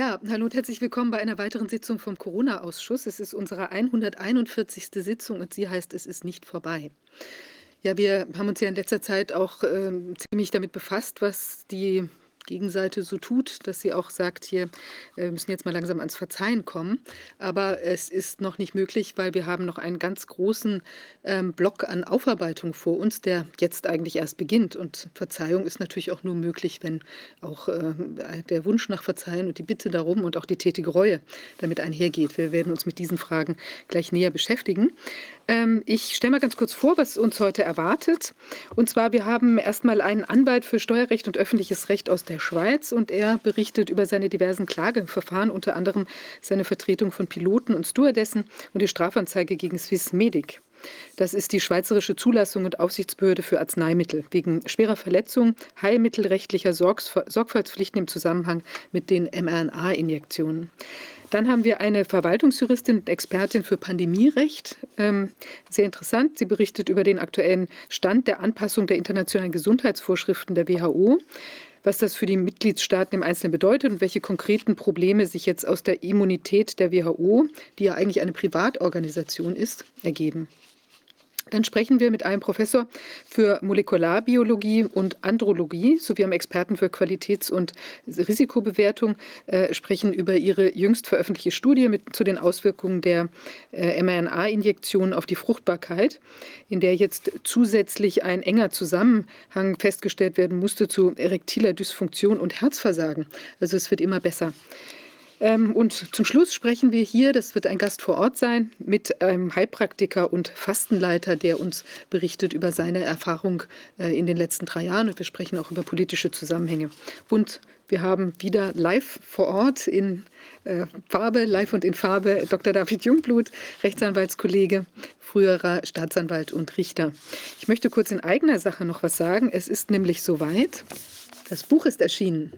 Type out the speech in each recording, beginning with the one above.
Ja, hallo und herzlich willkommen bei einer weiteren Sitzung vom Corona-Ausschuss. Es ist unsere 141. Sitzung und sie heißt, es ist nicht vorbei. Ja, wir haben uns ja in letzter Zeit auch äh, ziemlich damit befasst, was die Gegenseite so tut, dass sie auch sagt, hier äh, wir müssen jetzt mal langsam ans Verzeihen kommen. Aber es ist noch nicht möglich, weil wir haben noch einen ganz großen ähm, Block an Aufarbeitung vor uns, der jetzt eigentlich erst beginnt. Und Verzeihung ist natürlich auch nur möglich, wenn auch äh, der Wunsch nach Verzeihen und die Bitte darum und auch die tätige Reue damit einhergeht. Wir werden uns mit diesen Fragen gleich näher beschäftigen. Ähm, ich stelle mal ganz kurz vor, was uns heute erwartet. Und zwar, wir haben erstmal einen Anwalt für Steuerrecht und öffentliches Recht aus der Schweiz und er berichtet über seine diversen Klageverfahren, unter anderem seine Vertretung von Piloten und Stewardessen und die Strafanzeige gegen Swiss Medic. Das ist die Schweizerische Zulassung und Aufsichtsbehörde für Arzneimittel wegen schwerer Verletzung, heilmittelrechtlicher Sorgfaltspflichten im Zusammenhang mit den mRNA-Injektionen. Dann haben wir eine Verwaltungsjuristin und Expertin für Pandemierecht. Ähm, sehr interessant. Sie berichtet über den aktuellen Stand der Anpassung der internationalen Gesundheitsvorschriften der WHO was das für die Mitgliedstaaten im Einzelnen bedeutet und welche konkreten Probleme sich jetzt aus der Immunität der WHO, die ja eigentlich eine Privatorganisation ist, ergeben. Dann sprechen wir mit einem Professor für Molekularbiologie und Andrologie sowie einem Experten für Qualitäts- und Risikobewertung, äh, sprechen über ihre jüngst veröffentlichte Studie mit, zu den Auswirkungen der äh, mRNA-Injektion auf die Fruchtbarkeit, in der jetzt zusätzlich ein enger Zusammenhang festgestellt werden musste zu erektiler Dysfunktion und Herzversagen. Also es wird immer besser. Ähm, und zum Schluss sprechen wir hier, das wird ein Gast vor Ort sein, mit einem Heilpraktiker und Fastenleiter, der uns berichtet über seine Erfahrung äh, in den letzten drei Jahren. Und wir sprechen auch über politische Zusammenhänge. Und wir haben wieder live vor Ort in äh, Farbe, live und in Farbe, Dr. David Jungblut, Rechtsanwaltskollege, früherer Staatsanwalt und Richter. Ich möchte kurz in eigener Sache noch was sagen. Es ist nämlich soweit. Das Buch ist erschienen.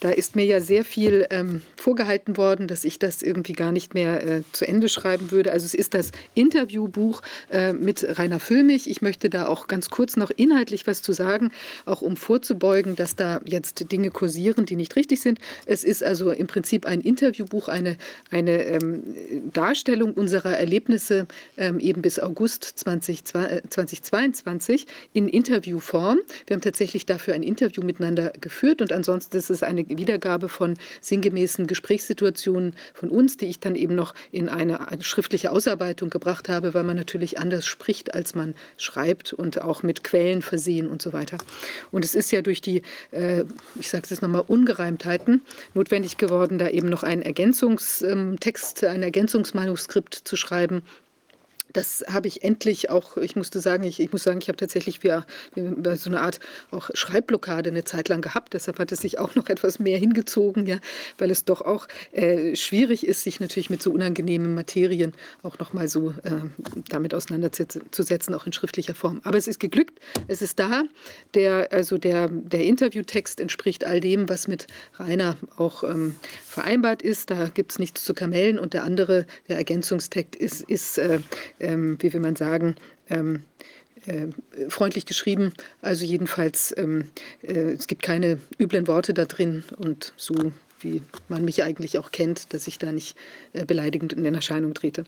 Da ist mir ja sehr viel ähm, vorgehalten worden, dass ich das irgendwie gar nicht mehr äh, zu Ende schreiben würde. Also es ist das Interviewbuch äh, mit Rainer Füllmich. Ich möchte da auch ganz kurz noch inhaltlich was zu sagen, auch um vorzubeugen, dass da jetzt Dinge kursieren, die nicht richtig sind. Es ist also im Prinzip ein Interviewbuch, eine, eine ähm, Darstellung unserer Erlebnisse ähm, eben bis August 20, 2022 in Interviewform. Wir haben tatsächlich dafür ein Interview miteinander geführt und ansonsten ist es eine Wiedergabe von sinngemäßen Gesprächssituationen von uns, die ich dann eben noch in eine, schriftliche Ausarbeitung gebracht habe, weil man natürlich anders spricht, als man schreibt und auch mit Quellen versehen und so weiter. Und es ist ja durch die, äh, ich sage es jetzt nochmal, Ungereimtheiten notwendig geworden, da eben noch einen Ergänzungstext, ein Ergänzungsmanuskript zu schreiben, das habe ich endlich auch, ich musste sagen, ich, ich muss sagen, ich habe tatsächlich wie, wie so eine Art auch Schreibblockade eine Zeit lang gehabt. Deshalb hat es sich auch noch etwas mehr hingezogen, ja, weil es doch auch äh, schwierig ist, sich natürlich mit so unangenehmen Materien auch nochmal so äh, damit auseinanderzusetzen, auch in schriftlicher Form. Aber es ist geglückt, es ist da. Der, also der, der Interviewtext entspricht all dem, was mit Rainer auch ähm, vereinbart ist. Da gibt es nichts zu kamellen und der andere, der Ergänzungstext ist, ist äh, ähm, wie will man sagen, ähm, äh, freundlich geschrieben. Also jedenfalls, ähm, äh, es gibt keine üblen Worte da drin und so wie man mich eigentlich auch kennt, dass ich da nicht äh, beleidigend in Erscheinung trete.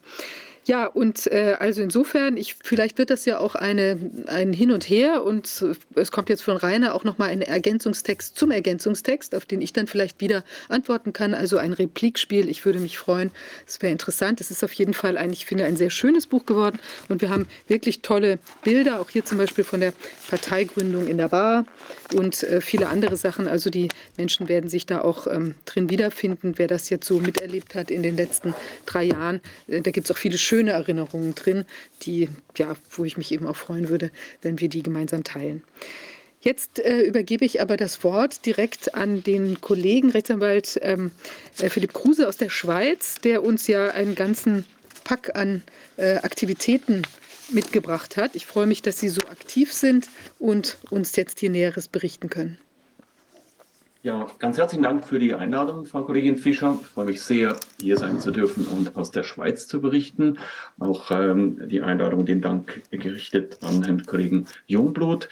Ja, und äh, also insofern, ich, vielleicht wird das ja auch eine, ein Hin und Her und es kommt jetzt von Rainer auch nochmal ein Ergänzungstext zum Ergänzungstext, auf den ich dann vielleicht wieder antworten kann. Also ein Replikspiel. Ich würde mich freuen. Es wäre interessant. Es ist auf jeden Fall ein, ich finde, ein sehr schönes Buch geworden und wir haben wirklich tolle Bilder, auch hier zum Beispiel von der Parteigründung in der Bar und äh, viele andere Sachen. Also die Menschen werden sich da auch ähm, drin wiederfinden, wer das jetzt so miterlebt hat in den letzten drei Jahren. Äh, da gibt es auch viele schöne schöne Erinnerungen drin, die, ja, wo ich mich eben auch freuen würde, wenn wir die gemeinsam teilen. Jetzt äh, übergebe ich aber das Wort direkt an den Kollegen Rechtsanwalt ähm, äh, Philipp Kruse aus der Schweiz, der uns ja einen ganzen Pack an äh, Aktivitäten mitgebracht hat. Ich freue mich, dass Sie so aktiv sind und uns jetzt hier Näheres berichten können. Ja, ganz herzlichen Dank für die Einladung, Frau Kollegin Fischer. Ich freue mich sehr, hier sein zu dürfen und aus der Schweiz zu berichten. Auch ähm, die Einladung, den Dank gerichtet an Herrn Kollegen Jungblut.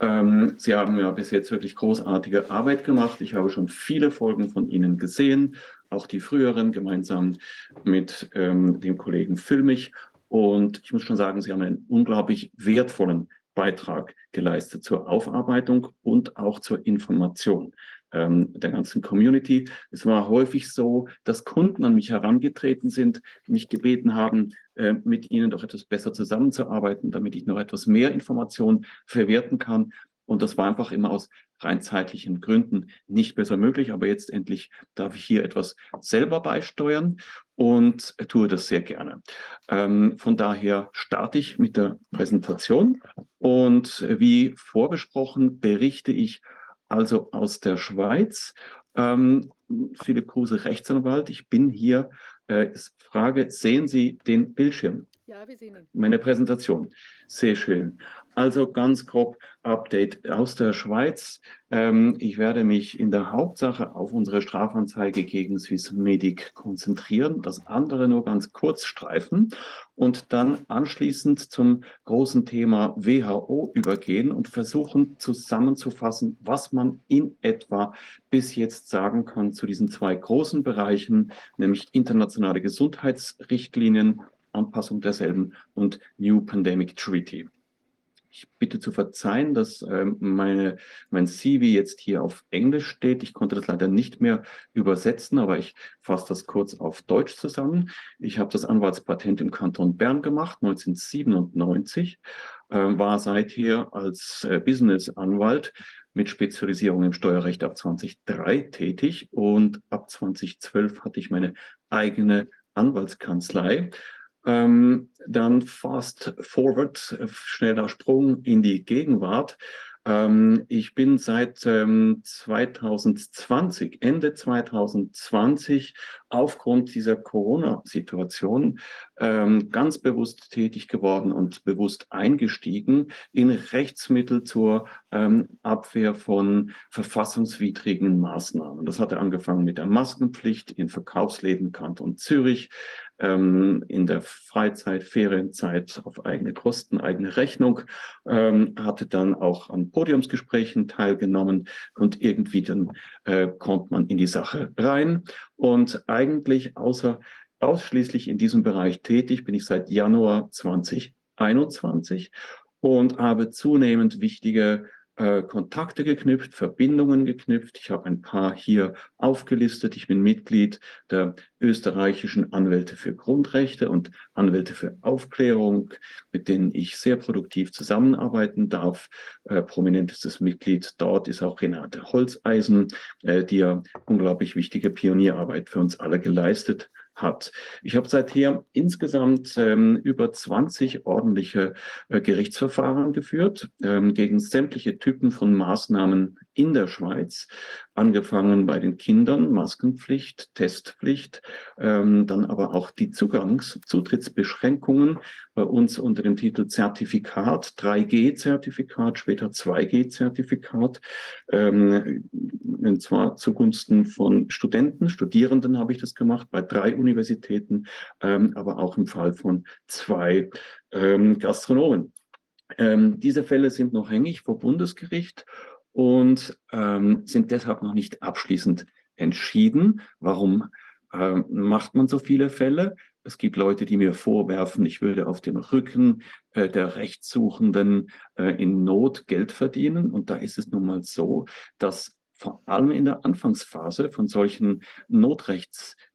Ähm, Sie haben ja bis jetzt wirklich großartige Arbeit gemacht. Ich habe schon viele Folgen von Ihnen gesehen, auch die früheren gemeinsam mit ähm, dem Kollegen Filmich. Und ich muss schon sagen, Sie haben einen unglaublich wertvollen Beitrag geleistet zur Aufarbeitung und auch zur Information ähm, der ganzen Community. Es war häufig so, dass Kunden an mich herangetreten sind, mich gebeten haben, äh, mit ihnen doch etwas besser zusammenzuarbeiten, damit ich noch etwas mehr Informationen verwerten kann. Und das war einfach immer aus rein zeitlichen Gründen nicht besser möglich. Aber jetzt endlich darf ich hier etwas selber beisteuern und tue das sehr gerne. Ähm, von daher starte ich mit der Präsentation. Und wie vorbesprochen berichte ich also aus der Schweiz. Ähm, Philipp Kruse, Rechtsanwalt. Ich bin hier. Äh, Frage, sehen Sie den Bildschirm? Ja, wir sehen ihn. Meine Präsentation. Sehr schön. Also ganz grob Update aus der Schweiz. Ähm, ich werde mich in der Hauptsache auf unsere Strafanzeige gegen Swissmedic konzentrieren, das andere nur ganz kurz streifen und dann anschließend zum großen Thema WHO übergehen und versuchen zusammenzufassen, was man in etwa bis jetzt sagen kann zu diesen zwei großen Bereichen, nämlich internationale Gesundheitsrichtlinien Anpassung derselben und New Pandemic Treaty. Ich bitte zu verzeihen, dass ähm, meine, mein CV jetzt hier auf Englisch steht. Ich konnte das leider nicht mehr übersetzen, aber ich fasse das kurz auf Deutsch zusammen. Ich habe das Anwaltspatent im Kanton Bern gemacht, 1997, äh, war seither als äh, Business-Anwalt mit Spezialisierung im Steuerrecht ab 2003 tätig und ab 2012 hatte ich meine eigene Anwaltskanzlei ähm, dann fast forward, schneller Sprung in die Gegenwart. Ähm, ich bin seit ähm, 2020, Ende 2020, aufgrund dieser Corona-Situation ähm, ganz bewusst tätig geworden und bewusst eingestiegen in Rechtsmittel zur ähm, Abwehr von verfassungswidrigen Maßnahmen. Das hatte angefangen mit der Maskenpflicht in Verkaufsläden Kanton Zürich, ähm, in der Freizeit, Ferienzeit auf eigene Kosten, eigene Rechnung, ähm, hatte dann auch an Podiumsgesprächen teilgenommen und irgendwie dann äh, kommt man in die Sache rein. Und eigentlich außer ausschließlich in diesem Bereich tätig bin ich seit Januar 2021 und habe zunehmend wichtige äh, Kontakte geknüpft, Verbindungen geknüpft. Ich habe ein paar hier aufgelistet. Ich bin Mitglied der österreichischen Anwälte für Grundrechte und Anwälte für Aufklärung, mit denen ich sehr produktiv zusammenarbeiten darf. Äh, prominentestes Mitglied dort ist auch Renate Holzeisen, äh, die ja unglaublich wichtige Pionierarbeit für uns alle geleistet hat. Ich habe seither insgesamt ähm, über 20 ordentliche äh, Gerichtsverfahren geführt ähm, gegen sämtliche Typen von Maßnahmen in der Schweiz, angefangen bei den Kindern, Maskenpflicht, Testpflicht, ähm, dann aber auch die Zugangs-, Zutrittsbeschränkungen bei uns unter dem Titel Zertifikat, 3G-Zertifikat, später 2G-Zertifikat, ähm, und zwar zugunsten von Studenten, Studierenden habe ich das gemacht, bei drei Universitäten, ähm, aber auch im Fall von zwei ähm, Gastronomen. Ähm, diese Fälle sind noch hängig vor Bundesgericht und ähm, sind deshalb noch nicht abschließend entschieden. Warum ähm, macht man so viele Fälle? Es gibt Leute, die mir vorwerfen, ich würde auf dem Rücken äh, der Rechtssuchenden äh, in Not Geld verdienen. Und da ist es nun mal so, dass vor allem in der Anfangsphase von solchen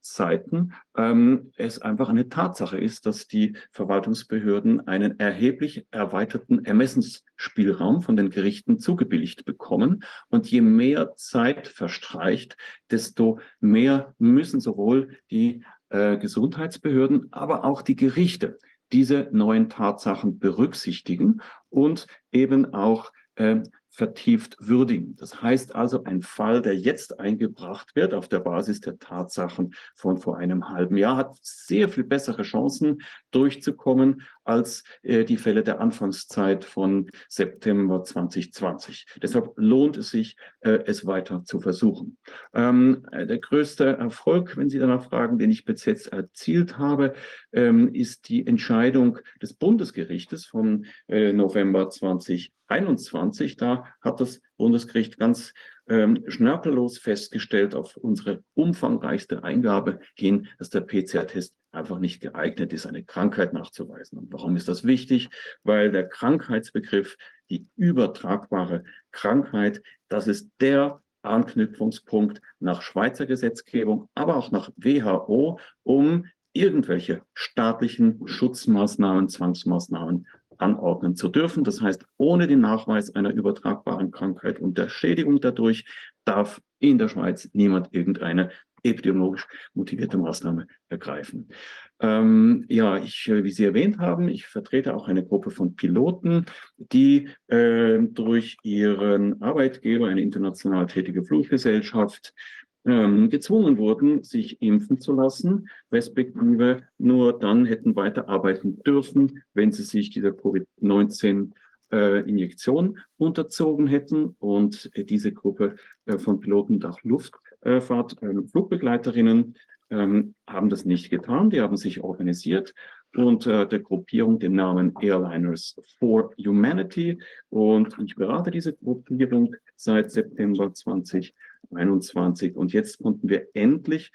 Notrechtszeiten ähm, es einfach eine Tatsache ist, dass die Verwaltungsbehörden einen erheblich erweiterten Ermessensspielraum von den Gerichten zugebilligt bekommen. Und je mehr Zeit verstreicht, desto mehr müssen sowohl die äh, Gesundheitsbehörden, aber auch die Gerichte diese neuen Tatsachen berücksichtigen und eben auch äh, vertieft würdigen. Das heißt also, ein Fall, der jetzt eingebracht wird auf der Basis der Tatsachen von vor einem halben Jahr, hat sehr viel bessere Chancen durchzukommen als äh, die Fälle der Anfangszeit von September 2020. Deshalb lohnt es sich, äh, es weiter zu versuchen. Ähm, äh, der größte Erfolg, wenn Sie danach fragen, den ich bis jetzt erzielt habe, ähm, ist die Entscheidung des Bundesgerichtes vom äh, November 2021. Da hat das Bundesgericht ganz ähm, schnörkellos festgestellt auf unsere umfangreichste Eingabe hin, dass der PCR-Test einfach nicht geeignet ist, eine Krankheit nachzuweisen. Und warum ist das wichtig? Weil der Krankheitsbegriff, die übertragbare Krankheit, das ist der Anknüpfungspunkt nach Schweizer Gesetzgebung, aber auch nach WHO, um irgendwelche staatlichen Schutzmaßnahmen, Zwangsmaßnahmen anordnen zu dürfen. Das heißt, ohne den Nachweis einer übertragbaren Krankheit und der Schädigung dadurch darf in der Schweiz niemand irgendeine epidemiologisch motivierte Maßnahme ergreifen. Ähm, ja, ich, äh, wie Sie erwähnt haben, ich vertrete auch eine Gruppe von Piloten, die äh, durch ihren Arbeitgeber, eine international tätige Fluggesellschaft, ähm, gezwungen wurden, sich impfen zu lassen, respektive nur dann hätten weiterarbeiten dürfen, wenn sie sich dieser Covid-19-Injektion äh, unterzogen hätten. Und äh, diese Gruppe von Piloten nach Luftfahrt, äh, Flugbegleiterinnen, ähm, haben das nicht getan. Die haben sich organisiert unter der Gruppierung den Namen Airliners for Humanity. Und ich berate diese Gruppierung seit September 2021. Und jetzt konnten wir endlich,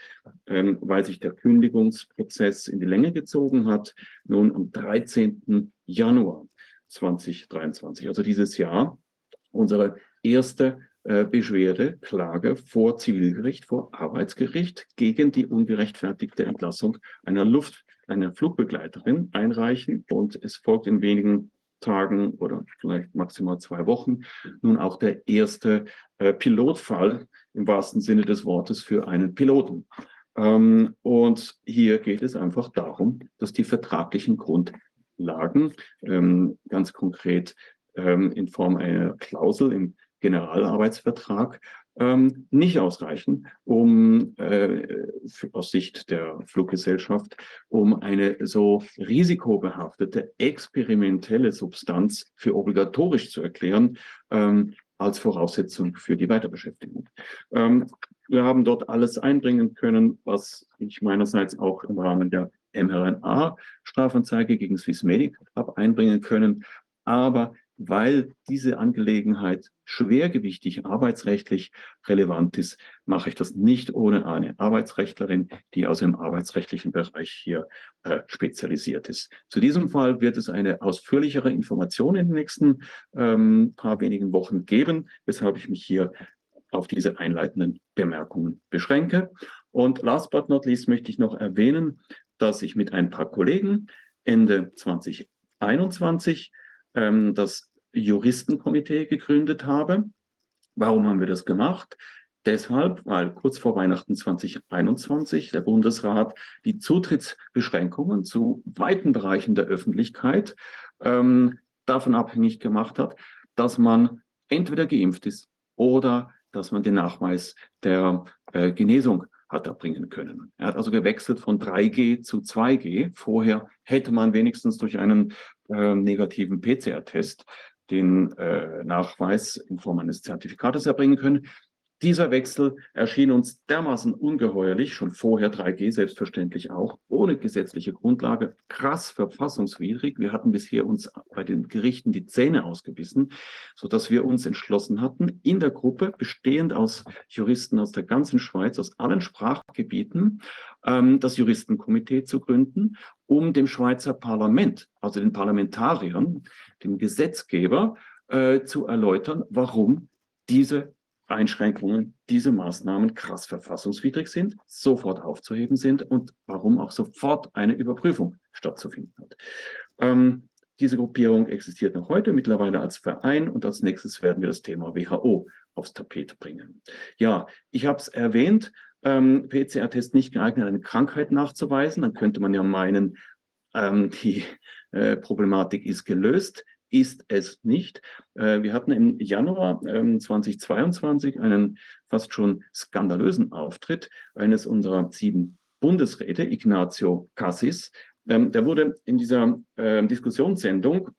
ähm, weil sich der Kündigungsprozess in die Länge gezogen hat, nun am 13. Januar 2023, also dieses Jahr, unsere erste äh, Beschwerde, Klage vor Zivilgericht, vor Arbeitsgericht gegen die ungerechtfertigte Entlassung einer Luft, einer Flugbegleiterin einreichen. Und es folgt in wenigen Tagen oder vielleicht maximal zwei Wochen nun auch der erste äh, Pilotfall im wahrsten Sinne des Wortes für einen Piloten. Ähm, und hier geht es einfach darum, dass die vertraglichen Grundlagen ähm, ganz konkret ähm, in Form einer Klausel im Generalarbeitsvertrag ähm, nicht ausreichen, um äh, aus Sicht der Fluggesellschaft, um eine so risikobehaftete experimentelle Substanz für obligatorisch zu erklären, ähm, als Voraussetzung für die Weiterbeschäftigung. Ähm, wir haben dort alles einbringen können, was ich meinerseits auch im Rahmen der mRNA-Strafanzeige gegen Swissmedic habe einbringen können. Aber weil diese Angelegenheit schwergewichtig arbeitsrechtlich relevant ist, mache ich das nicht ohne eine Arbeitsrechtlerin, die aus dem arbeitsrechtlichen Bereich hier äh, spezialisiert ist. Zu diesem Fall wird es eine ausführlichere Information in den nächsten ähm, paar wenigen Wochen geben, weshalb ich mich hier auf diese einleitenden Bemerkungen beschränke. Und last but not least möchte ich noch erwähnen, dass ich mit ein paar Kollegen Ende 2021 ähm, das Juristenkomitee gegründet habe. Warum haben wir das gemacht? Deshalb, weil kurz vor Weihnachten 2021 der Bundesrat die Zutrittsbeschränkungen zu weiten Bereichen der Öffentlichkeit ähm, davon abhängig gemacht hat, dass man entweder geimpft ist oder dass man den Nachweis der äh, Genesung hat erbringen können. Er hat also gewechselt von 3G zu 2G. Vorher hätte man wenigstens durch einen äh, negativen PCR-Test den äh, Nachweis in Form eines Zertifikates erbringen können. Dieser Wechsel erschien uns dermaßen ungeheuerlich, schon vorher 3G selbstverständlich auch, ohne gesetzliche Grundlage, krass verfassungswidrig. Wir hatten bisher uns bei den Gerichten die Zähne ausgebissen, so dass wir uns entschlossen hatten, in der Gruppe, bestehend aus Juristen aus der ganzen Schweiz, aus allen Sprachgebieten, ähm, das Juristenkomitee zu gründen, um dem Schweizer Parlament, also den Parlamentariern, dem Gesetzgeber, äh, zu erläutern, warum diese Einschränkungen, diese Maßnahmen krass verfassungswidrig sind, sofort aufzuheben sind und warum auch sofort eine Überprüfung stattzufinden hat. Ähm, diese Gruppierung existiert noch heute, mittlerweile als Verein und als nächstes werden wir das Thema WHO aufs Tapet bringen. Ja, ich habe es erwähnt, ähm, PCR-Test nicht geeignet, eine Krankheit nachzuweisen. Dann könnte man ja meinen, ähm, die äh, Problematik ist gelöst ist es nicht. Äh, wir hatten im Januar 2022 ähm, einen fast schon skandalösen Auftritt eines unserer sieben Bundesräte, Ignacio Cassis, ähm, der wurde in dieser äh, Diskussionssendung,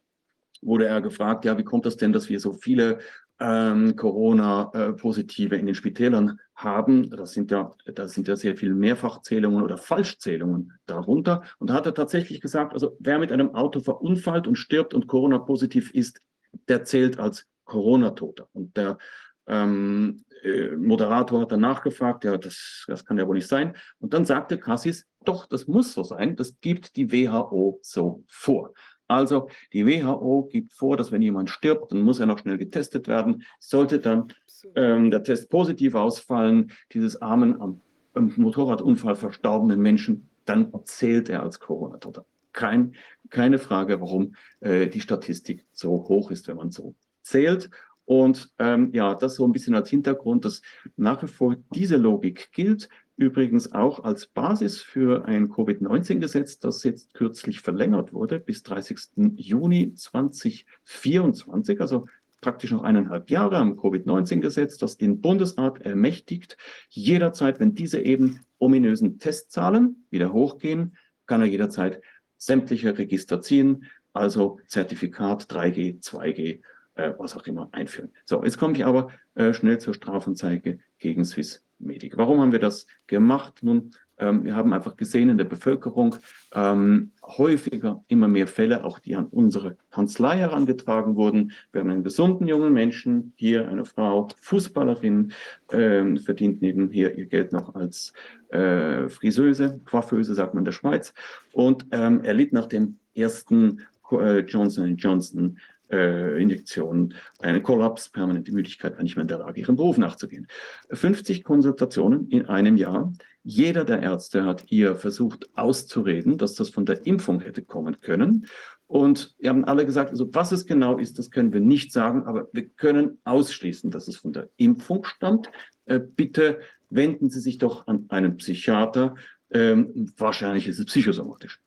wurde er gefragt, ja, wie kommt das denn, dass wir so viele ähm, Corona-Positive in den Spitälern haben. Das sind ja, das sind ja sehr viele Mehrfachzählungen oder Falschzählungen darunter. Und da hat er tatsächlich gesagt, also wer mit einem Auto verunfallt und stirbt und Corona-positiv ist, der zählt als Corona-Toter. Und der ähm, äh, Moderator hat dann nachgefragt, ja, das, das kann ja wohl nicht sein. Und dann sagte Cassis, doch, das muss so sein, das gibt die WHO so vor. Also die WHO gibt vor, dass wenn jemand stirbt, dann muss er noch schnell getestet werden. Sollte dann ähm, der Test positiv ausfallen, dieses armen am, am Motorradunfall verstorbenen Menschen, dann zählt er als Corona-Toter. Kein, keine Frage, warum äh, die Statistik so hoch ist, wenn man so zählt. Und ähm, ja, das so ein bisschen als Hintergrund, dass nach wie vor diese Logik gilt. Übrigens auch als Basis für ein Covid-19-Gesetz, das jetzt kürzlich verlängert wurde bis 30. Juni 2024, also praktisch noch eineinhalb Jahre am Covid-19-Gesetz, das den Bundesrat ermächtigt, jederzeit, wenn diese eben ominösen Testzahlen wieder hochgehen, kann er jederzeit sämtliche Register ziehen, also Zertifikat 3G, 2G, äh, was auch immer einführen. So, jetzt komme ich aber äh, schnell zur Strafanzeige gegen Swiss Medic. Warum haben wir das gemacht? Nun, ähm, wir haben einfach gesehen in der Bevölkerung ähm, häufiger immer mehr Fälle, auch die an unsere Kanzlei herangetragen wurden. Wir haben einen gesunden jungen Menschen, hier eine Frau, Fußballerin, ähm, verdient nebenher ihr Geld noch als äh, Friseuse, Coiffeuse, sagt man in der Schweiz. Und ähm, er litt nach dem ersten äh, Johnson Johnson äh, Injektionen, einen Kollaps, permanente Müdigkeit, war nicht mehr in der Lage, ihrem Beruf nachzugehen. 50 Konsultationen in einem Jahr. Jeder der Ärzte hat ihr versucht auszureden, dass das von der Impfung hätte kommen können. Und wir haben alle gesagt, also was es genau ist, das können wir nicht sagen, aber wir können ausschließen, dass es von der Impfung stammt. Äh, bitte wenden Sie sich doch an einen Psychiater. Ähm, wahrscheinlich ist es psychosomatisch.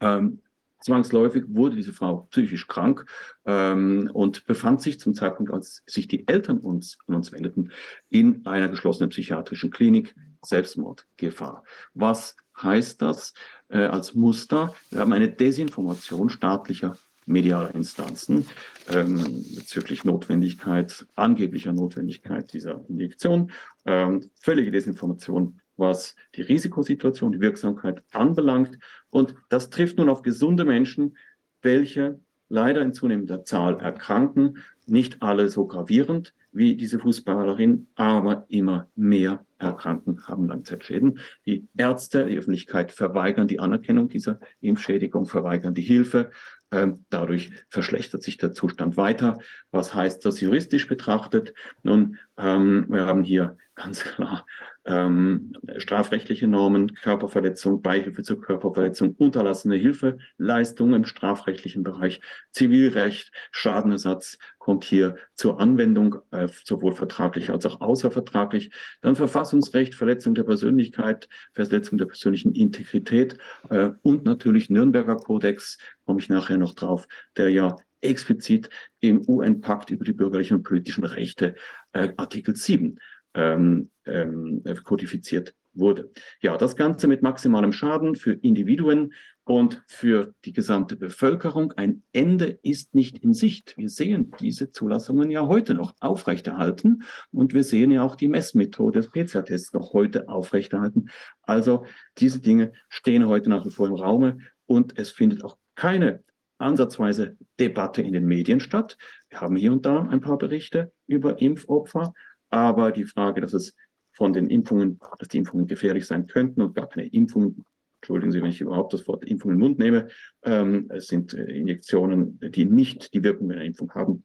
Ähm, Zwangsläufig wurde diese Frau psychisch krank ähm, und befand sich zum Zeitpunkt, als sich die Eltern uns, an uns wendeten, in einer geschlossenen psychiatrischen Klinik Selbstmordgefahr. Was heißt das äh, als Muster? Wir haben eine Desinformation staatlicher medialer Instanzen ähm, bezüglich Notwendigkeit, angeblicher Notwendigkeit dieser Injektion. Ähm, völlige Desinformation was die Risikosituation, die Wirksamkeit anbelangt. Und das trifft nun auf gesunde Menschen, welche leider in zunehmender Zahl erkranken. Nicht alle so gravierend wie diese Fußballerin, aber immer mehr erkranken, haben Langzeitschäden. Die Ärzte, die Öffentlichkeit verweigern die Anerkennung dieser Impfschädigung, verweigern die Hilfe. Ähm, dadurch verschlechtert sich der Zustand weiter. Was heißt das juristisch betrachtet? Nun, ähm, wir haben hier ganz klar ähm, strafrechtliche Normen, Körperverletzung, Beihilfe zur Körperverletzung, unterlassene Hilfeleistungen im strafrechtlichen Bereich, Zivilrecht, Schadenersatz kommt hier zur Anwendung, äh, sowohl vertraglich als auch außervertraglich. Dann Verfassungsrecht, Verletzung der Persönlichkeit, Verletzung der persönlichen Integrität äh, und natürlich Nürnberger Kodex, komme ich nachher noch drauf, der ja explizit im UN-Pakt über die bürgerlichen und politischen Rechte äh, Artikel 7 ähm, ähm, kodifiziert wurde. Ja, das Ganze mit maximalem Schaden für Individuen und für die gesamte Bevölkerung. Ein Ende ist nicht in Sicht. Wir sehen diese Zulassungen ja heute noch aufrechterhalten und wir sehen ja auch die Messmethode des PCR-Tests noch heute aufrechterhalten. Also diese Dinge stehen heute nach wie vor im Raume und es findet auch keine ansatzweise Debatte in den Medien statt. Wir haben hier und da ein paar Berichte über Impfopfer, aber die Frage, dass es von den Impfungen, dass die Impfungen gefährlich sein könnten und gar keine Impfungen, entschuldigen Sie, wenn ich überhaupt das Wort Impfung in den Mund nehme, ähm, es sind äh, Injektionen, die nicht die Wirkung einer Impfung haben.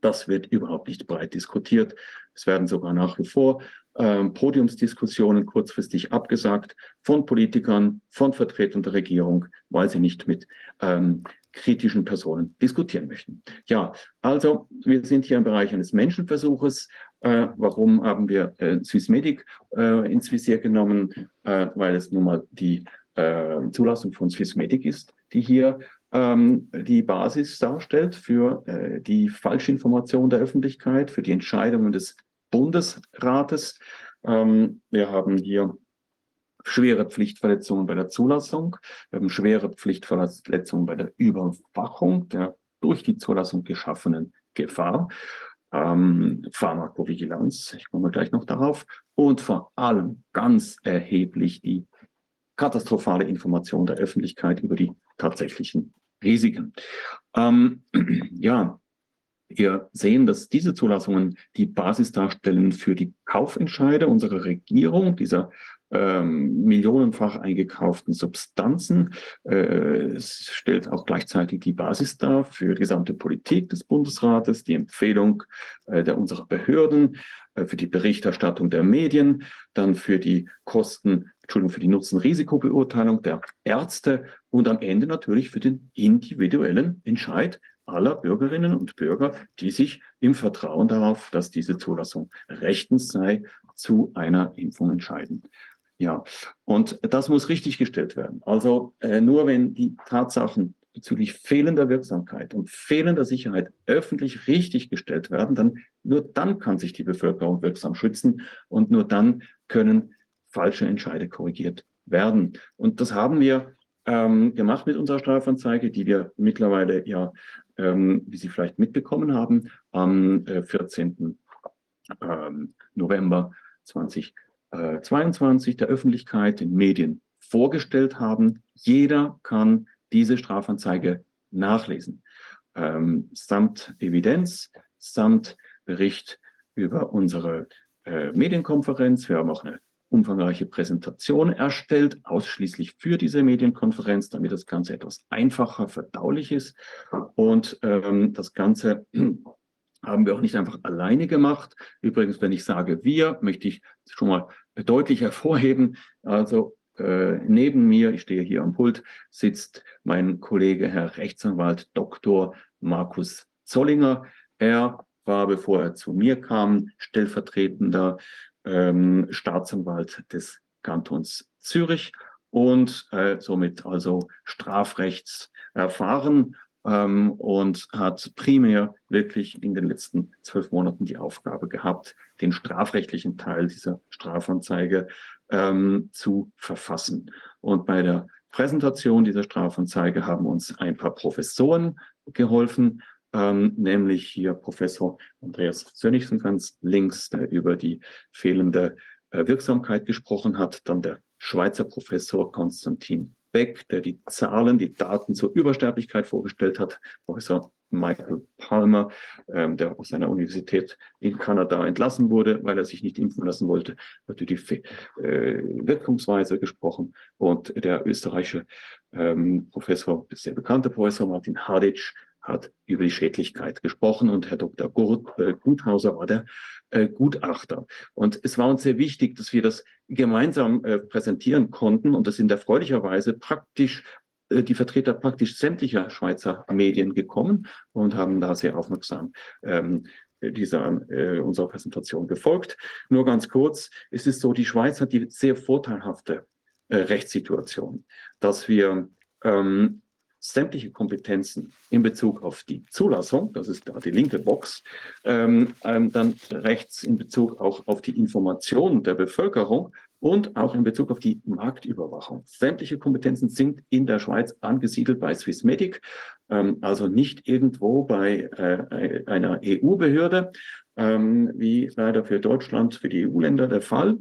Das wird überhaupt nicht breit diskutiert. Es werden sogar nach wie vor ähm, Podiumsdiskussionen kurzfristig abgesagt von Politikern, von Vertretern der Regierung, weil sie nicht mit ähm, kritischen Personen diskutieren möchten. Ja, also wir sind hier im Bereich eines Menschenversuches. Äh, warum haben wir äh, Swissmedic äh, ins Visier genommen? Äh, weil es nun mal die äh, Zulassung von Swissmedic ist, die hier ähm, die Basis darstellt für äh, die Falschinformation der Öffentlichkeit, für die Entscheidungen des Bundesrates. Ähm, wir haben hier schwere Pflichtverletzungen bei der Zulassung, wir haben schwere Pflichtverletzungen bei der Überwachung der durch die Zulassung geschaffenen Gefahr, ähm, Pharmakovigilanz, ich komme gleich noch darauf, und vor allem ganz erheblich die katastrophale Information der Öffentlichkeit über die tatsächlichen Risiken. Ähm, ja, wir sehen, dass diese Zulassungen die Basis darstellen für die Kaufentscheide unserer Regierung, dieser ähm, millionenfach eingekauften Substanzen. Äh, es stellt auch gleichzeitig die Basis dar für die gesamte Politik des Bundesrates, die Empfehlung äh, der unserer Behörden, äh, für die Berichterstattung der Medien, dann für die Kosten, Entschuldigung, für die Nutzen-Risikobeurteilung der Ärzte und am Ende natürlich für den individuellen Entscheid aller Bürgerinnen und Bürger, die sich im Vertrauen darauf, dass diese Zulassung rechtens sei, zu einer Impfung entscheiden. Ja, und das muss richtig gestellt werden. Also äh, nur wenn die Tatsachen bezüglich fehlender Wirksamkeit und fehlender Sicherheit öffentlich richtig gestellt werden, dann nur dann kann sich die Bevölkerung wirksam schützen und nur dann können falsche Entscheide korrigiert werden. Und das haben wir ähm, gemacht mit unserer Strafanzeige, die wir mittlerweile ja, ähm, wie Sie vielleicht mitbekommen haben, am äh, 14. Ähm, November 2020 22 äh, der Öffentlichkeit, den Medien vorgestellt haben. Jeder kann diese Strafanzeige nachlesen, ähm, samt Evidenz, samt Bericht über unsere äh, Medienkonferenz. Wir haben auch eine umfangreiche Präsentation erstellt, ausschließlich für diese Medienkonferenz, damit das Ganze etwas einfacher verdaulich ist. Und ähm, das Ganze haben wir auch nicht einfach alleine gemacht. Übrigens, wenn ich sage wir, möchte ich schon mal deutlich hervorheben. Also äh, neben mir, ich stehe hier am Pult, sitzt mein Kollege Herr Rechtsanwalt Dr. Markus Zollinger. Er war, bevor er zu mir kam, stellvertretender ähm, Staatsanwalt des Kantons Zürich und äh, somit also strafrechtserfahren ähm, und hat primär wirklich in den letzten zwölf Monaten die Aufgabe gehabt, den strafrechtlichen Teil dieser Strafanzeige ähm, zu verfassen. Und bei der Präsentation dieser Strafanzeige haben uns ein paar Professoren geholfen, ähm, nämlich hier Professor Andreas Sönnigsen ganz links, der über die fehlende äh, Wirksamkeit gesprochen hat, dann der Schweizer Professor Konstantin Beck, der die Zahlen, die Daten zur Übersterblichkeit vorgestellt hat, Professor Michael Palmer, ähm, der aus seiner Universität in Kanada entlassen wurde, weil er sich nicht impfen lassen wollte, hat über die äh, Wirkungsweise gesprochen. Und der österreichische ähm, Professor, sehr bekannte Professor Martin Hadic, hat über die Schädlichkeit gesprochen und Herr Dr. Gurt, äh, Guthauser war der äh, Gutachter. Und es war uns sehr wichtig, dass wir das gemeinsam äh, präsentieren konnten und das in erfreulicherweise praktisch äh, die Vertreter praktisch sämtlicher Schweizer Medien gekommen und haben da sehr aufmerksam ähm, dieser äh, unserer Präsentation gefolgt. Nur ganz kurz, es ist so, die Schweiz hat die sehr vorteilhafte äh, Rechtssituation, dass wir ähm, sämtliche Kompetenzen in Bezug auf die Zulassung, das ist da die linke Box, ähm, ähm, dann rechts in Bezug auch auf die Information der Bevölkerung und auch in Bezug auf die Marktüberwachung. Sämtliche Kompetenzen sind in der Schweiz angesiedelt bei Swissmedic, ähm, also nicht irgendwo bei äh, einer EU-Behörde, ähm, wie leider für Deutschland, für die EU-Länder der Fall.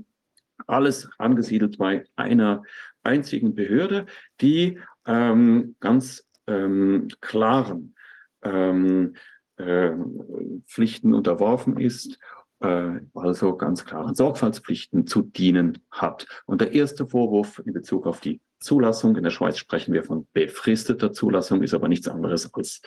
Alles angesiedelt bei einer einzigen Behörde, die ähm, ganz ähm, klaren ähm, äh, Pflichten unterworfen ist, äh, also ganz klaren Sorgfaltspflichten zu dienen hat. Und der erste Vorwurf in Bezug auf die Zulassung, in der Schweiz sprechen wir von befristeter Zulassung, ist aber nichts anderes als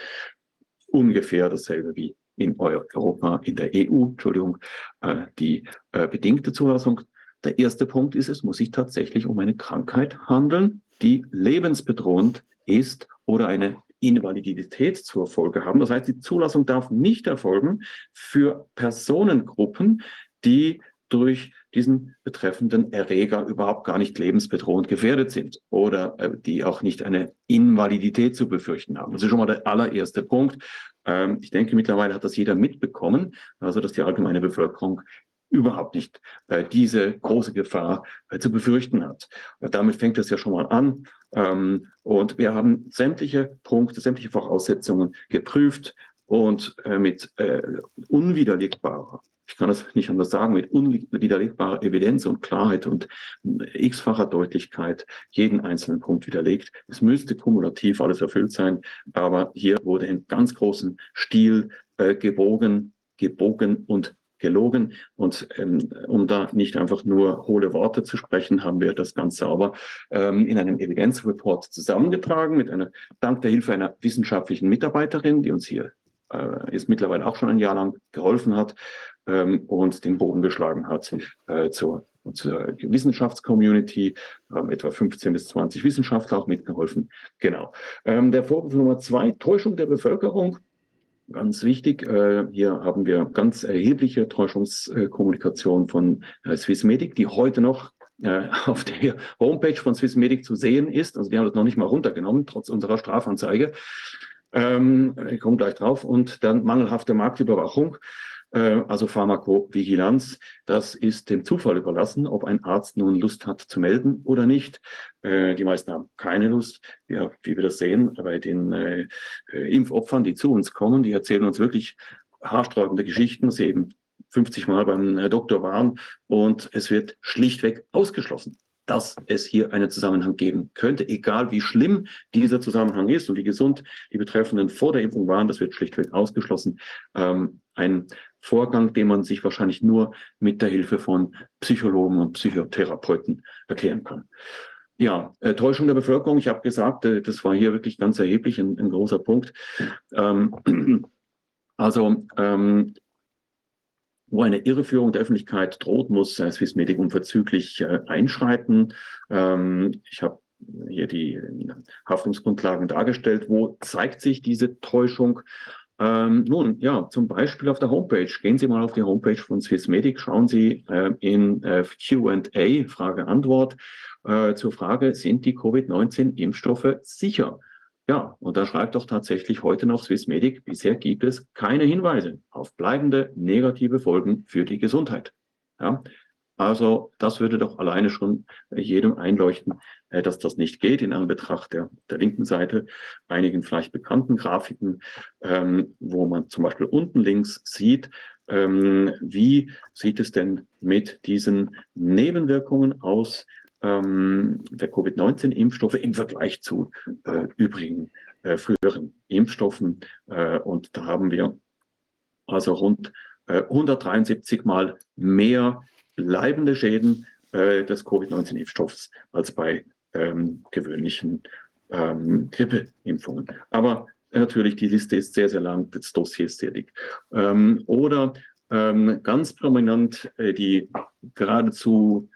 ungefähr dasselbe wie in Europa, in der EU, Entschuldigung, äh, die äh, bedingte Zulassung. Der erste Punkt ist, es muss sich tatsächlich um eine Krankheit handeln, die lebensbedrohend ist oder eine Invalidität zur Folge haben. Das heißt, die Zulassung darf nicht erfolgen für Personengruppen, die durch diesen betreffenden Erreger überhaupt gar nicht lebensbedrohend gefährdet sind oder äh, die auch nicht eine Invalidität zu befürchten haben. Das ist schon mal der allererste Punkt. Ähm, ich denke, mittlerweile hat das jeder mitbekommen, also dass die allgemeine Bevölkerung überhaupt nicht äh, diese große Gefahr äh, zu befürchten hat. Und damit fängt es ja schon mal an. Ähm, und wir haben sämtliche Punkte, sämtliche Voraussetzungen geprüft und äh, mit äh, unwiderlegbarer ich kann das nicht anders sagen, mit unwiderlegbarer Evidenz und Klarheit und x-facher Deutlichkeit jeden einzelnen Punkt widerlegt. Es müsste kumulativ alles erfüllt sein, aber hier wurde in ganz großem Stil äh, gebogen, gebogen und gelogen. Und ähm, um da nicht einfach nur hohle Worte zu sprechen, haben wir das ganz sauber ähm, in einem Evidenzreport zusammengetragen mit einer, dank der Hilfe einer wissenschaftlichen Mitarbeiterin, die uns hier äh, ist mittlerweile auch schon ein Jahr lang geholfen hat ähm, und den Boden geschlagen hat äh, zur, zur Wissenschaftscommunity. Haben etwa 15 bis 20 Wissenschaftler auch mitgeholfen. Genau. Ähm, der Vorwurf Nummer zwei, Täuschung der Bevölkerung. Ganz wichtig, äh, hier haben wir ganz erhebliche Täuschungskommunikation von äh, Swissmedic, die heute noch äh, auf der Homepage von Swissmedic zu sehen ist. Also die haben das noch nicht mal runtergenommen, trotz unserer Strafanzeige. Ähm, ich komme gleich drauf. Und dann mangelhafte Marktüberwachung. Äh, also Pharmakovigilanz, das ist dem Zufall überlassen, ob ein Arzt nun Lust hat zu melden oder nicht. Äh, die meisten haben keine Lust. Ja, wie wir das sehen bei den äh, Impfopfern, die zu uns kommen, die erzählen uns wirklich haarsträubende Geschichten, sie eben 50 Mal beim Doktor waren und es wird schlichtweg ausgeschlossen dass es hier einen Zusammenhang geben könnte, egal wie schlimm dieser Zusammenhang ist und wie gesund die Betreffenden vor der Impfung waren, das wird schlichtweg ausgeschlossen. Ähm, ein Vorgang, den man sich wahrscheinlich nur mit der Hilfe von Psychologen und Psychotherapeuten erklären kann. Ja, äh, Täuschung der Bevölkerung. Ich habe gesagt, äh, das war hier wirklich ganz erheblich ein, ein großer Punkt. Ähm, also ähm, wo eine Irreführung der Öffentlichkeit droht, muss Swissmedic unverzüglich äh, einschreiten. Ähm, ich habe hier die Haftungsgrundlagen dargestellt. Wo zeigt sich diese Täuschung? Ähm, nun, ja, zum Beispiel auf der Homepage. Gehen Sie mal auf die Homepage von Swissmedic, schauen Sie äh, in äh, Q&A, Frage-Antwort, äh, zur Frage, sind die Covid-19-Impfstoffe sicher? Ja, und da schreibt doch tatsächlich heute noch Swissmedic, bisher gibt es keine Hinweise auf bleibende negative Folgen für die Gesundheit. Ja, also das würde doch alleine schon jedem einleuchten, äh, dass das nicht geht in Anbetracht der, der linken Seite, einigen vielleicht bekannten Grafiken, ähm, wo man zum Beispiel unten links sieht, ähm, wie sieht es denn mit diesen Nebenwirkungen aus ähm, der Covid-19-Impfstoffe im Vergleich zu äh, übrigen äh, früheren Impfstoffen. Äh, und da haben wir also rund 173 Mal mehr bleibende Schäden äh, des Covid-19-Impfstoffs als bei ähm, gewöhnlichen ähm, Grippeimpfungen. Aber natürlich, die Liste ist sehr, sehr lang, das Dossier ist sehr dick. Ähm, oder ähm, ganz prominent äh, die geradezu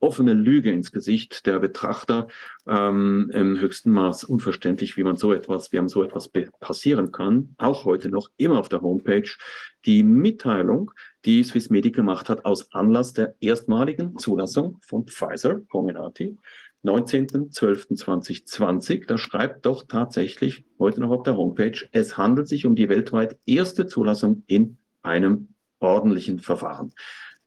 offene Lüge ins Gesicht der Betrachter ähm, im höchsten Maß unverständlich, wie man so etwas, wie einem so etwas passieren kann. Auch heute noch immer auf der Homepage die Mitteilung, die Swissmedic gemacht hat aus Anlass der erstmaligen Zulassung von Pfizer Comirnaty 19.12.2020. Da schreibt doch tatsächlich heute noch auf der Homepage, es handelt sich um die weltweit erste Zulassung in einem ordentlichen Verfahren.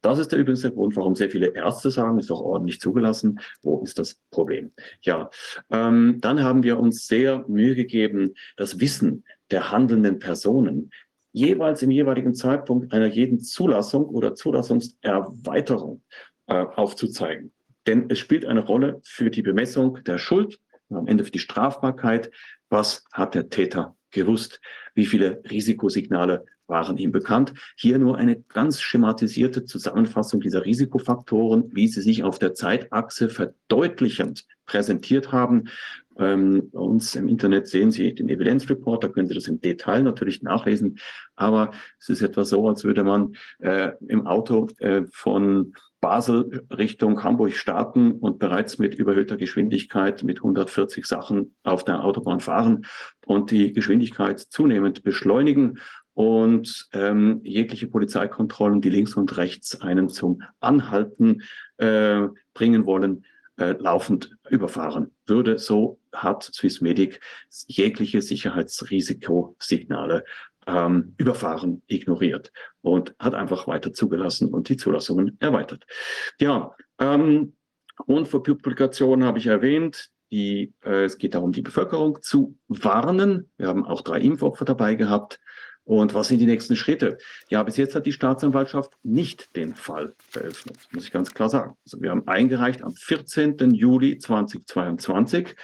Das ist der übrigens der Grund, warum sehr viele Ärzte sagen, ist doch ordentlich zugelassen. Wo ist das Problem? Ja, ähm, dann haben wir uns sehr Mühe gegeben, das Wissen der handelnden Personen jeweils im jeweiligen Zeitpunkt einer jeden Zulassung oder Zulassungserweiterung äh, aufzuzeigen. Denn es spielt eine Rolle für die Bemessung der Schuld, am Ende für die Strafbarkeit. Was hat der Täter gewusst? Wie viele Risikosignale waren ihm bekannt. Hier nur eine ganz schematisierte Zusammenfassung dieser Risikofaktoren, wie sie sich auf der Zeitachse verdeutlichend präsentiert haben. Ähm, uns im Internet sehen Sie den Evidenzreport, da können Sie das im Detail natürlich nachlesen. Aber es ist etwa so, als würde man äh, im Auto äh, von Basel Richtung Hamburg starten und bereits mit überhöhter Geschwindigkeit mit 140 Sachen auf der Autobahn fahren und die Geschwindigkeit zunehmend beschleunigen und ähm, jegliche Polizeikontrollen, die links und rechts einen zum Anhalten äh, bringen wollen, äh, laufend überfahren würde. So hat Swissmedic jegliche Sicherheitsrisikosignale ähm, überfahren, ignoriert und hat einfach weiter zugelassen und die Zulassungen erweitert. Ja, ähm, und für Publikationen habe ich erwähnt, die, äh, es geht darum, die Bevölkerung zu warnen. Wir haben auch drei Impfopfer dabei gehabt. Und was sind die nächsten Schritte? Ja, bis jetzt hat die Staatsanwaltschaft nicht den Fall eröffnet, muss ich ganz klar sagen. Also wir haben eingereicht am 14. Juli 2022.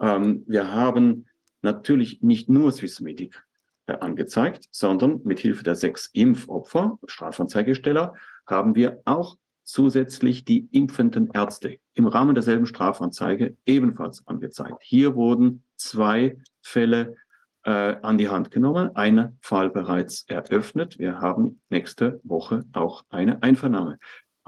Ähm, wir haben natürlich nicht nur Swissmedic äh, angezeigt, sondern mit Hilfe der sechs Impfopfer, Strafanzeigesteller, haben wir auch zusätzlich die impfenden Ärzte im Rahmen derselben Strafanzeige ebenfalls angezeigt. Hier wurden zwei Fälle äh, an die Hand genommen, einer Fall bereits eröffnet. Wir haben nächste Woche auch eine Einvernahme.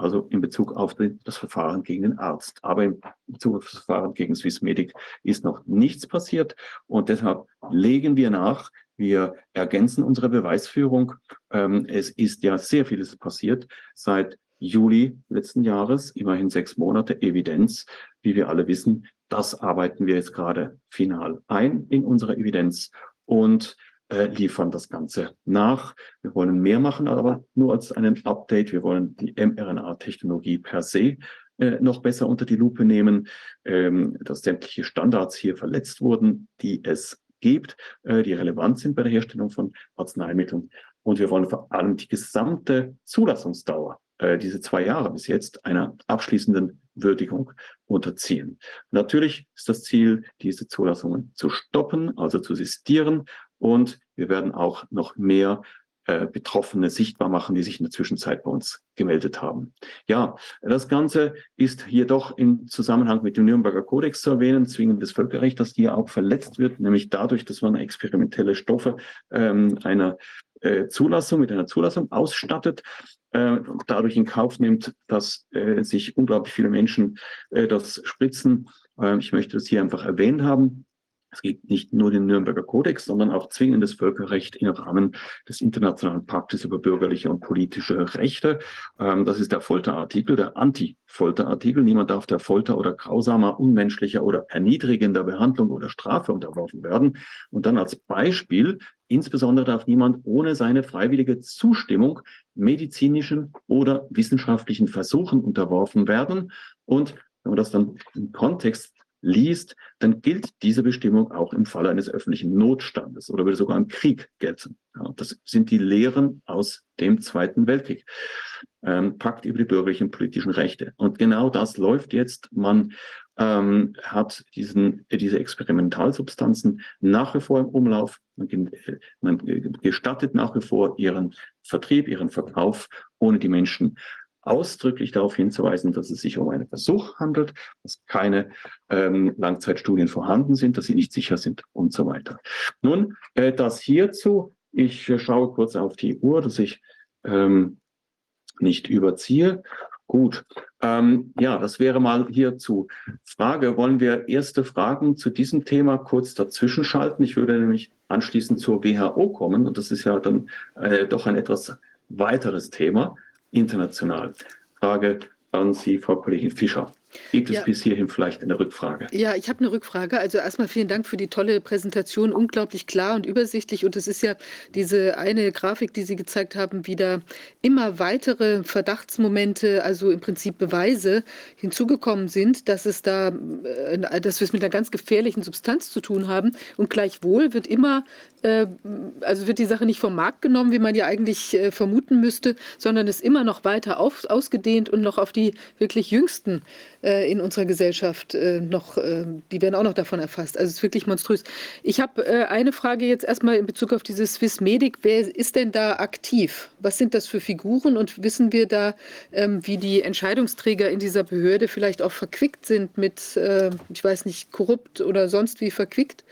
Also in Bezug auf das Verfahren gegen den Arzt. Aber in Bezug auf das Verfahren gegen Swissmedic ist noch nichts passiert. Und deshalb legen wir nach. Wir ergänzen unsere Beweisführung. Ähm, es ist ja sehr vieles passiert seit Juli letzten Jahres, immerhin sechs Monate Evidenz. Wie wir alle wissen, das arbeiten wir jetzt gerade final ein in unserer Evidenz und äh, liefern das Ganze nach. Wir wollen mehr machen, aber nur als einen Update. Wir wollen die mRNA-Technologie per se äh, noch besser unter die Lupe nehmen, ähm, dass sämtliche Standards hier verletzt wurden, die es gibt, äh, die relevant sind bei der Herstellung von Arzneimitteln. Und wir wollen vor allem die gesamte Zulassungsdauer diese zwei Jahre bis jetzt einer abschließenden Würdigung unterziehen. Natürlich ist das Ziel, diese Zulassungen zu stoppen, also zu sistieren. Und wir werden auch noch mehr äh, Betroffene sichtbar machen, die sich in der Zwischenzeit bei uns gemeldet haben. Ja, das Ganze ist hier doch im Zusammenhang mit dem Nürnberger Kodex zu erwähnen, zwingendes Völkerrecht, das hier auch verletzt wird, nämlich dadurch, dass man experimentelle Stoffe ähm, einer äh, Zulassung, mit einer Zulassung ausstattet, äh, dadurch in Kauf nimmt, dass äh, sich unglaublich viele Menschen äh, das spritzen. Äh, ich möchte das hier einfach erwähnt haben. Es gibt nicht nur den Nürnberger Kodex, sondern auch zwingendes Völkerrecht im Rahmen des Internationalen Paktes über bürgerliche und politische Rechte. Ähm, das ist der Folterartikel, der Anti-Folterartikel. Niemand darf der Folter oder grausamer, unmenschlicher oder erniedrigender Behandlung oder Strafe unterworfen werden. Und dann als Beispiel, insbesondere darf niemand ohne seine freiwillige Zustimmung medizinischen oder wissenschaftlichen Versuchen unterworfen werden. Und wenn man das dann im Kontext liest, dann gilt diese Bestimmung auch im Falle eines öffentlichen Notstandes oder würde sogar im Krieg gelten. Ja, das sind die Lehren aus dem Zweiten Weltkrieg. Ähm, Pakt über die bürgerlichen und politischen Rechte. Und genau das läuft jetzt. Man ähm, hat diesen, diese Experimentalsubstanzen nach wie vor im Umlauf. Man, man gestattet nach wie vor ihren Vertrieb, ihren Verkauf, ohne die Menschen ausdrücklich darauf hinzuweisen, dass es sich um einen Versuch handelt, dass keine ähm, Langzeitstudien vorhanden sind, dass sie nicht sicher sind und so weiter. Nun, äh, das hierzu. Ich äh, schaue kurz auf die Uhr, dass ich ähm, nicht überziehe. Gut, ähm, ja, das wäre mal hierzu. Frage, wollen wir erste Fragen zu diesem Thema kurz dazwischen schalten? Ich würde nämlich anschließend zur WHO kommen und das ist ja dann äh, doch ein etwas weiteres Thema international. Frage an Sie, Frau Kollegin Fischer. Gibt es ja. bis hierhin vielleicht eine Rückfrage? Ja, ich habe eine Rückfrage. Also erstmal vielen Dank für die tolle Präsentation, unglaublich klar und übersichtlich. Und es ist ja diese eine Grafik, die Sie gezeigt haben, wieder immer weitere Verdachtsmomente, also im Prinzip Beweise hinzugekommen sind, dass es da, äh, dass wir es mit einer ganz gefährlichen Substanz zu tun haben. Und gleichwohl wird immer äh, also wird die Sache nicht vom Markt genommen, wie man ja eigentlich äh, vermuten müsste, sondern ist immer noch weiter auf, ausgedehnt und noch auf die wirklich jüngsten äh, in unserer Gesellschaft noch, die werden auch noch davon erfasst. Also es ist wirklich monströs. Ich habe eine Frage jetzt erstmal in Bezug auf dieses Swissmedic. Wer ist denn da aktiv? Was sind das für Figuren und wissen wir da, ähm, wie die Entscheidungsträger in dieser Behörde vielleicht auch verquickt sind mit, ich weiß nicht, korrupt oder sonst wie verquickt?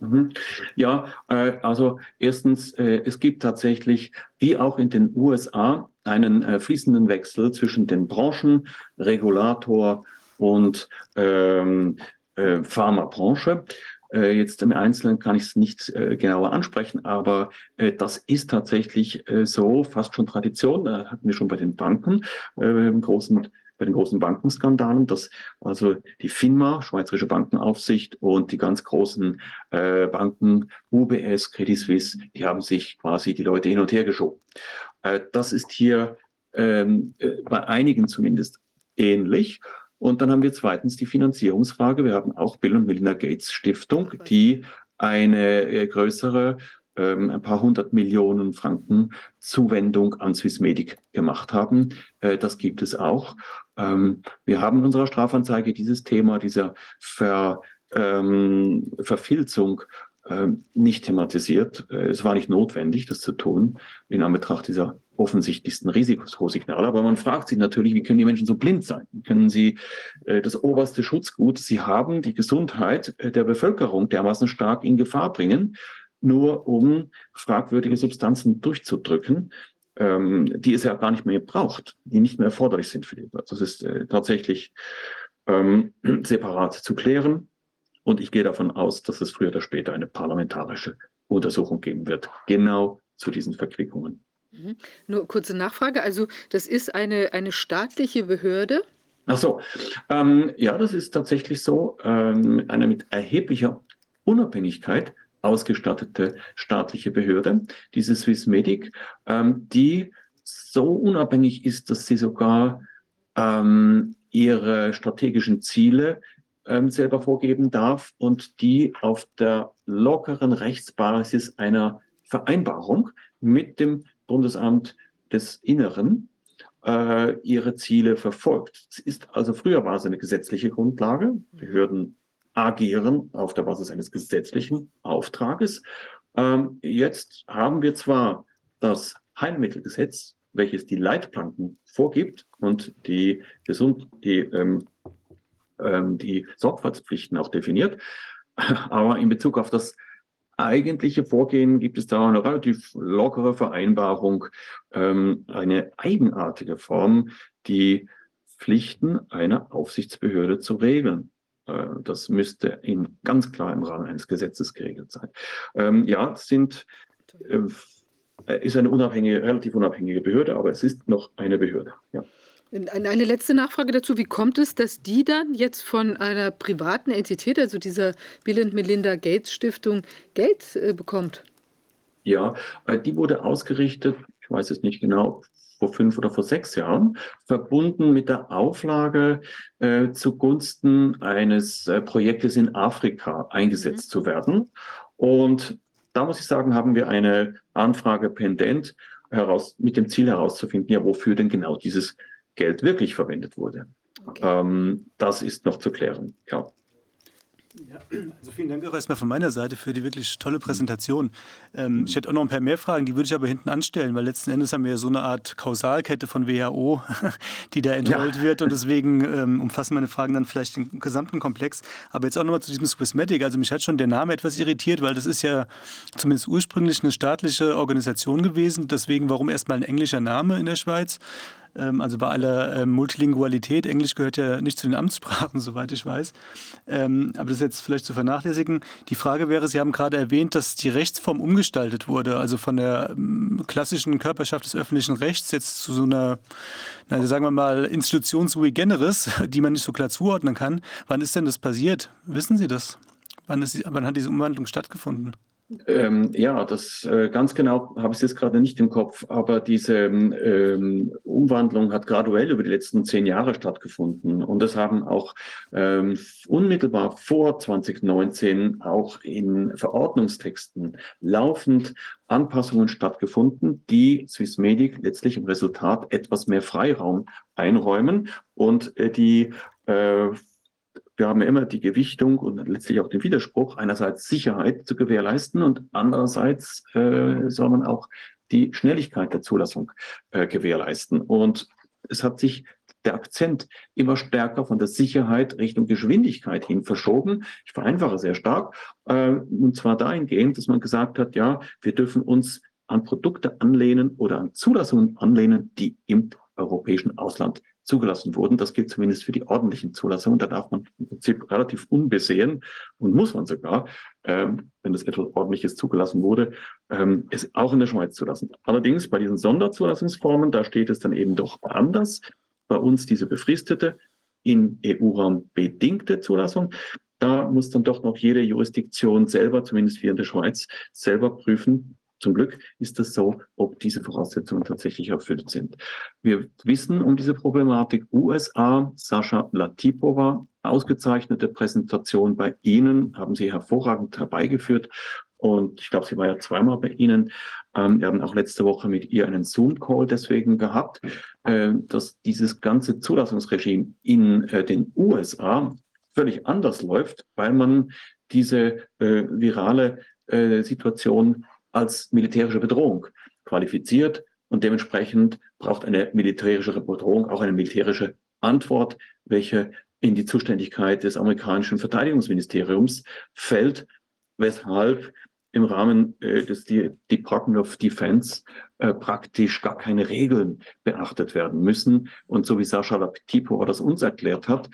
Mhm. Ja, äh, also erstens, äh, es gibt tatsächlich, wie auch in den USA, einen äh, fließenden Wechsel zwischen den Branchen, Regulator und ähm, äh, Pharmabranche. Äh, jetzt im Einzelnen kann ich es nicht äh, genauer ansprechen, aber äh, das ist tatsächlich äh, so, fast schon Tradition. Hatten wir schon bei den Banken im großen bei den großen Bankenskandalen, dass also die FINMA, Schweizerische Bankenaufsicht und die ganz großen äh, Banken, UBS, Credit Suisse, die haben sich quasi die Leute hin und her geschoben. Äh, das ist hier ähm, äh, bei einigen zumindest ähnlich. Und dann haben wir zweitens die Finanzierungsfrage. Wir haben auch Bill und Melinda Gates Stiftung, die eine äh, größere, ähm, ein paar hundert Millionen Franken Zuwendung an Swissmedic gemacht haben. Das gibt es auch. Ähm, wir haben in unserer Strafanzeige dieses Thema dieser Ver, Verfilzung nicht thematisiert. Äh, es war nicht notwendig, das zu tun, in Anbetracht dieser offensichtlichsten Risikosignale. Aber man fragt sich natürlich, wie können die Menschen so blind sein? Wie können sie äh, das oberste Schutzgut, sie haben die Gesundheit äh, der Bevölkerung dermaßen stark in Gefahr bringen, nur um fragwürdige Substanzen durchzudrücken, ähm, die es ja gar nicht mehr braucht, die nicht mehr erforderlich sind für die. Also das ist tatsächlich ähm, separat zu klären. Und ich gehe davon aus, dass es früher oder später eine parlamentarische Untersuchung geben wird, genau zu diesen Verquickungen. Mhm. Nur kurze Nachfrage. Also, das ist eine, eine staatliche Behörde? Ach so. Ähm, ja, das ist tatsächlich so. Ähm, eine mit erheblicher Unabhängigkeit ausgestattete staatliche Behörde, diese Swissmedic, ähm, die so unabhängig ist, dass sie sogar ähm, ihre strategischen Ziele ähm, selber vorgeben darf und die auf der lockeren Rechtsbasis einer Vereinbarung mit dem Bundesamt des Inneren äh, ihre Ziele verfolgt. Es ist also früher war es eine gesetzliche Grundlage. Behörden agieren auf der Basis eines gesetzlichen Auftrages. Ähm, jetzt haben wir zwar das Heilmittelgesetz, welches die Leitplanken vorgibt und die, Gesund die ähm, ähm, die Sorgfaltspflichten auch definiert. Aber in Bezug auf das eigentliche Vorgehen gibt es da eine relativ lockere Vereinbarung, ähm, eine eigenartige Form, die Pflichten einer Aufsichtsbehörde zu regeln. Äh, das müsste in, ganz klar im Rahmen eines Gesetzes geregelt sein. Ähm, ja, es sind, äh, ist eine unabhängige, relativ unabhängige Behörde, aber es ist noch eine Behörde. Ja. Eine letzte Nachfrage dazu. Wie kommt es, dass die dann jetzt von einer privaten Entität, also dieser Bill und Melinda Gates Stiftung, Geld äh, bekommt? Ja, äh, die wurde ausgerichtet, ich weiß es nicht genau, vor fünf oder vor sechs Jahren, verbunden mit der Auflage, äh, zugunsten eines äh, Projektes in Afrika eingesetzt mhm. zu werden. Und da muss ich sagen, haben wir eine Anfrage pendent heraus, mit dem Ziel herauszufinden, ja, wofür denn genau dieses Geld wirklich verwendet wurde. Okay. Ähm, das ist noch zu klären. Ja. Ja, also vielen Dank auch erstmal von meiner Seite für die wirklich tolle Präsentation. Ähm, ich hätte auch noch ein paar mehr Fragen, die würde ich aber hinten anstellen, weil letzten Endes haben wir ja so eine Art Kausalkette von WHO, die da entrollt ja. wird und deswegen ähm, umfassen meine Fragen dann vielleicht den gesamten Komplex. Aber jetzt auch nochmal zu diesem Swissmedic. Also mich hat schon der Name etwas irritiert, weil das ist ja zumindest ursprünglich eine staatliche Organisation gewesen. Deswegen, warum erstmal ein englischer Name in der Schweiz? Ähm, also bei aller ähm, Multilingualität, Englisch gehört ja nicht zu den Amtssprachen, soweit ich weiß. Ähm, aber das ist jetzt vielleicht zu vernachlässigen. Die Frage wäre, Sie haben gerade erwähnt, dass die Rechtsform umgestaltet wurde, also von der klassischen Körperschaft des öffentlichen Rechts jetzt zu so einer, na, sagen wir mal, Institution sui generis, die man nicht so klar zuordnen kann. Wann ist denn das passiert? Wissen Sie das? Wann, ist, wann hat diese Umwandlung stattgefunden? Ähm, ja, das äh, ganz genau habe ich jetzt gerade nicht im Kopf, aber diese ähm, Umwandlung hat graduell über die letzten zehn Jahre stattgefunden. Und es haben auch ähm, unmittelbar vor 2019 auch in Verordnungstexten laufend Anpassungen stattgefunden, die Swissmedic letztlich im Resultat etwas mehr Freiraum einräumen und äh, die äh, wir haben ja immer die Gewichtung und letztlich auch den Widerspruch, einerseits Sicherheit zu gewährleisten und andererseits äh, soll man auch die Schnelligkeit der Zulassung äh, gewährleisten. Und es hat sich der Akzent immer stärker von der Sicherheit Richtung Geschwindigkeit hin verschoben. Ich vereinfache sehr stark. Äh, und zwar dahingehend, dass man gesagt hat, ja, wir dürfen uns an Produkte anlehnen oder an Zulassungen anlehnen, die im europäischen Ausland zugelassen wurden. Das gilt zumindest für die ordentlichen Zulassungen. Da darf man im Prinzip relativ unbesehen und muss man sogar, ähm, wenn das etwas Ordentliches zugelassen wurde, ähm, es auch in der Schweiz zulassen. Allerdings bei diesen Sonderzulassungsformen, da steht es dann eben doch anders. bei uns diese befristete, in EU-Raum bedingte Zulassung. Da muss dann doch noch jede Jurisdiktion selber, zumindest hier in der Schweiz, selber prüfen, zum Glück ist es so, ob diese Voraussetzungen tatsächlich erfüllt sind. Wir wissen um diese Problematik USA. Sascha Latipova, ausgezeichnete Präsentation bei Ihnen, haben Sie hervorragend herbeigeführt. Und ich glaube, sie war ja zweimal bei Ihnen. Ähm, wir haben auch letzte Woche mit ihr einen Zoom-Call deswegen gehabt, äh, dass dieses ganze Zulassungsregime in äh, den USA völlig anders läuft, weil man diese äh, virale äh, Situation als militärische Bedrohung qualifiziert und dementsprechend braucht eine militärische Bedrohung auch eine militärische Antwort, welche in die Zuständigkeit des amerikanischen Verteidigungsministeriums fällt, weshalb im Rahmen äh, des Department of Defense äh, praktisch gar keine Regeln beachtet werden müssen. Und so wie Sascha Laptipova das uns erklärt hat,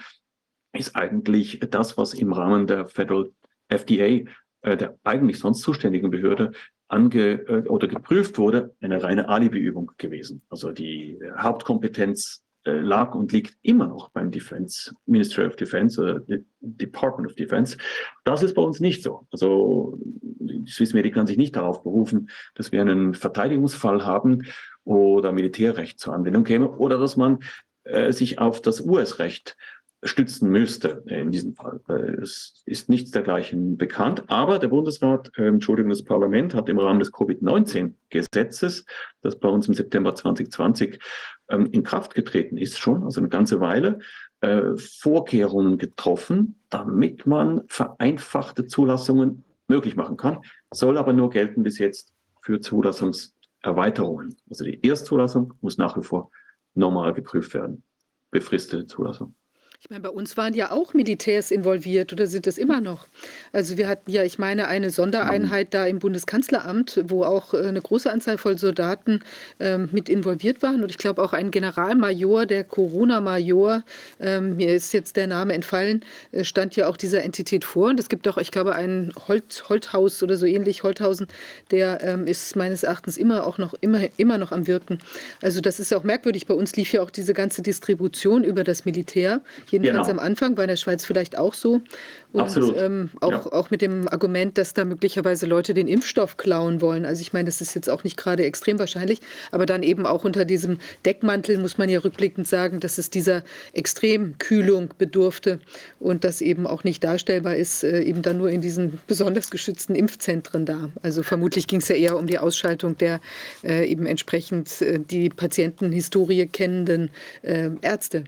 ist eigentlich das, was im Rahmen der Federal FDA, äh, der eigentlich sonst zuständigen Behörde, ange äh, oder geprüft wurde, eine reine Alibi-Übung gewesen. Also die Hauptkompetenz äh, lag und liegt immer noch beim Defense, Ministry of Defense oder Department of Defense. Das ist bei uns nicht so. Also die Swissmedic kann sich nicht darauf berufen, dass wir einen Verteidigungsfall haben oder Militärrecht zur Anwendung käme oder dass man äh, sich auf das US-Recht stützen müsste in diesem Fall. Es ist nichts dergleichen bekannt, aber der Bundesrat, äh, Entschuldigung, das Parlament hat im Rahmen des Covid-19-Gesetzes, das bei uns im September 2020 ähm, in Kraft getreten ist schon, also eine ganze Weile, äh, Vorkehrungen getroffen, damit man vereinfachte Zulassungen möglich machen kann, soll aber nur gelten bis jetzt für Zulassungserweiterungen. Also die Erstzulassung muss nach wie vor normal geprüft werden, befristete Zulassung. Ich meine, bei uns waren ja auch Militärs involviert oder sind es immer noch. Also wir hatten ja, ich meine, eine Sondereinheit da im Bundeskanzleramt, wo auch äh, eine große Anzahl von Soldaten ähm, mit involviert waren. Und ich glaube auch ein Generalmajor, der Corona-Major, ähm, mir ist jetzt der Name entfallen, äh, stand ja auch dieser Entität vor. Und es gibt auch, ich glaube, einen Holt, Holthaus oder so ähnlich, Holthausen, der ähm, ist meines Erachtens immer auch noch immer, immer noch am Wirken. Also das ist auch merkwürdig. Bei uns lief ja auch diese ganze Distribution über das Militär. Jedenfalls genau. am Anfang, war in der Schweiz vielleicht auch so. Und. Ähm, auch, ja. auch mit dem Argument, dass da möglicherweise Leute den Impfstoff klauen wollen. Also ich meine, das ist jetzt auch nicht gerade extrem wahrscheinlich, aber dann eben auch unter diesem Deckmantel muss man ja rückblickend sagen, dass es dieser Extremkühlung bedurfte und das eben auch nicht darstellbar ist, äh, eben dann nur in diesen besonders geschützten Impfzentren da. Also vermutlich ging es ja eher um die Ausschaltung der äh, eben entsprechend äh, die Patientenhistorie kennenden äh, Ärzte.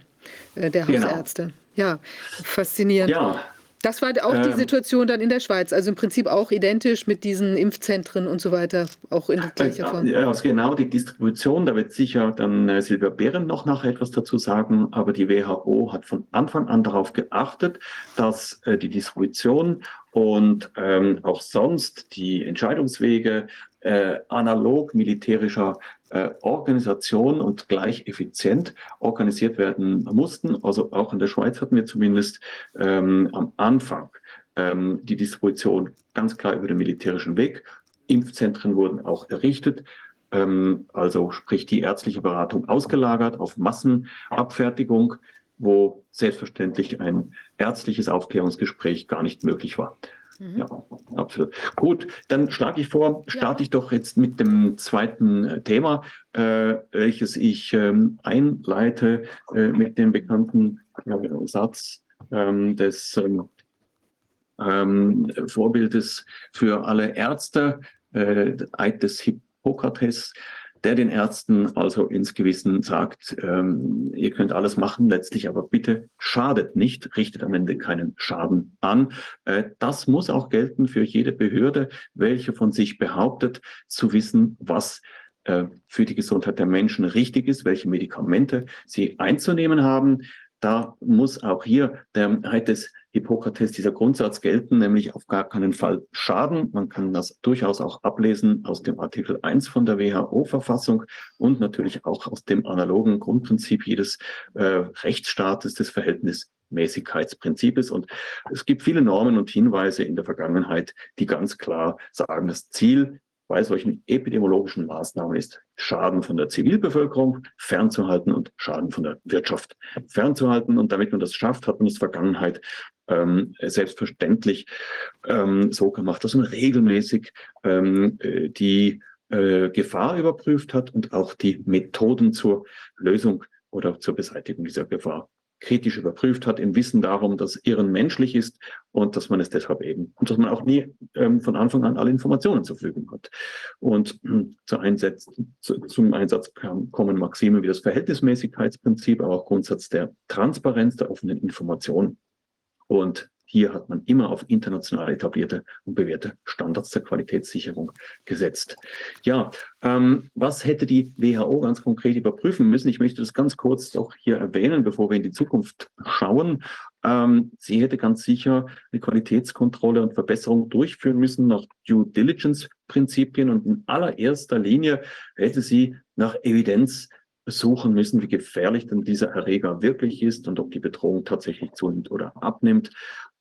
Äh, der. Hausärzte. Genau. Ja, faszinierend. Ja. Das war auch die ähm. Situation dann in der Schweiz, also im Prinzip auch identisch mit diesen Impfzentren und so weiter, auch in gleicher Form. Ja, also genau die Distribution, da wird sicher dann äh, Silvia Behren noch nachher etwas dazu sagen, aber die WHO hat von Anfang an darauf geachtet, dass äh, die Distribution und ähm, auch sonst die Entscheidungswege äh, analog militärischer äh, Organisation und gleich effizient organisiert werden mussten. Also auch in der Schweiz hatten wir zumindest ähm, am Anfang ähm, die Distribution ganz klar über den militärischen Weg. Impfzentren wurden auch errichtet. Ähm, also sprich die ärztliche Beratung ausgelagert auf Massenabfertigung, wo selbstverständlich ein ärztliches Aufklärungsgespräch gar nicht möglich war. Mhm. Ja, absolut. Gut, dann schlage ich vor, starte ja. ich doch jetzt mit dem zweiten äh, Thema, äh, welches ich ähm, einleite äh, mit dem bekannten ja, Satz ähm, des ähm, ähm Vorbildes für alle Ärzte, äh, Eid des Hippokrates der den Ärzten also ins Gewissen sagt, ähm, ihr könnt alles machen, letztlich aber bitte schadet nicht, richtet am Ende keinen Schaden an. Äh, das muss auch gelten für jede Behörde, welche von sich behauptet, zu wissen, was äh, für die Gesundheit der Menschen richtig ist, welche Medikamente sie einzunehmen haben. Da muss auch hier der Heid des Hippokrates dieser Grundsatz gelten, nämlich auf gar keinen Fall Schaden. Man kann das durchaus auch ablesen aus dem Artikel 1 von der WHO-Verfassung und natürlich auch aus dem analogen Grundprinzip jedes äh, Rechtsstaates des Verhältnismäßigkeitsprinzips. Und es gibt viele Normen und Hinweise in der Vergangenheit, die ganz klar sagen, das Ziel bei solchen epidemiologischen Maßnahmen ist, Schaden von der Zivilbevölkerung fernzuhalten und Schaden von der Wirtschaft fernzuhalten. Und damit man das schafft, hat man es Vergangenheit ähm, selbstverständlich ähm, so gemacht, dass man regelmäßig ähm, äh, die äh, Gefahr überprüft hat und auch die Methoden zur Lösung oder zur Beseitigung dieser Gefahr kritisch überprüft hat, im Wissen darum, dass Irren menschlich ist und dass man es deshalb eben und dass man auch nie ähm, von Anfang an alle Informationen zur Verfügung hat. Und äh, zu Einsatz, zu, zum Einsatz kommen Maxime wie das Verhältnismäßigkeitsprinzip, aber auch Grundsatz der Transparenz der offenen Information. Und hier hat man immer auf international etablierte und bewährte Standards der Qualitätssicherung gesetzt. Ja, ähm, was hätte die WHO ganz konkret überprüfen müssen? Ich möchte das ganz kurz auch hier erwähnen, bevor wir in die Zukunft schauen. Ähm, sie hätte ganz sicher eine Qualitätskontrolle und Verbesserung durchführen müssen nach Due Diligence Prinzipien und in allererster Linie hätte sie nach Evidenz suchen müssen, wie gefährlich denn dieser Erreger wirklich ist und ob die Bedrohung tatsächlich zunimmt oder abnimmt,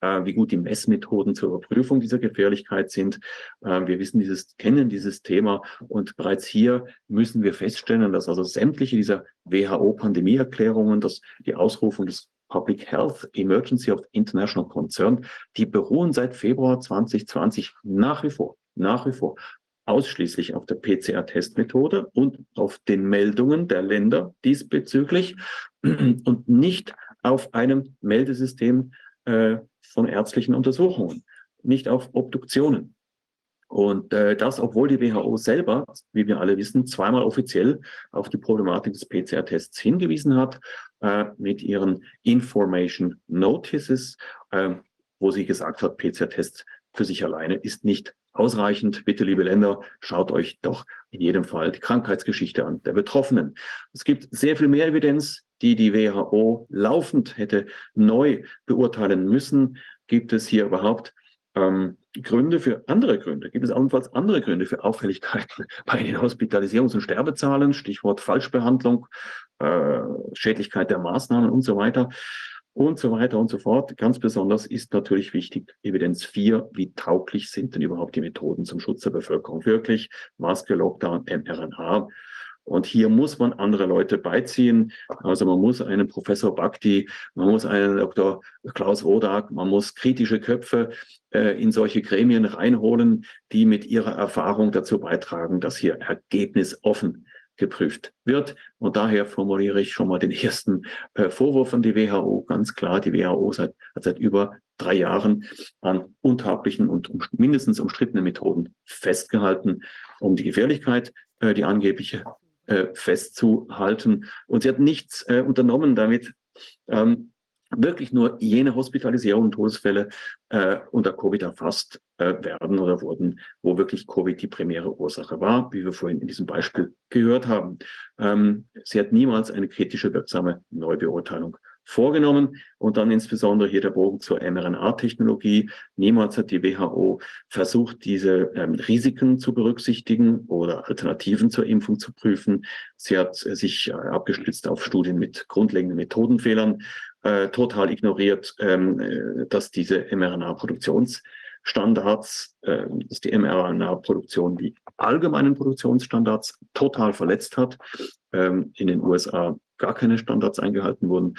äh, wie gut die Messmethoden zur Überprüfung dieser Gefährlichkeit sind. Äh, wir wissen dieses, kennen dieses Thema und bereits hier müssen wir feststellen, dass also sämtliche dieser WHO-Pandemieerklärungen, dass die Ausrufung des Public Health Emergency of International Concern, die beruhen seit Februar 2020 nach wie vor, nach wie vor ausschließlich auf der PCR-Testmethode und auf den Meldungen der Länder diesbezüglich und nicht auf einem Meldesystem äh, von ärztlichen Untersuchungen, nicht auf Obduktionen. Und äh, das, obwohl die WHO selber, wie wir alle wissen, zweimal offiziell auf die Problematik des PCR-Tests hingewiesen hat, äh, mit ihren Information Notices, äh, wo sie gesagt hat, PCR-Test für sich alleine ist nicht ausreichend. Bitte, liebe Länder, schaut euch doch in jedem Fall die Krankheitsgeschichte an der Betroffenen. Es gibt sehr viel mehr Evidenz, die die WHO laufend hätte neu beurteilen müssen. Gibt es hier überhaupt ähm, Gründe für andere Gründe? Gibt es allenfalls andere Gründe für Auffälligkeiten bei den Hospitalisierungs- und Sterbezahlen? Stichwort Falschbehandlung, äh, Schädlichkeit der Maßnahmen und so weiter und so weiter und so fort. Ganz besonders ist natürlich wichtig Evidenz 4, wie tauglich sind denn überhaupt die Methoden zum Schutz der Bevölkerung wirklich? Maske, Lockdown, mRNA. Und hier muss man andere Leute beiziehen. Also man muss einen Professor Bhakti, man muss einen Dr. Klaus Rodak, man muss kritische Köpfe äh, in solche Gremien reinholen, die mit ihrer Erfahrung dazu beitragen, dass hier ergebnisoffen geprüft wird. Und daher formuliere ich schon mal den ersten äh, Vorwurf an die WHO. Ganz klar, die WHO seit, hat seit über drei Jahren an untauglichen und um, mindestens umstrittenen Methoden festgehalten, um die Gefährlichkeit, äh, die angebliche, äh, festzuhalten. Und sie hat nichts äh, unternommen, damit ähm, wirklich nur jene Hospitalisierung und Todesfälle äh, unter Covid erfasst werden oder wurden, wo wirklich Covid die primäre Ursache war, wie wir vorhin in diesem Beispiel gehört haben. Ähm, sie hat niemals eine kritische, wirksame Neubeurteilung vorgenommen und dann insbesondere hier der Bogen zur mRNA-Technologie. Niemals hat die WHO versucht, diese ähm, Risiken zu berücksichtigen oder Alternativen zur Impfung zu prüfen. Sie hat äh, sich äh, abgestützt auf Studien mit grundlegenden Methodenfehlern äh, total ignoriert, ähm, äh, dass diese mRNA-Produktionsstandards, äh, dass die mRNA-Produktion die allgemeinen Produktionsstandards total verletzt hat. Ähm, in den USA gar keine Standards eingehalten wurden.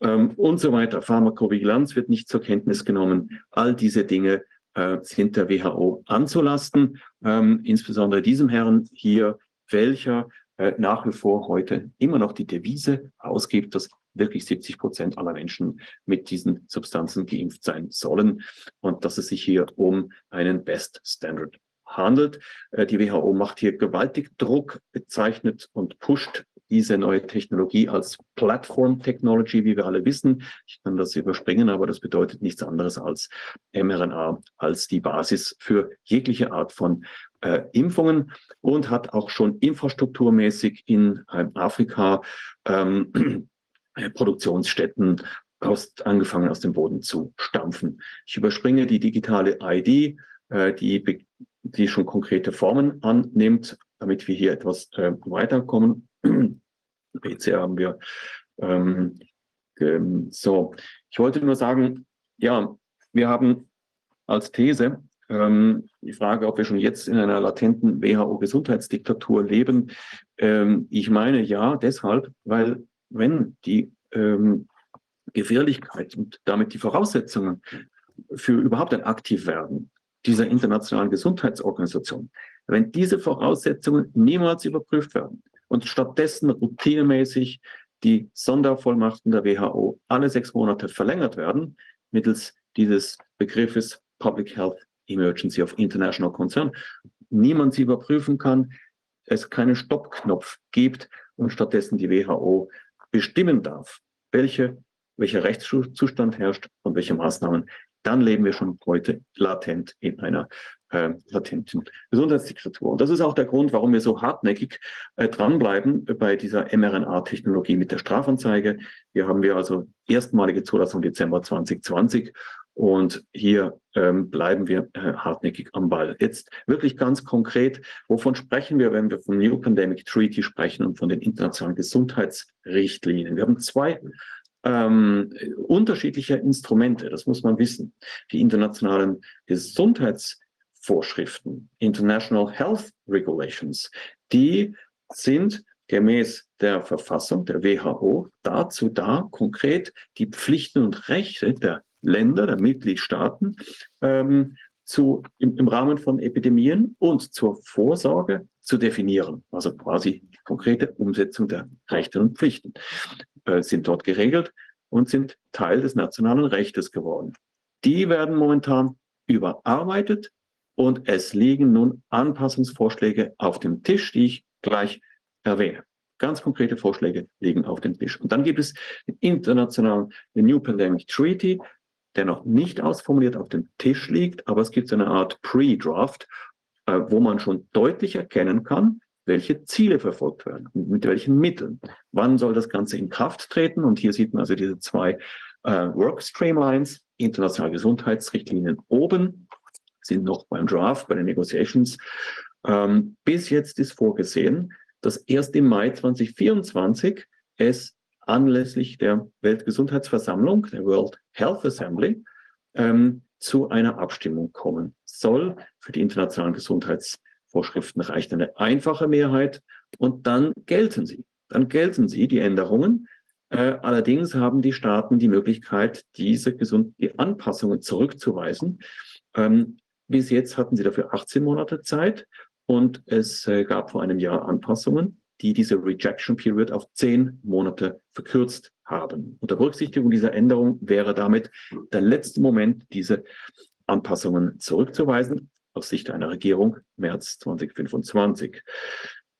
Ähm, und so weiter. Pharmakovigilanz wird nicht zur Kenntnis genommen. All diese Dinge äh, sind der WHO anzulasten, ähm, insbesondere diesem Herrn hier, welcher äh, nach wie vor heute immer noch die Devise ausgibt, dass wirklich 70 Prozent aller Menschen mit diesen Substanzen geimpft sein sollen und dass es sich hier um einen Best Standard handelt. Äh, die WHO macht hier gewaltig Druck, bezeichnet und pusht diese neue Technologie als Platform Technology, wie wir alle wissen. Ich kann das überspringen, aber das bedeutet nichts anderes als mRNA als die Basis für jegliche Art von äh, Impfungen und hat auch schon infrastrukturmäßig in äh, Afrika ähm, Produktionsstätten aus, angefangen aus dem Boden zu stampfen. Ich überspringe die digitale ID, äh, die, die schon konkrete Formen annimmt, damit wir hier etwas äh, weiterkommen. PCR haben wir. Ähm, ähm, so, ich wollte nur sagen, ja, wir haben als These, ähm, die Frage, ob wir schon jetzt in einer latenten WHO-Gesundheitsdiktatur leben. Ähm, ich meine ja, deshalb, weil wenn die ähm, Gefährlichkeit und damit die Voraussetzungen für überhaupt ein Aktivwerden dieser internationalen Gesundheitsorganisation, wenn diese Voraussetzungen niemals überprüft werden und stattdessen routinemäßig die Sondervollmachten der WHO alle sechs Monate verlängert werden, mittels dieses Begriffes Public Health Emergency of International Concern, niemand sie überprüfen kann, es keinen Stoppknopf gibt und stattdessen die WHO bestimmen darf, welche, welcher Rechtszustand herrscht und welche Maßnahmen, dann leben wir schon heute latent in einer äh, latenten Gesundheitsdiktatur. Und das ist auch der Grund, warum wir so hartnäckig äh, dranbleiben bei dieser mRNA-Technologie mit der Strafanzeige. Hier haben wir also erstmalige Zulassung Dezember 2020 und hier ähm, bleiben wir äh, hartnäckig am Ball. Jetzt wirklich ganz konkret, wovon sprechen wir, wenn wir vom New Pandemic Treaty sprechen und von den internationalen Gesundheitsrichtlinien? Wir haben zwei ähm, unterschiedliche Instrumente, das muss man wissen. Die internationalen Gesundheitsvorschriften, International Health Regulations, die sind gemäß der Verfassung der WHO dazu da, konkret die Pflichten und Rechte der Länder, der Mitgliedstaaten ähm, zu, im, im, Rahmen von Epidemien und zur Vorsorge zu definieren. Also quasi die konkrete Umsetzung der Rechte und Pflichten äh, sind dort geregelt und sind Teil des nationalen Rechtes geworden. Die werden momentan überarbeitet und es liegen nun Anpassungsvorschläge auf dem Tisch, die ich gleich erwähne. Ganz konkrete Vorschläge liegen auf dem Tisch. Und dann gibt es den internationalen New Pandemic Treaty, der noch nicht ausformuliert auf dem Tisch liegt, aber es gibt so eine Art Pre-Draft, äh, wo man schon deutlich erkennen kann, welche Ziele verfolgt werden und mit welchen Mitteln. Wann soll das Ganze in Kraft treten? Und hier sieht man also diese zwei äh, Workstreamlines, internationale Gesundheitsrichtlinien oben, sind noch beim Draft, bei den Negotiations. Ähm, bis jetzt ist vorgesehen, dass erst im Mai 2024 es anlässlich der Weltgesundheitsversammlung, der World Health Assembly, ähm, zu einer Abstimmung kommen soll. Für die internationalen Gesundheitsvorschriften reicht eine einfache Mehrheit und dann gelten sie. Dann gelten sie, die Änderungen. Äh, allerdings haben die Staaten die Möglichkeit, diese Gesund die Anpassungen zurückzuweisen. Ähm, bis jetzt hatten sie dafür 18 Monate Zeit und es äh, gab vor einem Jahr Anpassungen die diese Rejection Period auf zehn Monate verkürzt haben. Unter Berücksichtigung dieser Änderung wäre damit der letzte Moment, diese Anpassungen zurückzuweisen, aus Sicht einer Regierung März 2025.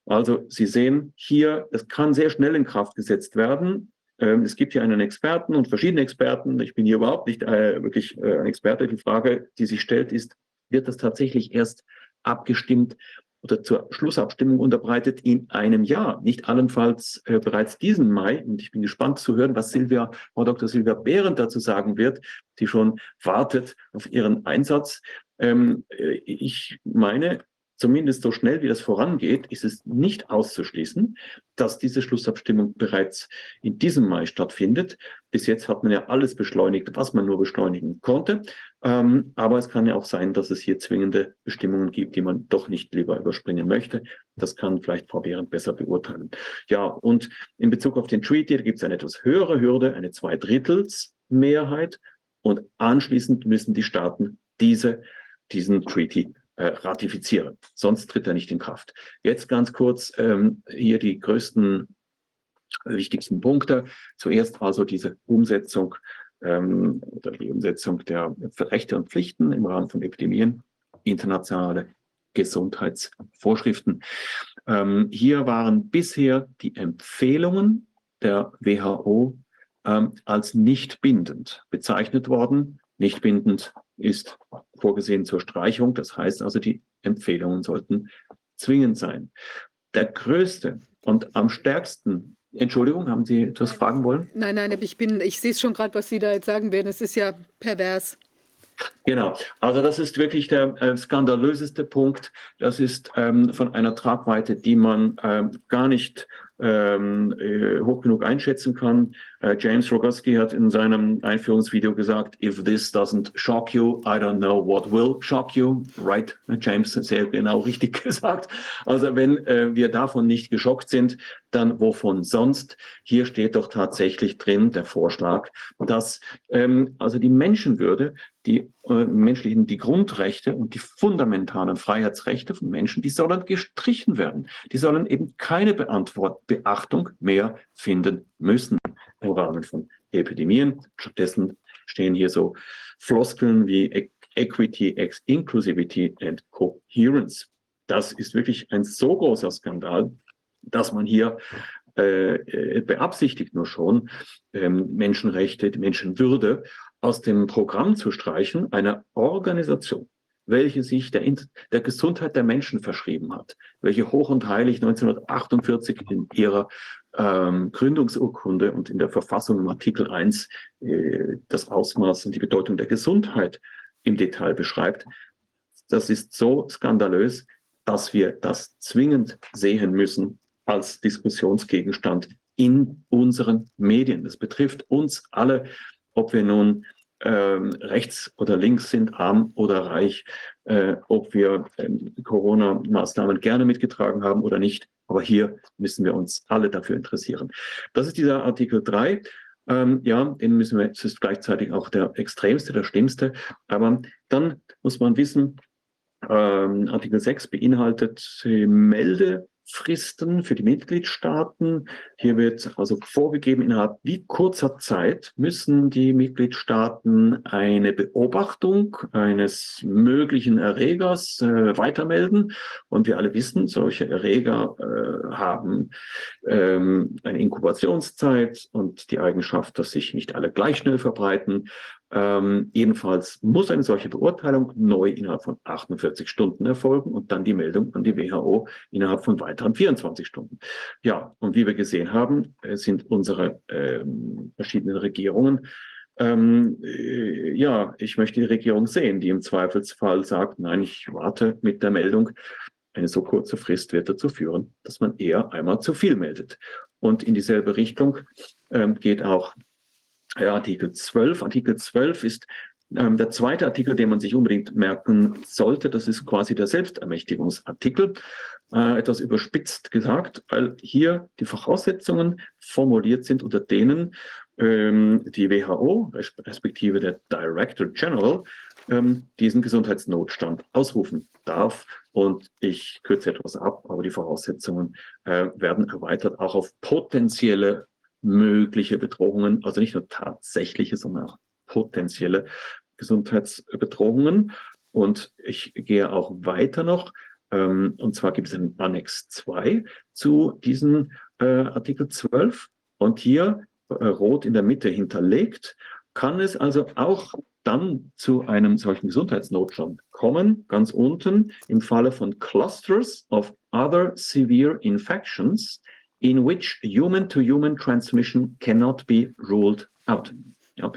Also Sie sehen hier, es kann sehr schnell in Kraft gesetzt werden. Ähm, es gibt hier einen Experten und verschiedene Experten. Ich bin hier überhaupt nicht äh, wirklich äh, ein Experte. Die Frage, die sich stellt, ist, wird das tatsächlich erst abgestimmt oder zur Schlussabstimmung unterbreitet in einem Jahr, nicht allenfalls äh, bereits diesen Mai. Und ich bin gespannt zu hören, was Silvia, Frau Dr. Silvia Behrendt dazu sagen wird, die schon wartet auf ihren Einsatz. Ähm, äh, ich meine, zumindest so schnell wie das vorangeht, ist es nicht auszuschließen, dass diese Schlussabstimmung bereits in diesem Mai stattfindet. Bis jetzt hat man ja alles beschleunigt, was man nur beschleunigen konnte. Ähm, aber es kann ja auch sein, dass es hier zwingende Bestimmungen gibt, die man doch nicht lieber überspringen möchte. Das kann vielleicht Frau Behrendt besser beurteilen. Ja, und in Bezug auf den Treaty, da gibt es eine etwas höhere Hürde, eine Zweidrittelsmehrheit. Und anschließend müssen die Staaten diese, diesen Treaty äh, ratifizieren. Sonst tritt er nicht in Kraft. Jetzt ganz kurz ähm, hier die größten, äh, wichtigsten Punkte. Zuerst also diese Umsetzung ähm, oder die Umsetzung der Rechte und Pflichten im Rahmen von Epidemien, internationale Gesundheitsvorschriften. Ähm, hier waren bisher die Empfehlungen der WHO ähm, als nicht bindend bezeichnet worden. Nicht bindend ist vorgesehen zur Streichung. Das heißt also, die Empfehlungen sollten zwingend sein. Der größte und am stärksten Entschuldigung, haben Sie etwas fragen wollen? Nein, nein, ich bin, ich sehe schon gerade, was Sie da jetzt sagen werden. Es ist ja pervers. Genau, also das ist wirklich der äh, skandalöseste Punkt. Das ist ähm, von einer Tragweite, die man ähm, gar nicht ähm, äh, hoch genug einschätzen kann. Äh, James Rogoski hat in seinem Einführungsvideo gesagt, if this doesn't shock you, I don't know what will shock you. Right, James, sehr genau richtig gesagt. Also wenn äh, wir davon nicht geschockt sind, dann wovon sonst? Hier steht doch tatsächlich drin der Vorschlag, dass ähm, also die Menschenwürde, die äh, menschlichen, die Grundrechte und die fundamentalen Freiheitsrechte von Menschen, die sollen gestrichen werden. Die sollen eben keine Beantwort Beachtung mehr finden müssen im Rahmen von Epidemien. Stattdessen stehen hier so Floskeln wie Equity, Inclusivity and Coherence. Das ist wirklich ein so großer Skandal, dass man hier äh, äh, beabsichtigt nur schon, ähm, Menschenrechte, Menschenwürde aus dem Programm zu streichen, einer Organisation, welche sich der, der Gesundheit der Menschen verschrieben hat, welche hoch und heilig 1948 in ihrer ähm, Gründungsurkunde und in der Verfassung im Artikel 1 äh, das Ausmaß und die Bedeutung der Gesundheit im Detail beschreibt. Das ist so skandalös, dass wir das zwingend sehen müssen als Diskussionsgegenstand in unseren Medien. Das betrifft uns alle, ob wir nun ähm, rechts oder links sind, arm oder reich, äh, ob wir ähm, Corona-Maßnahmen gerne mitgetragen haben oder nicht. Aber hier müssen wir uns alle dafür interessieren. Das ist dieser Artikel 3. Ähm, ja, den müssen wir, es ist gleichzeitig auch der extremste, der schlimmste. Aber dann muss man wissen, ähm, Artikel 6 beinhaltet äh, Melde Fristen für die Mitgliedstaaten. Hier wird also vorgegeben, innerhalb wie kurzer Zeit müssen die Mitgliedstaaten eine Beobachtung eines möglichen Erregers äh, weitermelden. Und wir alle wissen, solche Erreger äh, haben ähm, eine Inkubationszeit und die Eigenschaft, dass sich nicht alle gleich schnell verbreiten. Ähm, jedenfalls muss eine solche Beurteilung neu innerhalb von 48 Stunden erfolgen und dann die Meldung an die WHO innerhalb von weiteren 24 Stunden. Ja, und wie wir gesehen haben, äh, sind unsere ähm, verschiedenen Regierungen ähm, äh, ja, ich möchte die Regierung sehen, die im Zweifelsfall sagt, nein, ich warte mit der Meldung. Eine so kurze Frist wird dazu führen, dass man eher einmal zu viel meldet. Und in dieselbe Richtung ähm, geht auch Artikel 12. Artikel 12 ist ähm, der zweite Artikel, den man sich unbedingt merken sollte. Das ist quasi der Selbstermächtigungsartikel. Äh, etwas überspitzt gesagt, weil hier die Voraussetzungen formuliert sind, unter denen ähm, die WHO, respektive der Director General, ähm, diesen Gesundheitsnotstand ausrufen darf. Und ich kürze etwas ab, aber die Voraussetzungen äh, werden erweitert auch auf potenzielle mögliche Bedrohungen, also nicht nur tatsächliche, sondern auch potenzielle Gesundheitsbedrohungen. Und ich gehe auch weiter noch. Ähm, und zwar gibt es einen Annex 2 zu diesem äh, Artikel 12. Und hier äh, rot in der Mitte hinterlegt, kann es also auch dann zu einem solchen Gesundheitsnotstand kommen, ganz unten, im Falle von Clusters of other severe infections in which human-to-human -human transmission cannot be ruled out. Ja,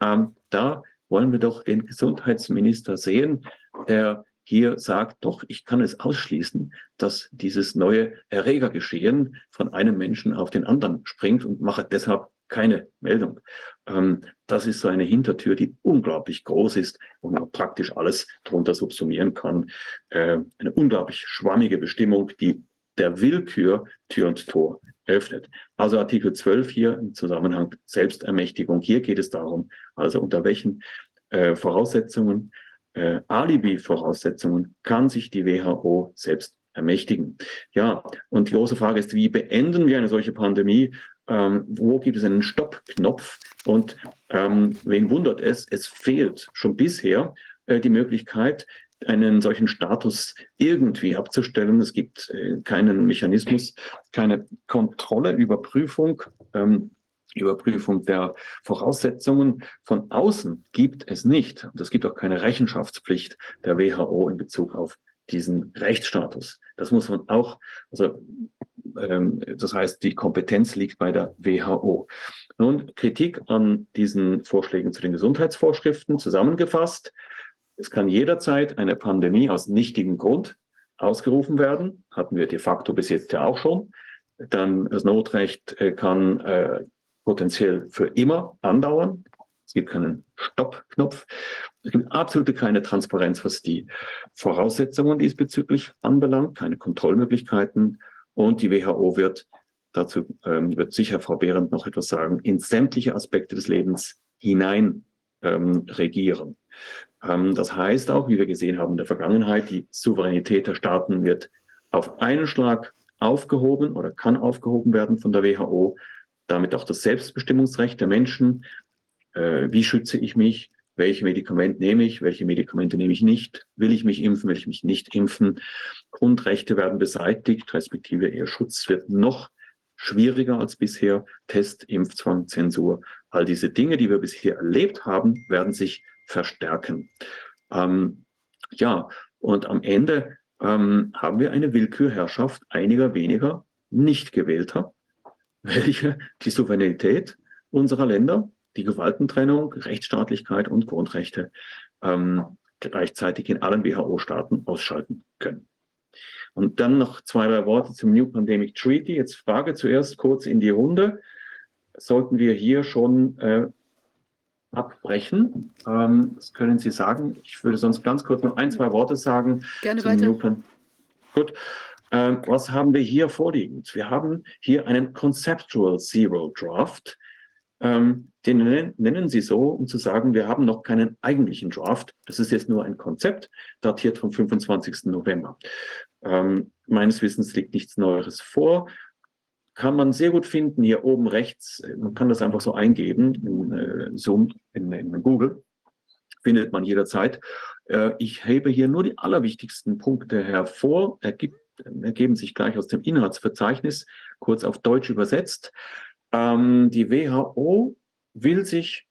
ähm, da wollen wir doch den Gesundheitsminister sehen, der hier sagt, doch, ich kann es ausschließen, dass dieses neue Erregergeschehen von einem Menschen auf den anderen springt und mache deshalb keine Meldung. Ähm, das ist so eine Hintertür, die unglaublich groß ist und man praktisch alles darunter subsumieren kann. Äh, eine unglaublich schwammige Bestimmung, die der Willkür Tür und Tor öffnet. Also Artikel 12 hier im Zusammenhang Selbstermächtigung. Hier geht es darum, also unter welchen äh, Voraussetzungen, äh, Alibi-Voraussetzungen kann sich die WHO selbst ermächtigen. Ja, und die große Frage ist, wie beenden wir eine solche Pandemie? Ähm, wo gibt es einen Stoppknopf? Und ähm, wen wundert es? Es fehlt schon bisher äh, die Möglichkeit, einen solchen Status irgendwie abzustellen. Es gibt äh, keinen Mechanismus, keine Kontrolle, Überprüfung. Ähm, Überprüfung der Voraussetzungen von außen gibt es nicht. Und es gibt auch keine Rechenschaftspflicht der WHO in Bezug auf diesen Rechtsstatus. Das muss man auch, also ähm, das heißt, die Kompetenz liegt bei der WHO. Nun, Kritik an diesen Vorschlägen zu den Gesundheitsvorschriften zusammengefasst. Es kann jederzeit eine Pandemie aus nichtigem Grund ausgerufen werden. Hatten wir de facto bis jetzt ja auch schon. Dann das Notrecht äh, kann äh, potenziell für immer andauern. Es gibt keinen Stoppknopf. Es gibt absolut keine Transparenz, was die Voraussetzungen diesbezüglich anbelangt, keine Kontrollmöglichkeiten. Und die WHO wird, dazu ähm, wird sicher Frau Behrendt noch etwas sagen, in sämtliche Aspekte des Lebens hinein ähm, regieren. Ähm, das heißt auch, wie wir gesehen haben in der Vergangenheit, die Souveränität der Staaten wird auf einen Schlag aufgehoben oder kann aufgehoben werden von der WHO. Damit auch das Selbstbestimmungsrecht der Menschen, äh, wie schütze ich mich, welche Medikamente nehme ich, welche Medikamente nehme ich nicht, will ich mich impfen, will ich mich nicht impfen. Grundrechte werden beseitigt, respektive ihr Schutz wird noch schwieriger als bisher. Test, Impfzwang, Zensur, all diese Dinge, die wir bisher erlebt haben, werden sich verstärken. Ähm, ja, und am Ende ähm, haben wir eine Willkürherrschaft einiger weniger nicht gewählter, welche die Souveränität unserer Länder die Gewaltentrennung, Rechtsstaatlichkeit und Grundrechte ähm, gleichzeitig in allen WHO-Staaten ausschalten können. Und dann noch zwei, drei Worte zum New Pandemic Treaty. Jetzt Frage zuerst kurz in die Runde. Sollten wir hier schon äh, abbrechen? Ähm, das können Sie sagen. Ich würde sonst ganz kurz noch ein, zwei Worte sagen. Gerne weiter. Gut. Ähm, was haben wir hier vorliegend? Wir haben hier einen Conceptual Zero Draft. Ähm, den nennen, nennen sie so, um zu sagen, wir haben noch keinen eigentlichen Draft. Das ist jetzt nur ein Konzept, datiert vom 25. November. Ähm, meines Wissens liegt nichts Neueres vor. Kann man sehr gut finden hier oben rechts. Man kann das einfach so eingeben in äh, Zoom, in, in Google. Findet man jederzeit. Äh, ich hebe hier nur die allerwichtigsten Punkte hervor. Ergibt, ergeben sich gleich aus dem Inhaltsverzeichnis, kurz auf Deutsch übersetzt. Ähm, die WHO will sich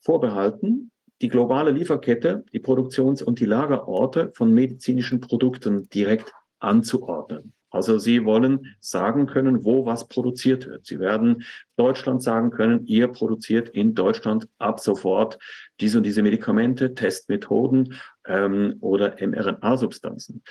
vorbehalten, die globale Lieferkette, die Produktions- und die Lagerorte von medizinischen Produkten direkt anzuordnen. Also sie wollen sagen können, wo was produziert wird. Sie werden Deutschland sagen können, ihr produziert in Deutschland ab sofort diese und diese Medikamente, Testmethoden ähm, oder mRNA-Substanzen.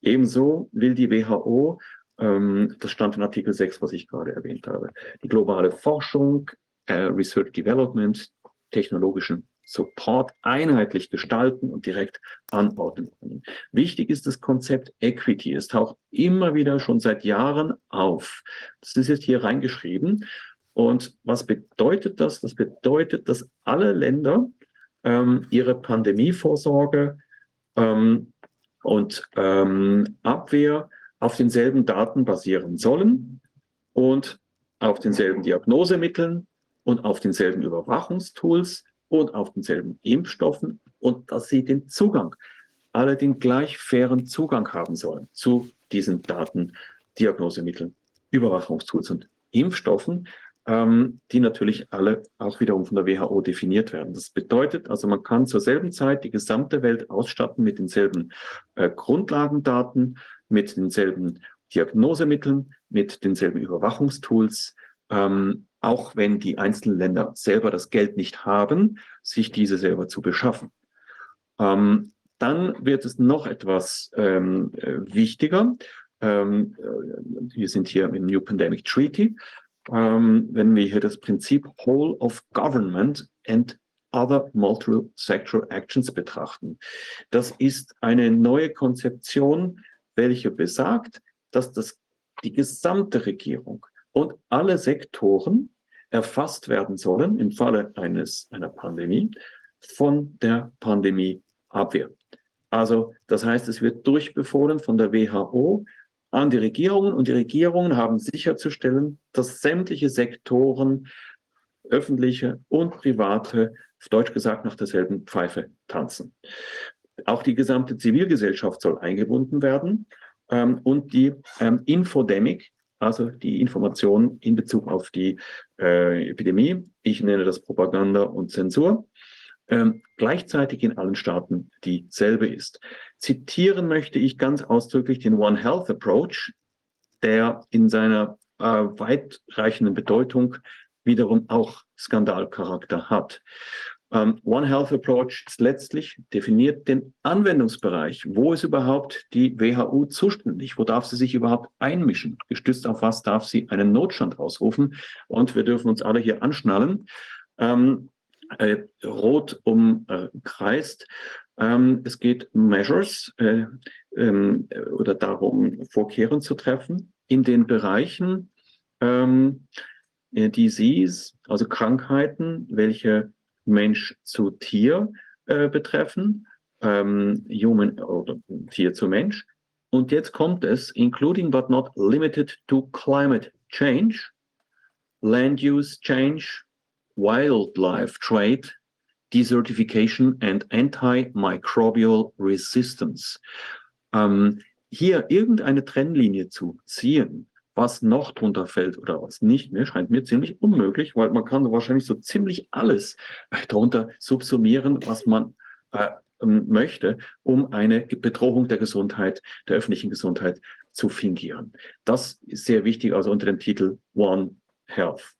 Ebenso will die WHO ähm, das stand in Artikel 6, was ich gerade erwähnt habe. Die globale Forschung, äh, Research Development, technologischen Support einheitlich gestalten und direkt anordnen können. Wichtig ist das Konzept Equity. Es taucht immer wieder schon seit Jahren auf. Das ist jetzt hier reingeschrieben. Und was bedeutet das? Das bedeutet, dass alle Länder ähm, ihre Pandemievorsorge ähm, und ähm, Abwehr auf denselben Daten basieren sollen und auf denselben Diagnosemitteln und auf denselben Überwachungstools und auf denselben Impfstoffen und dass sie den Zugang, alle den gleich fairen Zugang haben sollen zu diesen Daten, Diagnosemitteln, Überwachungstools und Impfstoffen, ähm, die natürlich alle auch wiederum von der WHO definiert werden. Das bedeutet also, man kann zur selben Zeit die gesamte Welt ausstatten mit denselben äh, Grundlagendaten, mit denselben Diagnosemitteln, mit denselben Überwachungstools, ähm, auch wenn die einzelnen Länder selber das Geld nicht haben, sich diese selber zu beschaffen. Ähm, dann wird es noch etwas ähm, äh, wichtiger. Ähm, äh, wir sind hier im New Pandemic Treaty. Ähm, wenn wir hier das Prinzip Whole of Government and Other Multiple Sectoral Actions betrachten. Das ist eine neue Konzeption welche besagt, dass das, die gesamte Regierung und alle Sektoren erfasst werden sollen im Falle eines, einer Pandemie von der Pandemieabwehr. Also das heißt, es wird durchbefohlen von der WHO an die Regierungen und die Regierungen haben sicherzustellen, dass sämtliche Sektoren, öffentliche und private, auf Deutsch gesagt nach derselben Pfeife tanzen. Auch die gesamte Zivilgesellschaft soll eingebunden werden ähm, und die ähm, Infodemic, also die Information in Bezug auf die äh, Epidemie, ich nenne das Propaganda und Zensur, ähm, gleichzeitig in allen Staaten dieselbe ist. Zitieren möchte ich ganz ausdrücklich den One Health Approach, der in seiner äh, weitreichenden Bedeutung wiederum auch Skandalcharakter hat. Um, One Health Approach letztlich definiert den Anwendungsbereich. Wo ist überhaupt die WHO zuständig? Wo darf sie sich überhaupt einmischen? Gestützt auf was darf sie einen Notstand ausrufen? Und wir dürfen uns alle hier anschnallen. Ähm, äh, rot umkreist. Ähm, es geht um Measures äh, ähm, oder darum, Vorkehrungen zu treffen in den Bereichen ähm, äh, Disease, also Krankheiten, welche Mensch zu Tier äh, betreffen, ähm, Human oder Tier zu Mensch. Und jetzt kommt es, including but not limited to climate change, land use change, wildlife trade, desertification and antimicrobial resistance. Ähm, hier irgendeine Trennlinie zu ziehen, was noch drunter fällt oder was nicht mehr, scheint mir ziemlich unmöglich, weil man kann wahrscheinlich so ziemlich alles darunter subsumieren, was man äh, möchte, um eine Bedrohung der Gesundheit, der öffentlichen Gesundheit zu fingieren. Das ist sehr wichtig, also unter dem Titel One Health.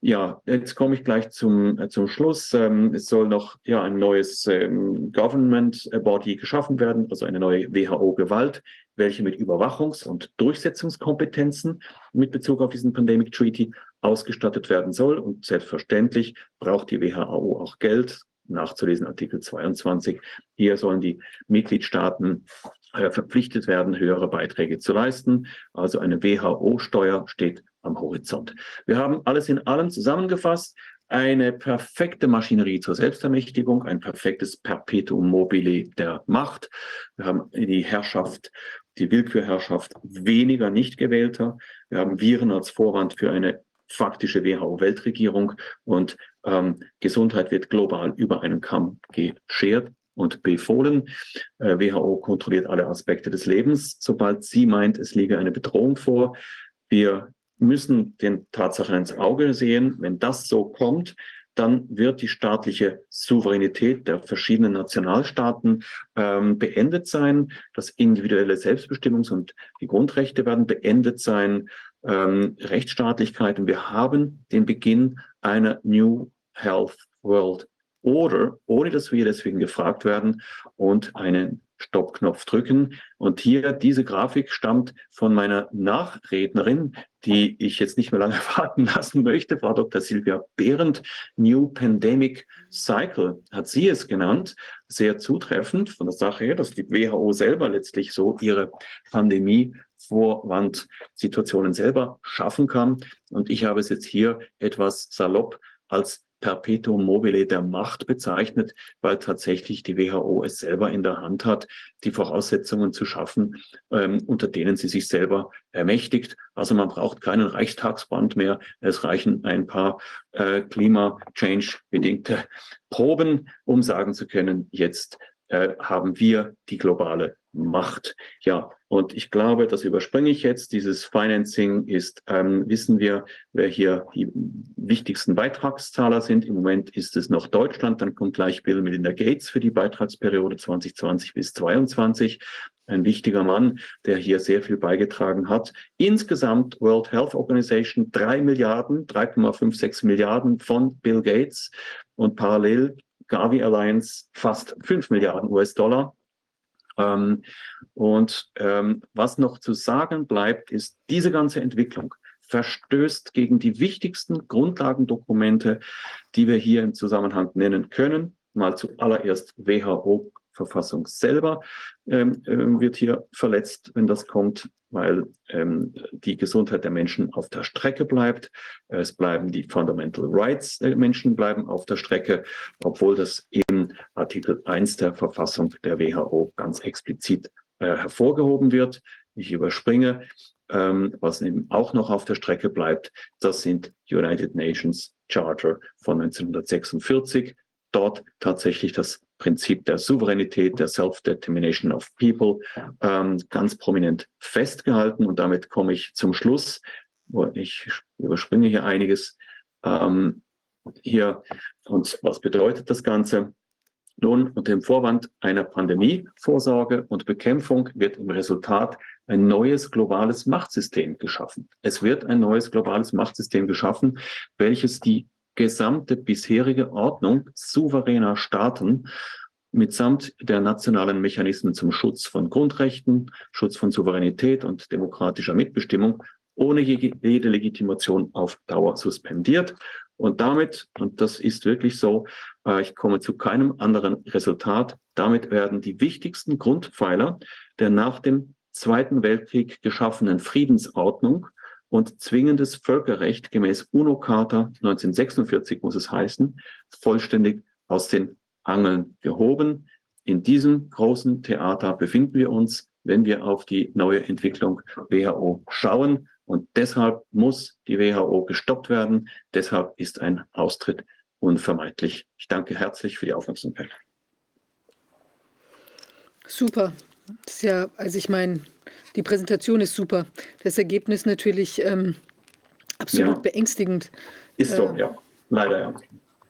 Ja, jetzt komme ich gleich zum, äh, zum Schluss. Ähm, es soll noch ja, ein neues ähm, Government Body geschaffen werden, also eine neue WHO-Gewalt, welche mit Überwachungs- und Durchsetzungskompetenzen mit Bezug auf diesen Pandemic Treaty ausgestattet werden soll. Und selbstverständlich braucht die WHO auch Geld, nachzulesen Artikel 22. Hier sollen die Mitgliedstaaten äh, verpflichtet werden, höhere Beiträge zu leisten. Also eine WHO-Steuer steht am Horizont. Wir haben alles in allem zusammengefasst. Eine perfekte Maschinerie zur Selbstermächtigung, ein perfektes Perpetuum mobile der Macht. Wir haben die Herrschaft, die Willkürherrschaft weniger nicht gewählter. Wir haben Viren als Vorwand für eine faktische WHO-Weltregierung und ähm, Gesundheit wird global über einen Kamm geschert und befohlen. Äh, WHO kontrolliert alle Aspekte des Lebens. Sobald sie meint, es liege eine Bedrohung vor, wir müssen den Tatsachen ins Auge sehen. Wenn das so kommt, dann wird die staatliche Souveränität der verschiedenen Nationalstaaten ähm, beendet sein. Das individuelle Selbstbestimmungs- und die Grundrechte werden beendet sein. Ähm, Rechtsstaatlichkeit. Und wir haben den Beginn einer New Health World Order, ohne dass wir deswegen gefragt werden und einen Stoppknopf drücken. Und hier, diese Grafik stammt von meiner Nachrednerin, die ich jetzt nicht mehr lange warten lassen möchte, Frau Dr. Silvia Behrendt. New Pandemic Cycle hat sie es genannt. Sehr zutreffend von der Sache her, dass die WHO selber letztlich so ihre Pandemie Vorwandsituationen selber schaffen kann. Und ich habe es jetzt hier etwas salopp als Perpetuum mobile der Macht bezeichnet, weil tatsächlich die WHO es selber in der Hand hat, die Voraussetzungen zu schaffen, ähm, unter denen sie sich selber ermächtigt. Also man braucht keinen Reichstagsband mehr. Es reichen ein paar äh, Klima-Change-bedingte Proben, um sagen zu können, jetzt äh, haben wir die globale Macht. Ja, und ich glaube, das überspringe ich jetzt. Dieses Financing ist, ähm, wissen wir, wer hier die wichtigsten Beitragszahler sind. Im Moment ist es noch Deutschland, dann kommt gleich Bill Melinda Gates für die Beitragsperiode 2020 bis 2022. Ein wichtiger Mann, der hier sehr viel beigetragen hat. Insgesamt World Health Organization drei Milliarden, 3,56 Milliarden von Bill Gates und parallel Gavi Alliance fast fünf Milliarden US-Dollar. Ähm, und ähm, was noch zu sagen bleibt, ist, diese ganze Entwicklung verstößt gegen die wichtigsten Grundlagendokumente, die wir hier im Zusammenhang nennen können. Mal zuallererst WHO Verfassung selber ähm, ähm, wird hier verletzt, wenn das kommt, weil ähm, die Gesundheit der Menschen auf der Strecke bleibt. Es bleiben die Fundamental Rights der Menschen bleiben auf der Strecke, obwohl das in Artikel 1 der Verfassung der WHO ganz explizit äh, hervorgehoben wird. Ich überspringe. Ähm, was eben auch noch auf der Strecke bleibt, das sind United Nations Charter von 1946. Dort tatsächlich das Prinzip der Souveränität, der Self-Determination of People ähm, ganz prominent festgehalten. Und damit komme ich zum Schluss. Ich überspringe hier einiges. Ähm, hier, und was bedeutet das Ganze? Nun, unter dem Vorwand einer Pandemievorsorge und Bekämpfung wird im Resultat ein neues globales Machtsystem geschaffen. Es wird ein neues globales Machtsystem geschaffen, welches die gesamte bisherige Ordnung souveräner Staaten mitsamt der nationalen Mechanismen zum Schutz von Grundrechten, Schutz von Souveränität und demokratischer Mitbestimmung ohne jede Legitimation auf Dauer suspendiert. Und damit, und das ist wirklich so, äh, ich komme zu keinem anderen Resultat, damit werden die wichtigsten Grundpfeiler der nach dem Zweiten Weltkrieg geschaffenen Friedensordnung und zwingendes Völkerrecht gemäß UNO-Charta 1946 muss es heißen, vollständig aus den Angeln gehoben. In diesem großen Theater befinden wir uns, wenn wir auf die neue Entwicklung WHO schauen. Und deshalb muss die WHO gestoppt werden. Deshalb ist ein Austritt unvermeidlich. Ich danke herzlich für die Aufmerksamkeit. Super. Das ist ja, also ich meine, die Präsentation ist super. Das Ergebnis natürlich ähm, absolut ja. beängstigend. Ist so, äh, ja. Leider ja.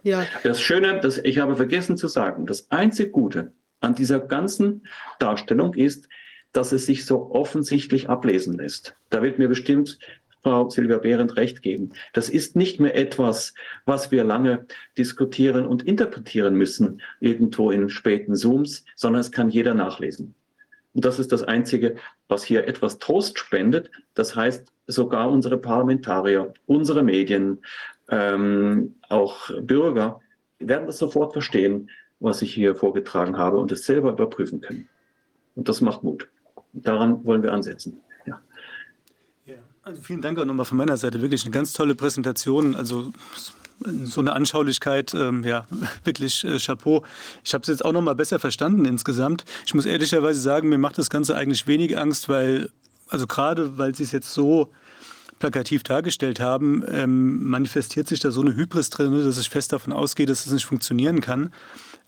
Ja. Das Schöne, das, ich habe vergessen zu sagen, das einzige Gute an dieser ganzen Darstellung ist, dass es sich so offensichtlich ablesen lässt. Da wird mir bestimmt Frau Silvia Behrendt recht geben. Das ist nicht mehr etwas, was wir lange diskutieren und interpretieren müssen, irgendwo in späten Zooms, sondern es kann jeder nachlesen. Und das ist das Einzige, was hier etwas Trost spendet. Das heißt, sogar unsere Parlamentarier, unsere Medien, ähm, auch Bürger werden das sofort verstehen, was ich hier vorgetragen habe und es selber überprüfen können. Und das macht Mut. Daran wollen wir ansetzen. Also vielen Dank auch nochmal von meiner Seite. Wirklich eine ganz tolle Präsentation. Also so eine Anschaulichkeit, ähm, ja, wirklich äh, Chapeau. Ich habe es jetzt auch noch mal besser verstanden insgesamt. Ich muss ehrlicherweise sagen, mir macht das Ganze eigentlich wenig Angst, weil, also gerade weil Sie es jetzt so plakativ dargestellt haben, ähm, manifestiert sich da so eine Hybris drin, ne, dass ich fest davon ausgehe, dass es nicht funktionieren kann.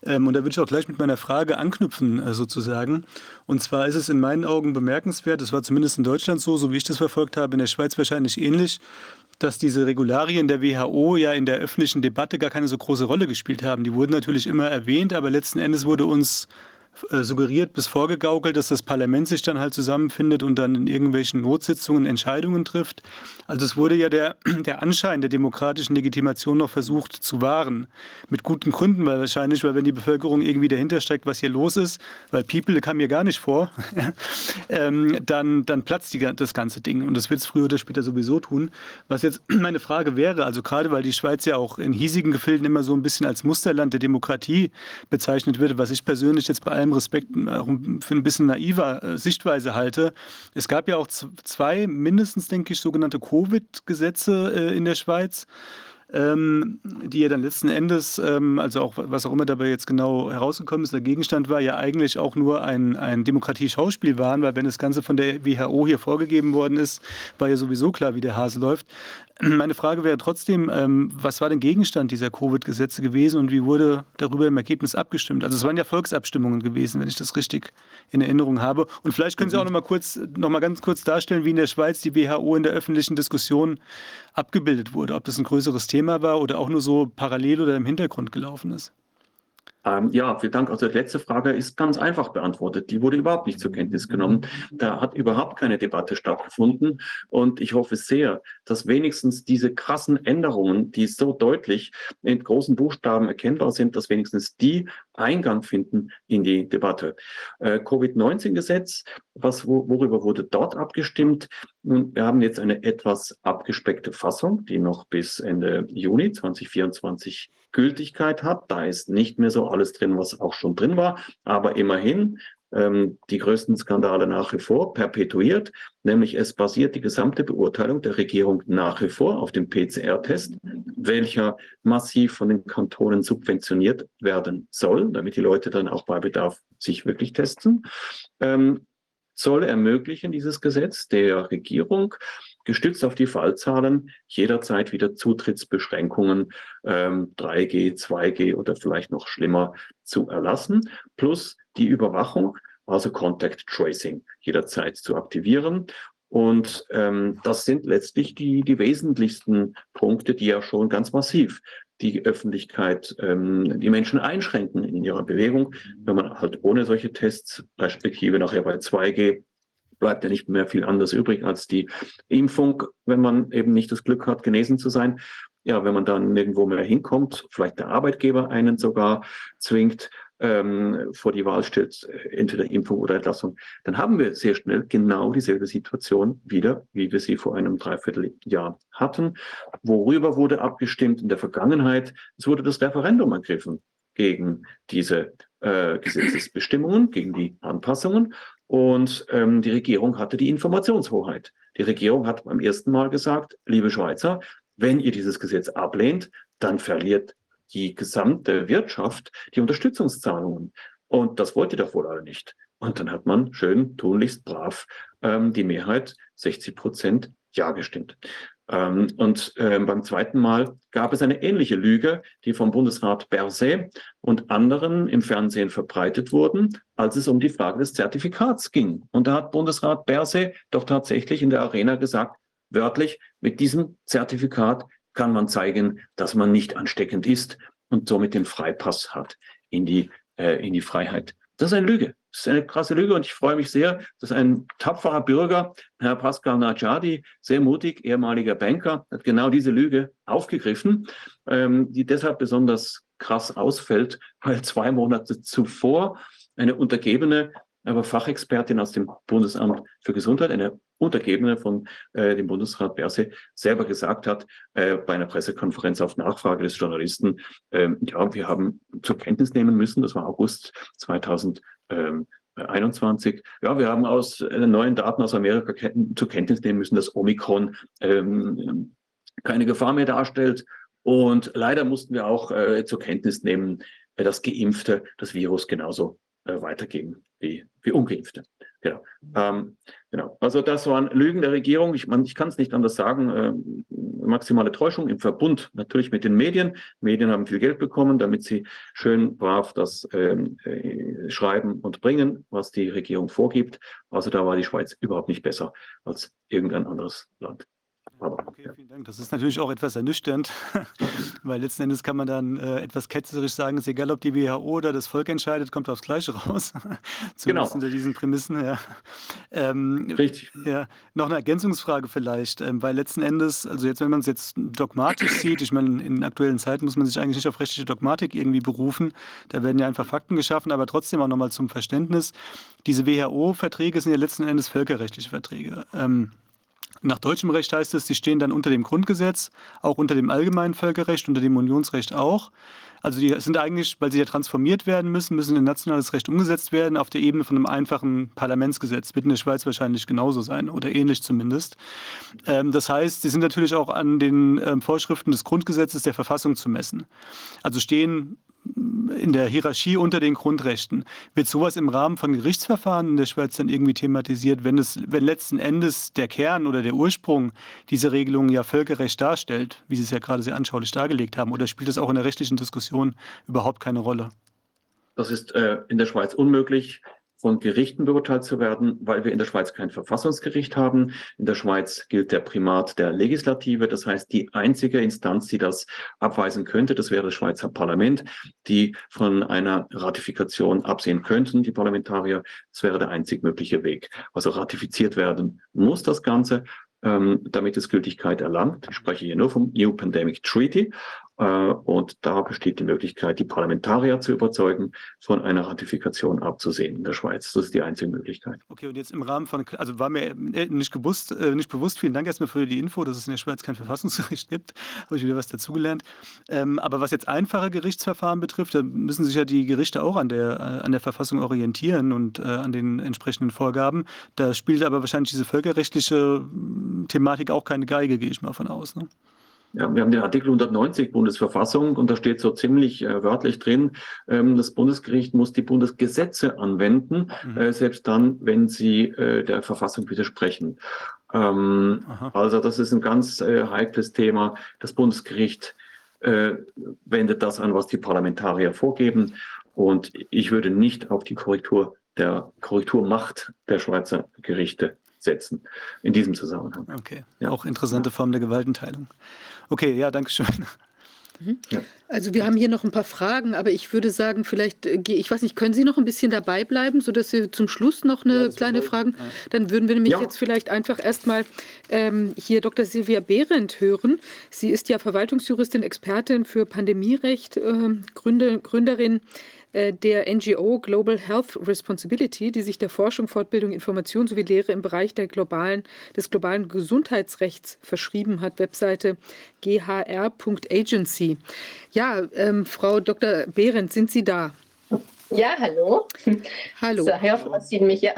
Ähm, und da würde ich auch gleich mit meiner Frage anknüpfen, äh, sozusagen. Und zwar ist es in meinen Augen bemerkenswert, das war zumindest in Deutschland so, so wie ich das verfolgt habe, in der Schweiz wahrscheinlich ähnlich, dass diese Regularien der WHO ja in der öffentlichen Debatte gar keine so große Rolle gespielt haben. Die wurden natürlich immer erwähnt, aber letzten Endes wurde uns äh, suggeriert bis vorgegaukelt, dass das Parlament sich dann halt zusammenfindet und dann in irgendwelchen Notsitzungen Entscheidungen trifft. Also es wurde ja der, der Anschein der demokratischen Legitimation noch versucht zu wahren. Mit guten Gründen, weil wahrscheinlich, weil wenn die Bevölkerung irgendwie dahinter steckt, was hier los ist, weil People kam mir gar nicht vor, ähm, dann, dann platzt die, das ganze Ding. Und das wird es früher oder später sowieso tun. Was jetzt meine Frage wäre, also gerade weil die Schweiz ja auch in hiesigen Gefilden immer so ein bisschen als Musterland der Demokratie bezeichnet wird, was ich persönlich jetzt bei allem Respekt auch für ein bisschen naiver äh, Sichtweise halte. Es gab ja auch zwei, mindestens denke ich, sogenannte Covid-Gesetze äh, in der Schweiz. Ähm, die ja dann letzten Endes, ähm, also auch was auch immer dabei jetzt genau herausgekommen ist, der Gegenstand war ja eigentlich auch nur ein, ein Demokratie-Schauspiel waren, weil wenn das Ganze von der WHO hier vorgegeben worden ist, war ja sowieso klar, wie der Hase läuft. Meine Frage wäre trotzdem, ähm, was war denn Gegenstand dieser Covid-Gesetze gewesen und wie wurde darüber im Ergebnis abgestimmt? Also es waren ja Volksabstimmungen gewesen, wenn ich das richtig in Erinnerung habe. Und vielleicht können Sie auch noch mal kurz, noch mal ganz kurz darstellen, wie in der Schweiz die WHO in der öffentlichen Diskussion abgebildet wurde, ob das ein größeres Thema war oder auch nur so parallel oder im Hintergrund gelaufen ist. Ähm, ja, vielen Dank. Also die letzte Frage ist ganz einfach beantwortet. Die wurde überhaupt nicht zur Kenntnis genommen. Da hat überhaupt keine Debatte stattgefunden. Und ich hoffe sehr, dass wenigstens diese krassen Änderungen, die so deutlich in großen Buchstaben erkennbar sind, dass wenigstens die Eingang finden in die Debatte. Äh, Covid-19-Gesetz, was, worüber wurde dort abgestimmt? Nun, wir haben jetzt eine etwas abgespeckte Fassung, die noch bis Ende Juni 2024 Gültigkeit hat. Da ist nicht mehr so alles drin, was auch schon drin war, aber immerhin ähm, die größten Skandale nach wie vor perpetuiert, nämlich es basiert die gesamte Beurteilung der Regierung nach wie vor auf dem PCR-Test, welcher massiv von den Kantonen subventioniert werden soll, damit die Leute dann auch bei Bedarf sich wirklich testen. Ähm, soll ermöglichen, dieses Gesetz der Regierung, gestützt auf die Fallzahlen jederzeit wieder Zutrittsbeschränkungen ähm, 3G, 2G oder vielleicht noch schlimmer zu erlassen, plus die Überwachung, also Contact Tracing jederzeit zu aktivieren. Und ähm, das sind letztlich die, die wesentlichsten Punkte, die ja schon ganz massiv die Öffentlichkeit, ähm, die Menschen einschränken in ihrer Bewegung. Wenn man halt ohne solche Tests, respektive nachher bei 2G, bleibt ja nicht mehr viel anders übrig als die Impfung, wenn man eben nicht das Glück hat, genesen zu sein. ja, wenn man dann nirgendwo mehr hinkommt, vielleicht der Arbeitgeber einen sogar zwingt, ähm, vor die Wahl stellt, entweder Impfung oder Entlassung, dann haben wir sehr schnell genau dieselbe Situation wieder, wie wir sie vor einem Dreivierteljahr hatten. Worüber wurde abgestimmt in der Vergangenheit? Es wurde das Referendum ergriffen gegen diese äh, Gesetzesbestimmungen, gegen die Anpassungen. Und ähm, die Regierung hatte die Informationshoheit. Die Regierung hat beim ersten Mal gesagt, liebe Schweizer, wenn ihr dieses Gesetz ablehnt, dann verliert die gesamte Wirtschaft die Unterstützungszahlungen. Und das wollte doch wohl alle nicht. Und dann hat man schön, tunlichst brav ähm, die Mehrheit, 60 Prozent, ja gestimmt. Ähm, und ähm, beim zweiten Mal gab es eine ähnliche Lüge, die vom Bundesrat Berset und anderen im Fernsehen verbreitet wurden, als es um die Frage des Zertifikats ging. Und da hat Bundesrat Berset doch tatsächlich in der Arena gesagt, wörtlich, mit diesem Zertifikat kann man zeigen, dass man nicht ansteckend ist und somit den Freipass hat in die, äh, in die Freiheit. Das ist eine Lüge. Das ist eine krasse Lüge und ich freue mich sehr, dass ein tapferer Bürger, Herr Pascal Najadi, sehr mutig, ehemaliger Banker, hat genau diese Lüge aufgegriffen, ähm, die deshalb besonders krass ausfällt, weil zwei Monate zuvor eine Untergebene aber Fachexpertin aus dem Bundesamt für Gesundheit, eine Untergebene von äh, dem Bundesrat Berse, selber gesagt hat äh, bei einer Pressekonferenz auf Nachfrage des Journalisten, äh, ja, wir haben zur Kenntnis nehmen müssen, das war August 2021, ja, wir haben aus äh, neuen Daten aus Amerika zur Kenntnis nehmen müssen, dass Omikron ähm, keine Gefahr mehr darstellt. Und leider mussten wir auch äh, zur Kenntnis nehmen, äh, dass Geimpfte das Virus genauso äh, weitergeben wie, wie Ungeimpfte. Genau. Ähm, genau. Also das waren Lügen der Regierung. Ich, ich kann es nicht anders sagen. Äh, maximale Täuschung im Verbund natürlich mit den Medien. Medien haben viel Geld bekommen, damit sie schön brav das ähm, äh, schreiben und bringen, was die Regierung vorgibt. Also da war die Schweiz überhaupt nicht besser als irgendein anderes Land. Okay, vielen Dank. Das ist natürlich auch etwas ernüchternd, weil letzten Endes kann man dann äh, etwas ketzerisch sagen, es ist egal, ob die WHO oder das Volk entscheidet, kommt aufs Gleiche raus. Zumindest genau. unter diesen Prämissen. Ja. Ähm, Richtig. Ja, noch eine Ergänzungsfrage vielleicht, ähm, weil letzten Endes, also jetzt, wenn man es jetzt dogmatisch sieht, ich meine, in aktuellen Zeiten muss man sich eigentlich nicht auf rechtliche Dogmatik irgendwie berufen. Da werden ja einfach Fakten geschaffen, aber trotzdem auch nochmal zum Verständnis. Diese WHO-Verträge sind ja letzten Endes völkerrechtliche Verträge. Ähm, nach deutschem Recht heißt es, sie stehen dann unter dem Grundgesetz, auch unter dem allgemeinen Völkerrecht, unter dem Unionsrecht auch. Also die sind eigentlich, weil sie ja transformiert werden müssen, müssen in nationales Recht umgesetzt werden auf der Ebene von einem einfachen Parlamentsgesetz. Wird in der Schweiz wahrscheinlich genauso sein oder ähnlich zumindest. Ähm, das heißt, sie sind natürlich auch an den ähm, Vorschriften des Grundgesetzes der Verfassung zu messen. Also stehen in der Hierarchie unter den Grundrechten. Wird sowas im Rahmen von Gerichtsverfahren in der Schweiz dann irgendwie thematisiert, wenn es, wenn letzten Endes der Kern oder der Ursprung dieser Regelung ja Völkerrecht darstellt, wie Sie es ja gerade sehr anschaulich dargelegt haben, oder spielt das auch in der rechtlichen Diskussion überhaupt keine Rolle? Das ist äh, in der Schweiz unmöglich von Gerichten beurteilt zu werden, weil wir in der Schweiz kein Verfassungsgericht haben. In der Schweiz gilt der Primat der Legislative. Das heißt, die einzige Instanz, die das abweisen könnte, das wäre das Schweizer Parlament, die von einer Ratifikation absehen könnten, die Parlamentarier. Das wäre der einzig mögliche Weg. Also ratifiziert werden muss das Ganze ähm, damit es Gültigkeit erlangt. Ich spreche hier nur vom New Pandemic Treaty. Äh, und da besteht die Möglichkeit, die Parlamentarier zu überzeugen, von einer Ratifikation abzusehen in der Schweiz. Das ist die einzige Möglichkeit. Okay, und jetzt im Rahmen von, also war mir äh, nicht, gewusst, äh, nicht bewusst, vielen Dank erstmal für die Info, dass es in der Schweiz kein Verfassungsgericht gibt. Habe ich wieder was dazugelernt. Ähm, aber was jetzt einfache Gerichtsverfahren betrifft, da müssen sich ja die Gerichte auch an der, an der Verfassung orientieren und an den entsprechenden Vorgaben. Da spielt aber wahrscheinlich diese völkerrechtliche Thematik auch keine Geige, gehe ich mal von aus. Ne? Ja, wir haben den Artikel 190 Bundesverfassung und da steht so ziemlich äh, wörtlich drin, ähm, das Bundesgericht muss die Bundesgesetze anwenden, mhm. äh, selbst dann, wenn sie äh, der Verfassung widersprechen. Ähm, also das ist ein ganz äh, heikles Thema. Das Bundesgericht äh, wendet das an, was die Parlamentarier vorgeben. Und ich würde nicht auf die Korrektur der Korrekturmacht der Schweizer Gerichte setzen in diesem Zusammenhang. Okay, ja. auch interessante Form der Gewaltenteilung. Okay, ja, danke schön. Mhm. Also wir haben hier noch ein paar Fragen, aber ich würde sagen, vielleicht, äh, ich weiß nicht, können Sie noch ein bisschen dabei bleiben, sodass wir zum Schluss noch eine ja, kleine Frage, dann würden wir nämlich ja. jetzt vielleicht einfach erstmal ähm, hier Dr. Silvia Behrendt hören. Sie ist ja Verwaltungsjuristin, Expertin für Pandemierecht, äh, Gründer, Gründerin der NGO Global Health Responsibility, die sich der Forschung, Fortbildung, Information sowie Lehre im Bereich der globalen, des globalen Gesundheitsrechts verschrieben hat. Webseite ghr.agency. Ja, ähm, Frau Dr. Behrendt, sind Sie da? Ja, hallo. Hallo. So, Herr Sie mich, ja.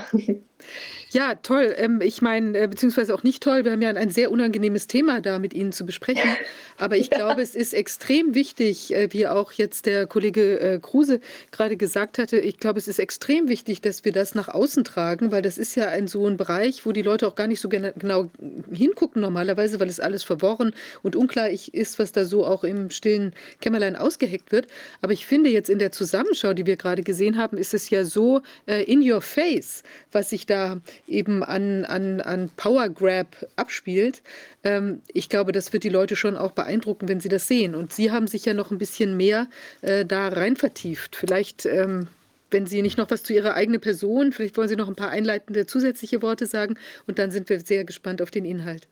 Ja, toll. Ähm, ich meine, äh, beziehungsweise auch nicht toll. Wir haben ja ein sehr unangenehmes Thema da mit Ihnen zu besprechen. Aber ich ja. glaube, es ist extrem wichtig, äh, wie auch jetzt der Kollege äh, Kruse gerade gesagt hatte, ich glaube, es ist extrem wichtig, dass wir das nach außen tragen, weil das ist ja ein so ein Bereich, wo die Leute auch gar nicht so genau hingucken normalerweise, weil es alles verworren und unklar ist, was da so auch im stillen Kämmerlein ausgeheckt wird. Aber ich finde jetzt in der Zusammenschau, die wir gerade gesehen haben, ist es ja so in your face, was sich da eben an, an, an Power Grab abspielt. Ähm, ich glaube, das wird die Leute schon auch beeindrucken, wenn sie das sehen. Und Sie haben sich ja noch ein bisschen mehr äh, da rein vertieft. Vielleicht, ähm, wenn Sie nicht noch was zu Ihrer eigenen Person, vielleicht wollen Sie noch ein paar einleitende zusätzliche Worte sagen und dann sind wir sehr gespannt auf den Inhalt.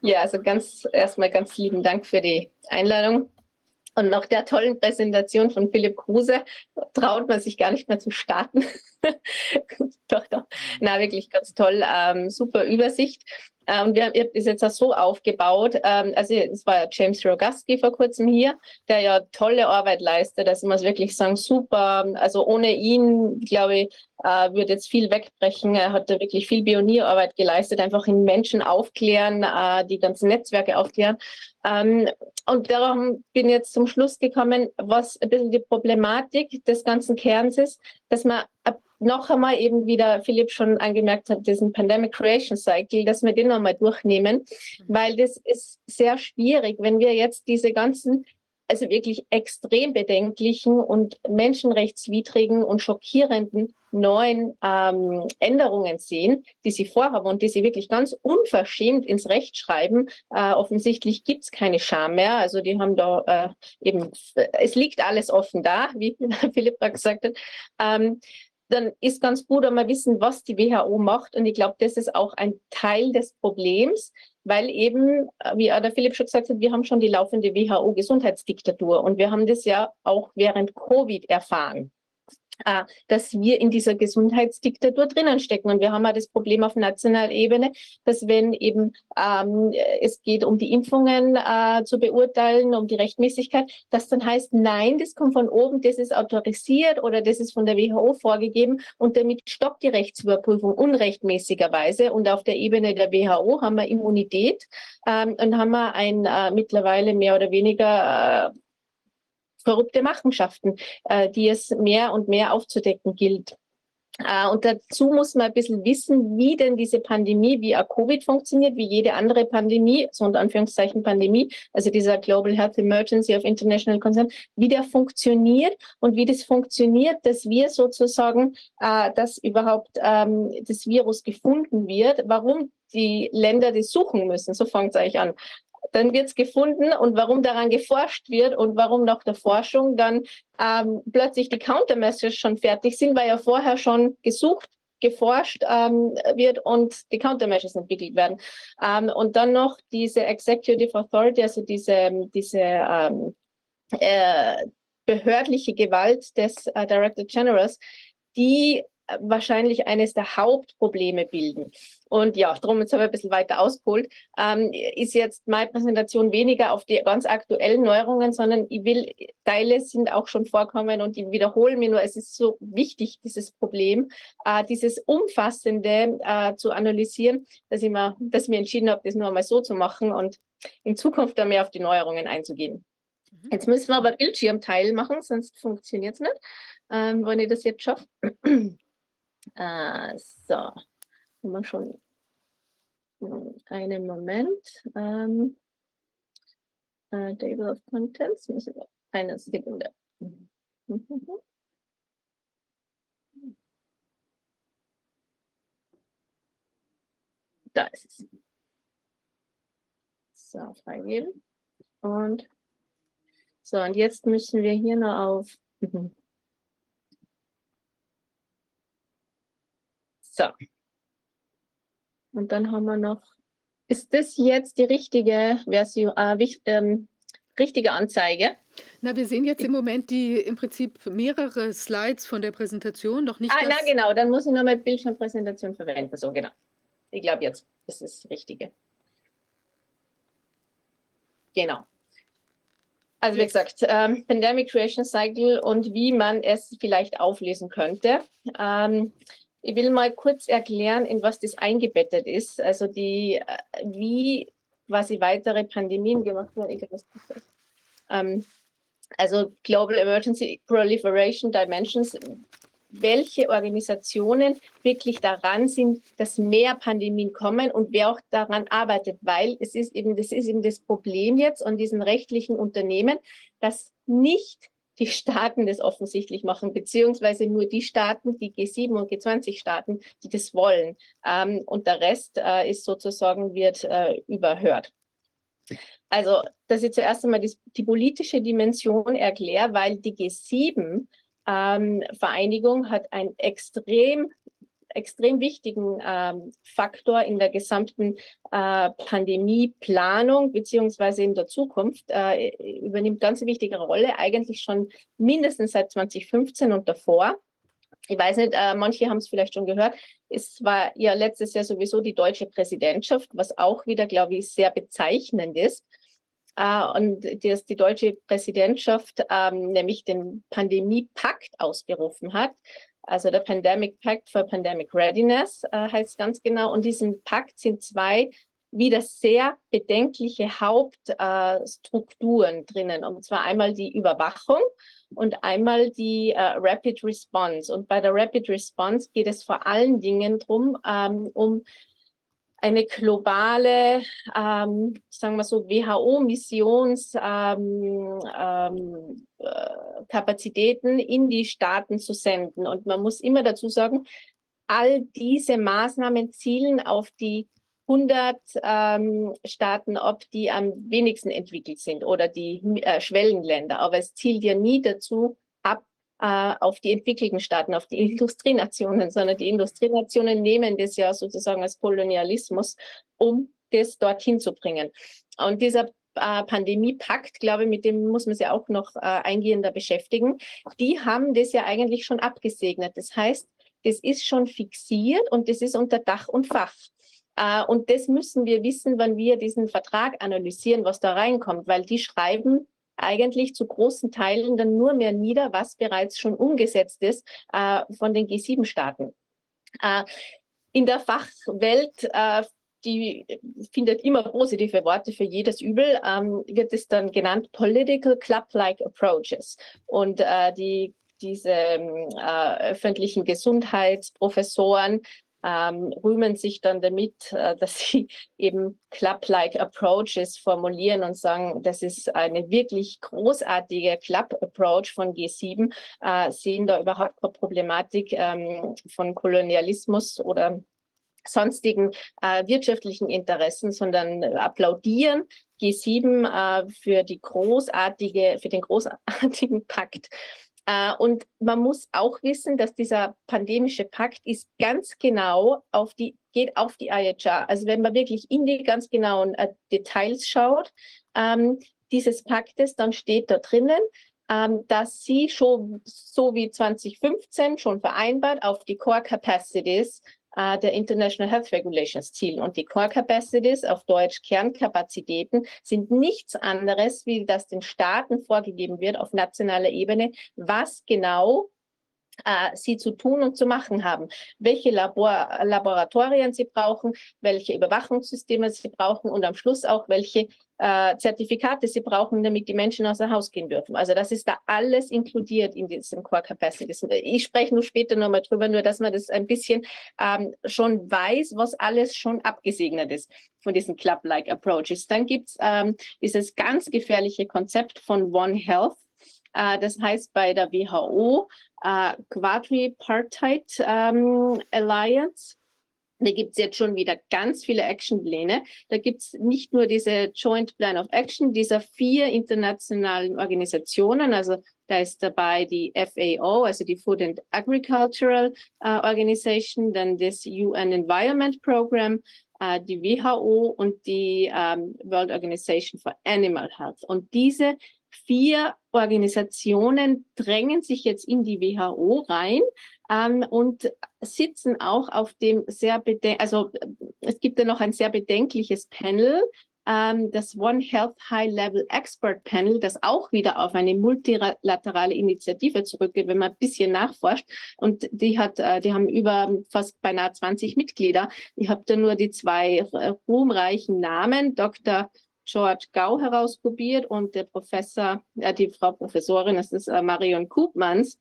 Ja, also ganz erstmal ganz lieben Dank für die Einladung. Und nach der tollen Präsentation von Philipp Kruse traut man sich gar nicht mehr zu starten. doch, doch. Na, wirklich ganz toll. Ähm, super Übersicht. Und wir haben das jetzt auch so aufgebaut. Ähm, also es war James Rogaski vor kurzem hier, der ja tolle Arbeit leistet. Also muss wirklich sagen, super. Also ohne ihn, glaube ich, äh, würde jetzt viel wegbrechen. Er hat da wirklich viel Pionierarbeit geleistet, einfach in Menschen aufklären, äh, die ganzen Netzwerke aufklären. Ähm, und darum bin ich jetzt zum Schluss gekommen, was ein bisschen die Problematik des ganzen Kerns ist, dass man noch einmal eben wieder Philipp schon angemerkt hat, diesen Pandemic Creation Cycle, dass wir den nochmal durchnehmen, mhm. weil das ist sehr schwierig, wenn wir jetzt diese ganzen also wirklich extrem bedenklichen und menschenrechtswidrigen und schockierenden neuen ähm, Änderungen sehen, die sie vorhaben und die sie wirklich ganz unverschämt ins Recht schreiben. Äh, offensichtlich gibt es keine Scham mehr. Also die haben da äh, eben, es liegt alles offen da, wie Philipp gesagt hat. Ähm, dann ist ganz gut, wir wissen, was die WHO macht. Und ich glaube, das ist auch ein Teil des Problems, weil eben, äh, wie der Philipp schon gesagt hat, wir haben schon die laufende WHO-Gesundheitsdiktatur und wir haben das ja auch während Covid erfahren. Äh, dass wir in dieser Gesundheitsdiktatur drinnen stecken. Und wir haben ja das Problem auf nationaler Ebene, dass wenn eben ähm, es geht um die Impfungen äh, zu beurteilen, um die Rechtmäßigkeit, dass dann heißt, nein, das kommt von oben, das ist autorisiert oder das ist von der WHO vorgegeben und damit stoppt die Rechtsüberprüfung unrechtmäßigerweise. Und auf der Ebene der WHO haben wir Immunität ähm, und haben wir ein äh, mittlerweile mehr oder weniger äh, verrückte Machenschaften, äh, die es mehr und mehr aufzudecken gilt. Uh, und dazu muss man ein bisschen wissen, wie denn diese Pandemie, wie auch Covid funktioniert, wie jede andere Pandemie, so unter Anführungszeichen Pandemie, also dieser Global Health Emergency of International Concern, wie der funktioniert und wie das funktioniert, dass wir sozusagen, uh, dass überhaupt um, das Virus gefunden wird, warum die Länder das suchen müssen. So fängt es eigentlich an dann wird es gefunden und warum daran geforscht wird und warum nach der Forschung dann ähm, plötzlich die Countermeasures schon fertig sind, weil ja vorher schon gesucht geforscht ähm, wird und die Countermeasures entwickelt werden. Ähm, und dann noch diese Executive Authority, also diese, diese ähm, äh, behördliche Gewalt des äh, Director Generals, die wahrscheinlich eines der Hauptprobleme bilden. Und ja, darum jetzt habe ich ein bisschen weiter ausgeholt, ähm, ist jetzt meine Präsentation weniger auf die ganz aktuellen Neuerungen, sondern ich will, Teile sind auch schon vorkommen und ich wiederhole mir nur, es ist so wichtig, dieses Problem, äh, dieses Umfassende äh, zu analysieren, dass ich, mir, dass ich mir entschieden habe, das nur einmal so zu machen und in Zukunft dann mehr auf die Neuerungen einzugehen. Mhm. Jetzt müssen wir aber Bildschirmteil machen, sonst funktioniert es nicht, ähm, wenn ich das jetzt schaffe. Äh, so, wir schon einen Moment. Ähm, äh, Table of Contents, müssen wir eine Sekunde. Da ist es. So, freigeben. Und So, und jetzt müssen wir hier noch auf. So. Und dann haben wir noch. Ist das jetzt die richtige Version, äh, ähm, richtige Anzeige? Na, wir sehen jetzt im Moment die im Prinzip mehrere Slides von der Präsentation, noch nicht Ah, na genau, dann muss ich nochmal Bildschirmpräsentation verwenden. So, genau. Ich glaube jetzt, das ist das Richtige. Genau. Also wie gesagt, ähm, Pandemic Creation Cycle und wie man es vielleicht auflesen könnte. Ähm, ich will mal kurz erklären, in was das eingebettet ist. Also die, äh, wie quasi weitere Pandemien gemacht werden. Ähm, also Global Emergency Proliferation Dimensions, welche Organisationen wirklich daran sind, dass mehr Pandemien kommen und wer auch daran arbeitet, weil es ist eben, das ist eben das Problem jetzt an diesen rechtlichen Unternehmen, dass nicht die Staaten das offensichtlich machen, beziehungsweise nur die Staaten, die G7 und G20-Staaten, die das wollen. Ähm, und der Rest äh, ist sozusagen, wird äh, überhört. Also, dass ich zuerst einmal die, die politische Dimension erkläre, weil die G7 ähm, Vereinigung hat einen extrem, extrem wichtigen ähm, Faktor in der gesamten äh, Pandemieplanung beziehungsweise in der Zukunft, äh, übernimmt ganz wichtige Rolle, eigentlich schon mindestens seit 2015 und davor. Ich weiß nicht, äh, manche haben es vielleicht schon gehört. Es war ja letztes Jahr sowieso die deutsche Präsidentschaft, was auch wieder, glaube ich, sehr bezeichnend ist. Äh, und dass die deutsche Präsidentschaft ähm, nämlich den Pandemie-Pakt ausgerufen hat. Also der Pandemic Pact for Pandemic Readiness äh, heißt ganz genau. Und diesen Pakt sind zwei wieder sehr bedenkliche Hauptstrukturen äh, drinnen. Und zwar einmal die Überwachung und einmal die äh, Rapid Response. Und bei der Rapid Response geht es vor allen Dingen drum, ähm, um eine globale, ähm, sagen wir so, WHO-Missionskapazitäten ähm, ähm, in die Staaten zu senden. Und man muss immer dazu sagen, all diese Maßnahmen zielen auf die 100 ähm, Staaten ab, die am wenigsten entwickelt sind oder die äh, Schwellenländer. Aber es zielt ja nie dazu äh, auf die entwickelten Staaten, auf die Industrienationen, sondern die Industrienationen nehmen das ja sozusagen als Kolonialismus, um das dorthin zu bringen. Und dieser äh, Pandemiepakt, glaube ich, mit dem muss man sich auch noch äh, eingehender beschäftigen. Die haben das ja eigentlich schon abgesegnet. Das heißt, das ist schon fixiert und das ist unter Dach und Fach. Uh, und das müssen wir wissen, wenn wir diesen Vertrag analysieren, was da reinkommt, weil die schreiben eigentlich zu großen Teilen dann nur mehr nieder, was bereits schon umgesetzt ist uh, von den G7-Staaten. Uh, in der Fachwelt die findet immer positive Worte für jedes Übel, ähm, wird es dann genannt Political Club-like Approaches. Und äh, die, diese äh, öffentlichen Gesundheitsprofessoren ähm, rühmen sich dann damit, äh, dass sie eben Club-like Approaches formulieren und sagen, das ist eine wirklich großartige Club-Approach von G7, äh, sehen da überhaupt keine Problematik ähm, von Kolonialismus oder sonstigen äh, wirtschaftlichen Interessen, sondern applaudieren G7 äh, für die großartige, für den großartigen Pakt. Uh, und man muss auch wissen, dass dieser pandemische Pakt ist ganz genau auf die, geht auf die IHR. Also wenn man wirklich in die ganz genauen uh, Details schaut, ähm, dieses Paktes, dann steht da drinnen, ähm, dass sie schon so wie 2015 schon vereinbart auf die Core Capacities äh, der International Health Regulations zielen. Und die Core Capacities, auf Deutsch Kernkapazitäten, sind nichts anderes, wie das den Staaten vorgegeben wird auf nationaler Ebene, was genau äh, sie zu tun und zu machen haben, welche Labor Laboratorien sie brauchen, welche Überwachungssysteme sie brauchen und am Schluss auch welche äh, Zertifikate sie brauchen, damit die Menschen außer Haus gehen dürfen. Also das ist da alles inkludiert in diesem Core Capacities. Ich spreche nur später nochmal drüber, nur dass man das ein bisschen ähm, schon weiß, was alles schon abgesegnet ist von diesen Club-like Approaches. Dann gibt es ähm, dieses ganz gefährliche Konzept von One Health. Äh, das heißt bei der WHO äh, Quadripartite ähm, Alliance. Da gibt es jetzt schon wieder ganz viele Actionpläne. Da gibt es nicht nur diese Joint Plan of Action dieser vier internationalen Organisationen, also da ist dabei die FAO, also die Food and Agricultural uh, Organization, dann das UN Environment Program, uh, die WHO und die um, World Organization for Animal Health. Und diese vier Organisationen drängen sich jetzt in die WHO rein ähm, und sitzen auch auf dem sehr, also es gibt ja noch ein sehr bedenkliches Panel, ähm, das One Health High Level Expert Panel, das auch wieder auf eine multilaterale Initiative zurückgeht, wenn man ein bisschen nachforscht. Und die hat, äh, die haben über fast beinahe 20 Mitglieder. Ich habe da nur die zwei äh, ruhmreichen Namen, Dr. George Gau herauskopiert und der Professor, äh, die Frau Professorin, das ist äh, Marion Koopmans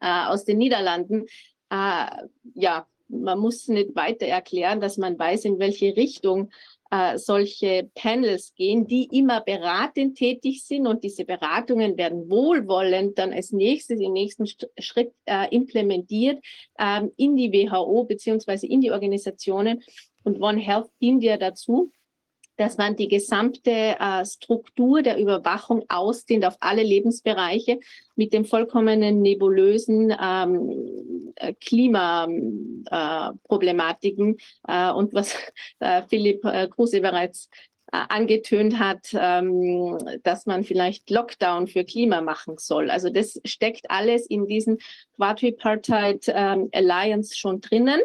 äh, aus den Niederlanden. Äh, ja, man muss nicht weiter erklären, dass man weiß, in welche Richtung äh, solche Panels gehen, die immer beratend tätig sind und diese Beratungen werden wohlwollend dann als nächstes im nächsten Schritt äh, implementiert ähm, in die WHO beziehungsweise in die Organisationen. Und One Health dient ja dazu, dass man die gesamte äh, Struktur der Überwachung ausdehnt auf alle Lebensbereiche mit dem vollkommenen nebulösen ähm, äh, Klimaproblematiken äh, äh, und was äh, Philipp äh, Kruse bereits äh, angetönt hat, ähm, dass man vielleicht Lockdown für Klima machen soll. Also das steckt alles in diesen Quadripartite ähm, Alliance schon drinnen.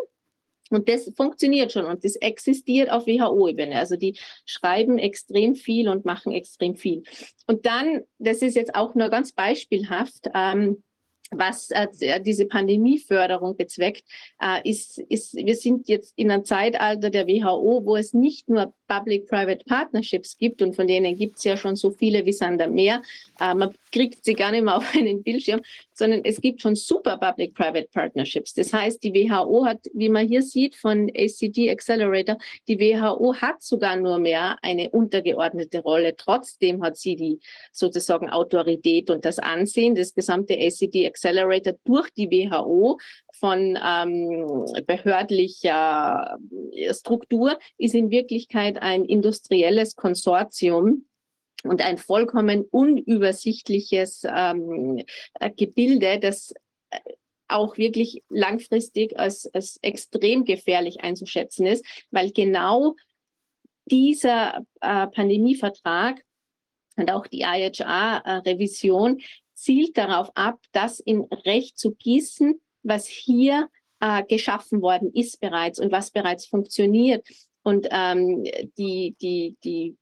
Und das funktioniert schon und das existiert auf WHO-Ebene. Also die schreiben extrem viel und machen extrem viel. Und dann, das ist jetzt auch nur ganz beispielhaft, ähm, was äh, diese Pandemieförderung bezweckt, äh, ist, ist, wir sind jetzt in einem Zeitalter der WHO, wo es nicht nur Public-Private Partnerships gibt und von denen gibt es ja schon so viele wie Sander mehr. Äh, man kriegt sie gar nicht mehr auf einen Bildschirm, sondern es gibt schon super Public-Private Partnerships. Das heißt, die WHO hat, wie man hier sieht von ACD Accelerator, die WHO hat sogar nur mehr eine untergeordnete Rolle. Trotzdem hat sie die sozusagen Autorität und das Ansehen, das gesamte ACD Accelerator durch die WHO von ähm, behördlicher Struktur ist in Wirklichkeit ein industrielles Konsortium und ein vollkommen unübersichtliches ähm, Gebilde, das äh, auch wirklich langfristig als, als extrem gefährlich einzuschätzen ist, weil genau dieser äh, Pandemievertrag und auch die IHR-Revision zielt darauf ab, das in Recht zu gießen, was hier äh, geschaffen worden ist bereits und was bereits funktioniert. Und ähm, die, die, die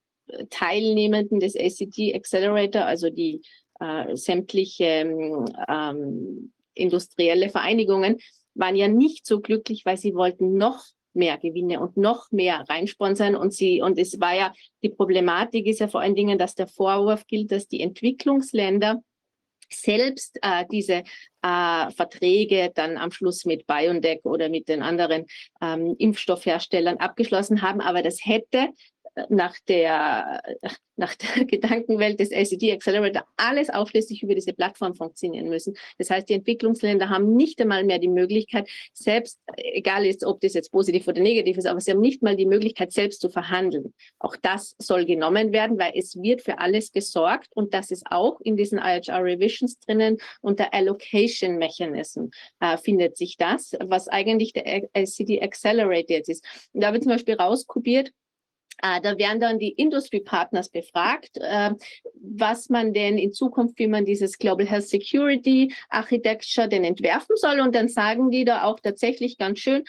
Teilnehmenden des ACT Accelerator, also die äh, sämtliche ähm, industrielle Vereinigungen, waren ja nicht so glücklich, weil sie wollten noch mehr Gewinne und noch mehr reinsponsern und sie und es war ja die Problematik ist ja vor allen Dingen, dass der Vorwurf gilt, dass die Entwicklungsländer selbst äh, diese äh, Verträge dann am Schluss mit BioNTech oder mit den anderen ähm, Impfstoffherstellern abgeschlossen haben. Aber das hätte nach der, nach der Gedankenwelt des ICT Accelerator alles ausschließlich über diese Plattform funktionieren müssen. Das heißt, die Entwicklungsländer haben nicht einmal mehr die Möglichkeit, selbst, egal ist, ob das jetzt positiv oder negativ ist, aber sie haben nicht mal die Möglichkeit, selbst zu verhandeln. Auch das soll genommen werden, weil es wird für alles gesorgt und das ist auch in diesen IHR Revisions drinnen unter Allocation Mechanism äh, findet sich das, was eigentlich der ICT Accelerator jetzt ist. Da ich zum Beispiel rauskopiert, da werden dann die Industry Partners befragt, äh, was man denn in Zukunft, wie man dieses Global Health Security Architecture denn entwerfen soll. Und dann sagen die da auch tatsächlich ganz schön,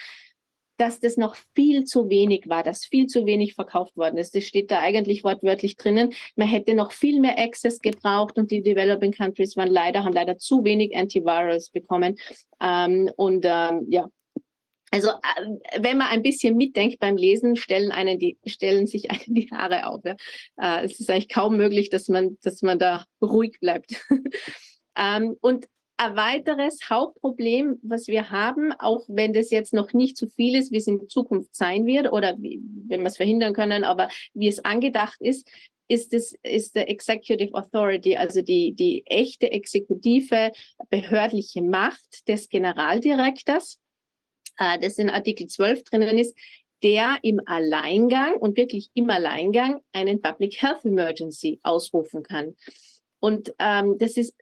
dass das noch viel zu wenig war, dass viel zu wenig verkauft worden ist. Das steht da eigentlich wortwörtlich drinnen. Man hätte noch viel mehr Access gebraucht und die Developing Countries waren leider, haben leider zu wenig Antivirals bekommen. Ähm, und ähm, ja, also äh, wenn man ein bisschen mitdenkt beim Lesen, stellen einen die stellen sich einen die Haare auf. Ja. Äh, es ist eigentlich kaum möglich, dass man dass man da ruhig bleibt. ähm, und ein weiteres Hauptproblem, was wir haben, auch wenn das jetzt noch nicht zu viel ist, wie es in Zukunft sein wird oder wie, wenn wir es verhindern können, aber wie es angedacht ist, ist es ist der Executive Authority, also die die echte exekutive behördliche Macht des Generaldirektors äh, das in Artikel 12 drinnen ist, der im Alleingang und wirklich im Alleingang einen Public Health Emergency ausrufen kann. Und ähm, das, ist,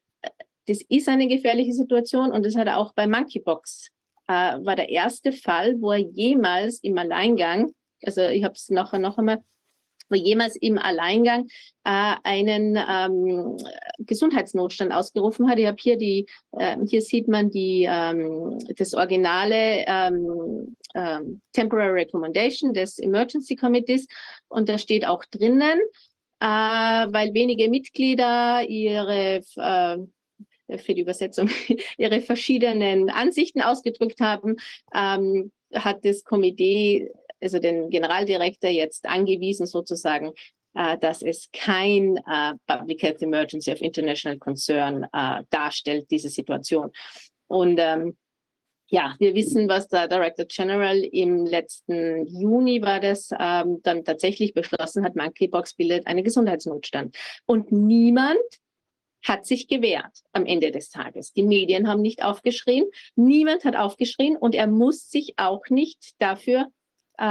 das ist eine gefährliche Situation und das hat er auch bei Monkeybox, äh, war der erste Fall, wo er jemals im Alleingang, also ich habe es nachher noch einmal jemals im Alleingang äh, einen ähm, Gesundheitsnotstand ausgerufen hat. Ich habe hier die, äh, hier sieht man die, ähm, das originale ähm, ähm, Temporary Recommendation des Emergency Committees und da steht auch drinnen, äh, weil wenige Mitglieder ihre äh, für die Übersetzung ihre verschiedenen Ansichten ausgedrückt haben, ähm, hat das Komitee also den Generaldirektor jetzt angewiesen sozusagen, äh, dass es kein äh, Public Health Emergency of International Concern äh, darstellt, diese Situation. Und ähm, ja, wir wissen, was der Director General im letzten Juni war das, ähm, dann tatsächlich beschlossen hat, Monkeybox bildet einen Gesundheitsnotstand. Und niemand hat sich gewehrt am Ende des Tages. Die Medien haben nicht aufgeschrien, niemand hat aufgeschrien und er muss sich auch nicht dafür äh,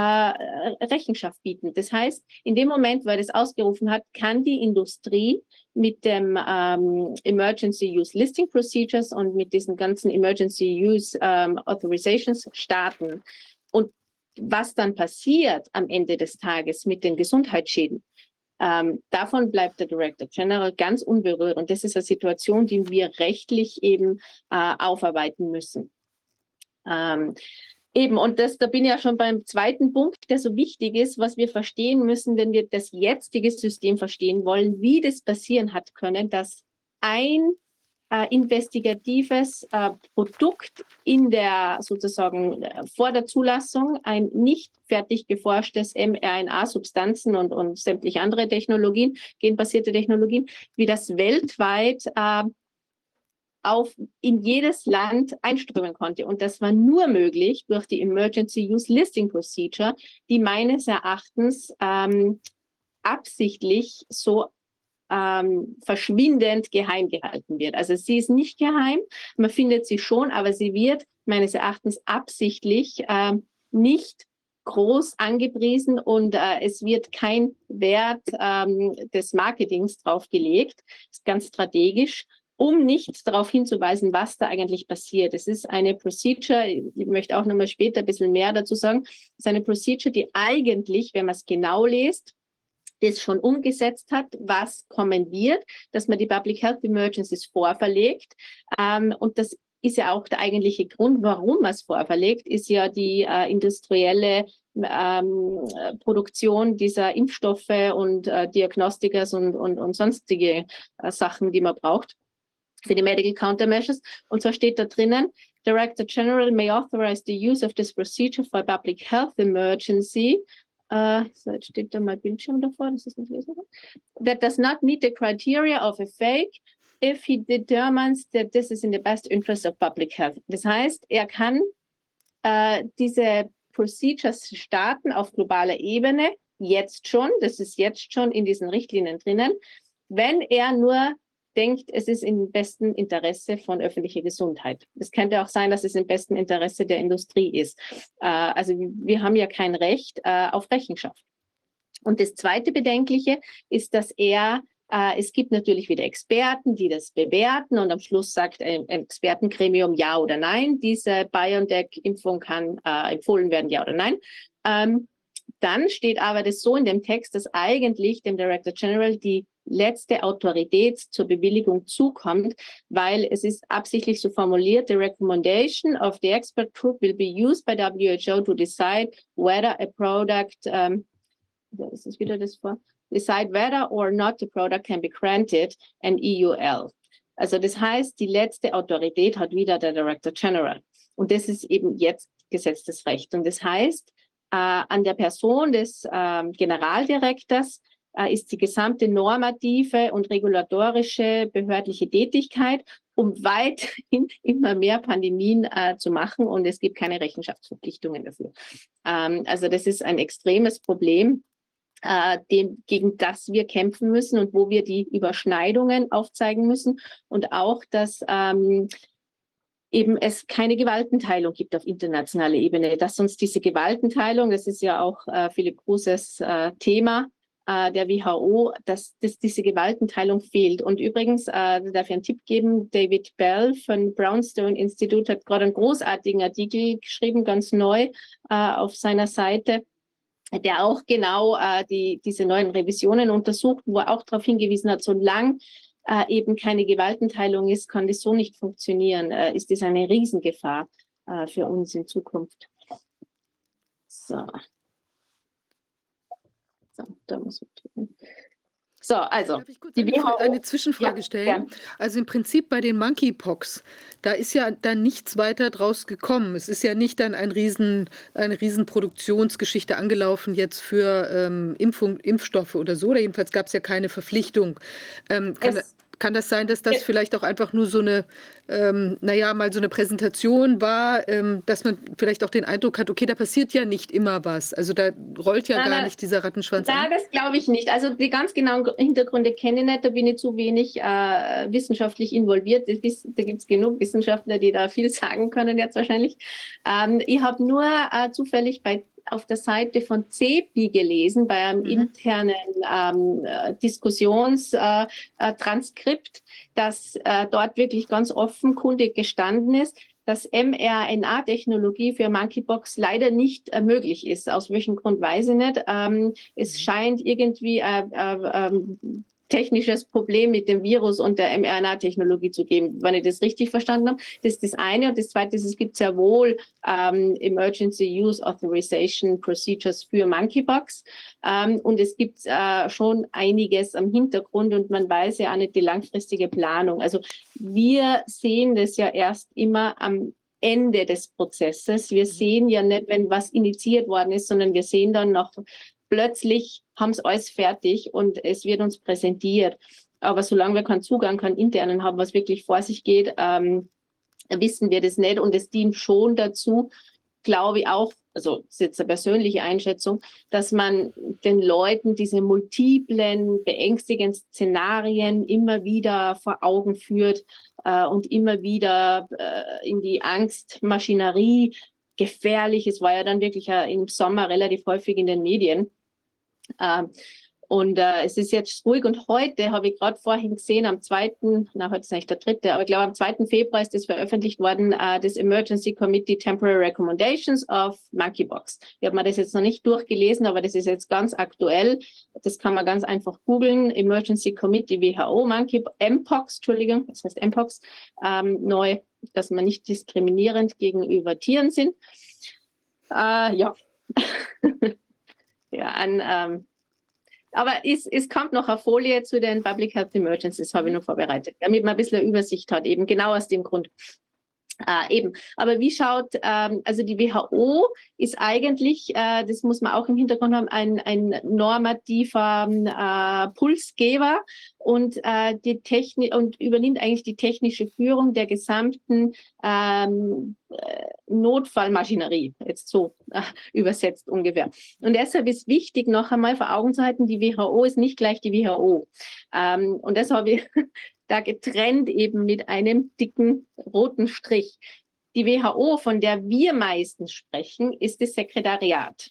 Rechenschaft bieten. Das heißt, in dem Moment, wo er das ausgerufen hat, kann die Industrie mit dem ähm, Emergency Use Listing Procedures und mit diesen ganzen Emergency Use ähm, Authorizations starten. Und was dann passiert am Ende des Tages mit den Gesundheitsschäden, ähm, davon bleibt der Director General ganz unberührt. Und das ist eine Situation, die wir rechtlich eben äh, aufarbeiten müssen. Ähm, Eben, und das, da bin ich ja schon beim zweiten Punkt, der so wichtig ist, was wir verstehen müssen, wenn wir das jetzige System verstehen wollen, wie das passieren hat können, dass ein äh, investigatives äh, Produkt in der sozusagen äh, vor der Zulassung ein nicht fertig geforschtes mRNA-Substanzen und, und sämtliche andere Technologien, genbasierte Technologien, wie das weltweit äh, auf, in jedes Land einströmen konnte. Und das war nur möglich durch die Emergency Use Listing Procedure, die meines Erachtens ähm, absichtlich so ähm, verschwindend geheim gehalten wird. Also sie ist nicht geheim, man findet sie schon, aber sie wird meines Erachtens absichtlich ähm, nicht groß angepriesen und äh, es wird kein Wert ähm, des Marketings draufgelegt. Ist ganz strategisch um nicht darauf hinzuweisen, was da eigentlich passiert. Es ist eine Procedure, ich möchte auch nochmal später ein bisschen mehr dazu sagen, es ist eine Procedure, die eigentlich, wenn man es genau liest, das schon umgesetzt hat, was kommen wird, dass man die Public Health Emergencies vorverlegt. Ähm, und das ist ja auch der eigentliche Grund, warum man es vorverlegt, ist ja die äh, industrielle ähm, Produktion dieser Impfstoffe und äh, Diagnostikers und, und, und sonstige äh, Sachen, die man braucht für die Medical Countermeasures. Und zwar steht da drinnen, Director General may authorize the use of this procedure for public health emergency. Uh, so jetzt steht da mein Bildschirm davor, das ist nicht lesbar. That does not meet the criteria of a fake if he determines that this is in the best interest of public health. Das heißt, er kann uh, diese Procedures starten auf globaler Ebene, jetzt schon, das ist jetzt schon in diesen Richtlinien drinnen, wenn er nur denkt, es ist im besten Interesse von öffentlicher Gesundheit. Es könnte auch sein, dass es im besten Interesse der Industrie ist. Äh, also wir haben ja kein Recht äh, auf Rechenschaft. Und das zweite Bedenkliche ist, dass er äh, es gibt natürlich wieder Experten, die das bewerten und am Schluss sagt ein Expertengremium ja oder nein. Diese BioNTech-Impfung kann äh, empfohlen werden, ja oder nein. Ähm, dann steht aber das so in dem Text, dass eigentlich dem Director General die letzte Autorität zur Bewilligung zukommt, weil es ist absichtlich so formuliert, the recommendation of the expert group will be used by WHO to decide whether a product, um, das ist wieder das vor, decide whether or not the product can be granted an EUL. Also das heißt, die letzte Autorität hat wieder der Director General. Und das ist eben jetzt gesetztes Recht. Und das heißt, an der Person des äh, Generaldirektors äh, ist die gesamte normative und regulatorische behördliche Tätigkeit, um weiterhin immer mehr Pandemien äh, zu machen und es gibt keine Rechenschaftsverpflichtungen dafür. Ähm, also das ist ein extremes Problem, äh, dem, gegen das wir kämpfen müssen und wo wir die Überschneidungen aufzeigen müssen und auch, dass ähm, eben es keine Gewaltenteilung gibt auf internationaler Ebene, dass uns diese Gewaltenteilung, das ist ja auch äh, Philipp Kruses äh, Thema äh, der WHO, dass, dass diese Gewaltenteilung fehlt. Und übrigens, äh, darf ich einen Tipp geben, David Bell von Brownstone Institute hat gerade einen großartigen Artikel geschrieben, ganz neu äh, auf seiner Seite, der auch genau äh, die, diese neuen Revisionen untersucht, wo er auch darauf hingewiesen hat, solange äh, eben keine Gewaltenteilung ist, kann das so nicht funktionieren, äh, ist das eine Riesengefahr äh, für uns in Zukunft. So. So, da muss ich drücken. So, also Darf ich kurz die eine, WHO, eine Zwischenfrage ja, stellen? Ja. Also im Prinzip bei den Monkeypox, da ist ja dann nichts weiter draus gekommen. Es ist ja nicht dann ein riesen, eine riesen Produktionsgeschichte angelaufen jetzt für ähm, Impfung, Impfstoffe oder so. Oder jedenfalls gab es ja keine Verpflichtung. Ähm, kann, kann das sein, dass das ja. vielleicht auch einfach nur so eine, ähm, naja, mal so eine Präsentation war, ähm, dass man vielleicht auch den Eindruck hat, okay, da passiert ja nicht immer was. Also da rollt ja na, gar na, nicht dieser Rattenschwanz na, an. das glaube ich nicht. Also die ganz genauen Hintergründe kenne ich nicht, da bin ich zu wenig äh, wissenschaftlich involviert. Ist, da gibt es genug Wissenschaftler, die da viel sagen können jetzt wahrscheinlich. Ähm, ich habe nur äh, zufällig bei auf der Seite von CEPI gelesen, bei einem mhm. internen ähm, Diskussionstranskript, äh, äh dass äh, dort wirklich ganz offenkundig gestanden ist, dass mRNA-Technologie für Monkeypox leider nicht äh, möglich ist. Aus welchem Grund weiß ich nicht. Ähm, es mhm. scheint irgendwie äh, äh, ähm, technisches Problem mit dem Virus und der mRNA-Technologie zu geben, wenn ich das richtig verstanden habe. Das ist das eine. Und das zweite ist, es gibt sehr wohl ähm, Emergency Use Authorization Procedures für Monkeypox. Ähm, und es gibt äh, schon einiges am Hintergrund und man weiß ja auch nicht die langfristige Planung. Also wir sehen das ja erst immer am Ende des Prozesses. Wir sehen ja nicht, wenn was initiiert worden ist, sondern wir sehen dann noch plötzlich haben es alles fertig und es wird uns präsentiert. Aber solange wir keinen Zugang, keinen internen haben, was wirklich vor sich geht, ähm, wissen wir das nicht. Und es dient schon dazu, glaube ich auch, also das ist jetzt eine persönliche Einschätzung, dass man den Leuten diese multiplen, beängstigenden Szenarien immer wieder vor Augen führt äh, und immer wieder äh, in die Angstmaschinerie gefährlich. Es war ja dann wirklich äh, im Sommer relativ häufig in den Medien ähm, und äh, es ist jetzt ruhig und heute habe ich gerade vorhin gesehen, am 2., na, heute ist eigentlich der dritte, aber ich glaube, am 2. Februar ist das veröffentlicht worden, äh, das Emergency Committee Temporary Recommendations of Monkeypox. Ich habe mir das jetzt noch nicht durchgelesen, aber das ist jetzt ganz aktuell. Das kann man ganz einfach googeln. Emergency Committee WHO Monkey Mpox, Entschuldigung, das heißt Mpox, ähm, neu, dass man nicht diskriminierend gegenüber Tieren sind. Äh, ja. ja, an, ähm, aber es, es kommt noch eine Folie zu den Public Health Emergencies, habe ich noch vorbereitet, damit man ein bisschen Übersicht hat, eben genau aus dem Grund. Äh, eben. Aber wie schaut, ähm, also die WHO ist eigentlich, äh, das muss man auch im Hintergrund haben, ein, ein normativer äh, Pulsgeber und äh, die Technik und übernimmt eigentlich die technische Führung der gesamten ähm, äh, Notfallmaschinerie, jetzt so äh, übersetzt ungefähr. Und deshalb ist wichtig, noch einmal vor Augen zu halten, die WHO ist nicht gleich die WHO. Ähm, und das habe ich da getrennt eben mit einem dicken roten Strich. Die WHO, von der wir meistens sprechen, ist das Sekretariat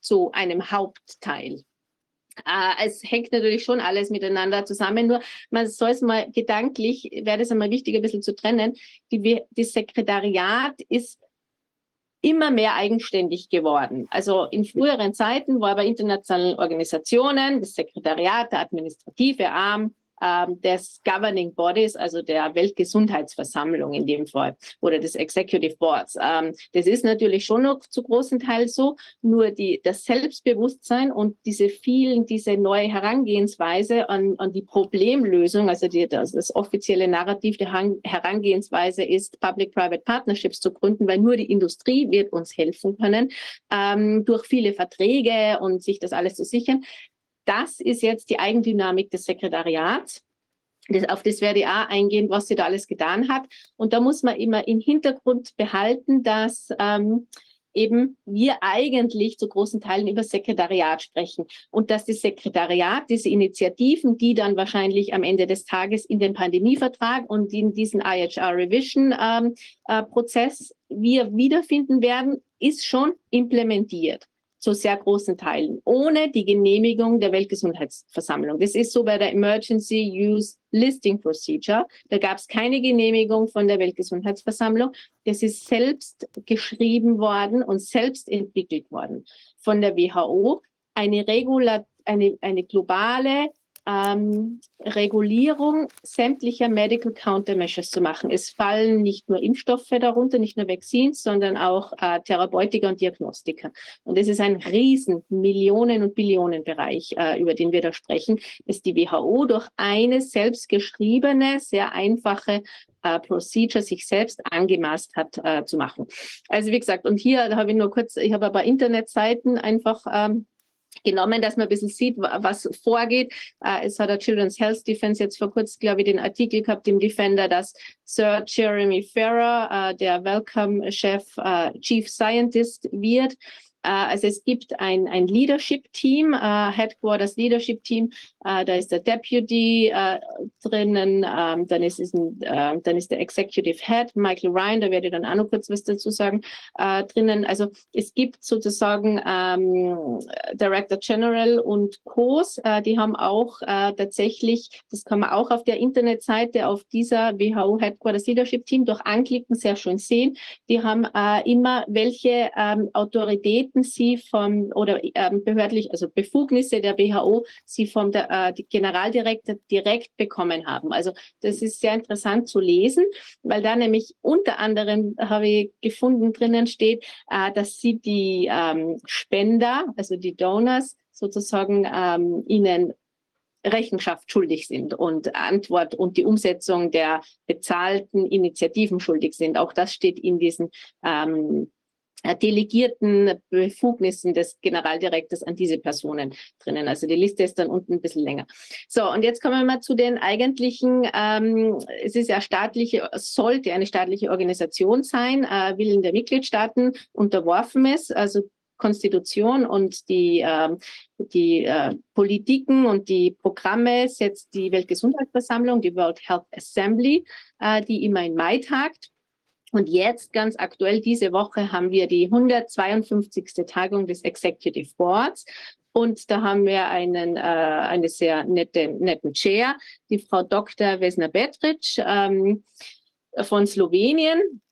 zu einem Hauptteil. Äh, es hängt natürlich schon alles miteinander zusammen, nur man soll es mal gedanklich, wäre es einmal wichtig, ein bisschen zu trennen. Die, das Sekretariat ist immer mehr eigenständig geworden. Also in früheren Zeiten war bei internationalen Organisationen das Sekretariat, der administrative Arm, des Governing Bodies, also der Weltgesundheitsversammlung in dem Fall oder des Executive Boards. Ähm, das ist natürlich schon noch zu großen Teil so, nur die, das Selbstbewusstsein und diese vielen, diese neue Herangehensweise an, an die Problemlösung, also die, das, das offizielle Narrativ der Herangehensweise ist, Public-Private Partnerships zu gründen, weil nur die Industrie wird uns helfen können, ähm, durch viele Verträge und sich das alles zu sichern. Das ist jetzt die Eigendynamik des Sekretariats. Das, auf das auch eingehen, was sie da alles getan hat. Und da muss man immer im Hintergrund behalten, dass ähm, eben wir eigentlich zu großen Teilen über Sekretariat sprechen und dass das Sekretariat diese Initiativen, die dann wahrscheinlich am Ende des Tages in den Pandemievertrag und in diesen IHR Revision ähm, äh, Prozess wir wiederfinden werden, ist schon implementiert zu sehr großen Teilen, ohne die Genehmigung der Weltgesundheitsversammlung. Das ist so bei der Emergency Use Listing Procedure. Da gab es keine Genehmigung von der Weltgesundheitsversammlung. Das ist selbst geschrieben worden und selbst entwickelt worden von der WHO. Eine, Regula eine, eine globale ähm, Regulierung sämtlicher Medical Countermeasures zu machen. Es fallen nicht nur Impfstoffe darunter, nicht nur Vaccines, sondern auch äh, Therapeutika und Diagnostika. Und es ist ein riesen Millionen- und Billionenbereich, äh, über den wir da sprechen, dass die WHO durch eine selbstgeschriebene, sehr einfache äh, Procedure sich selbst angemaßt hat äh, zu machen. Also wie gesagt, und hier habe ich nur kurz, ich habe ein paar Internetseiten einfach ähm, genommen, dass man ein bisschen sieht, was vorgeht. Äh, es hat der Children's Health Defense jetzt vor kurzem, glaube ich, den Artikel gehabt im Defender, dass Sir Jeremy Farrer, äh, der Welcome-Chef, äh, Chief Scientist wird. Also es gibt ein, ein Leadership-Team, Headquarters Leadership-Team, da ist der Deputy äh, drinnen, ähm, dann, ist es ein, äh, dann ist der Executive Head, Michael Ryan, da werde ich dann auch noch kurz was dazu sagen, äh, drinnen. Also es gibt sozusagen ähm, Director General und COs, äh, die haben auch äh, tatsächlich, das kann man auch auf der Internetseite auf dieser WHO Headquarters Leadership Team durch Anklicken sehr schön sehen. Die haben äh, immer welche ähm, Autorität Befugnisse sie vom oder ähm, behördlich, also Befugnisse der WHO sie vom der, äh, Generaldirektor direkt bekommen haben. Also das ist sehr interessant zu lesen, weil da nämlich unter anderem habe ich gefunden drinnen steht, äh, dass sie die ähm, Spender, also die Donors sozusagen ähm, ihnen Rechenschaft schuldig sind und Antwort und die Umsetzung der bezahlten Initiativen schuldig sind. Auch das steht in diesen ähm, äh, delegierten Befugnissen des Generaldirektors an diese Personen drinnen. Also die Liste ist dann unten ein bisschen länger. So, und jetzt kommen wir mal zu den eigentlichen, ähm, es ist ja staatliche, sollte eine staatliche Organisation sein, äh, Willen der Mitgliedstaaten unterworfen ist, also Konstitution und die, äh, die äh, Politiken und die Programme setzt die Weltgesundheitsversammlung, die World Health Assembly, äh, die immer im Mai tagt. Und jetzt ganz aktuell diese Woche haben wir die 152. Tagung des Executive Boards. Und da haben wir einen, äh, eine sehr nette, netten Chair, die Frau Dr. Vesna Betric ähm, von Slowenien,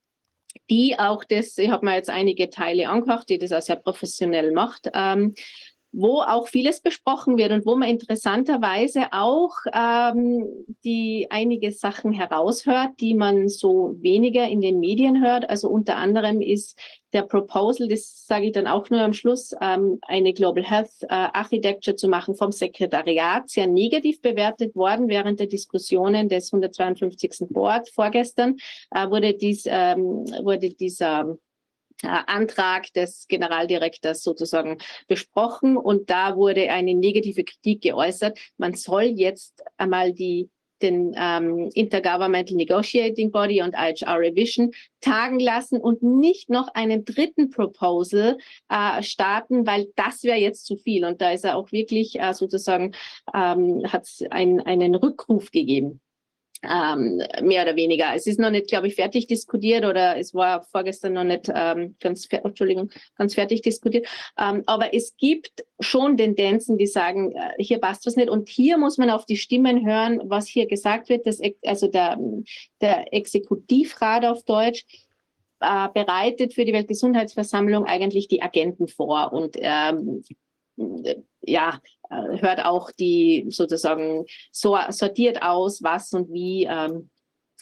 die auch das, ich habe mir jetzt einige Teile angehört, die das auch sehr professionell macht, ähm, wo auch vieles besprochen wird und wo man interessanterweise auch ähm, die einige Sachen heraushört, die man so weniger in den Medien hört. Also unter anderem ist der Proposal, das sage ich dann auch nur am Schluss, ähm, eine Global Health äh, Architecture zu machen vom Sekretariat, sehr negativ bewertet worden während der Diskussionen des 152. Board vorgestern, äh, wurde, dies, ähm, wurde dieser Antrag des Generaldirektors sozusagen besprochen und da wurde eine negative Kritik geäußert. Man soll jetzt einmal die den ähm, Intergovernmental Negotiating Body und IHR Revision tagen lassen und nicht noch einen dritten Proposal äh, starten, weil das wäre jetzt zu viel. Und da ist er auch wirklich äh, sozusagen, ähm, hat es ein, einen Rückruf gegeben ähm, mehr oder weniger. Es ist noch nicht, glaube ich, fertig diskutiert oder es war vorgestern noch nicht ähm, ganz, Entschuldigung, ganz fertig diskutiert. Ähm, aber es gibt schon Tendenzen, die sagen, äh, hier passt was nicht. Und hier muss man auf die Stimmen hören, was hier gesagt wird. Das, also der, der Exekutivrat auf Deutsch äh, bereitet für die Weltgesundheitsversammlung eigentlich die Agenten vor und ähm, ja, äh, hört auch die sozusagen so, sortiert aus, was und wie ähm,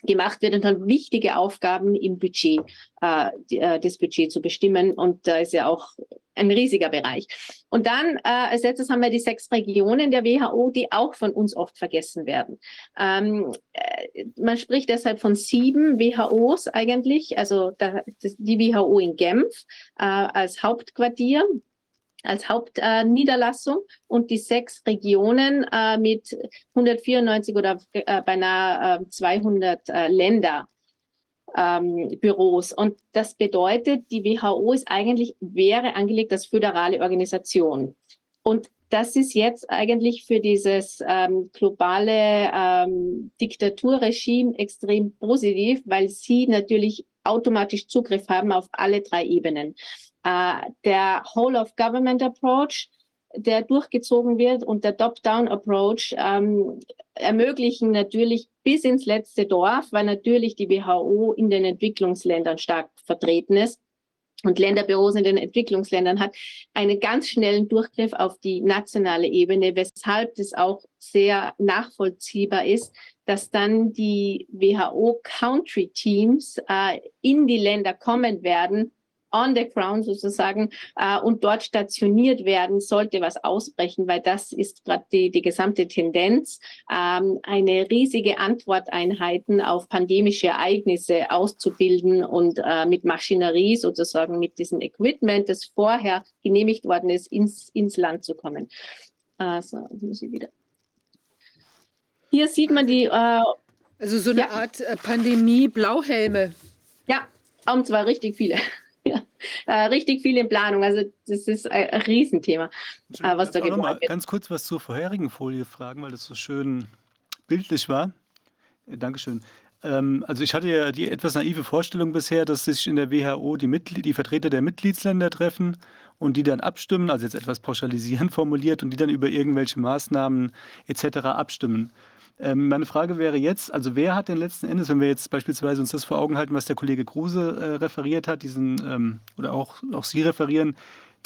gemacht wird und dann wichtige Aufgaben im Budget, äh, äh, das Budget zu bestimmen. Und da ist ja auch ein riesiger Bereich. Und dann äh, als letztes haben wir die sechs Regionen der WHO, die auch von uns oft vergessen werden. Ähm, äh, man spricht deshalb von sieben WHOs eigentlich, also da, das, die WHO in Genf äh, als Hauptquartier als Hauptniederlassung äh, und die sechs Regionen äh, mit 194 oder äh, beinahe 200 äh, Länder. ähm, Büros. Und das bedeutet, die WHO ist eigentlich, wäre angelegt als föderale Organisation. Und das ist jetzt eigentlich für dieses ähm, globale ähm, Diktaturregime extrem positiv, weil sie natürlich automatisch Zugriff haben auf alle drei Ebenen. Äh, der Whole of Government Approach, der durchgezogen wird und der Top-Down-Approach ähm, ermöglichen natürlich bis ins letzte Dorf, weil natürlich die WHO in den Entwicklungsländern stark vertreten ist und Länderbüros in den Entwicklungsländern hat, einen ganz schnellen Durchgriff auf die nationale Ebene, weshalb es auch sehr nachvollziehbar ist, dass dann die WHO-Country-Teams äh, in die Länder kommen werden on the ground sozusagen äh, und dort stationiert werden, sollte was ausbrechen, weil das ist gerade die, die gesamte Tendenz, ähm, eine riesige Antworteinheiten auf pandemische Ereignisse auszubilden und äh, mit Maschinerie sozusagen mit diesem Equipment, das vorher genehmigt worden ist, ins, ins Land zu kommen. Äh, so, muss ich wieder. Hier sieht man die. Äh, also so eine ja. Art äh, Pandemie-Blauhelme. Ja, und zwar richtig viele. Ja, äh, richtig viel in Planung. Also das ist ein, ein Riesenthema, äh, was da geplant wird. Ganz kurz was zur vorherigen Folie fragen, weil das so schön bildlich war. Äh, Dankeschön. Ähm, also ich hatte ja die etwas naive Vorstellung bisher, dass sich in der WHO die, Mitglied die Vertreter der Mitgliedsländer treffen und die dann abstimmen, also jetzt etwas pauschalisierend formuliert, und die dann über irgendwelche Maßnahmen etc. abstimmen. Ähm, meine Frage wäre jetzt, also wer hat denn letzten Endes, wenn wir jetzt beispielsweise uns das vor Augen halten, was der Kollege Kruse äh, referiert hat, diesen ähm, oder auch, auch Sie referieren,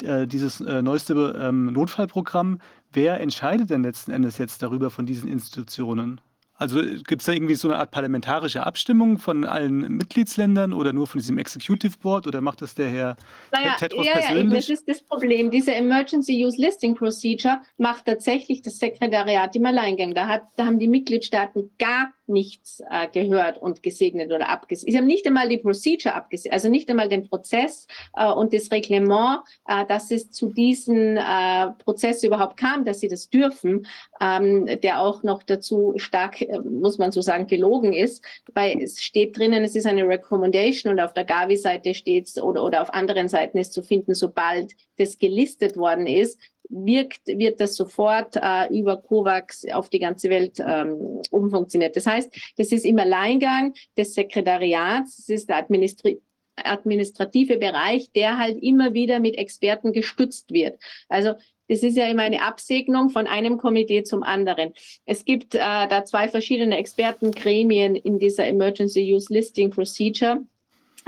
äh, dieses äh, neueste ähm, Notfallprogramm, wer entscheidet denn letzten Endes jetzt darüber von diesen Institutionen? Also gibt es da irgendwie so eine Art parlamentarische Abstimmung von allen Mitgliedsländern oder nur von diesem Executive Board oder macht das der Herr naja, Tedros ja, persönlich? Ja, das ist das Problem. Diese Emergency Use Listing Procedure macht tatsächlich das Sekretariat im Alleingang. Da, hat, da haben die Mitgliedstaaten gar nichts äh, gehört und gesegnet oder abgesegnet. Sie haben nicht einmal die Procedure abgesegnet, also nicht einmal den Prozess äh, und das Reglement, äh, dass es zu diesem äh, Prozess überhaupt kam, dass sie das dürfen, ähm, der auch noch dazu stark, äh, muss man so sagen, gelogen ist, weil es steht drinnen, es ist eine Recommendation und auf der Gavi-Seite steht es oder, oder auf anderen Seiten ist zu finden, sobald das gelistet worden ist, wirkt, wird das sofort äh, über COVAX auf die ganze Welt ähm, umfunktioniert. Das heißt, das ist im Alleingang des Sekretariats, das ist der Administri administrative Bereich, der halt immer wieder mit Experten gestützt wird. Also das ist ja immer eine Absegnung von einem Komitee zum anderen. Es gibt äh, da zwei verschiedene Expertengremien in dieser Emergency Use Listing Procedure.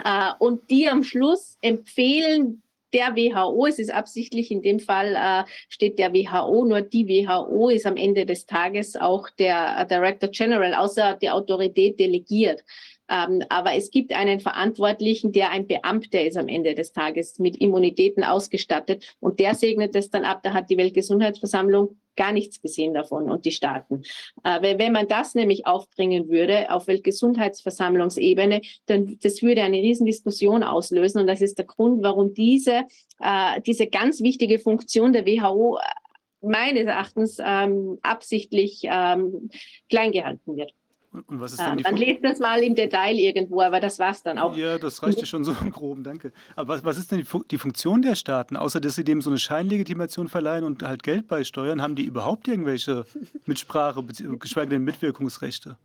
Äh, und die am Schluss empfehlen der WHO, es ist absichtlich in dem Fall äh, steht der WHO, nur die WHO ist am Ende des Tages auch der äh, Director General, außer die Autorität delegiert. Ähm, aber es gibt einen Verantwortlichen, der ein Beamter ist am Ende des Tages mit Immunitäten ausgestattet und der segnet es dann ab. Da hat die Weltgesundheitsversammlung gar nichts gesehen davon und die Staaten. Äh, wenn man das nämlich aufbringen würde auf Weltgesundheitsversammlungsebene, dann das würde eine Riesendiskussion auslösen und das ist der Grund, warum diese, äh, diese ganz wichtige Funktion der WHO äh, meines Erachtens ähm, absichtlich ähm, klein gehalten wird. Und was ist dann, ja, dann lest das mal im Detail irgendwo, aber das war es dann auch. Ja, das reicht ja schon so im Groben, danke. Aber was, was ist denn die, Fu die, Funktion der Staaten? Außer dass sie dem so eine Scheinlegitimation verleihen und halt Geld beisteuern, haben die überhaupt irgendwelche Mitsprache, geschweige denn Mitwirkungsrechte?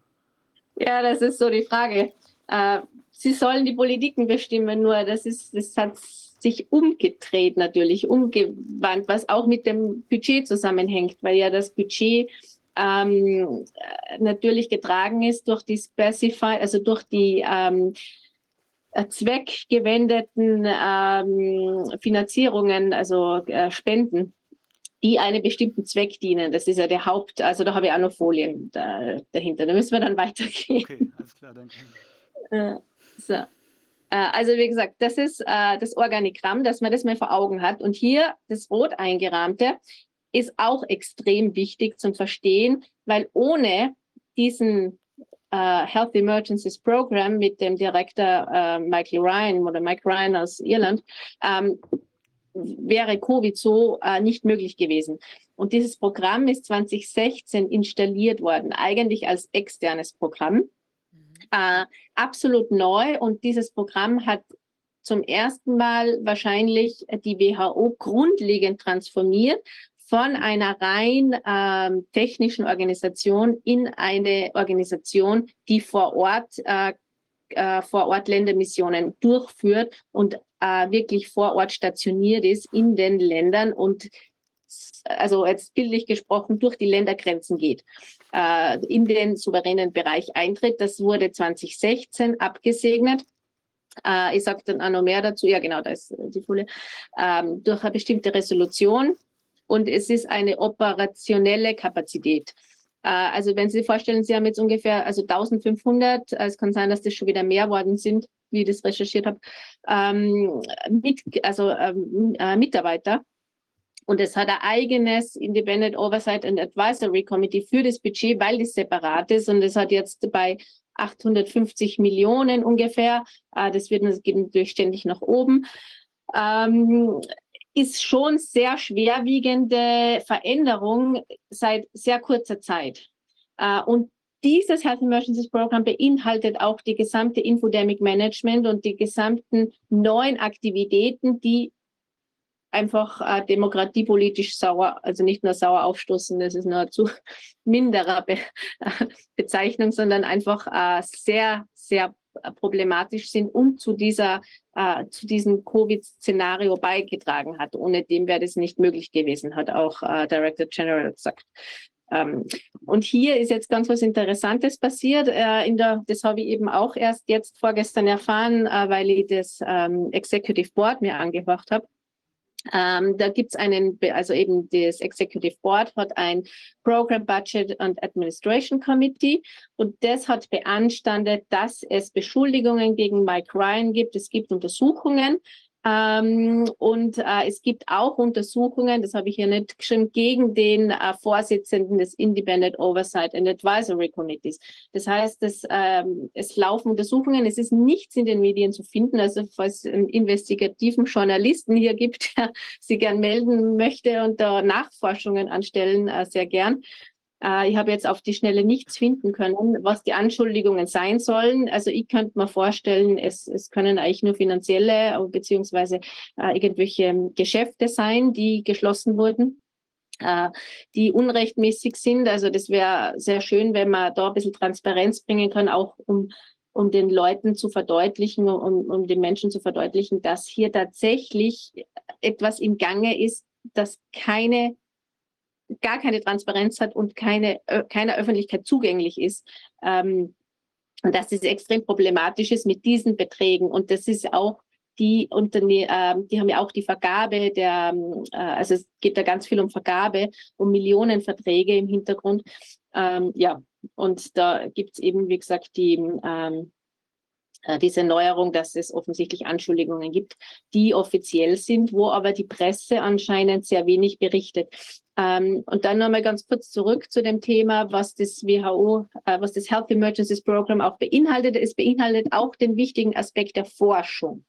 Ja, das ist so die Frage. Äh, sie sollen die Politiken bestimmen, nur das ist, das hat sich umgedreht natürlich, umgewandt, was auch mit dem Budget zusammenhängt, weil ja das Budget ähm, natürlich getragen ist durch die Specify, also durch die ähm, äh, zweckgewendeten ähm, Finanzierungen, also äh, Spenden, die einem bestimmten Zweck dienen. Das ist ja der Haupt, also da habe ich auch noch Folien da, dahinter. Da müssen wir dann weitergehen. Okay, alles klar, danke. Äh, so. Äh, also wie gesagt, das ist äh, das Organigramm, dass man das mal vor Augen hat. Und hier das rot eingerahmte ist auch extrem wichtig zum Verstehen, weil ohne diesen uh, Health Emergencies Program mit dem Direktor uh, Michael Ryan oder Mike Ryan aus Irland ähm, wäre Covid so äh, nicht möglich gewesen. Und dieses Programm ist 2016 installiert worden, eigentlich als externes Programm. Äh, absolut neu und dieses Programm hat zum ersten Mal wahrscheinlich die WHO grundlegend transformiert von einer rein ähm, technischen Organisation in eine Organisation, die vor Ort äh, äh, vor Ort Ländermissionen durchführt und äh, wirklich vor Ort stationiert ist in den Ländern und also jetzt bildlich gesprochen durch die Ländergrenzen geht, äh, in den souveränen Bereich eintritt. Das wurde 2016 abgesegnet. Äh, ich sage dann auch noch mehr dazu. Ja, genau, da ist die Folie. Ähm, durch eine bestimmte Resolution. Und es ist eine operationelle Kapazität. Äh, also wenn Sie sich vorstellen, Sie haben jetzt ungefähr also 1500, äh, es kann sein, dass das schon wieder mehr worden sind, wie ich das recherchiert habe, ähm, mit, also ähm, äh, Mitarbeiter. Und es hat ein eigenes Independent Oversight and Advisory Committee für das Budget, weil das separat ist. Und es hat jetzt bei 850 Millionen ungefähr, äh, das wird natürlich ständig nach oben. Ähm, ist schon sehr schwerwiegende Veränderung seit sehr kurzer Zeit. Äh, und dieses Health Emergencies Program beinhaltet auch die gesamte Infodemic Management und die gesamten neuen Aktivitäten, die einfach äh, demokratiepolitisch sauer, also nicht nur sauer aufstoßen, das ist nur zu minderer Be Bezeichnung, sondern einfach äh, sehr, sehr problematisch sind und zu dieser äh, zu diesem Covid-Szenario beigetragen hat. Ohne dem wäre das nicht möglich gewesen, hat auch äh, Director General gesagt. Ähm, und hier ist jetzt ganz was Interessantes passiert. Äh, in der, das habe ich eben auch erst jetzt vorgestern erfahren, äh, weil ich das ähm, Executive Board mir angehört habe. Ähm, da gibt es einen, also eben das Executive Board hat ein Program Budget and Administration Committee und das hat beanstandet, dass es Beschuldigungen gegen Mike Ryan gibt. Es gibt Untersuchungen ähm, und äh, es gibt auch Untersuchungen, das habe ich hier nicht geschrieben, gegen den äh, Vorsitzenden des Independent Oversight and Advisory Committees. Das heißt, dass, ähm, es laufen Untersuchungen, es ist nichts in den Medien zu finden. Also falls einen investigativen Journalisten hier gibt, der sich gern melden möchte und da Nachforschungen anstellen, äh, sehr gern. Äh, ich habe jetzt auf die Schnelle nichts finden können, was die Anschuldigungen sein sollen. Also ich könnte mir vorstellen, es, es können eigentlich nur finanzielle beziehungsweise äh, irgendwelche Geschäfte sein, die geschlossen wurden äh, die unrechtmäßig sind. Also das wäre sehr schön, wenn man da ein bisschen Transparenz bringen kann, auch um, um den Leuten zu verdeutlichen, um, um den Menschen zu verdeutlichen, dass hier tatsächlich etwas im Gange ist, das keine gar keine Transparenz hat und keine, keiner Öffentlichkeit zugänglich ist. Ähm, und dass es extrem problematisch ist mit diesen Beträgen. Und das ist auch die Unterne äh, die haben ja auch die Vergabe der, äh, also es geht da ganz viel um Vergabe, um Millionenverträge im Hintergrund. Ähm, ja, und da gibt es eben, wie gesagt, die ähm, äh, diese Neuerung, dass es offensichtlich Anschuldigungen gibt, die offiziell sind, wo aber die Presse anscheinend sehr wenig berichtet. Ähm, und dann nochmal ganz kurz zurück zu dem Thema, was das WHO, äh, was das Health Emergencies Program auch beinhaltet. Es beinhaltet auch den wichtigen Aspekt der Forschung.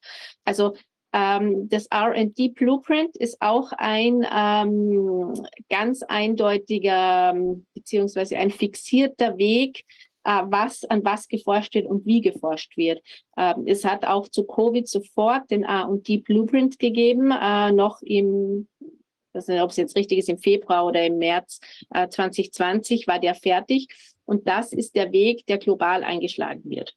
Also ähm, das R&D Blueprint ist auch ein ähm, ganz eindeutiger beziehungsweise ein fixierter Weg, äh, was, an was geforscht wird und wie geforscht wird. Ähm, es hat auch zu Covid sofort den R&D Blueprint gegeben, äh, noch im das ist, ob es jetzt richtig ist, im Februar oder im März äh, 2020 war der fertig. Und das ist der Weg, der global eingeschlagen wird.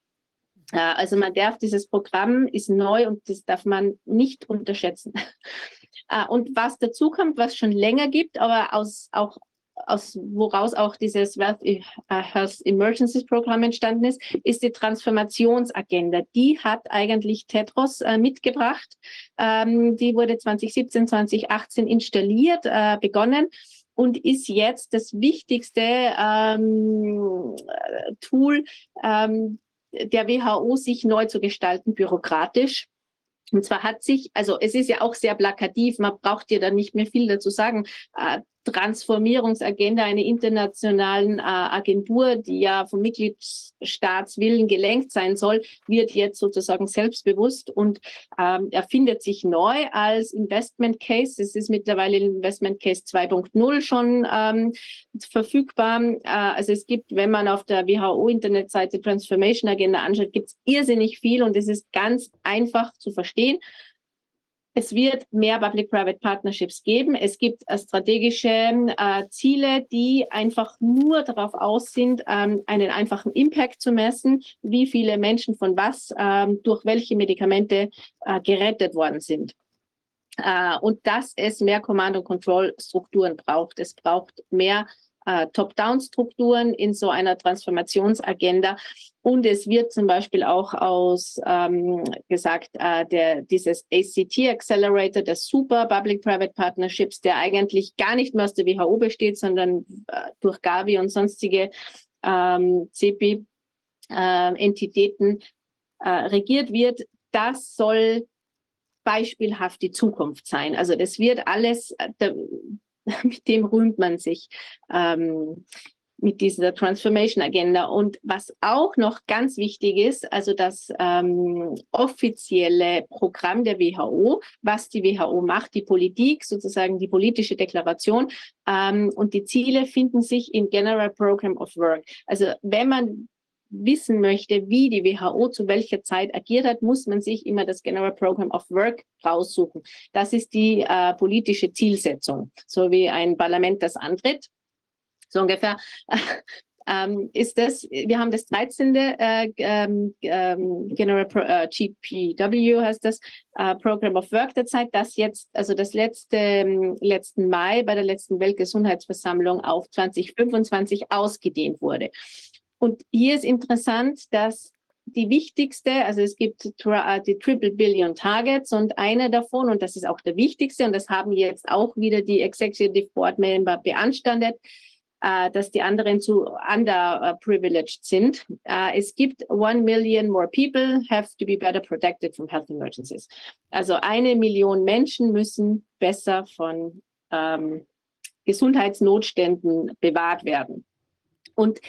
Äh, also man darf, dieses Programm ist neu und das darf man nicht unterschätzen. äh, und was dazu kommt, was schon länger gibt, aber aus, auch aus woraus auch dieses Wealth äh, Health Emergencies Programm entstanden ist, ist die Transformationsagenda. Die hat eigentlich Tetros äh, mitgebracht. Ähm, die wurde 2017, 2018 installiert, äh, begonnen und ist jetzt das wichtigste ähm, Tool ähm, der WHO, sich neu zu gestalten, bürokratisch. Und zwar hat sich, also es ist ja auch sehr plakativ, man braucht ja dann nicht mehr viel dazu sagen. Transformierungsagenda einer internationalen äh, Agentur, die ja vom Mitgliedstaatswillen gelenkt sein soll, wird jetzt sozusagen selbstbewusst und ähm, erfindet sich neu als Investment Case. Es ist mittlerweile Investment Case 2.0 schon ähm, verfügbar. Äh, also es gibt, wenn man auf der WHO-Internetseite Transformation Agenda anschaut, gibt es irrsinnig viel und es ist ganz einfach zu verstehen. Es wird mehr Public-Private Partnerships geben. Es gibt äh, strategische äh, Ziele, die einfach nur darauf aus sind, ähm, einen einfachen Impact zu messen, wie viele Menschen von was ähm, durch welche Medikamente äh, gerettet worden sind. Äh, und dass es mehr Command- und Control-Strukturen braucht. Es braucht mehr äh, Top-Down-Strukturen in so einer Transformationsagenda. Und es wird zum Beispiel auch aus ähm, gesagt, äh, der, dieses ACT Accelerator, der Super Public-Private Partnerships, der eigentlich gar nicht mehr aus der WHO besteht, sondern äh, durch Gavi und sonstige ähm, CEPI-Entitäten äh, regiert wird, das soll beispielhaft die Zukunft sein. Also das wird alles, äh, mit dem rühmt man sich ähm, mit dieser Transformation Agenda. Und was auch noch ganz wichtig ist, also das ähm, offizielle Programm der WHO, was die WHO macht, die Politik, sozusagen die politische Deklaration ähm, und die Ziele finden sich im General Program of Work. Also wenn man wissen möchte, wie die WHO zu welcher Zeit agiert hat, muss man sich immer das General Program of Work raussuchen. Das ist die äh, politische Zielsetzung, so wie ein Parlament das antritt. So ungefähr ähm, ist das, wir haben das 13. Äh, ähm, ähm, General Pro, äh, GPW heißt das, äh, Program of Work derzeit, das jetzt, also das letzte, ähm, letzten Mai bei der letzten Weltgesundheitsversammlung auf 2025 ausgedehnt wurde. Und hier ist interessant, dass die wichtigste, also es gibt äh, die Triple Billion Targets und eine davon, und das ist auch der wichtigste, und das haben jetzt auch wieder die Executive Board Member beanstandet, äh, dass die anderen zu underprivileged sind. Äh, es gibt one million more people have to be better protected from health emergencies. Also eine Million Menschen müssen besser von ähm, Gesundheitsnotständen bewahrt werden. Und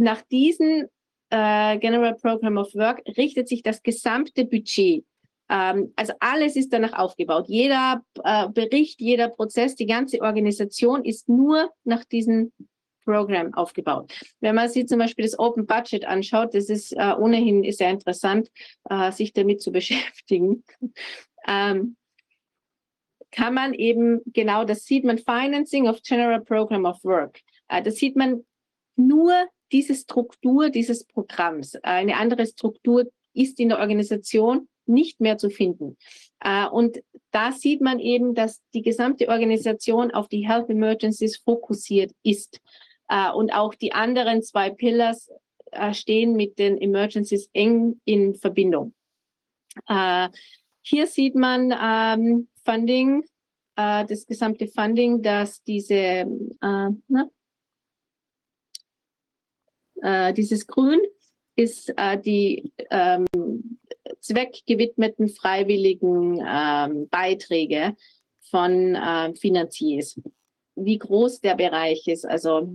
nach diesem äh, General Program of Work richtet sich das gesamte Budget. Ähm, also alles ist danach aufgebaut. Jeder äh, Bericht, jeder Prozess, die ganze Organisation ist nur nach diesem Programm aufgebaut. Wenn man sich zum Beispiel das Open Budget anschaut, das ist äh, ohnehin sehr interessant, äh, sich damit zu beschäftigen. ähm, kann man eben genau das sieht man Financing of General Program of Work. Äh, das sieht man nur diese Struktur dieses Programms, eine andere Struktur ist in der Organisation nicht mehr zu finden. Äh, und da sieht man eben, dass die gesamte Organisation auf die Health Emergencies fokussiert ist. Äh, und auch die anderen zwei Pillars äh, stehen mit den Emergencies eng in Verbindung. Hier sieht man ähm, Funding, das gesamte Funding, das diese, na, äh, dieses Grün ist äh, die ähm, zweckgewidmeten freiwilligen ähm, Beiträge von äh, Finanziers. Wie groß der Bereich ist, also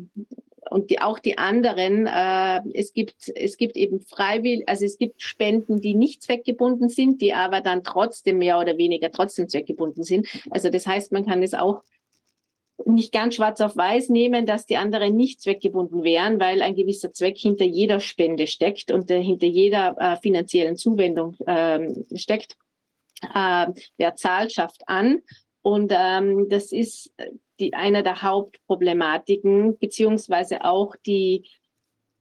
und die, auch die anderen, äh, es gibt es gibt eben freiwillig, also es gibt Spenden, die nicht zweckgebunden sind, die aber dann trotzdem mehr oder weniger trotzdem zweckgebunden sind. Also das heißt, man kann es auch nicht ganz schwarz auf weiß nehmen, dass die anderen nicht zweckgebunden wären, weil ein gewisser Zweck hinter jeder Spende steckt und äh, hinter jeder äh, finanziellen Zuwendung ähm, steckt. Äh, wer zahlt, schafft an. Und ähm, das ist die, eine der Hauptproblematiken, beziehungsweise auch die,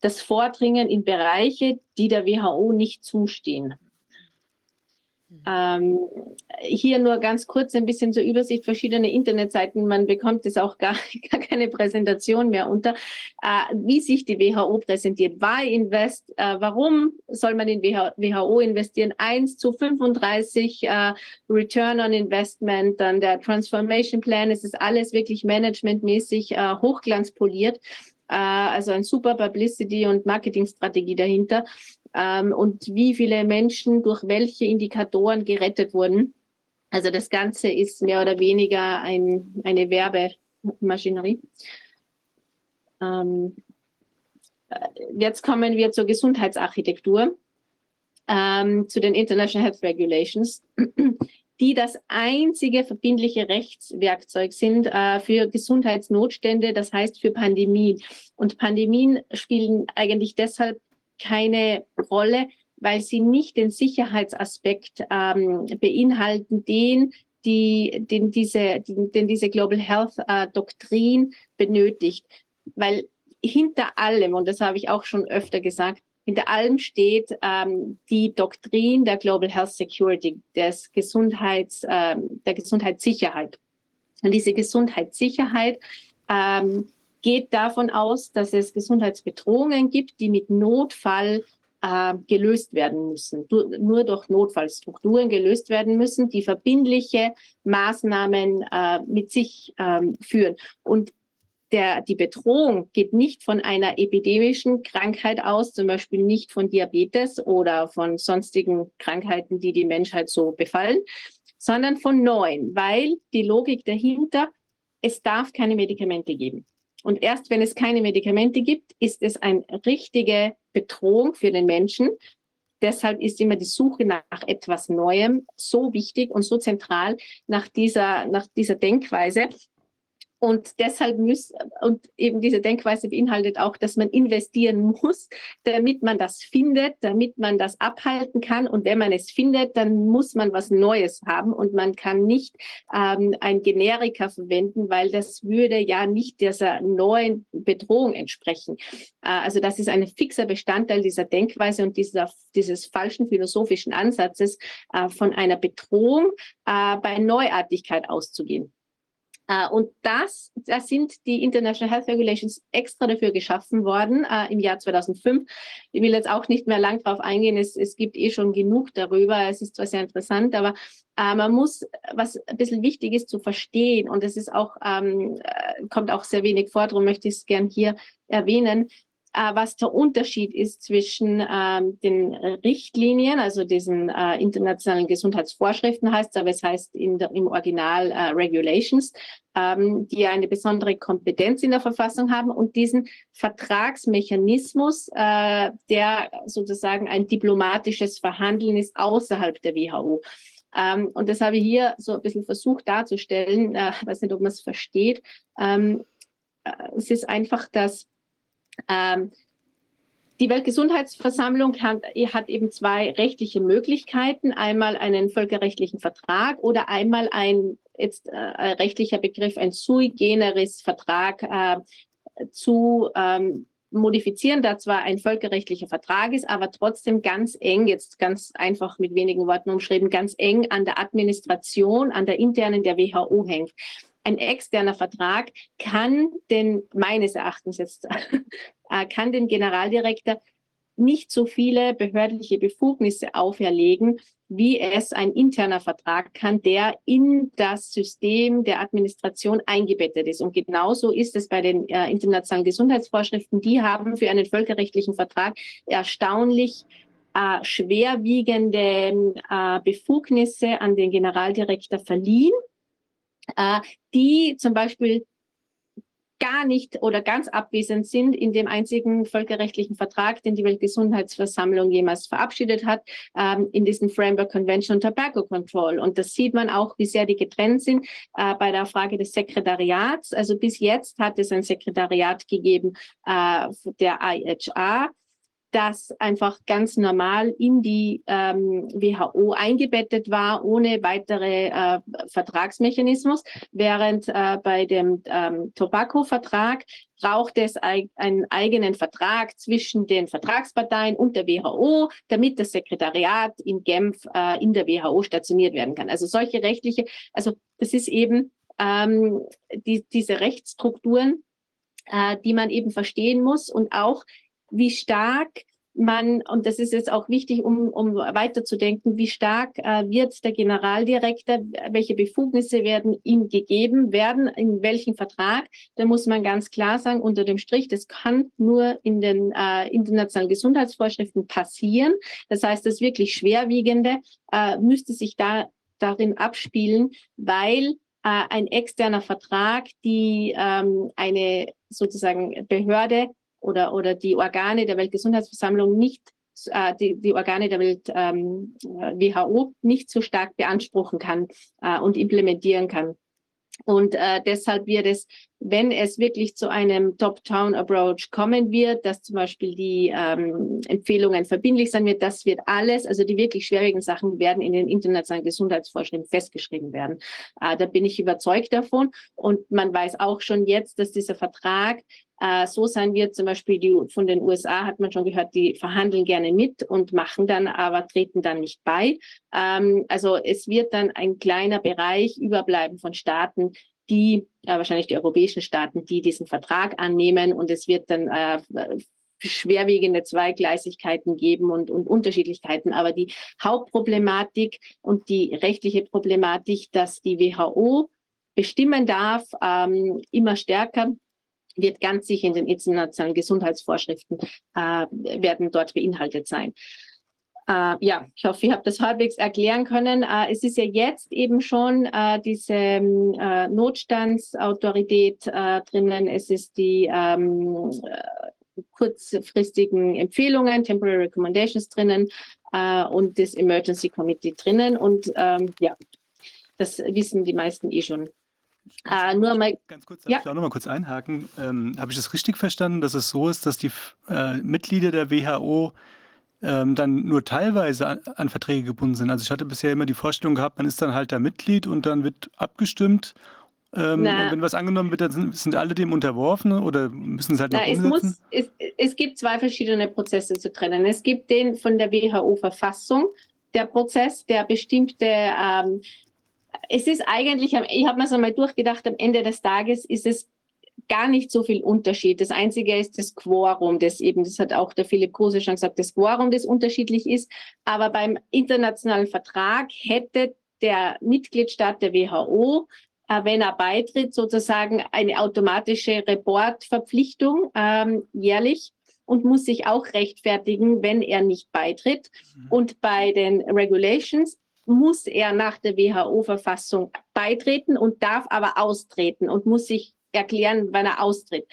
das Vordringen in Bereiche, die der WHO nicht zustehen. Ähm, hier nur ganz kurz ein bisschen zur Übersicht verschiedener Internetseiten. Man bekommt es auch gar, gar keine Präsentation mehr unter, äh, wie sich die WHO präsentiert. Why invest? Äh, warum soll man in WHO investieren? 1 zu 35 äh, Return on Investment, dann der Transformation Plan. Es ist alles wirklich managementmäßig äh, hochglanzpoliert. Äh, also ein super Publicity und Marketingstrategie dahinter ähm, und wie viele Menschen durch welche Indikatoren gerettet wurden. Also das Ganze ist mehr oder weniger ein, eine Werbe, Maschinerie. Ähm, äh, jetzt kommen wir zur Gesundheitsarchitektur, ähm, zu den International Health Regulations, die das einzige verbindliche Rechtswerkzeug sind äh, für Gesundheitsnotstände, das heißt für Pandemien. Und Pandemien spielen eigentlich deshalb keine Rolle, weil sie nicht den Sicherheitsaspekt ähm, beinhalten, den die, den diese, den diese Global Health äh, Doktrin benötigt. Weil hinter allem, und das habe ich auch schon öfter gesagt, hinter allem steht ähm, die Doktrin der Global Health Security, des Gesundheits, ähm, der Gesundheitssicherheit. Und diese Gesundheitssicherheit ähm, geht davon aus, dass es Gesundheitsbedrohungen gibt, die mit Notfall äh, gelöst werden müssen, du, nur durch Notfallstrukturen gelöst werden müssen, die verbindliche Maßnahmen äh, mit sich ähm, führen. Und der, die Bedrohung geht nicht von einer epidemischen Krankheit aus, zum Beispiel nicht von Diabetes oder von sonstigen Krankheiten, die die Menschheit so befallen, sondern von neuen, weil die Logik dahinter, es darf keine Medikamente geben. Und erst wenn es keine Medikamente gibt, ist es eine richtige Bedrohung für den Menschen. Deshalb ist immer die Suche nach etwas Neuem so wichtig und so zentral nach dieser, nach dieser Denkweise, und deshalb muss, und eben diese Denkweise beinhaltet auch, dass man investieren muss, damit man das findet, damit man das abhalten kann. Und wenn man es findet, dann muss man was Neues haben und man kann nicht ähm, ein Generika verwenden, weil das würde ja nicht dieser neuen Bedrohung entsprechen. Äh, also das ist ein fixer Bestandteil dieser Denkweise und dieser, dieses falschen philosophischen Ansatzes, äh, von einer Bedrohung äh, bei Neuartigkeit auszugehen. Uh, und das, das sind die International Health Regulations extra dafür geschaffen worden uh, im Jahr 2005. Ich will jetzt auch nicht mehr lang darauf eingehen, es, es gibt eh schon genug darüber. Es ist zwar sehr interessant, aber uh, man muss, was ein bisschen wichtig ist zu verstehen, und es ist auch, ähm, kommt auch sehr wenig vor, darum möchte ich es gern hier erwähnen, äh, was der Unterschied ist zwischen ähm, den Richtlinien, also diesen äh, internationalen Gesundheitsvorschriften heißt es, aber es heißt der, im Original äh, Regulations, ähm, die eine besondere Kompetenz in der Verfassung haben und diesen Vertragsmechanismus, äh, der sozusagen ein diplomatisches Verhandeln ist außerhalb der WHO. Ähm, und das habe ich hier so ein bisschen versucht darzustellen. Äh, weiß nicht, ob man es versteht. Ähm, äh, es ist einfach, dass ähm, die Weltgesundheitsversammlung hat, hat, eben zwei rechtliche Möglichkeiten. Einmal einen völkerrechtlichen Vertrag oder einmal ein, jetzt äh, rechtlicher Begriff, ein sui generis Vertrag äh, zu ähm, modifizieren, da zwar ein völkerrechtlicher Vertrag ist, aber trotzdem ganz eng, jetzt ganz einfach mit wenigen Worten umschrieben, ganz eng an der Administration, an der internen der WHO hängt ein externer Vertrag kann den, meines Erachtens jetzt, äh, kann den Generaldirektor nicht so viele behördliche Befugnisse auferlegen, wie es ein interner Vertrag kann, der in das System der Administration eingebettet ist. Und genauso ist es bei den äh, internationalen Gesundheitsvorschriften. Die haben für einen völkerrechtlichen Vertrag erstaunlich äh, schwerwiegende äh, Befugnisse an den Generaldirektor verliehen äh, die zum Beispiel gar nicht oder ganz abwesend sind in dem einzigen völkerrechtlichen Vertrag, den die Weltgesundheitsversammlung jemals verabschiedet hat, ähm, in diesem Framework Convention on Tobacco Control. Und das sieht man auch, wie sehr die getrennt sind äh, bei der Frage des Sekretariats. Also bis jetzt hat es ein Sekretariat gegeben äh, der IHA, das einfach ganz normal in die ähm, WHO eingebettet war, ohne weitere äh, Vertragsmechanismus, während äh, bei dem ähm, Tobacco-Vertrag braucht es ein, einen eigenen Vertrag zwischen den Vertragsparteien und der WHO, damit das Sekretariat in Genf äh, in der WHO stationiert werden kann. Also solche rechtliche, also das ist eben ähm, die, diese Rechtsstrukturen, äh, die man eben verstehen muss und auch wie stark man, und das ist jetzt auch wichtig, um, um weiterzudenken, wie stark äh, wird der Generaldirektor, welche Befugnisse werden ihm gegeben werden, in welchem Vertrag. Da muss man ganz klar sagen, unter dem Strich, das kann nur in den äh, internationalen Gesundheitsvorschriften passieren. Das heißt, das wirklich Schwerwiegende äh, müsste sich da darin abspielen, weil äh, ein externer Vertrag, die ähm, eine sozusagen Behörde oder, oder die Organe der Weltgesundheitsversammlung nicht äh, die, die Organe der Welt ähm, WHO nicht so stark beanspruchen kann äh, und implementieren kann. Und äh, deshalb wird es, wenn es wirklich zu einem Top-Town-Approach kommen wird, dass zum Beispiel die ähm, Empfehlungen verbindlich sein wird, das wird alles, also die wirklich schwierigen Sachen werden in den internationalen Gesundheitsvorschriften festgeschrieben werden. Äh, da bin ich überzeugt davon. Und man weiß auch schon jetzt, dass dieser Vertrag äh, so sein wird, zum Beispiel die, von den USA hat man schon gehört, die verhandeln gerne mit und machen dann, aber treten dann nicht bei. Ähm, also es wird dann ein kleiner Bereich überbleiben von Staaten, die, äh, wahrscheinlich die europäischen Staaten, die diesen Vertrag annehmen und es wird dann äh, schwerwiegende Zweigleisigkeiten geben und, und Unterschiedlichkeiten. Aber die Hauptproblematik und die rechtliche Problematik, dass die WHO bestimmen darf, ähm, immer stärker wird ganz sicher in den internationalen Gesundheitsvorschriften äh, werden dort beinhaltet sein. Äh, ja, ich hoffe, ich habe das halbwegs erklären können. Äh, es ist ja jetzt eben schon äh, diese ähm, äh, Notstandsautorität äh, drinnen. Es ist die ähm, kurzfristigen Empfehlungen, Temporary Recommendations drinnen und das Emergency Committee drinnen. Und ähm, ja, das wissen die meisten eh schon. Äh, nur mal, ganz kurz, darf ja. ich auch noch mal kurz einhaken. Ähm, Habe ich das richtig verstanden, dass es so ist, dass die äh, Mitglieder der WHO ähm, dann nur teilweise an, an, Verträge gebunden sind? Also ich hatte bisher immer die Vorstellung gehabt, man ist dann halt da Mitglied und dann wird abgestimmt. Ähm, und wenn was angenommen wird, dann sind, sind, alle dem unterworfen oder müssen es halt noch? Es, muss, es, es gibt zwei verschiedene Prozesse zu trennen. Es gibt den von der WHO-Verfassung, der Prozess, der bestimmte ähm, es ist eigentlich, ich habe mir so mal durchgedacht, am Ende des Tages ist es gar nicht so viel Unterschied. Das Einzige ist das Quorum, das eben, das hat auch der Philipp Kruse schon gesagt, das Quorum, das unterschiedlich ist. Aber beim internationalen Vertrag hätte der Mitgliedstaat der WHO, äh, wenn er beitritt, sozusagen eine automatische Reportverpflichtung ähm, jährlich und muss sich auch rechtfertigen, wenn er nicht beitritt. Mhm. Und bei den Regulations muss er nach der WHO-Verfassung beitreten und darf aber austreten und muss sich erklären, wann er austritt.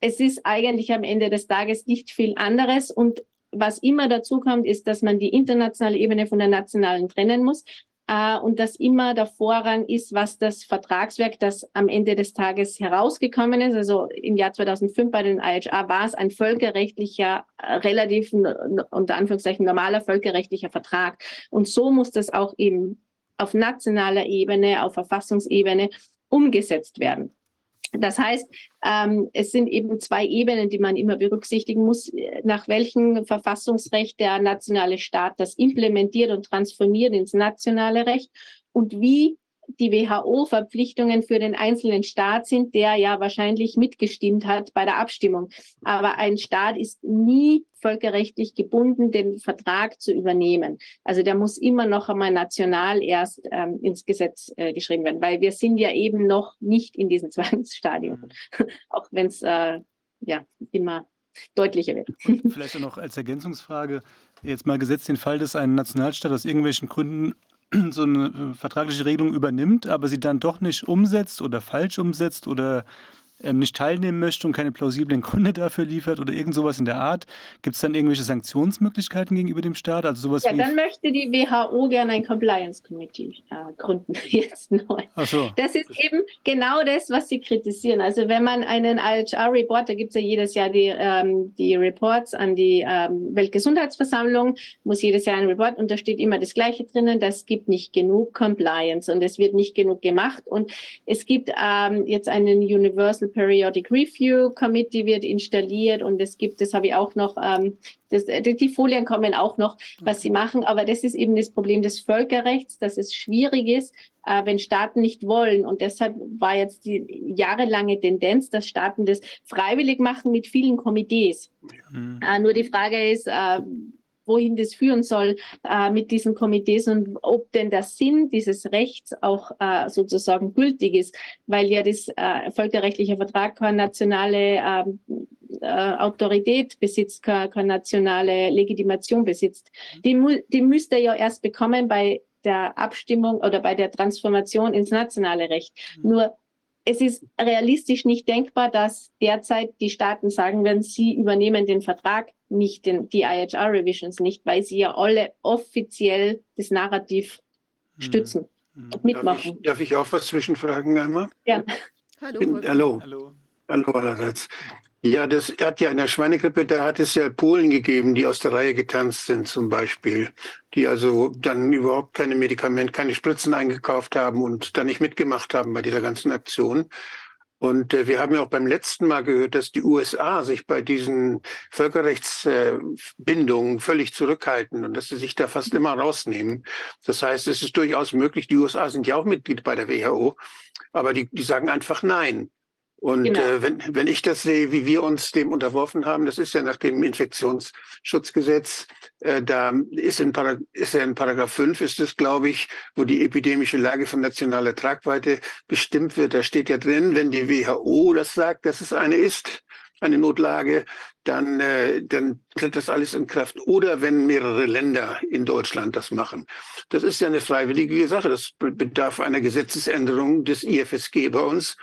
Es ist eigentlich am Ende des Tages nicht viel anderes und was immer dazu kommt, ist, dass man die internationale Ebene von der nationalen trennen muss äh, und dass immer der Vorrang ist, was das Vertragswerk, das am Ende des Tages herausgekommen ist. Also im Jahr 2005 bei den IHA war es ein völkerrechtlicher, äh, relativ unter Anführungszeichen normaler völkerrechtlicher Vertrag. Und so muss das auch eben auf nationaler Ebene, auf Verfassungsebene umgesetzt werden. Das heißt, ähm, es sind eben zwei Ebenen, die man immer berücksichtigen muss, nach welchem Verfassungsrecht der nationale Staat das implementiert und transformiert ins nationale Recht und wie die WHO-Verpflichtungen für den einzelnen Staat sind, der ja wahrscheinlich mitgestimmt hat bei der Abstimmung. Aber ein Staat ist nie völkerrechtlich gebunden, den Vertrag zu übernehmen. Also der muss immer noch einmal national erst ähm, ins Gesetz äh, geschrieben werden, weil wir sind ja eben noch nicht in diesem Zwangsstadium, mhm. auch wenn es äh, ja immer deutlicher wird. Vielleicht noch als Ergänzungsfrage, jetzt mal gesetzt den Fall, dass ein Nationalstaat aus irgendwelchen Gründen so eine äh, vertragliche Regelung übernimmt, aber sie dann doch nicht umsetzt oder falsch umsetzt oder ähm, nicht teilnehmen möchte und keine plausiblen Gründe dafür liefert oder irgend sowas in der Art, gibt es dann irgendwelche Sanktionsmöglichkeiten gegenüber dem Staat? Also sowas ja, dann möchte die WHO gerne ein Compliance Committee äh, gründen, jetzt neu. Ach so. Das ist eben genau das, was sie kritisieren. Also wenn man einen IHR-Report, da gibt es ja jedes Jahr die, ähm, die Reports an die ähm, Weltgesundheitsversammlung, muss jedes Jahr ein Report und da steht immer das Gleiche drinnen, das gibt nicht genug Compliance und es wird nicht genug gemacht und es gibt ähm, jetzt einen Universal Periodic Review Committee wird installiert und es gibt, das habe ich auch noch, ähm, das, die Folien kommen auch noch, was sie machen, aber das ist eben das Problem des Völkerrechts, dass es schwierig ist, äh, wenn Staaten nicht wollen. Und deshalb war jetzt die jahrelange Tendenz, dass Staaten das freiwillig machen mit vielen Komitees. Mhm. Äh, nur die Frage ist, äh, wohin das führen soll äh, mit diesen Komitees und ob denn der Sinn dieses Rechts auch äh, sozusagen gültig ist, weil ja das äh, völkerrechtliche Vertrag keine nationale ähm, äh, Autorität besitzt, keine, keine, nationale Legitimation besitzt. Die, die müsste ja erst bekommen bei der Abstimmung oder bei der Transformation ins nationale Recht. Mhm. Nur es ist realistisch nicht denkbar, dass derzeit die Staaten sagen werden, sie übernehmen den Vertrag, nicht den, die IHR-Revisions nicht, weil sie ja alle offiziell das Narrativ mhm. stützen mhm. und mitmachen. Darf ich, darf ich, auch was zwischenfragen einmal? Ja. Hallo. Hallo. Hallo. Hallo allerseits. Ja, das hat ja in der Schweinegrippe, da hat es ja Polen gegeben, die aus der Reihe getanzt sind zum Beispiel, die also dann überhaupt keine Medikamente, keine Spritzen eingekauft haben und dann nicht mitgemacht haben bei dieser ganzen Aktion. Und äh, wir haben ja auch beim letzten Mal gehört, dass die USA sich bei diesen Völkerrechtsbindungen völlig zurückhalten und dass sie sich da fast immer rausnehmen. Das heißt, es ist durchaus möglich, die USA sind ja auch Mitglied bei der WHO, aber die, die sagen einfach Nein. Und genau. äh, wenn, wenn ich das sehe, wie wir uns dem unterworfen haben, das ist ja nach dem Infektionsschutzgesetz, äh, da ist in, Parag ist ja in Paragraph 5 ist es, glaube ich, wo die epidemische Lage von nationaler Tragweite bestimmt wird. Da steht ja drin, wenn die WHO das sagt, dass es eine ist, eine Notlage, dann, äh, dann tritt das alles in Kraft. Oder wenn mehrere Länder in Deutschland das machen. Das ist ja eine freiwillige Sache. Das bedarf einer Gesetzesänderung des IFSG bei uns.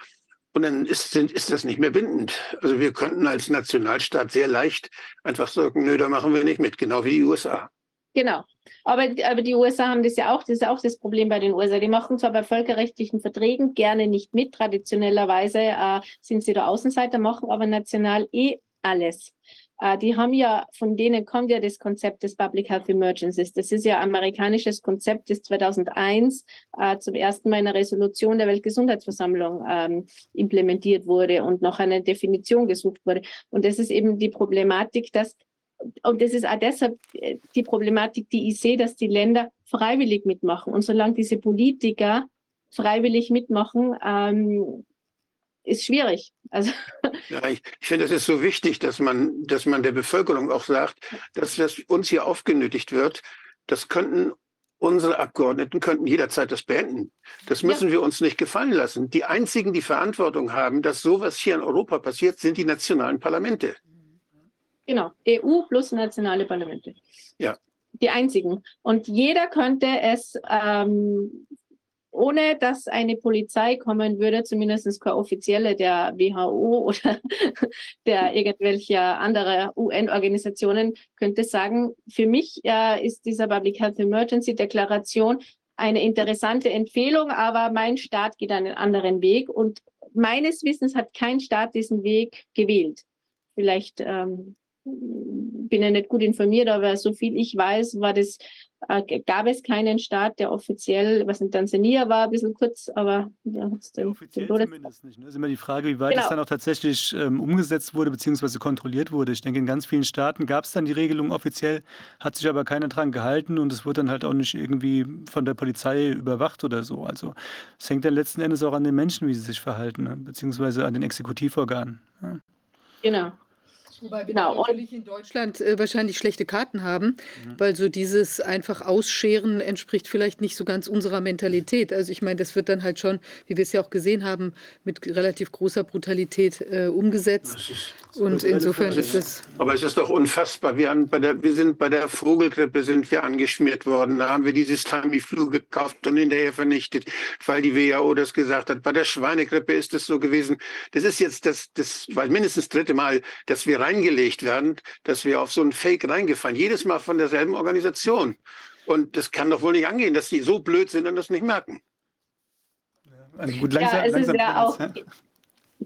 Und dann ist, ist das nicht mehr bindend. Also wir könnten als Nationalstaat sehr leicht einfach sagen, nö, da machen wir nicht mit, genau wie die USA. Genau. Aber, aber die USA haben das ja auch, das ist auch das Problem bei den USA. Die machen zwar bei völkerrechtlichen Verträgen gerne nicht mit, traditionellerweise äh, sind sie da Außenseiter, machen aber national eh alles. Äh, die haben ja, von denen kommt ja das Konzept des Public Health Emergencies. Das ist ja ein amerikanisches Konzept, das 2001 äh, zum ersten Mal in einer Resolution der Weltgesundheitsversammlung ähm, implementiert wurde und nach einer Definition gesucht wurde. Und das ist eben die Problematik, dass und das ist auch deshalb äh, die Problematik, die ich sehe, dass die Länder freiwillig mitmachen. Und solange diese Politiker freiwillig mitmachen, ähm, ist schwierig. Also ja, ich, ich finde, es ist so wichtig, dass man, dass man der Bevölkerung auch sagt, dass das uns hier aufgenötigt wird. Das könnten unsere Abgeordneten könnten jederzeit das beenden. Das müssen ja. wir uns nicht gefallen lassen. Die einzigen, die Verantwortung haben, dass sowas hier in Europa passiert, sind die nationalen Parlamente. Genau, EU plus nationale Parlamente. Ja. Die einzigen. Und jeder könnte es ähm, ohne dass eine Polizei kommen würde, zumindest keine offizielle der WHO oder der irgendwelcher anderer UN-Organisationen, könnte sagen, für mich äh, ist dieser Public Health Emergency Deklaration eine interessante Empfehlung, aber mein Staat geht einen anderen Weg und meines Wissens hat kein Staat diesen Weg gewählt. Vielleicht ähm, bin ich nicht gut informiert, aber so viel ich weiß, war das gab es keinen Staat, der offiziell, was in Tansania war, ein bisschen kurz, aber ja, den, offiziell den zumindest nicht. Ne? Das ist immer die Frage, wie weit genau. es dann auch tatsächlich ähm, umgesetzt wurde bzw. kontrolliert wurde. Ich denke, in ganz vielen Staaten gab es dann die Regelung offiziell, hat sich aber keiner dran gehalten und es wurde dann halt auch nicht irgendwie von der Polizei überwacht oder so. Also es hängt dann letzten Endes auch an den Menschen, wie sie sich verhalten, ne? beziehungsweise an den Exekutivorganen. Ja. Genau. Wobei wir genau. natürlich in Deutschland äh, wahrscheinlich schlechte Karten haben, mhm. weil so dieses einfach Ausscheren entspricht vielleicht nicht so ganz unserer Mentalität. Also ich meine, das wird dann halt schon, wie wir es ja auch gesehen haben, mit relativ großer Brutalität äh, umgesetzt. Und insofern ist es. Aber es ist doch unfassbar. Wir, haben bei der, wir sind bei der Vogelgrippe sind wir angeschmiert worden. Da haben wir dieses Tamiflu gekauft und hinterher vernichtet, weil die WHO das gesagt hat. Bei der Schweinegrippe ist es so gewesen. Das ist jetzt das, das weil mindestens das dritte Mal, dass wir rein reingelegt werden, dass wir auf so einen Fake reingefallen. Jedes Mal von derselben Organisation. Und das kann doch wohl nicht angehen, dass die so blöd sind und das nicht merken. Also gut, langsam, ja, es langsam ist ja auch.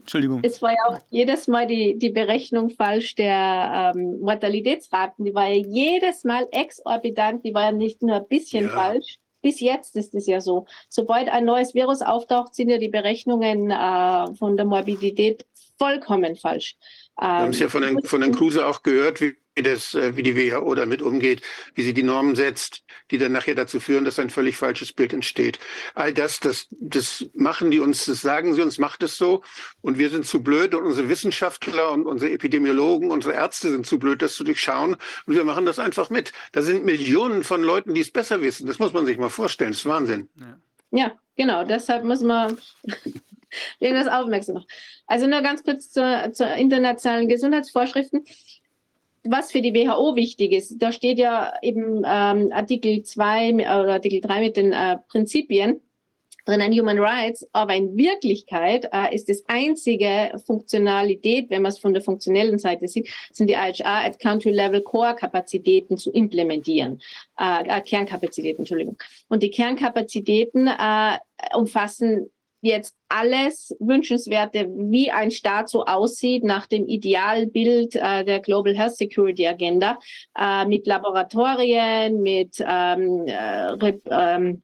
Entschuldigung. Es war ja auch jedes Mal die, die Berechnung falsch der ähm, Mortalitätsraten. Die war ja jedes Mal exorbitant. Die war ja nicht nur ein bisschen ja. falsch. Bis jetzt ist es ja so. Sobald ein neues Virus auftaucht, sind ja die Berechnungen äh, von der Morbidität vollkommen falsch. Wir haben es ja von den, von den Kruse auch gehört, wie, das, äh, wie die WHO damit umgeht, wie sie die Normen setzt, die dann nachher dazu führen, dass ein völlig falsches Bild entsteht. All das, das, das machen die uns, das sagen sie uns, macht es so. Und wir sind zu blöd und unsere Wissenschaftler und unsere Epidemiologen, unsere Ärzte sind zu blöd, das zu durchschauen. Und wir machen das einfach mit. Da sind Millionen von Leuten, die es besser wissen. Das muss man sich mal vorstellen. Das ist Wahnsinn. Ja, ja genau. Deshalb muss man irgendwas aufmerksam machen. Also nur ganz kurz zur, zur internationalen Gesundheitsvorschriften. Was für die WHO wichtig ist, da steht ja eben ähm, Artikel 2 oder Artikel 3 mit den äh, Prinzipien drinnen Human Rights, aber in Wirklichkeit äh, ist das einzige Funktionalität, wenn man es von der funktionellen Seite sieht, sind die IHR at Country Level Core Kapazitäten zu implementieren, äh, äh, Kernkapazitäten, Entschuldigung. Und die Kernkapazitäten äh, umfassen jetzt alles Wünschenswerte, wie ein Staat so aussieht, nach dem Idealbild äh, der Global Health Security Agenda, äh, mit Laboratorien, mit ähm, äh, ähm,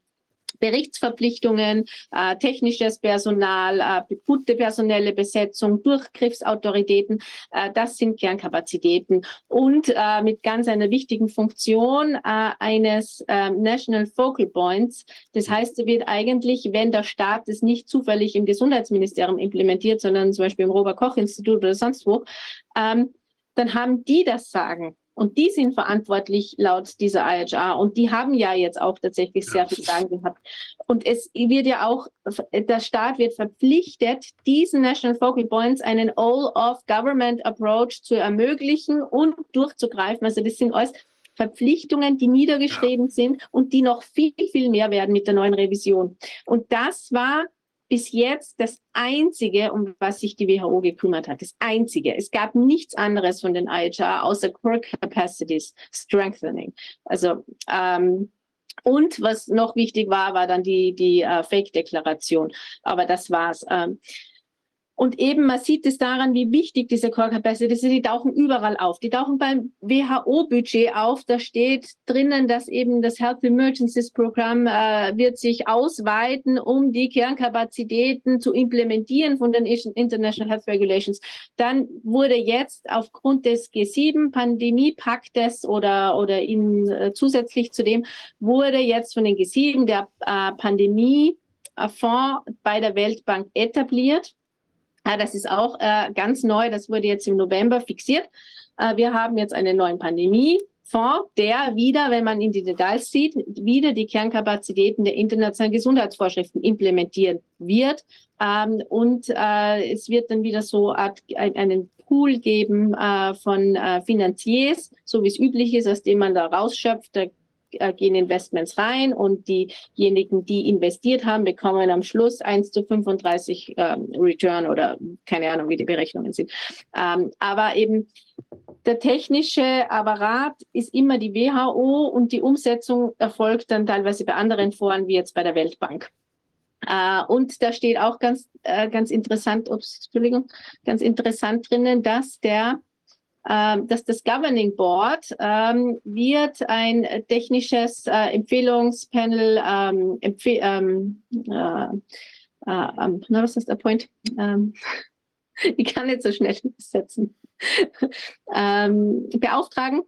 Berichtsverpflichtungen, äh, technisches Personal, äh, gute personelle Besetzung, Durchgriffsautoritäten, äh, das sind Kernkapazitäten. Und äh, mit ganz einer wichtigen Funktion äh, eines äh, National Focal Points. Das heißt, es wird eigentlich, wenn der Staat es nicht zufällig im Gesundheitsministerium implementiert, sondern zum Beispiel im Robert-Koch-Institut oder sonst wo, ähm, dann haben die das Sagen. Und die sind verantwortlich laut dieser IHR. Und die haben ja jetzt auch tatsächlich sehr viel Sagen gehabt. Und es wird ja auch, der Staat wird verpflichtet, diesen National Focal Points einen All-of-Government-Approach zu ermöglichen und durchzugreifen. Also das sind alles Verpflichtungen, die niedergeschrieben sind und die noch viel, viel mehr werden mit der neuen Revision. Und das war bis jetzt das Einzige, um was sich die WHO gekümmert hat. Das Einzige. Es gab nichts anderes von den IHR außer Core Capacities Strengthening. Also ähm, und was noch wichtig war, war dann die, die uh, Fake-Deklaration. Aber das war's. Ähm, und eben, man sieht es daran, wie wichtig diese Core Capacity ist. Die tauchen überall auf. Die tauchen beim WHO-Budget auf. Da steht drinnen, dass eben das Health Emergencies Programm äh, wird sich ausweiten, um die Kernkapazitäten zu implementieren von den International Health Regulations. Dann wurde jetzt aufgrund des G7-Pandemiepaktes oder, oder in, äh, zusätzlich zu dem wurde jetzt von den G7 der äh, Pandemie-Fonds bei der Weltbank etabliert. Das ist auch äh, ganz neu. Das wurde jetzt im November fixiert. Äh, wir haben jetzt einen neuen Pandemiefonds, der wieder, wenn man in die Details sieht, wieder die Kernkapazitäten der internationalen Gesundheitsvorschriften implementieren wird. Ähm, und äh, es wird dann wieder so einen Pool geben von Finanziers, so wie es üblich ist, aus dem man da rausschöpft. Da gehen Investments rein und diejenigen, die investiert haben, bekommen am Schluss 1 zu 35 ähm, Return oder keine Ahnung, wie die Berechnungen sind. Ähm, aber eben der technische Apparat ist immer die WHO und die Umsetzung erfolgt dann teilweise bei anderen Foren, wie jetzt bei der Weltbank. Uh, und da steht auch ganz, uh, ganz interessant, ups, Entschuldigung, ganz interessant drinnen, dass der dass das Governing Board ähm, wird ein technisches äh, Empfehlungspanel ähm, empfehl ähm, äh, äh, um, was ist der Point? Ähm, ich kann nicht so schnell setzen. ähm, beauftragen,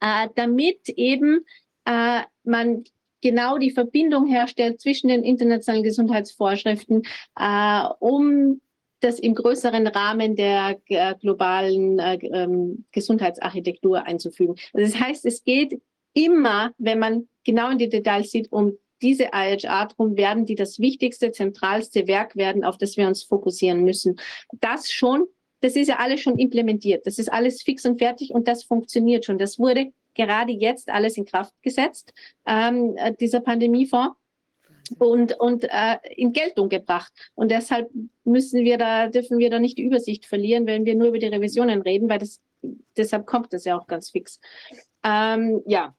äh, damit eben äh, man genau die Verbindung herstellt zwischen den internationalen Gesundheitsvorschriften, äh, um das im größeren Rahmen der äh, globalen äh, ähm, Gesundheitsarchitektur einzufügen. Also das heißt, es geht immer, wenn man genau in die Details sieht, um diese IHR, darum werden die das wichtigste, zentralste Werk werden, auf das wir uns fokussieren müssen. Das schon, das ist ja alles schon implementiert. Das ist alles fix und fertig und das funktioniert schon. Das wurde gerade jetzt alles in Kraft gesetzt, ähm, äh, dieser Pandemiefonds und, und äh, in Geltung gebracht. Und deshalb müssen wir da, dürfen wir da nicht die Übersicht verlieren, wenn wir nur über die Revisionen reden, weil das, deshalb kommt das ja auch ganz fix. Ähm, ja.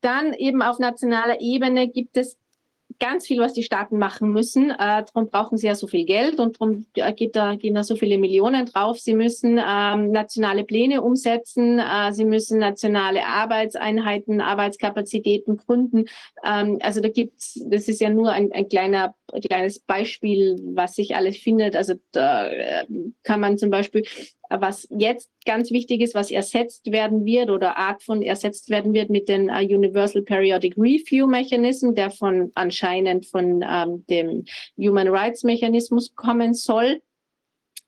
Dann eben auf nationaler Ebene gibt es ganz viel, was die Staaten machen müssen. Äh, darum brauchen sie ja so viel Geld und darum geht da, gehen da so viele Millionen drauf. Sie müssen ähm, nationale Pläne umsetzen, äh, sie müssen nationale Arbeitseinheiten, Arbeitskapazitäten gründen. Ähm, also da gibt's, das ist ja nur ein, ein kleiner ein kleines Beispiel, was sich alles findet. Also da äh, kann man zum Beispiel was jetzt ganz wichtig ist, was ersetzt werden wird oder Art von ersetzt werden wird mit den uh, Universal Periodic Review Mechanism, der von anscheinend von ähm, dem Human Rights Mechanismus kommen soll.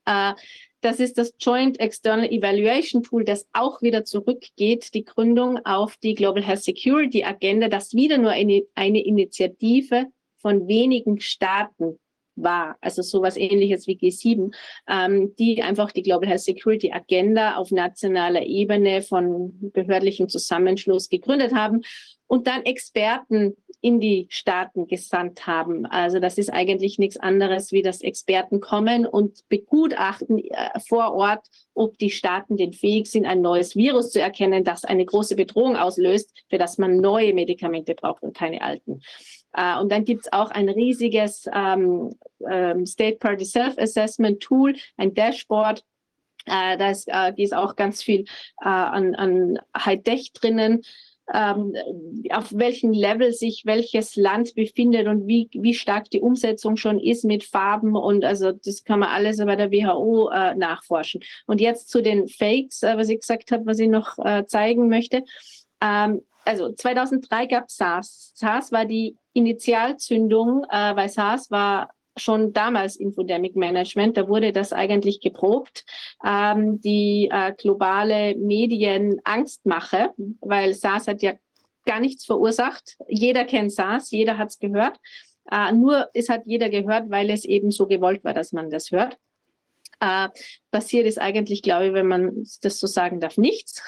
Äh, das ist das Joint External Evaluation Tool, das auch wieder zurückgeht, die Gründung auf die Global Health Security Agenda, das wieder nur eine, eine Initiative von wenigen Staaten war, also sowas ähnliches wie G7, ähm, die einfach die Global Health Security Agenda auf nationaler Ebene von behördlichem Zusammenschluss gegründet haben und dann Experten in die Staaten gesandt haben. Also das ist eigentlich nichts anderes, wie dass Experten kommen und begutachten äh, vor Ort, ob die Staaten denn fähig sind, ein neues Virus zu erkennen, das eine große Bedrohung auslöst, für das man neue Medikamente braucht und keine alten. Uh, und dann gibt es auch ein riesiges ähm, ähm, State Party Self-Assessment Tool, ein Dashboard. Äh, da ist, äh, auch ganz viel äh, an, an High-Tech drinnen ähm, auf welchem Level sich welches Land befindet und wie, wie stark die Umsetzung schon ist mit Farben und also das kann man alles bei der WHO äh, nachforschen. Und jetzt zu den Fakes, äh, was ich gesagt habe, was ich noch äh, zeigen möchte. Ähm, also 2003 gab es SARS. SARS war die Initialzündung, äh, weil SARS war schon damals Infodemic Management, da wurde das eigentlich geprobt, ähm, die äh, globale Medienangstmache, weil SARS hat ja gar nichts verursacht. Jeder kennt SARS, jeder hat es gehört. Äh, nur es hat jeder gehört, weil es eben so gewollt war, dass man das hört. Äh, passiert ist eigentlich, glaube ich, wenn man das so sagen darf, nichts.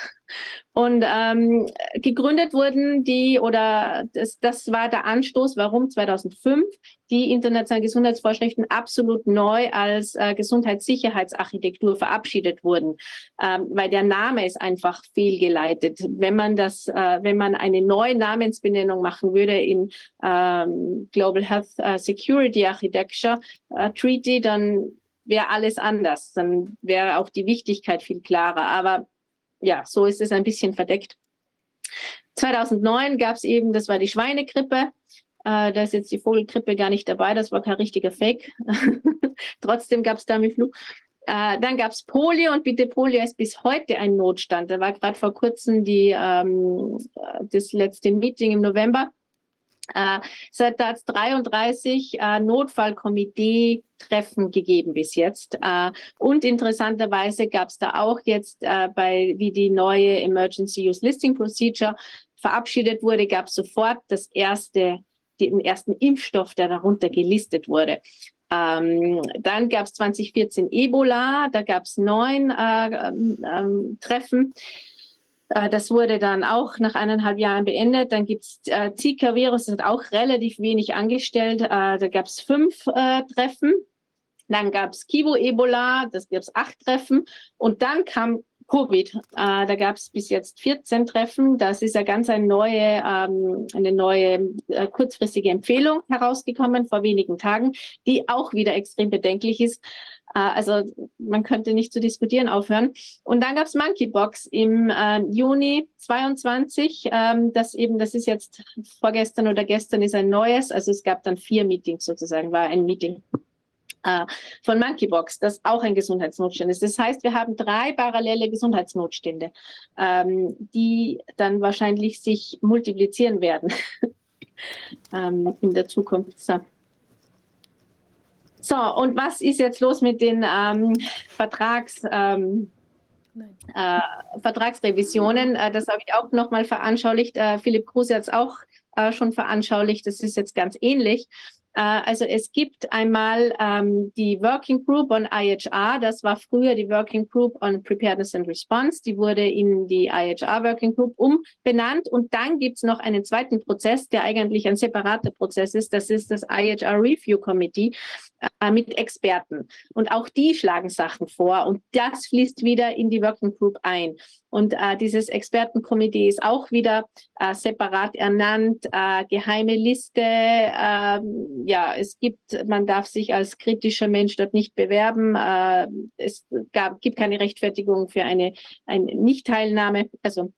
Und ähm, gegründet wurden die, oder das, das war der Anstoß, warum 2005 die internationalen Gesundheitsvorschriften absolut neu als äh, Gesundheitssicherheitsarchitektur verabschiedet wurden, ähm, weil der Name ist einfach fehlgeleitet. Wenn man das, äh, wenn man eine neue Namensbenennung machen würde in ähm, Global Health uh, Security Architecture uh, Treaty, dann wäre alles anders. Dann wäre auch die Wichtigkeit viel klarer. Aber ja, so ist es ein bisschen verdeckt. 2009 gab es eben, das war die Schweinegrippe. Äh, da ist jetzt die Vogelgrippe gar nicht dabei, das war kein richtiger Fake. Trotzdem gab es Tamiflu. Äh, dann gab es Polio und bitte Polio ist bis heute ein Notstand. Da war gerade vor kurzem die, ähm, das letzte Meeting im November. Äh, seit hat es 33 äh, Notfallkomitee-Treffen gegeben bis jetzt. Äh, und interessanterweise gab es da auch jetzt, äh, bei wie die neue Emergency Use Listing Procedure verabschiedet wurde, gab es sofort das erste, den ersten Impfstoff, der darunter gelistet wurde. Ähm, dann gab es 2014 Ebola, da gab es neun äh, ähm, Treffen. Äh, das wurde dann auch nach eineinhalb Jahren beendet. Dann gibt es äh, Zika-Virus, das hat auch relativ wenig angestellt. Äh, da gab es fünf äh, Treffen. Dann gab es Kivo-Ebola, das gab es acht Treffen. Und dann kam Covid. Äh, da gab es bis jetzt 14 Treffen. Das ist ja ganz eine neue, ähm, eine neue äh, kurzfristige Empfehlung herausgekommen vor wenigen Tagen, die auch wieder extrem bedenklich ist. Äh, also man könnte nicht zu diskutieren aufhören. Und dann gab es Monkeybox im äh, Juni 22. Ähm, das eben, das ist jetzt vorgestern oder gestern ist ein neues. Also es gab dann vier Meetings sozusagen, war ein Meeting äh, von Monkeybox, das auch ein Gesundheitsnotstand ist. Das heißt, wir haben drei parallele Gesundheitsnotstände, ähm, die dann wahrscheinlich sich multiplizieren werden ähm, in der Zukunft. So. So, und was ist jetzt los mit den ähm, Vertrags, ähm, äh, Vertragsrevisionen? Äh, das habe ich auch nochmal veranschaulicht. Äh, Philipp Kruse hat es auch äh, schon veranschaulicht. Das ist jetzt ganz ähnlich. Äh, also es gibt einmal ähm, die Working Group on IHR, das war früher die Working Group on Preparedness and Response, die wurde in die IHR Working Group umbenannt. Und dann gibt es noch einen zweiten Prozess, der eigentlich ein separater Prozess ist, das ist das IHR Review Committee äh, mit Experten. Und auch die schlagen Sachen vor. Und das fließt wieder in die Working Group ein. Und äh, dieses Expertenkomitee ist auch wieder äh, separat ernannt, äh, geheime Liste. Ähm, ja, es gibt, man darf sich als kritischer Mensch dort nicht bewerben. Äh, es gab, gibt keine Rechtfertigung für eine, eine Nichtteilnahme. Also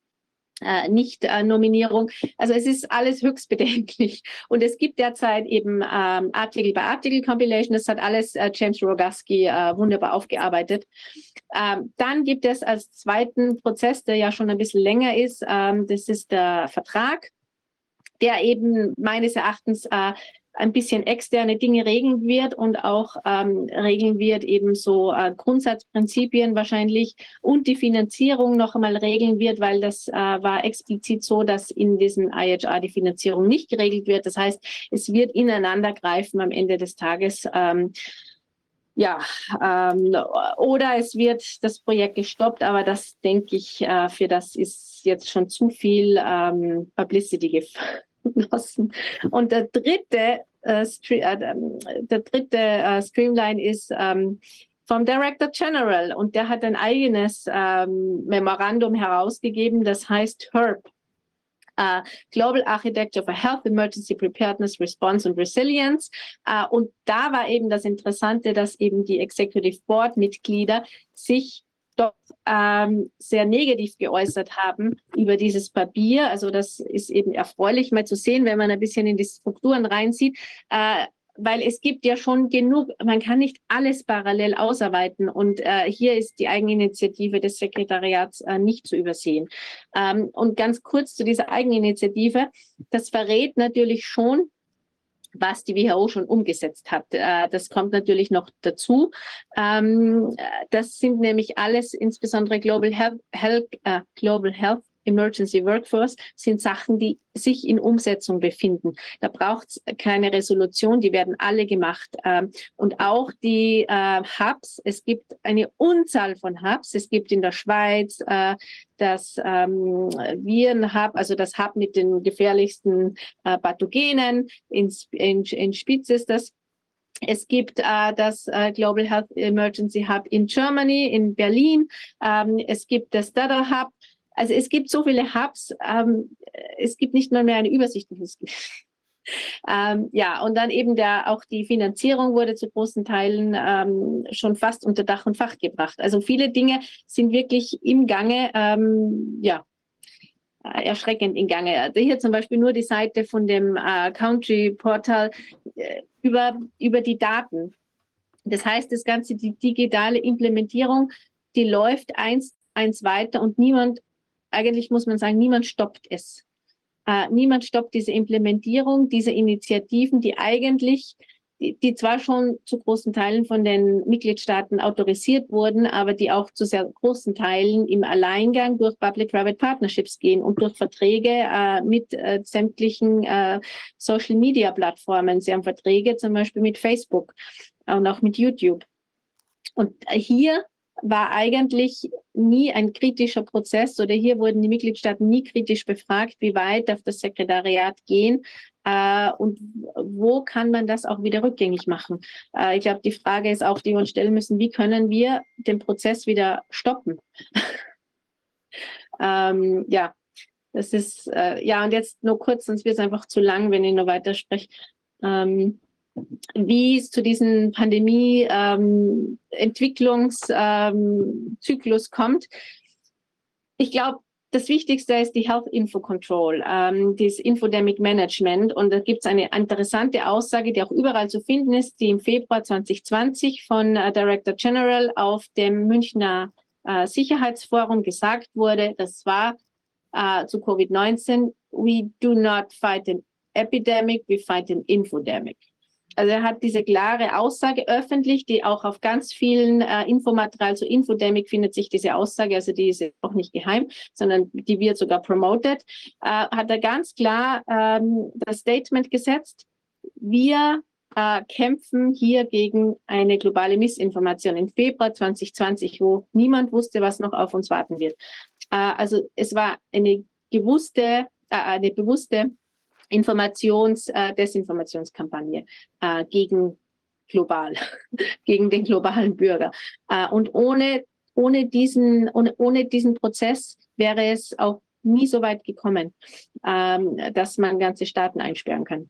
äh, Nicht-Nominierung. Also es ist alles höchst bedenklich. Und es gibt derzeit eben ähm, Artikel bei Artikel Compilation. Das hat alles äh, James Rogaski äh, wunderbar aufgearbeitet. Ähm, dann gibt es als zweiten Prozess, der ja schon ein bisschen länger ist, ähm, das ist der Vertrag der eben meines Erachtens äh, ein bisschen externe Dinge regeln wird und auch ähm, regeln wird, eben so äh, Grundsatzprinzipien wahrscheinlich und die Finanzierung noch einmal regeln wird, weil das äh, war explizit so, dass in diesem IHR die Finanzierung nicht geregelt wird. Das heißt, es wird ineinander greifen am Ende des Tages. Ähm, ja, ähm, oder es wird das Projekt gestoppt, aber das denke ich, äh, für das ist jetzt schon zu viel ähm, Publicity geflossen. Und der dritte äh, äh, der dritte äh, Streamline ist ähm, vom Director General und der hat ein eigenes ähm, Memorandum herausgegeben, das heißt HERP. Uh, Global Architecture for Health, Emergency Preparedness, Response und Resilience. Uh, und da war eben das Interessante, dass eben die Executive Board Mitglieder sich doch ähm, sehr negativ geäußert haben über dieses Papier. Also das ist eben erfreulich mal zu sehen, wenn man ein bisschen in die Strukturen reinzieht. Äh, weil es gibt ja schon genug, man kann nicht alles parallel ausarbeiten und äh, hier ist die Eigeninitiative des Sekretariats äh, nicht zu übersehen. Ähm, und ganz kurz zu dieser Eigeninitiative, das verrät natürlich schon, was die WHO schon umgesetzt hat. Äh, das kommt natürlich noch dazu. Ähm, das sind nämlich alles, insbesondere Global Health, Health, äh, Global Health Emergency Workforce sind Sachen, die sich in Umsetzung befinden. Da braucht es keine Resolution, die werden alle gemacht. Ähm, und auch die äh, Hubs, es gibt eine Unzahl von Hubs. Es gibt in der Schweiz äh, das ähm, Viren-Hub, also das Hub mit den gefährlichsten äh, Pathogenen. In, Spitz ist das. Es gibt äh, das äh, Global Health Emergency Hub in Germany, in Berlin. Ähm, es gibt das Data Hub also es gibt so viele Hubs, ähm, es gibt nicht mal mehr eine Übersicht. ähm, ja, und dann eben der, auch die Finanzierung wurde zu großen Teilen ähm, schon fast unter Dach und Fach gebracht. Also viele Dinge sind wirklich im Gange, ähm, ja, äh, erschreckend in Gange. Also hier zum Beispiel nur die Seite von dem äh, Country Portal äh, über, über die Daten. Das heißt, das Ganze, die digitale Implementierung, die läuft eins, eins weiter und niemand eigentlich muss man sagen, niemand stoppt es. Äh, niemand stoppt diese Implementierung, diese Initiativen, die eigentlich, die, die, zwar schon zu großen Teilen von den Mitgliedstaaten autorisiert wurden, aber die auch zu sehr großen Teilen im Alleingang durch Public-Private Partnerships gehen und durch Verträge äh, mit äh, sämtlichen äh, Social-Media-Plattformen. Sie haben Verträge zum Beispiel mit Facebook und auch mit YouTube. Und hier war eigentlich nie ein kritischer Prozess oder hier wurden die Mitgliedstaaten nie kritisch befragt, wie weit darf das Sekretariat gehen äh, und wo kann man das auch wieder rückgängig machen. Äh, ich glaube, die Frage ist auch, die wir uns stellen müssen, wie können wir den Prozess wieder stoppen? ähm, ja, das ist, äh, ja, und jetzt nur kurz, sonst wird es einfach zu lang, wenn ich nur weiterspreche. Ähm, wie es zu diesem Pandemie-Entwicklungszyklus ähm, kommt. Ich glaube, das Wichtigste ist die Health Info Control, ähm, das Infodemic Management. Und da gibt es eine interessante Aussage, die auch überall zu finden ist, die im Februar 2020 von äh, Director General auf dem Münchner äh, Sicherheitsforum gesagt wurde. Das war äh, zu Covid-19. We do not fight an epidemic, we fight an infodemic. Also er hat diese klare Aussage öffentlich, die auch auf ganz vielen äh, Infomaterial zu Infodemic findet sich diese Aussage, also die ist auch nicht geheim, sondern die wird sogar promoted, äh, hat er ganz klar ähm, das Statement gesetzt, wir äh, kämpfen hier gegen eine globale Missinformation im Februar 2020, wo niemand wusste, was noch auf uns warten wird. Äh, also es war eine gewusste, äh, eine bewusste Informations-, äh, äh, gegen global, gegen den globalen Bürger. Äh, und ohne, ohne, diesen, ohne, ohne diesen Prozess wäre es auch nie so weit gekommen, ähm, dass man ganze Staaten einsperren kann.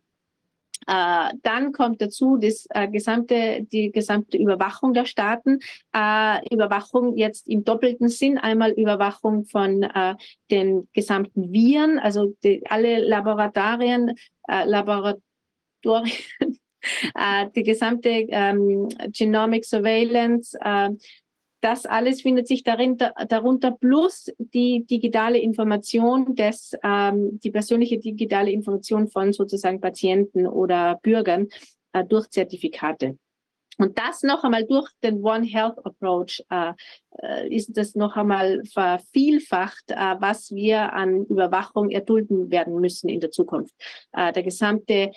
Äh, dann kommt dazu das, äh, gesamte, die gesamte Überwachung der Staaten. Äh, Überwachung jetzt im doppelten Sinn. Einmal Überwachung von äh, den gesamten Viren, also die, alle Laboratorien, äh, Laboratorien, äh, die gesamte ähm, Genomic Surveillance, das alles findet sich darinter, darunter plus die digitale Information des, ähm, die persönliche digitale Information von sozusagen Patienten oder Bürgern äh, durch Zertifikate. Und das noch einmal durch den One Health Approach äh, äh, ist das noch einmal vervielfacht, äh, was wir an Überwachung erdulden werden müssen in der Zukunft. Äh, der gesamte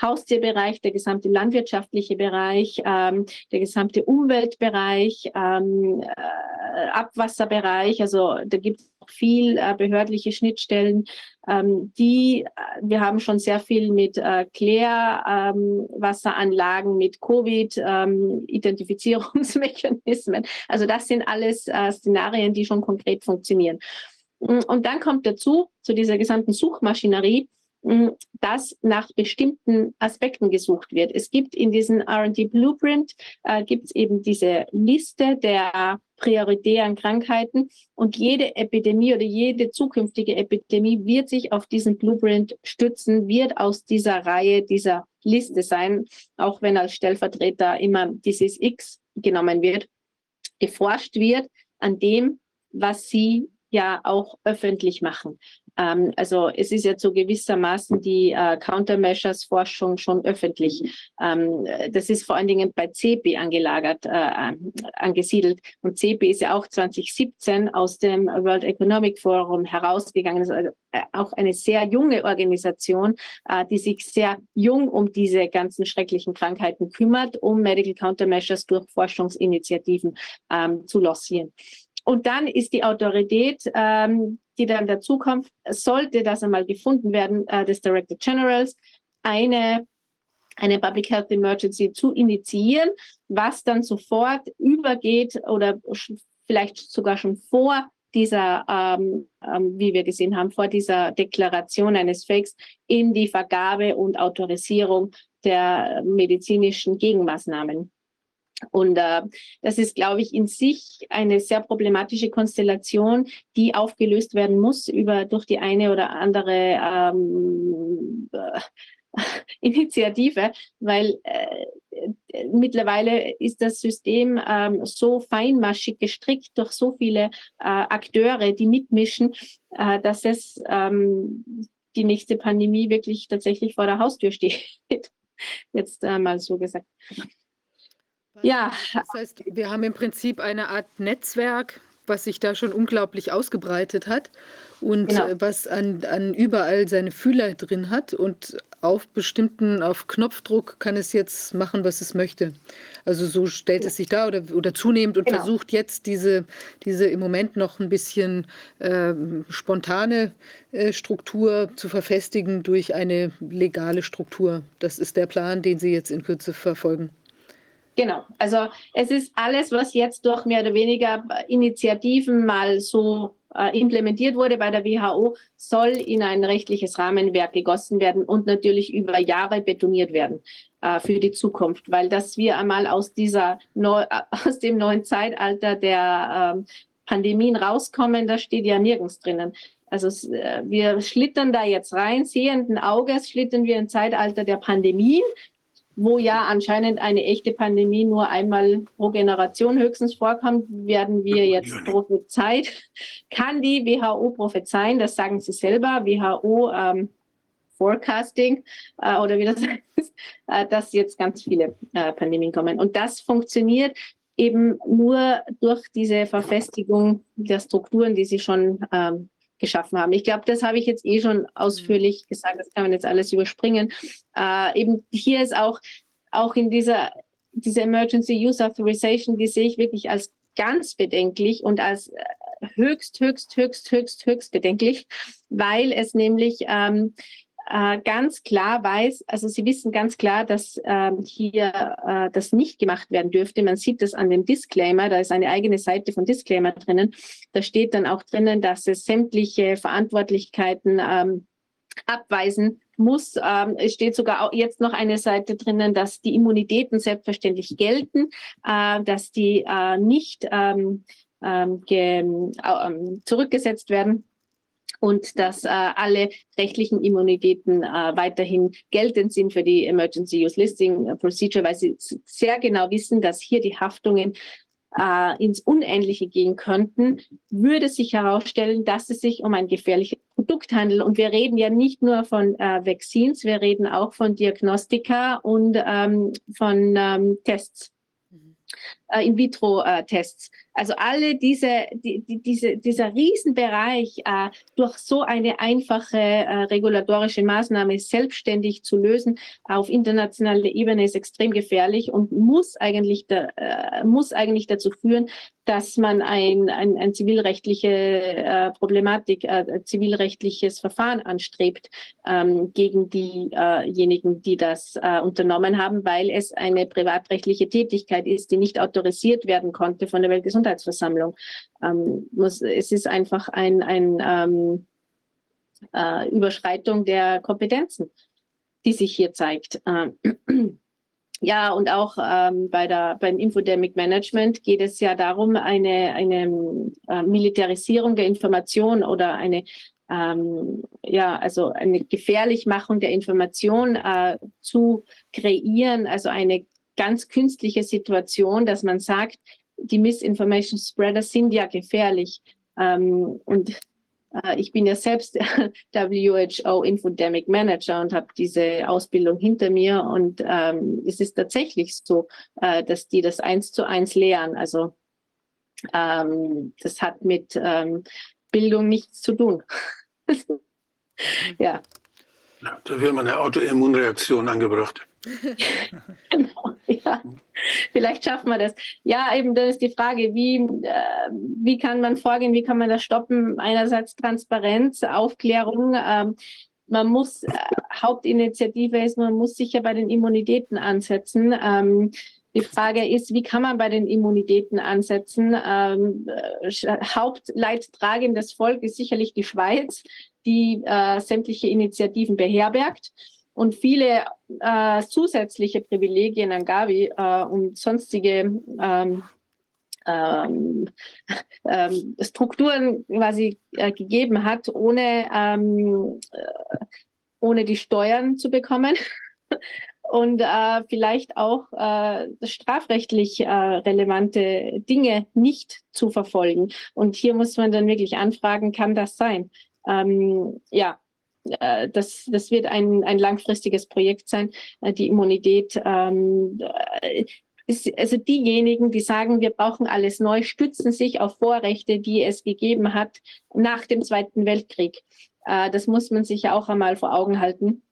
Haustierbereich, der gesamte landwirtschaftliche Bereich, ähm, der gesamte Umweltbereich, ähm, äh, Abwasserbereich. Also da gibt es viel äh, behördliche Schnittstellen, ähm, die äh, wir haben schon sehr viel mit äh, Klärwasseranlagen, mit Covid-Identifizierungsmechanismen. Ähm, also das sind alles äh, Szenarien, die schon konkret funktionieren. Und dann kommt dazu, zu dieser gesamten Suchmaschinerie, dass nach bestimmten Aspekten gesucht wird. Es gibt in diesem R&D Blueprint äh, gibt es eben diese Liste der prioritären Krankheiten und jede Epidemie oder jede zukünftige Epidemie wird sich auf diesen Blueprint stützen, wird aus dieser Reihe dieser Liste sein, auch wenn als Stellvertreter immer dieses X genommen wird, geforscht wird an dem, was sie ja auch öffentlich machen. Ähm, also es ist ja zu gewissermaßen die äh, Countermeasures-Forschung schon öffentlich. Ähm, das ist vor allen Dingen bei CEPI angelagert, äh, angesiedelt. Und CEPI ist ja auch 2017 aus dem World Economic Forum herausgegangen. Das ist also äh, auch eine sehr junge Organisation, äh, die sich sehr jung um diese ganzen schrecklichen Krankheiten kümmert, um Medical Countermeasures durch Forschungsinitiativen ähm, zu lancieren. Und dann ist die Autorität, ähm, die dann dazukommt, sollte das einmal gefunden werden, äh, des Director Generals, eine, eine Public Health Emergency zu initiieren, was dann sofort übergeht oder vielleicht sogar schon vor dieser, ähm, ähm, wie wir gesehen haben, vor dieser Deklaration eines Fakes in die Vergabe und Autorisierung der medizinischen Gegenmaßnahmen. Und äh, das ist, glaube ich, in sich eine sehr problematische Konstellation, die aufgelöst werden muss über durch die eine oder andere ähm, äh, Initiative, weil äh, mittlerweile ist das System ähm, so feinmaschig gestrickt durch so viele äh, Akteure, die mitmischen, äh, dass es ähm, die nächste Pandemie wirklich tatsächlich vor der Haustür steht. Jetzt äh, mal so gesagt. Ja. Das heißt, wir haben im Prinzip eine Art Netzwerk, was sich da schon unglaublich ausgebreitet hat und genau. Äh, was an, an überall seine Fühler drin hat und auf bestimmten, auf Knopfdruck kann es jetzt machen, was es möchte. Also so stellt es sich da oder, oder zunehmend und genau. versucht jetzt diese, diese im Moment noch ein bisschen äh, spontane äh, Struktur zu verfestigen durch eine legale Struktur. Das ist der Plan, den Sie jetzt in Kürze verfolgen. Genau, also es ist alles, was jetzt durch mehr oder weniger Initiativen mal so äh, implementiert wurde bei der WHO, soll in ein rechtliches Rahmenwerk gegossen werden und natürlich über Jahre betoniert werden äh, für die Zukunft, weil dass wir einmal aus dieser neu, äh, aus dem neuen Zeitalter der ähm, Pandemien rauskommen, das steht ja nirgends drinnen. Also äh, wir schlittern da jetzt rein, sehenden Auges schlittern wir im Zeitalter der Pandemien, wo ja anscheinend eine echte Pandemie nur einmal pro Generation höchstens vorkommt, werden wir jetzt prophezeit. Kann die WHO prophezeien, das sagen sie selber, WHO ähm, Forecasting äh, oder wie das heißt, äh, dass jetzt ganz viele äh, Pandemien kommen. Und das funktioniert eben nur durch diese Verfestigung der Strukturen, die sie schon ähm, geschaffen haben. Ich glaube, das habe ich jetzt eh schon ausführlich mhm. gesagt, das kann man jetzt alles überspringen. Äh, eben hier ist auch, auch in dieser, dieser Emergency Use Authorization, die sehe ich wirklich als ganz bedenklich und als äh, höchst, höchst, höchst, höchst, höchst bedenklich, weil es nämlich ähm, äh, ganz klar weiß, also sie wissen ganz klar, dass ähm, hier äh, das nicht gemacht werden dürfte. Man sieht das an dem Disclaimer, da ist eine eigene Seite von Disclaimer drinnen. Da steht dann auch drinnen, dass es sämtliche Verantwortlichkeiten ähm, abweisen muss. Ähm, es steht sogar auch jetzt noch eine Seite drinnen, dass die Immunitäten selbstverständlich gelten, äh, dass die äh, nicht ähm, ähm, ähm zurückgesetzt werden und dass äh, alle rechtlichen Immunitäten äh, weiterhin geltend sind für die Emergency Use Listing Procedure, weil sie sehr genau wissen, dass hier die Haftungen äh, ins Unendliche gehen könnten, würde sich herausstellen, dass es sich um ein gefährliches Produkt handelt. Und wir reden ja nicht nur von äh, Vaccines, wir reden auch von Diagnostika und ähm, von ähm, Tests äh, In-vitro-Tests. Also alle diese, die, die, diese, dieser Riesenbereich äh, durch so eine einfache äh, regulatorische Maßnahme selbstständig zu lösen auf internationaler Ebene ist extrem gefährlich und muss eigentlich, da, äh, muss eigentlich dazu führen, dass man ein, ein, ein zivilrechtliche äh, Problematik, äh, zivilrechtliches Verfahren anstrebt ähm, gegen diejenigen, die das äh, unternommen haben, weil es eine privatrechtliche Tätigkeit ist, die nicht autorisiert werden konnte von der Weltgesundheitsversammlung. Ähm, muss, es ist einfach ein, ein ähm, äh, Überschreitung der Kompetenzen, die sich hier zeigt. Ähm, ja, und auch ähm, bei der, beim Infodemic Management geht es ja darum, eine, eine äh, Militarisierung der Information oder eine ähm, ja, also eine Gefährlichmachung der Information äh, zu kreieren, also eine ganz künstliche Situation, dass man sagt, die Misinformation Spreader sind ja gefährlich. Ähm, und ich bin ja selbst WHO Infodemic Manager und habe diese Ausbildung hinter mir. Und ähm, es ist tatsächlich so, äh, dass die das eins zu eins lehren. Also ähm, das hat mit ähm, Bildung nichts zu tun. ja. ja. Da wird man eine Autoimmunreaktion angebracht. genau, ja. Vielleicht schaffen wir das. Ja, eben, dann ist die Frage, wie, äh, wie kann man vorgehen, wie kann man das stoppen? Einerseits Transparenz, Aufklärung. Ähm, man muss, äh, Hauptinitiative ist, man muss sicher bei den Immunitäten ansetzen. Ähm, die Frage ist, wie kann man bei den Immunitäten ansetzen? Ähm, äh, Hauptleidtragendes Volk ist sicherlich die Schweiz, die äh, sämtliche Initiativen beherbergt und viele äh, zusätzliche Privilegien an Gavi äh, und sonstige ähm, ähm, ähm, Strukturen quasi äh, gegeben hat, ohne, ähm, äh, ohne die Steuern zu bekommen und äh, vielleicht auch äh, strafrechtlich relevante Dinge nicht zu verfolgen. Und hier muss man dann wirklich anfragen, kann das sein? Ähm, ja, äh, das, das wird ein, ein langfristiges Projekt sein, äh, die Immunität. Ähm, äh, ist, also diejenigen, die sagen, wir brauchen alles neu, stützen sich auf Vorrechte, die es gegeben hat nach dem Zweiten Weltkrieg. Das muss man sich ja auch einmal vor Augen halten.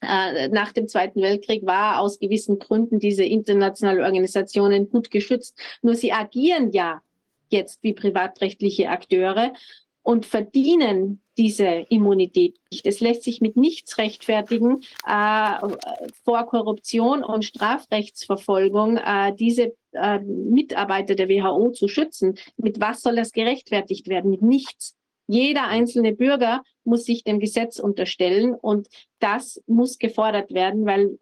Nach dem Zweiten Weltkrieg war aus gewissen Gründen diese internationale Organisationen gut geschützt. Nur sie agieren ja jetzt wie privatrechtliche Akteure und verdienen diese Immunität nicht. Es lässt sich mit nichts rechtfertigen, äh, vor Korruption und Strafrechtsverfolgung äh, diese äh, Mitarbeiter der WHO zu schützen. Mit was soll das gerechtfertigt werden? Mit nichts. Jeder einzelne Bürger muss sich dem Gesetz unterstellen und das muss gefordert werden, weil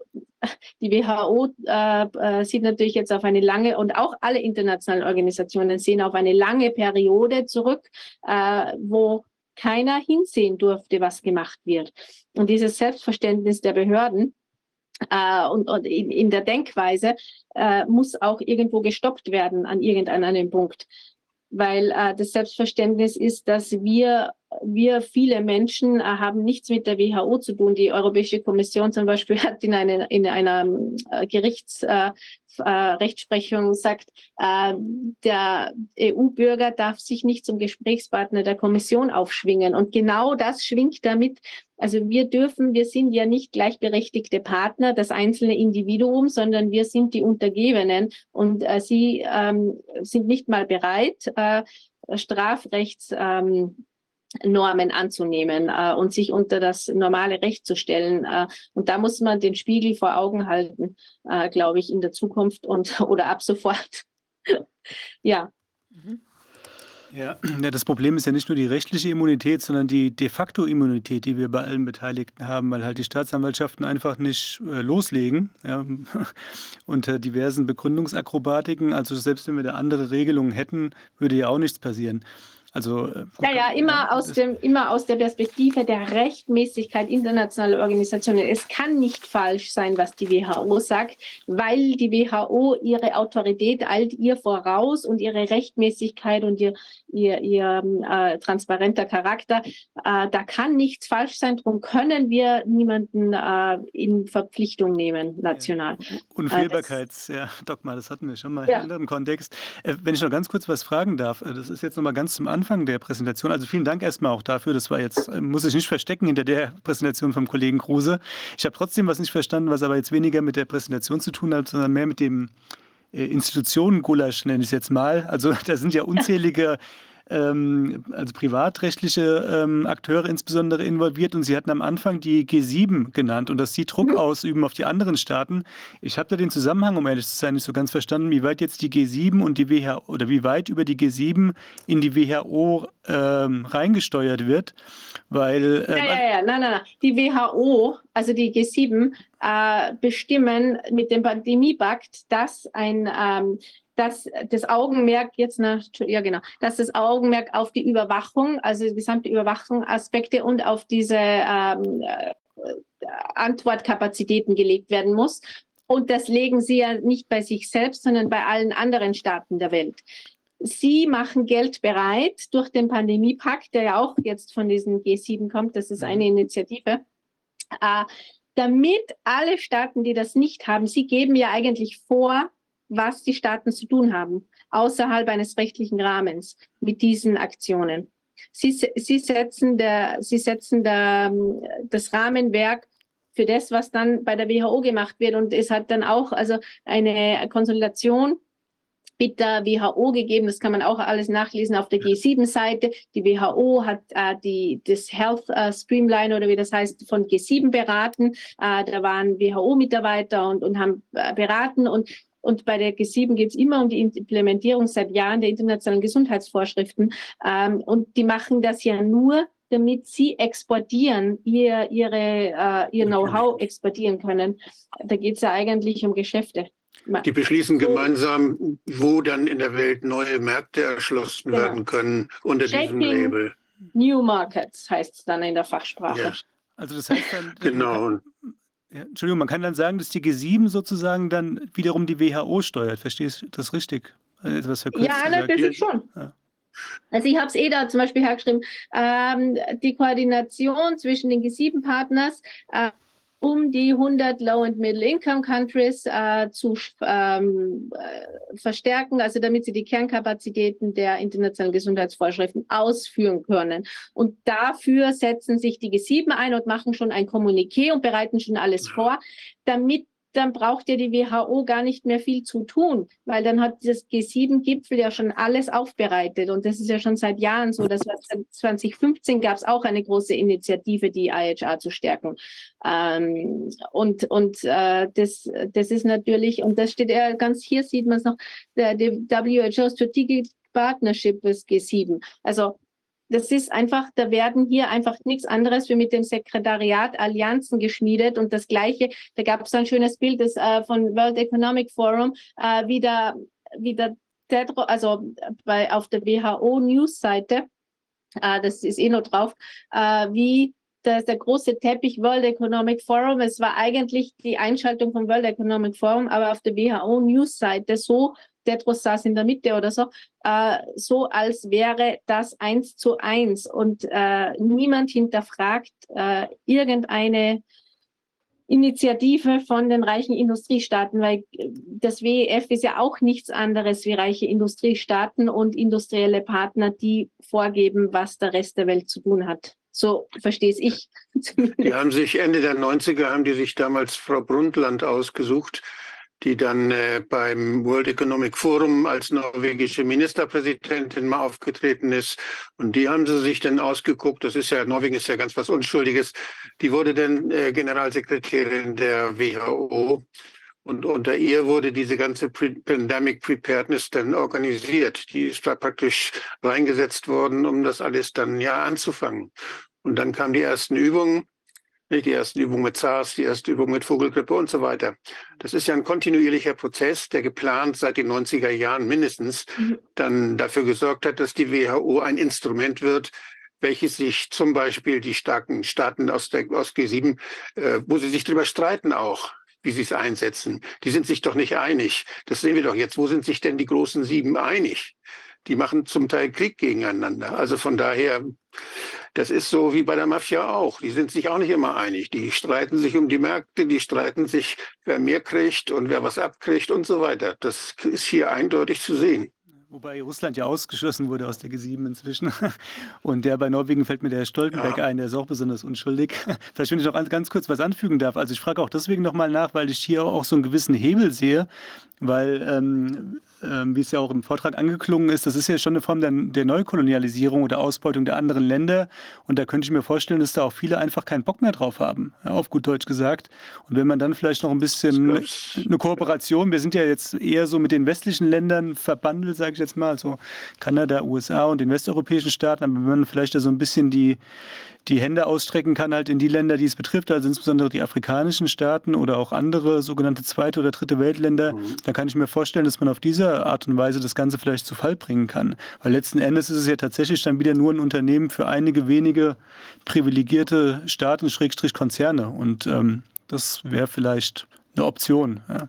die WHO äh, äh, sieht natürlich jetzt auf eine lange und auch alle internationalen Organisationen sehen auf eine lange Periode zurück, äh, wo keiner hinsehen durfte, was gemacht wird. Und dieses Selbstverständnis der Behörden äh, und, und in, in, der Denkweise äh, muss auch irgendwo gestoppt werden an irgendeinem Punkt weil äh, das Selbstverständnis ist, dass wir, wir viele Menschen äh, haben nichts mit der WHO zu tun. Die Europäische Kommission zum Beispiel hat in, eine, in einer äh, Gerichts, äh, äh, Rechtsprechung sagt, äh, der EU-Bürger darf sich nicht zum Gesprächspartner der Kommission aufschwingen. Und genau das schwingt damit. Also wir dürfen, wir sind ja nicht gleichberechtigte Partner, das einzelne Individuum, sondern wir sind die Untergebenen und äh, sie ähm, sind nicht mal bereit, äh, Strafrechts ähm, Normen anzunehmen äh, und sich unter das normale Recht zu stellen. Äh, und da muss man den Spiegel vor Augen halten, äh, glaube ich, in der Zukunft und oder ab sofort. ja. Mhm. Ja, das Problem ist ja nicht nur die rechtliche Immunität, sondern die de facto Immunität, die wir bei allen Beteiligten haben, weil halt die Staatsanwaltschaften einfach nicht äh, loslegen ja, unter diversen Begründungsakrobatiken. Also selbst wenn wir da andere Regelungen hätten, würde ja auch nichts passieren. Also, äh, naja, immer aus, dem, immer aus der Perspektive der Rechtmäßigkeit internationaler Organisationen. Es kann nicht falsch sein, was die WHO sagt, weil die WHO ihre Autorität eilt ihr voraus und ihre Rechtmäßigkeit und ihr, ihr, ihr äh, transparenter Charakter. Äh, da kann nichts falsch sein, darum können wir niemanden äh, in Verpflichtung nehmen, national. Ja. Unfehlbarkeits, äh, ja, das hatten wir schon mal ja. in einem anderen Kontext. Äh, wenn ich noch ganz kurz was fragen darf, äh, das ist jetzt noch mal ganz zum Anfang Anfang der Präsentation. Also vielen Dank erstmal auch dafür. Das war jetzt, äh, muss ich nicht verstecken hinter der Präsentation vom Kollegen Kruse. Ich habe trotzdem was nicht verstanden, was aber jetzt weniger mit der Präsentation zu tun hat, sondern mehr mit dem äh, Institutionen-Gulasch, nenne ich es jetzt mal. Also da sind ja unzählige ähm, also privatrechtliche ähm, Akteure insbesondere involviert. Und Sie hatten am Anfang die G7 genannt und dass sie Druck mhm. ausüben auf die anderen Staaten. Ich habe da den Zusammenhang, um ehrlich zu sein, nicht so ganz verstanden, wie weit jetzt die G7 und die WHO oder wie weit über die G7 in die WHO ähm, reingesteuert wird. Weil, ähm, ja, ja, ja, nein, nein, nein. Die WHO, also die G7, äh, bestimmen mit dem Pandemiepakt, dass ein ähm, dass das Augenmerk jetzt, na, ja genau, dass das Augenmerk auf die Überwachung, also die gesamte Überwachungsaspekte und auf diese ähm, äh, Antwortkapazitäten gelegt werden muss. Und das legen sie ja nicht bei sich selbst, sondern bei allen anderen Staaten der Welt. Sie machen Geld bereit durch den Pandemiepakt, der ja auch jetzt von diesen G7 kommt. Das ist eine Initiative. Äh, damit alle Staaten, die das nicht haben, sie geben ja eigentlich vor, was die Staaten zu tun haben, außerhalb eines rechtlichen Rahmens mit diesen Aktionen. Sie, sie setzen, der, sie setzen der, das Rahmenwerk für das, was dann bei der WHO gemacht wird. Und es hat dann auch also eine Konsultation mit der WHO gegeben. Das kann man auch alles nachlesen auf der G7-Seite. Die WHO hat äh, die, das Health äh, Streamline oder wie das heißt von G7 beraten. Äh, da waren WHO-Mitarbeiter und, und haben äh, beraten. Und und bei der G7 geht es immer um die Implementierung seit Jahren der internationalen Gesundheitsvorschriften. Ähm, und die machen das ja nur, damit sie exportieren, ihr, ihre, äh, ihr Know-how exportieren können. Da geht es ja eigentlich um Geschäfte. Die beschließen gemeinsam, wo dann in der Welt neue Märkte erschlossen genau. werden können unter Shaping diesem Label. New Markets heißt es dann in der Fachsprache. Ja. Also das heißt dann, genau. Ja, Entschuldigung, man kann dann sagen, dass die G7 sozusagen dann wiederum die WHO steuert. Verstehst du das richtig? Also etwas ja, natürlich schon. Ja. Also ich habe es eh da zum Beispiel hergeschrieben, ähm, die Koordination zwischen den G7-Partners äh, um die 100 Low- and Middle-Income-Countries äh, zu ähm, äh, verstärken, also damit sie die Kernkapazitäten der internationalen Gesundheitsvorschriften ausführen können. Und dafür setzen sich die G7 ein und machen schon ein Kommuniqué und bereiten schon alles vor, damit dann braucht ja die WHO gar nicht mehr viel zu tun, weil dann hat das G7-Gipfel ja schon alles aufbereitet. Und das ist ja schon seit Jahren so. Das war 2015 gab es auch eine große Initiative, die IHR zu stärken. Ähm, und und äh, das, das ist natürlich, und das steht ja ganz hier, sieht man es noch, der, der WHO Strategic Partnership with G7. Also das ist einfach, da werden hier einfach nichts anderes wie mit dem Sekretariat Allianzen geschmiedet und das Gleiche, da gab es ein schönes Bild das, äh, von World Economic Forum, äh, wieder, wieder also bei, auf der WHO News-Seite, äh, das ist eh noch drauf, äh, wie das, der große Teppich World Economic Forum. Es war eigentlich die Einschaltung vom World Economic Forum, aber auf der WHO News-Seite so Tetros saß in der Mitte oder so, äh, so als wäre das eins zu eins und äh, niemand hinterfragt äh, irgendeine Initiative von den reichen Industriestaaten, weil das WEF ist ja auch nichts anderes wie reiche Industriestaaten und industrielle Partner, die vorgeben, was der Rest der Welt zu tun hat. So verstehe es ich. Die haben sich Ende der 90er, haben die sich damals Frau Brundtland ausgesucht, die dann äh, beim World Economic Forum als norwegische Ministerpräsidentin mal aufgetreten ist. Und die haben sie sich dann ausgeguckt. Das ist ja, Norwegen ist ja ganz was Unschuldiges. Die wurde dann äh, Generalsekretärin der WHO. Und unter ihr wurde diese ganze Pre Pandemic Preparedness dann organisiert. Die ist da praktisch reingesetzt worden, um das alles dann ja anzufangen. Und dann kamen die ersten Übungen Die ersten Übungen mit SARS, die erste Übung mit Vogelgrippe und so weiter. Das ist ja ein kontinuierlicher Prozess, der geplant seit den 90er Jahren mindestens mhm. dann dafür gesorgt hat, dass die WHO ein Instrument wird, welches sich zum Beispiel die starken Staaten aus, der, aus G7, äh, wo sie sich darüber streiten auch, wie sie es einsetzen. Die sind sich doch nicht einig. Das sehen wir doch jetzt. Wo sind sich denn die großen Sieben einig? Die machen zum Teil Krieg gegeneinander. Also von daher, das ist so wie bei der Mafia auch. Die sind sich auch nicht immer einig. Die streiten sich um die Märkte, die streiten sich, wer mehr kriegt und wer was abkriegt und so weiter. Das ist hier eindeutig zu sehen. Wobei Russland ja ausgeschlossen wurde aus der G7 inzwischen. Und der bei Norwegen fällt mir der Stoltenberg ja. ein, der ist auch besonders unschuldig. Vielleicht, wenn ich noch ganz kurz was anfügen darf. Also ich frage auch deswegen nochmal nach, weil ich hier auch so einen gewissen Hebel sehe, weil ähm, ähm, wie es ja auch im Vortrag angeklungen ist, das ist ja schon eine Form der, der, Neukolonialisierung oder Ausbeutung der anderen Länder. Und da könnte ich mir vorstellen, dass da auch viele einfach keinen Bock mehr drauf haben, auf gut Deutsch gesagt. Und wenn man dann vielleicht noch ein bisschen eine Kooperation, wir sind ja jetzt eher so mit den westlichen Ländern verbandelt, sage ich jetzt mal, also Kanada, USA und den westeuropäischen Staaten, aber wenn man vielleicht da so ein bisschen die die Hände ausstrecken kann halt in die Länder, die es betrifft, also insbesondere die afrikanischen Staaten oder auch andere sogenannte zweite oder dritte Weltländer, mhm. da kann ich mir vorstellen, dass man auf diese Art und Weise das Ganze vielleicht zu Fall bringen kann. Weil letzten Endes ist es ja tatsächlich dann wieder nur ein Unternehmen für einige wenige privilegierte Staaten, Schrägstrich Konzerne. Und ähm, das wäre vielleicht eine Option. Ja.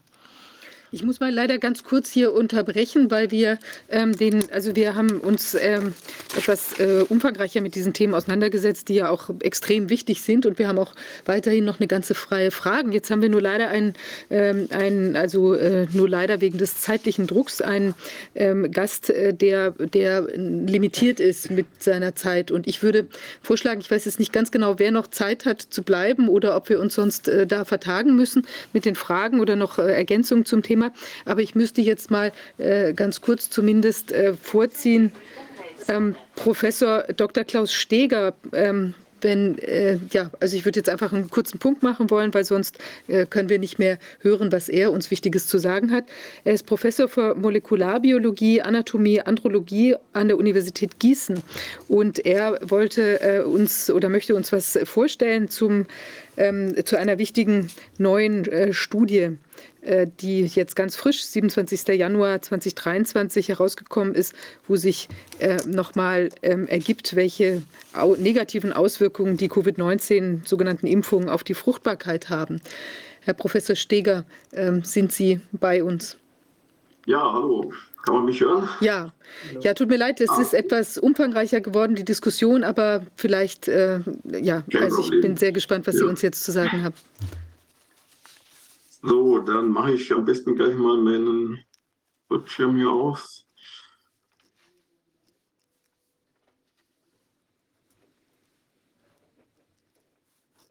Ich muss mal leider ganz kurz hier unterbrechen, weil wir ähm, den, also wir haben uns ähm, etwas äh, umfangreicher mit diesen Themen auseinandergesetzt, die ja auch extrem wichtig sind und wir haben auch weiterhin noch eine ganze freie Fragen. Jetzt haben wir nur leider einen, ähm, einen also äh, nur leider wegen des zeitlichen Drucks einen ähm, Gast, äh, der, der limitiert ist mit seiner Zeit und ich würde vorschlagen, ich weiß jetzt nicht ganz genau, wer noch Zeit hat zu bleiben oder ob wir uns sonst äh, da vertagen müssen mit den Fragen oder noch äh, Ergänzungen zum Thema. Thema. Aber ich müsste jetzt mal äh, ganz kurz zumindest äh, vorziehen. Ähm, Professor Dr. Klaus Steger, ähm, wenn, äh, ja, also ich würde jetzt einfach einen kurzen Punkt machen wollen, weil sonst äh, können wir nicht mehr hören, was er uns Wichtiges zu sagen hat. Er ist Professor für Molekularbiologie, Anatomie, Andrologie an der Universität Gießen und er wollte äh, uns oder möchte uns was vorstellen zum, ähm, zu einer wichtigen neuen äh, Studie die jetzt ganz frisch, 27. Januar 2023 herausgekommen ist, wo sich äh, nochmal ähm, ergibt, welche negativen Auswirkungen die Covid-19 sogenannten Impfungen auf die Fruchtbarkeit haben. Herr Professor Steger, ähm, sind Sie bei uns? Ja, hallo. Kann man mich hören? Ja, ja, tut mir leid, es ah. ist etwas umfangreicher geworden, die Diskussion, aber vielleicht, äh, ja, Kein also ich bin sehr gespannt, was ja. Sie uns jetzt zu sagen haben. So, dann mache ich am besten gleich mal meinen Bildschirm hier aus.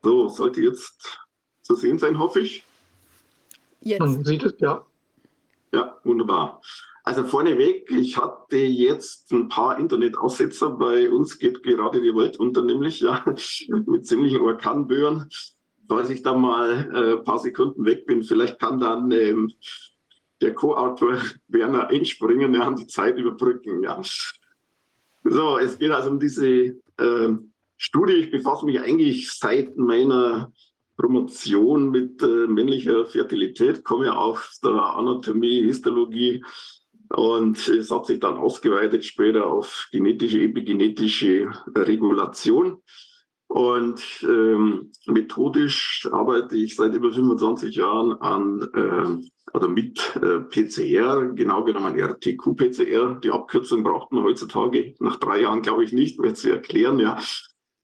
So, sollte jetzt zu sehen sein, hoffe ich. Jetzt. Man sieht es, ja. Ja, wunderbar. Also vorneweg, ich hatte jetzt ein paar Internetaussetzer. Bei uns geht gerade die Welt unter, nämlich ja, mit ziemlichen Orkanböen falls ich da mal äh, ein paar Sekunden weg bin, vielleicht kann dann ähm, der Co-Autor Werner einspringen, er kann die Zeit überbrücken. Ja. So, es geht also um diese äh, Studie. Ich befasse mich eigentlich seit meiner Promotion mit äh, männlicher Fertilität, komme aus der Anatomie, Histologie und es hat sich dann ausgeweitet später auf genetische, epigenetische Regulation. Und ähm, methodisch arbeite ich seit über 25 Jahren an äh, oder mit äh, PCR, genau genommen RTQ-PCR. Die Abkürzung braucht man heutzutage nach drei Jahren, glaube ich, nicht mehr zu erklären. Ja.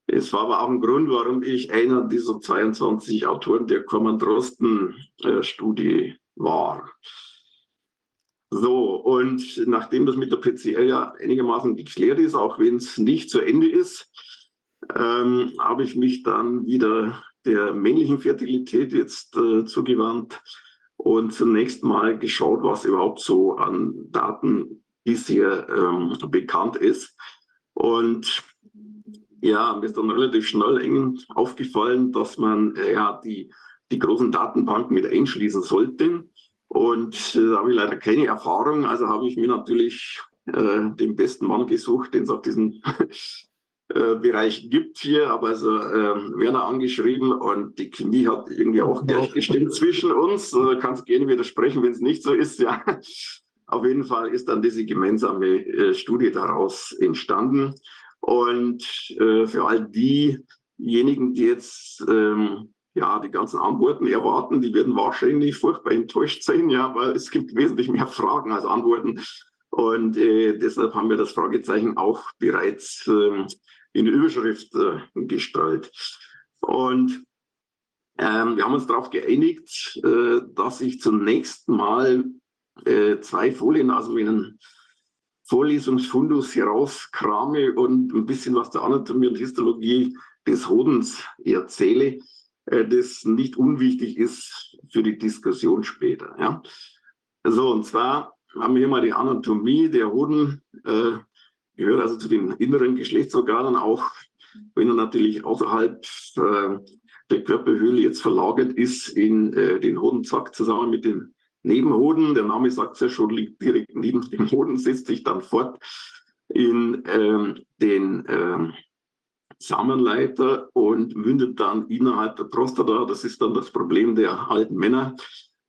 Es war aber auch ein Grund, warum ich einer dieser 22 Autoren der Korman-Drosten-Studie äh, war. So, und nachdem das mit der PCR ja einigermaßen geklärt ist, auch wenn es nicht zu Ende ist, ähm, habe ich mich dann wieder der männlichen Fertilität jetzt äh, zugewandt und zunächst mal geschaut, was überhaupt so an Daten bisher ähm, bekannt ist. Und ja, mir ist dann relativ schnell aufgefallen, dass man äh, ja die, die großen Datenbanken mit einschließen sollte. Und äh, da habe ich leider keine Erfahrung. Also habe ich mir natürlich äh, den besten Mann gesucht, den es auf diesem äh, Bereich gibt hier, aber also äh, Werner angeschrieben und die Chemie hat irgendwie auch gleich gestimmt zwischen uns. Also kannst gerne widersprechen, wenn es nicht so ist. Ja, auf jeden Fall ist dann diese gemeinsame äh, Studie daraus entstanden. Und äh, für all diejenigen, die jetzt ähm, ja die ganzen Antworten erwarten, die werden wahrscheinlich furchtbar enttäuscht sein, ja, weil es gibt wesentlich mehr Fragen als Antworten. Und äh, deshalb haben wir das Fragezeichen auch bereits ähm, in die Überschrift äh. Und ähm, wir haben uns darauf geeinigt, äh, dass ich zunächst mal äh, zwei Folien, also einen Vorlesungsfundus herauskrame und ein bisschen was der Anatomie und Histologie des Hodens erzähle, äh, das nicht unwichtig ist für die Diskussion später. Ja. So, und zwar haben wir hier mal die Anatomie der Hoden äh, gehört also zu den inneren Geschlechtsorganen, auch wenn er natürlich außerhalb äh, der Körperhöhle jetzt verlagert ist in äh, den Hodensack zusammen mit den Nebenhoden. Der Name sagt es ja schon, liegt direkt neben dem Hoden, setzt sich dann fort in ähm, den ähm, Samenleiter und mündet dann innerhalb der Prostata, das ist dann das Problem der alten Männer,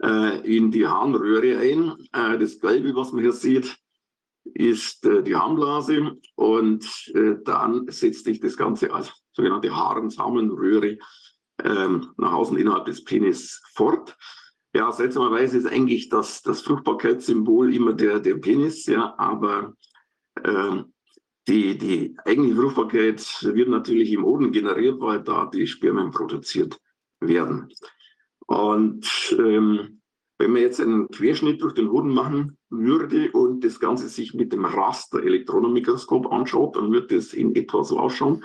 äh, in die Harnröhre ein. Äh, das Gelbe, was man hier sieht, ist äh, die Harnblase und äh, dann setzt sich das Ganze als sogenannte Harnsamenröhre ähm, nach außen innerhalb des Penis fort. Ja, seltsamerweise ist eigentlich das, das Fruchtbarkeitssymbol immer der, der Penis, ja, aber ähm, die, die eigentliche Fruchtbarkeit wird natürlich im Hoden generiert, weil da die Spermien produziert werden. Und ähm, wenn man jetzt einen Querschnitt durch den Hoden machen würde und das Ganze sich mit dem Raster-Elektronenmikroskop anschaut, dann wird das in etwa so ausschauen.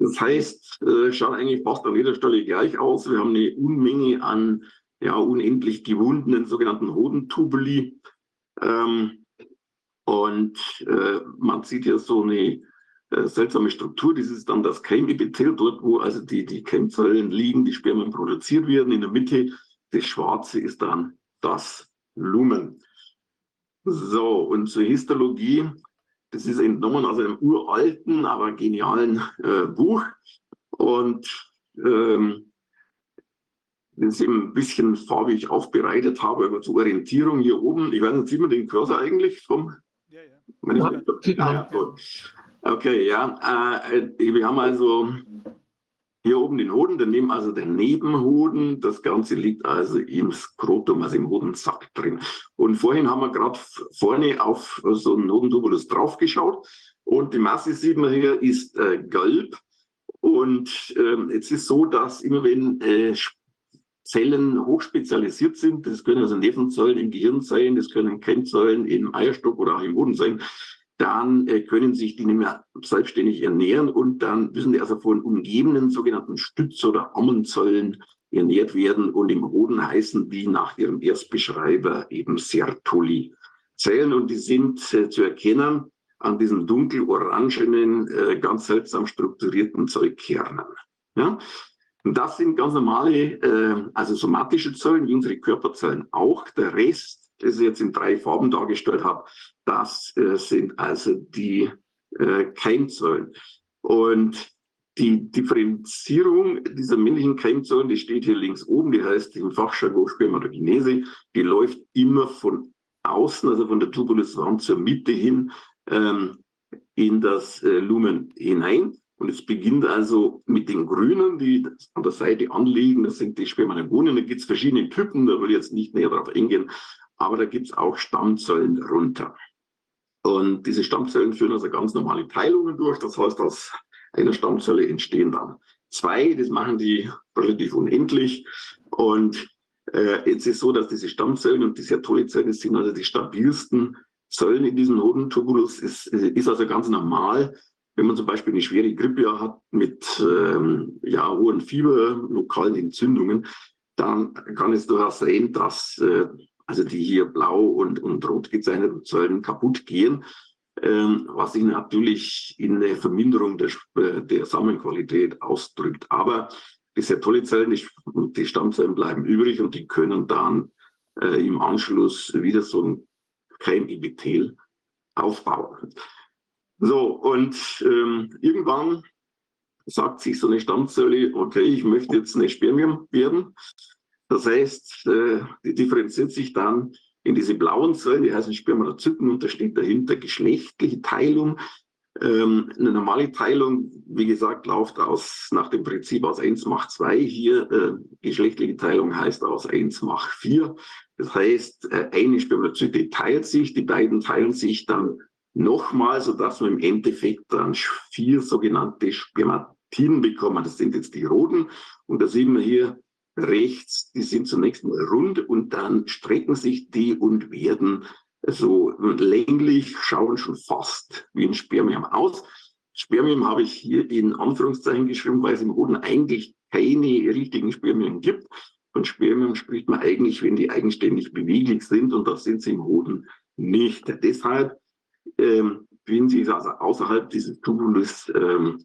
Das heißt, äh, schaut eigentlich fast an jeder Stelle gleich aus. Wir haben eine Unmenge an ja, unendlich gewundenen sogenannten Hodentubuli. Ähm, und äh, man sieht hier so eine äh, seltsame Struktur. Das ist dann das Keimepithel, dort wo also die, die Keimzellen liegen, die Spermien produziert werden. In der Mitte das Schwarze ist dann das Lumen. So, und zur Histologie, das ist entnommen aus einem uralten, aber genialen äh, Buch. Und ähm, das ich ein bisschen farbig aufbereitet habe, aber zur Orientierung hier oben. Ich weiß nicht, sieht man den Cursor eigentlich vom? Ja, ja. ja. ja. Okay, ja. Äh, wir haben also hier oben den Hoden, daneben also der Nebenhoden. Das Ganze liegt also im Skrotum, also im Hodensack drin. Und vorhin haben wir gerade vorne auf so einen Hodentubulus draufgeschaut. Und die Masse sieht man hier ist äh, gelb. Und ähm, jetzt ist so, dass immer wenn äh, Zellen hochspezialisiert sind, das können also Nervenzellen im Gehirn sein, das können Kennzellen im Eierstock oder auch im Hoden sein, dann äh, können sich die nicht mehr selbstständig ernähren und dann müssen die also von umgebenden sogenannten Stütz- oder Ammenzellen ernährt werden und im Hoden heißen die nach ihrem Erstbeschreiber eben Sertoli-Zellen und die sind äh, zu erkennen an diesen dunkel-orangenen, äh, ganz seltsam strukturierten Zeugkernen. Ja? Und das sind ganz normale, äh, also somatische Zellen, wie unsere Körperzellen auch. Der Rest das ich jetzt in drei Farben dargestellt habe, das äh, sind also die äh, Keimzellen. Und die Differenzierung dieser männlichen Keimzellen, die steht hier links oben, die heißt im Fachjargon Spermatogenese, die läuft immer von außen, also von der Tubuluswand zur Mitte hin ähm, in das äh, Lumen hinein. Und es beginnt also mit den Grünen, die an der Seite anliegen. Das sind die Spermatogonen. Da gibt es verschiedene Typen, da will ich jetzt nicht näher darauf eingehen aber da gibt es auch Stammzellen runter. Und diese Stammzellen führen also ganz normale Teilungen durch. Das heißt, aus einer Stammzelle entstehen dann zwei. Das machen die relativ unendlich. Und äh, jetzt ist so, dass diese Stammzellen und die Sertoli-Zellen sind also die stabilsten Zellen in diesem Hodentubulus. Ist, ist also ganz normal, wenn man zum Beispiel eine schwere Grippe hat mit ähm, ja, hohen Fieber, lokalen Entzündungen, dann kann es durchaus sein, dass äh, also die hier blau und, und rot gezeichneten Zellen kaputt gehen, ähm, was sich natürlich in der Verminderung der, äh, der Samenqualität ausdrückt. Aber die sehr tolle Zellen, die, die Stammzellen bleiben übrig und die können dann äh, im Anschluss wieder so ein Keimepithel aufbauen. So, und ähm, irgendwann sagt sich so eine Stammzelle, okay, ich möchte jetzt eine Spermium werden. Das heißt, äh, die differenziert sich dann in diese blauen Zellen, die heißen Spermatozyten, und da steht dahinter geschlechtliche Teilung. Ähm, eine normale Teilung, wie gesagt, läuft aus nach dem Prinzip aus 1 macht 2. Hier äh, geschlechtliche Teilung heißt aus 1 macht 4. Das heißt, äh, eine Spermatozyte teilt sich, die beiden teilen sich dann nochmal, sodass wir im Endeffekt dann vier sogenannte Spermatiden bekommen. Das sind jetzt die roten. Und da sehen wir hier rechts, die sind zunächst mal rund und dann strecken sich die und werden so länglich, schauen schon fast wie ein Spermium aus. Spermium habe ich hier in Anführungszeichen geschrieben, weil es im Hoden eigentlich keine richtigen Spermien gibt. Von Spermien spricht man eigentlich, wenn die eigenständig beweglich sind und das sind sie im Hoden nicht. Deshalb ähm, befinden sich also außerhalb dieses Tubulus ähm,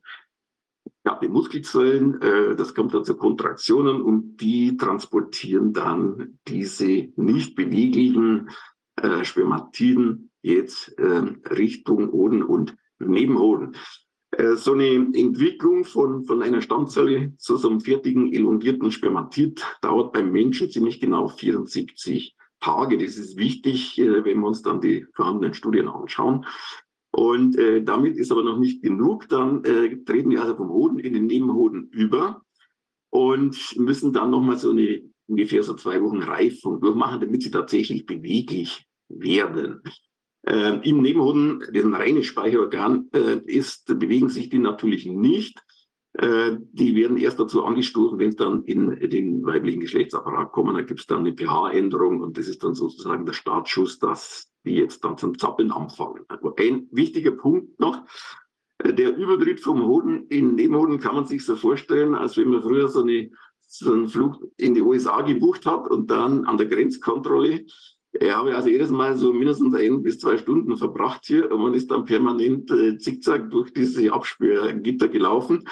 ja, die Muskelzellen, äh, das kommt dann zu Kontraktionen und die transportieren dann diese nicht beweglichen äh, Spermatiden jetzt äh, Richtung Hoden und Nebenhoden. Äh, so eine Entwicklung von, von einer Stammzelle zu so einem fertigen, elongierten Spermatid dauert beim Menschen ziemlich genau 74 Tage. Das ist wichtig, äh, wenn wir uns dann die vorhandenen Studien anschauen. Und äh, damit ist aber noch nicht genug. Dann äh, treten wir also vom Hoden in den Nebenhoden über und müssen dann nochmal so eine ungefähr so zwei Wochen Reifung durchmachen, damit sie tatsächlich beweglich werden. Äh, Im Nebenhoden, das ein reines Speicherorgan äh, ist, bewegen sich die natürlich nicht. Äh, die werden erst dazu angestoßen, wenn es dann in den weiblichen Geschlechtsapparat kommen. Da gibt es dann eine pH-Änderung und das ist dann sozusagen der Startschuss, dass die jetzt dann zum Zappeln anfangen. Also ein wichtiger Punkt noch, äh, der Übertritt vom Hoden in Nebenhoden kann man sich so vorstellen, als wenn man früher so, eine, so einen Flug in die USA gebucht hat und dann an der Grenzkontrolle ich habe also jedes Mal so mindestens ein bis zwei Stunden verbracht hier und man ist dann permanent äh, zickzack durch diese Absperrgitter gelaufen.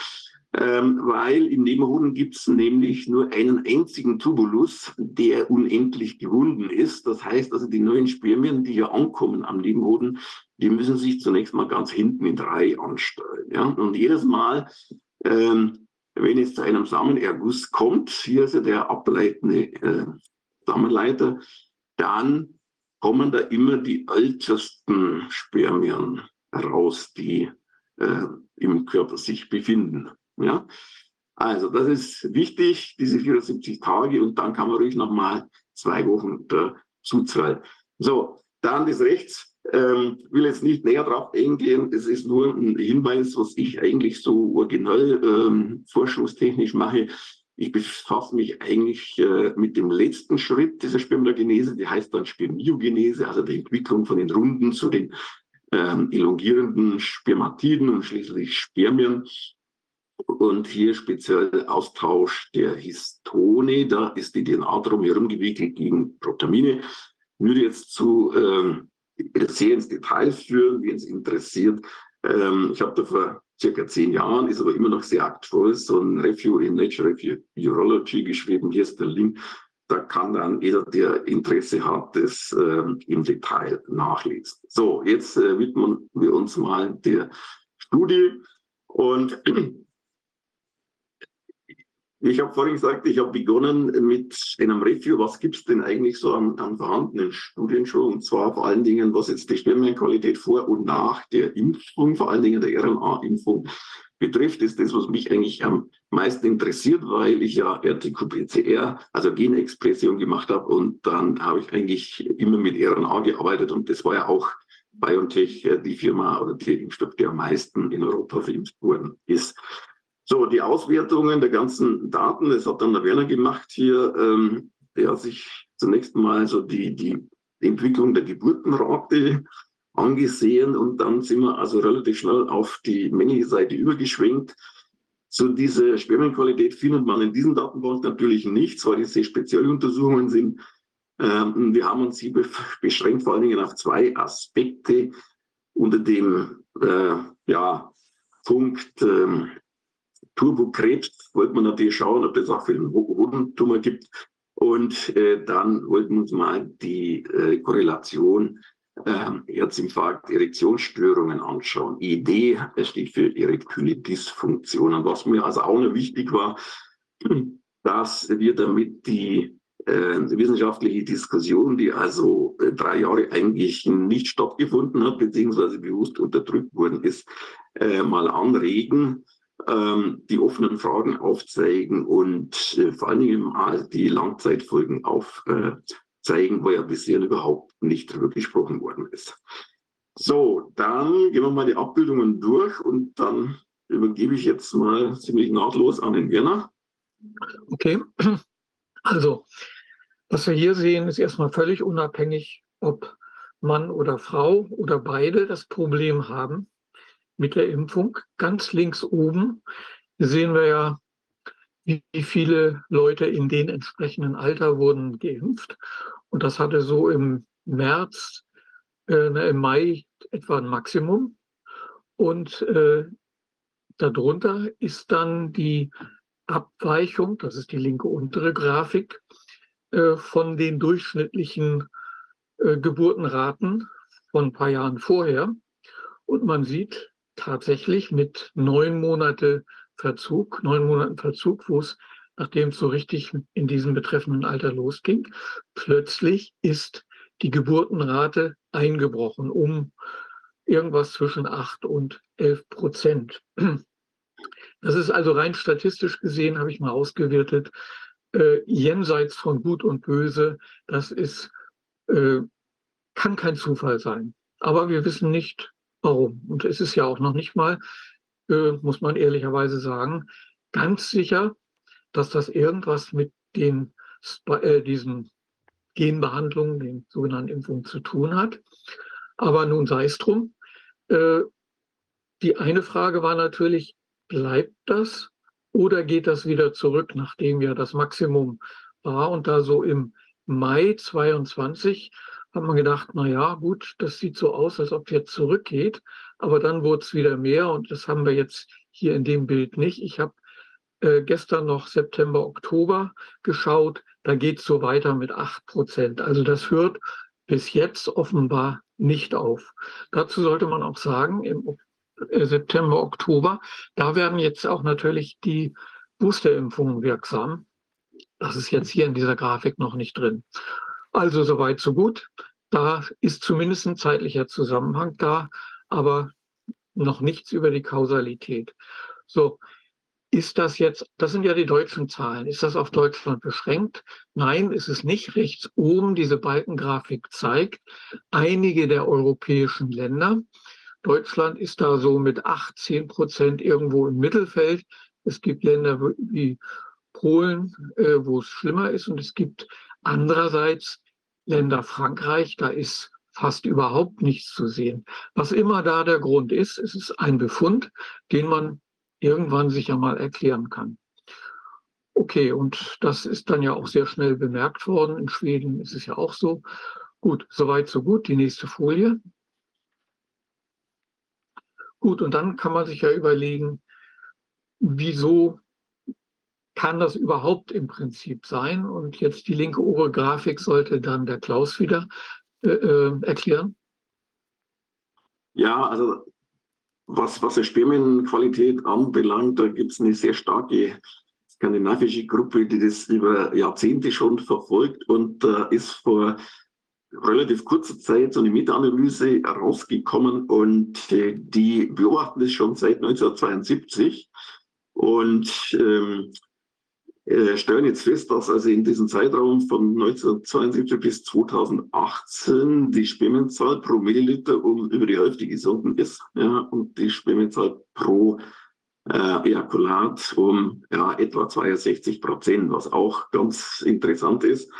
Ähm, weil im Nebenhoden gibt es nämlich nur einen einzigen Tubulus, der unendlich gewunden ist. Das heißt also, die neuen Spermien, die hier ankommen am Nebenhoden, die müssen sich zunächst mal ganz hinten in drei anstellen. Ja? Und jedes Mal, ähm, wenn es zu einem Samenerguss kommt, hier ist ja der ableitende äh, Samenleiter, dann kommen da immer die ältesten Spermien heraus, die äh, im Körper sich befinden. Ja? Also das ist wichtig, diese 74 Tage und dann kann man ruhig nochmal zwei Wochen dazu zahlen. So, dann das Rechts. Ähm, will jetzt nicht näher drauf eingehen. Es ist nur ein Hinweis, was ich eigentlich so originell ähm, forschungstechnisch mache. Ich befasse mich eigentlich äh, mit dem letzten Schritt dieser Spermiogenese, die heißt dann Spermiogenese, also die Entwicklung von den Runden zu den ähm, elongierenden Spermatiden und schließlich Spermien. Und hier speziell Austausch der Histone, da ist die DNA drum herum gewickelt gegen Protamine. Würde jetzt zu ähm, sehr ins Detail führen, wie es interessiert. Ähm, ich habe da vor circa zehn Jahren, ist aber immer noch sehr aktuell, so ein Review in Nature Review Urology geschrieben. Hier ist der Link. Da kann dann jeder, der Interesse hat, das äh, im Detail nachlesen. So, jetzt äh, widmen wir uns mal der Studie. Und ich habe vorhin gesagt, ich habe begonnen mit einem Review, was gibt es denn eigentlich so an, an, vorhandenen Studien schon, und zwar vor allen Dingen, was jetzt die Spermienqualität vor und nach der Impfung, vor allen Dingen der RNA-Impfung betrifft, ist das, was mich eigentlich am meisten interessiert, weil ich ja RTQ-PCR, also Genexpression gemacht habe und dann habe ich eigentlich immer mit RNA gearbeitet und das war ja auch BioNTech äh, die Firma oder der Impfstoff, der am meisten in Europa verimpft worden ist. So, die Auswertungen der ganzen Daten, das hat dann der Werner gemacht hier, ähm, der hat sich zunächst mal so die, die Entwicklung der Geburtenrate angesehen und dann sind wir also relativ schnell auf die männliche Seite übergeschwenkt. So diese Spermienqualität findet man in diesen Datenbank natürlich nicht, weil diese Spezialuntersuchungen sind. Ähm, wir haben uns hier beschränkt vor allen Dingen auf zwei Aspekte unter dem äh, ja, Punkt ähm, Turbokrebs wollten wir natürlich schauen, ob es auch für den Hodentumor gibt. Und äh, dann wollten wir uns mal die äh, Korrelation äh, Herzinfarkt, Erektionsstörungen anschauen. Das steht für erektile Dysfunktion. Und was mir also auch noch wichtig war, dass wir damit die äh, wissenschaftliche Diskussion, die also äh, drei Jahre eigentlich nicht stattgefunden hat, beziehungsweise bewusst unterdrückt worden ist, äh, mal anregen, ähm, die offenen Fragen aufzeigen und äh, vor allen Dingen die Langzeitfolgen aufzeigen, wo ja bisher überhaupt nicht darüber gesprochen worden ist. So, dann gehen wir mal die Abbildungen durch und dann übergebe ich jetzt mal ziemlich nahtlos an den Werner. Okay, also was wir hier sehen, ist erstmal völlig unabhängig, ob Mann oder Frau oder beide das Problem haben mit der Impfung. Ganz links oben sehen wir ja, wie viele Leute in den entsprechenden Alter wurden geimpft. Und das hatte so im März, äh, im Mai etwa ein Maximum. Und äh, darunter ist dann die Abweichung, das ist die linke untere Grafik, äh, von den durchschnittlichen äh, Geburtenraten von ein paar Jahren vorher. Und man sieht tatsächlich mit neun Monate Verzug, neun Monaten Verzug, wo es, nachdem es so richtig in diesem betreffenden Alter losging, plötzlich ist die Geburtenrate eingebrochen um irgendwas zwischen acht und elf Prozent. Das ist also rein statistisch gesehen, habe ich mal ausgewertet, äh, jenseits von Gut und Böse. Das ist, äh, kann kein Zufall sein. Aber wir wissen nicht, warum. Und es ist ja auch noch nicht mal, äh, muss man ehrlicherweise sagen, ganz sicher, dass das irgendwas mit den, äh, diesen Genbehandlungen, den sogenannten Impfungen zu tun hat. Aber nun sei es drum. Äh, die eine Frage war natürlich, bleibt das oder geht das wieder zurück, nachdem ja das Maximum war? Und da so im Mai 22 hat man gedacht, na ja, gut, das sieht so aus, als ob jetzt zurückgeht. Aber dann wurde es wieder mehr und das haben wir jetzt hier in dem Bild nicht. Ich habe äh, gestern noch September, Oktober geschaut. Da geht es so weiter mit 8 Prozent. Also das hört bis jetzt offenbar nicht auf. Dazu sollte man auch sagen, im äh, September, Oktober, da werden jetzt auch natürlich die Boosterimpfungen wirksam. Das ist jetzt hier in dieser Grafik noch nicht drin. Also soweit, so gut. Da ist zumindest ein zeitlicher Zusammenhang da, aber noch nichts über die Kausalität. So, ist das jetzt, das sind ja die deutschen Zahlen, ist das auf Deutschland beschränkt? Nein, ist es nicht. Rechts oben diese Balkengrafik zeigt einige der europäischen Länder. Deutschland ist da so mit 18 Prozent irgendwo im Mittelfeld. Es gibt Länder wie Polen, äh, wo es schlimmer ist. Und es gibt andererseits Länder Frankreich, da ist fast überhaupt nichts zu sehen. Was immer da der Grund ist, es ist ein Befund, den man irgendwann sicher mal erklären kann. Okay, und das ist dann ja auch sehr schnell bemerkt worden. In Schweden ist es ja auch so. Gut, soweit, so gut. Die nächste Folie. Gut, und dann kann man sich ja überlegen, wieso kann das überhaupt im Prinzip sein? Und jetzt die linke obere Grafik sollte dann der Klaus wieder äh, äh, erklären. Ja, also was, Spermienqualität anbelangt, da gibt es eine sehr starke skandinavische Gruppe, die das über Jahrzehnte schon verfolgt und da äh, ist vor relativ kurzer Zeit so eine Meta-Analyse rausgekommen und äh, die beobachten das schon seit 1972 und ähm, äh, stellen jetzt fest, dass also in diesem Zeitraum von 1972 bis 2018 die Spermienzahl pro Milliliter um über die Hälfte gesunken ist ja, und die Spermienzahl pro äh, Ejakulat um ja, etwa 62 Prozent, was auch ganz interessant ist.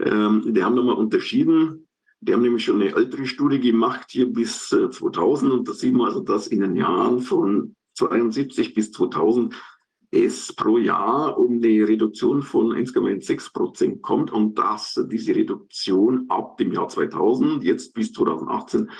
Ähm, die haben nochmal unterschieden. Die haben nämlich schon eine ältere Studie gemacht, hier bis äh, 2000. Und da sieht man also, dass in den Jahren von 72 bis 2000 es pro Jahr um eine Reduktion von 1,6 Prozent kommt und dass diese Reduktion ab dem Jahr 2000, jetzt bis 2018,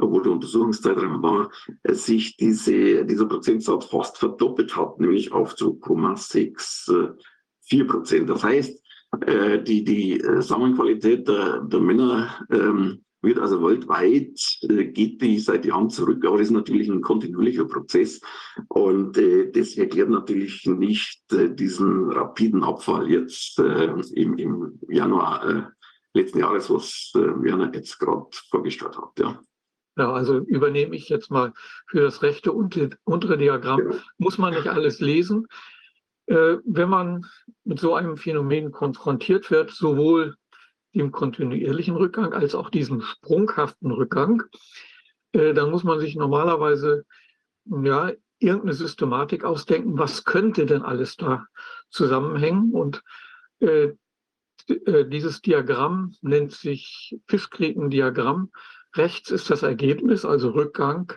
wo der Untersuchungszeitraum war, sich diese, dieser Prozentsatz fast verdoppelt hat, nämlich auf 2,64 Prozent. Das heißt, äh, die, die äh, Samenqualität der, der Männer ähm, wird also weltweit, äh, geht die seit Jahren zurück, aber das ist natürlich ein kontinuierlicher Prozess und äh, das erklärt natürlich nicht äh, diesen rapiden Abfall jetzt äh, im, im Januar äh, letzten Jahres, was äh, Werner jetzt gerade vorgestellt hat. Ja. Ja, also übernehme ich jetzt mal für das rechte untere Diagramm. Ja. Muss man nicht alles lesen. Äh, wenn man mit so einem Phänomen konfrontiert wird, sowohl dem kontinuierlichen Rückgang als auch diesem sprunghaften Rückgang, äh, dann muss man sich normalerweise ja, irgendeine Systematik ausdenken, was könnte denn alles da zusammenhängen. Und äh, äh dieses Diagramm nennt sich Fischgrätendiagramm. Rechts ist das Ergebnis, also Rückgang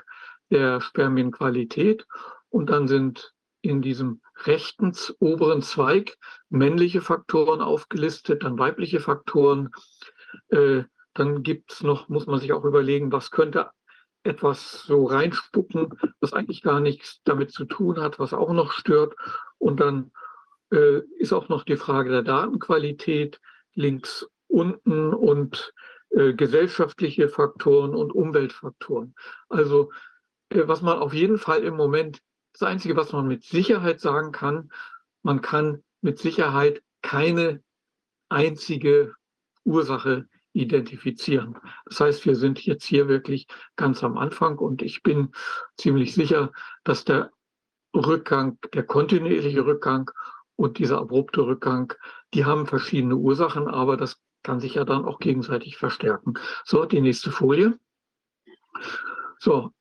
der Spermienqualität. Und dann sind in diesem rechten oberen Zweig männliche Faktoren aufgelistet, dann weibliche Faktoren. Äh, dann gibt es noch, muss man sich auch überlegen, was könnte etwas so reinspucken, was eigentlich gar nichts damit zu tun hat, was auch noch stört. Und dann äh, ist auch noch die Frage der Datenqualität links unten und äh, gesellschaftliche Faktoren und Umweltfaktoren. Also äh, was man auf jeden Fall im Moment das Einzige, was man mit Sicherheit sagen kann, man kann mit Sicherheit keine einzige Ursache identifizieren. Das heißt, wir sind jetzt hier wirklich ganz am Anfang und ich bin ziemlich sicher, dass der Rückgang, der kontinuierliche Rückgang und dieser abrupte Rückgang, die haben verschiedene Ursachen, aber das kann sich ja dann auch gegenseitig verstärken. So, die nächste Folie. So,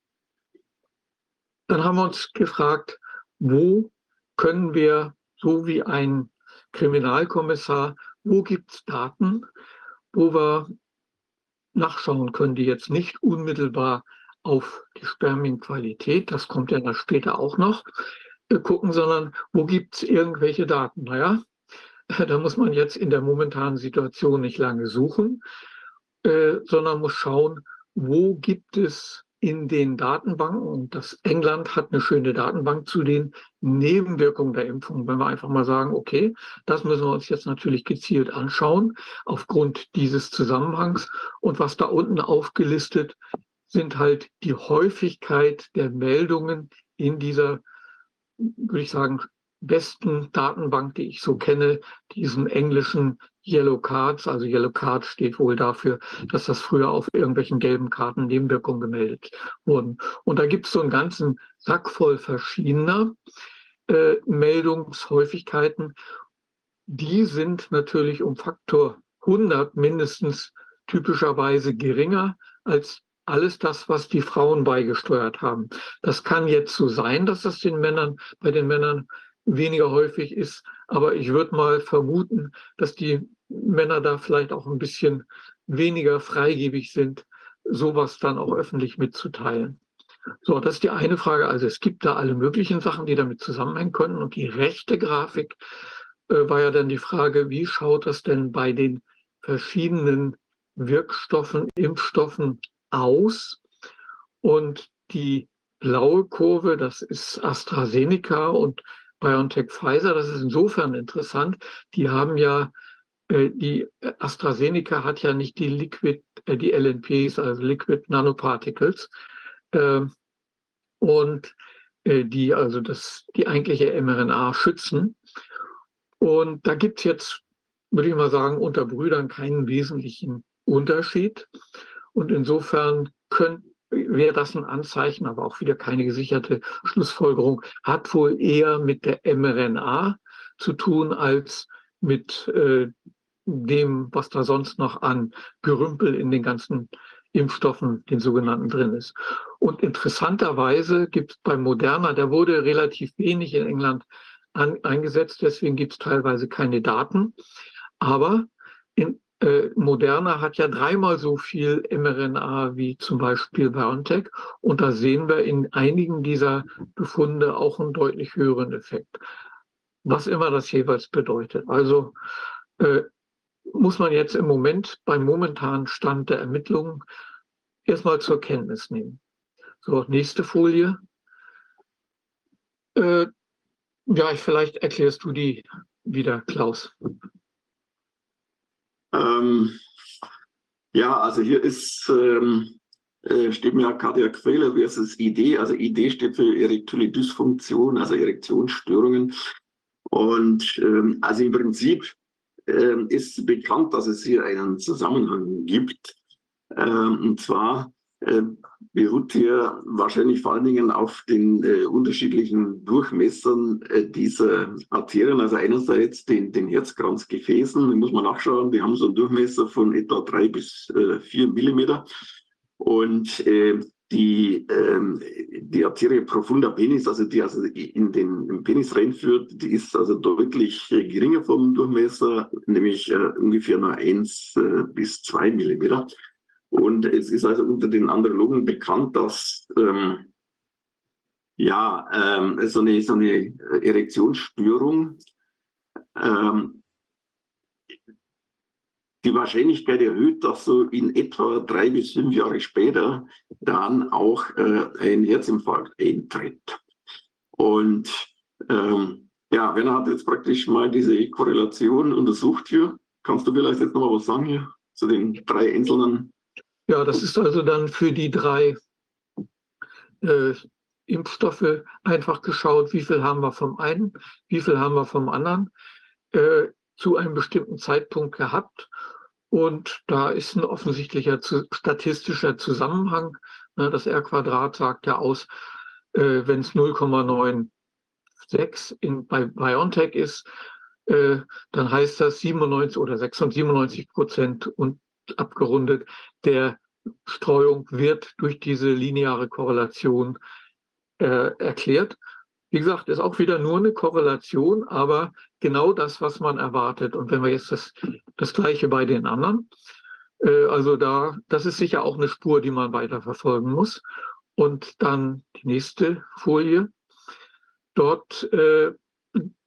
dann haben wir uns gefragt, wo können wir, so wie ein Kriminalkommissar, wo gibt es Daten, wo wir nachschauen können, die jetzt nicht unmittelbar auf die Spermienqualität, das kommt ja dann später auch noch, äh, gucken, sondern wo gibt es irgendwelche Daten? Naja, da muss man jetzt in der momentanen Situation nicht lange suchen, äh, sondern muss schauen, wo gibt es in den Datenbanken, und das England hat eine schöne Datenbank zu den Nebenwirkungen der Impfung. Wenn wir einfach mal sagen, okay, das müssen wir uns jetzt natürlich gezielt anschauen, aufgrund dieses Zusammenhangs. Und was da unten aufgelistet sind halt die Häufigkeit der Meldungen in dieser, würde ich sagen, besten Datenbank, die ich so kenne, diesen englischen Yellow Cards. Also Yellow Card steht wohl dafür, dass das früher auf irgendwelchen gelben Karten Nebenwirkungen gemeldet wurden. Und da gibt es so einen ganzen Sack voll verschiedener äh, Meldungshäufigkeiten. Die sind natürlich um Faktor 100 mindestens typischerweise geringer als alles das, was die Frauen beigesteuert haben. Das kann jetzt so sein, dass das den Männern, bei den Männern weniger häufig ist. Aber ich würde mal vermuten, dass die Männer da vielleicht auch ein bisschen weniger freigebig sind, sowas dann auch öffentlich mitzuteilen. So, das ist die eine Frage. Also es gibt da alle möglichen Sachen, die damit zusammenhängen können. Und die rechte Grafik äh, war ja dann die Frage, wie schaut das denn bei den verschiedenen Wirkstoffen, Impfstoffen aus? Und die blaue Kurve, das ist AstraZeneca und BioNTech Pfizer, das ist insofern interessant. Die haben ja, äh, die AstraZeneca hat ja nicht die Liquid, äh, die LNPs, also Liquid Nanoparticles. Äh, und äh, die also das, die eigentliche mRNA schützen. Und da gibt es jetzt, würde ich mal sagen, unter Brüdern keinen wesentlichen Unterschied. Und insofern können, wäre das ein Anzeichen, aber auch wieder keine gesicherte Schlussfolgerung, hat wohl eher mit der mRNA zu tun als mit äh, dem, was da sonst noch an Gerümpel in den ganzen Impfstoffen, den sogenannten, drin ist. Und interessanterweise gibt es bei Moderna, der wurde relativ wenig in England an, eingesetzt, deswegen gibt es teilweise keine Daten. Aber in äh, Moderna hat ja dreimal so viel mRNA wie zum Beispiel BioNTech. Und da sehen wir in einigen dieser Befunde auch einen deutlich höheren Effekt. Was immer das jeweils bedeutet. Also äh, muss man jetzt im Moment beim momentanen Stand der Ermittlungen erstmal zur Kenntnis nehmen. So, nächste Folie. Äh, ja, vielleicht erklärst du die wieder, Klaus. Ähm, Ja, also hier ist, ähm, äh, steht mir Cardiac Failure versus ID. Also ID steht für erektile Dysfunktion, also Erektionsstörungen. Und ähm, also im Prinzip ähm, ist bekannt, dass es hier einen Zusammenhang gibt. Ähm, und zwar beruht hier wahrscheinlich vor allen Dingen auf den äh, unterschiedlichen Durchmessern äh, dieser Arterien. Also einerseits den, den Herzkranzgefäßen, da muss man nachschauen, die haben so einen Durchmesser von etwa drei bis äh, vier Millimeter. Und äh, die, ähm, die Arterie profunda penis, also die also in den Penis reinführt, die ist also deutlich äh, geringer vom Durchmesser, nämlich äh, ungefähr nur eins äh, bis zwei Millimeter. Und es ist also unter den Andrologen bekannt, dass ähm, ja, ähm, so, eine, so eine Erektionsstörung ähm, die Wahrscheinlichkeit erhöht, dass so in etwa drei bis fünf Jahre später dann auch äh, ein Herzinfarkt eintritt. Und ähm, ja, Werner hat jetzt praktisch mal diese Korrelation untersucht hier. Kannst du vielleicht jetzt noch mal was sagen hier zu den drei einzelnen ja, das ist also dann für die drei äh, Impfstoffe einfach geschaut, wie viel haben wir vom einen, wie viel haben wir vom anderen äh, zu einem bestimmten Zeitpunkt gehabt. Und da ist ein offensichtlicher zu, statistischer Zusammenhang. Ne, das R-Quadrat sagt ja aus, äh, wenn es 0,96 in, bei BioNTech ist, äh, dann heißt das 97 oder 96 Prozent und abgerundet, der Streuung wird durch diese lineare Korrelation äh, erklärt. Wie gesagt, ist auch wieder nur eine Korrelation, aber genau das, was man erwartet. Und wenn wir jetzt das, das Gleiche bei den anderen, äh, also da, das ist sicher auch eine Spur, die man weiter verfolgen muss. Und dann die nächste Folie. Dort äh,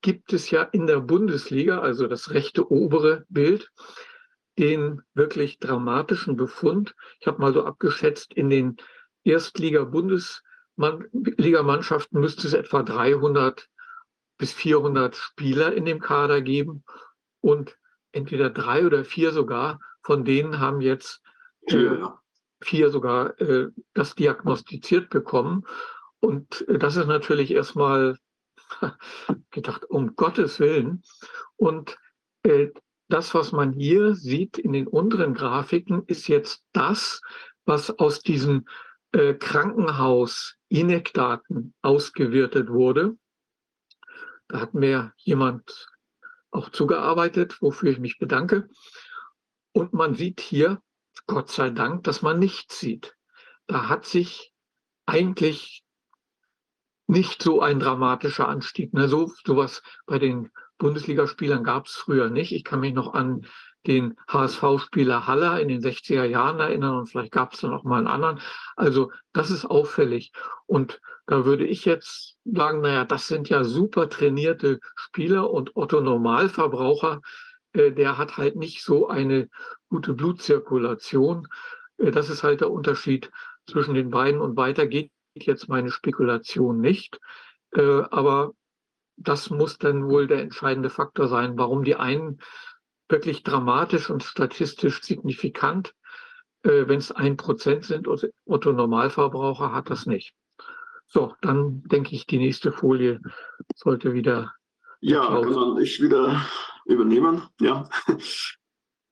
gibt es ja in der Bundesliga, also das rechte obere Bild, den wirklich dramatischen Befund. Ich habe mal so abgeschätzt, in den Erstliga-Bundesliga-Mannschaften müsste es etwa 300 bis 400 Spieler in dem Kader geben und entweder drei oder vier sogar von denen haben jetzt äh, vier sogar äh, das diagnostiziert bekommen. Und äh, das ist natürlich erstmal gedacht, um Gottes Willen. Und äh, das, was man hier sieht in den unteren Grafiken, ist jetzt das, was aus diesen äh, Krankenhaus-INEC-Daten ausgewertet wurde. Da hat mir jemand auch zugearbeitet, wofür ich mich bedanke. Und man sieht hier, Gott sei Dank, dass man nichts sieht. Da hat sich eigentlich nicht so ein dramatischer Anstieg. Ne? So sowas bei den Bundesligaspielern gab es früher nicht. Ich kann mich noch an den HSV-Spieler Haller in den 60er Jahren erinnern und vielleicht gab es dann auch mal einen anderen. Also das ist auffällig. Und da würde ich jetzt sagen, naja, das sind ja super trainierte Spieler und Otto Normalverbraucher, äh, der hat halt nicht so eine gute Blutzirkulation. Äh, das ist halt der Unterschied zwischen den beiden und weiter geht jetzt meine Spekulation nicht. Äh, aber das muss dann wohl der entscheidende Faktor sein, warum die einen wirklich dramatisch und statistisch signifikant, äh, wenn es ein Prozent sind, Otto Normalverbraucher hat das nicht. So, dann denke ich, die nächste Folie sollte wieder. Ja, kann man ich wieder übernehmen. Ja.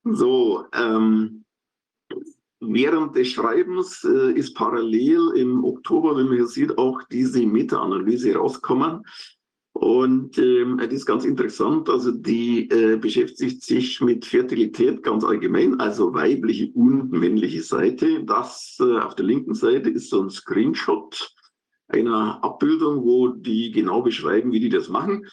So, ähm, während des Schreibens äh, ist parallel im Oktober, wenn man hier sieht, auch diese Meta-Analyse rauskommen. Und ähm, das ist ganz interessant. Also die äh, beschäftigt sich mit Fertilität ganz allgemein, also weibliche und männliche Seite. Das äh, auf der linken Seite ist so ein Screenshot einer Abbildung, wo die genau beschreiben, wie die das machen.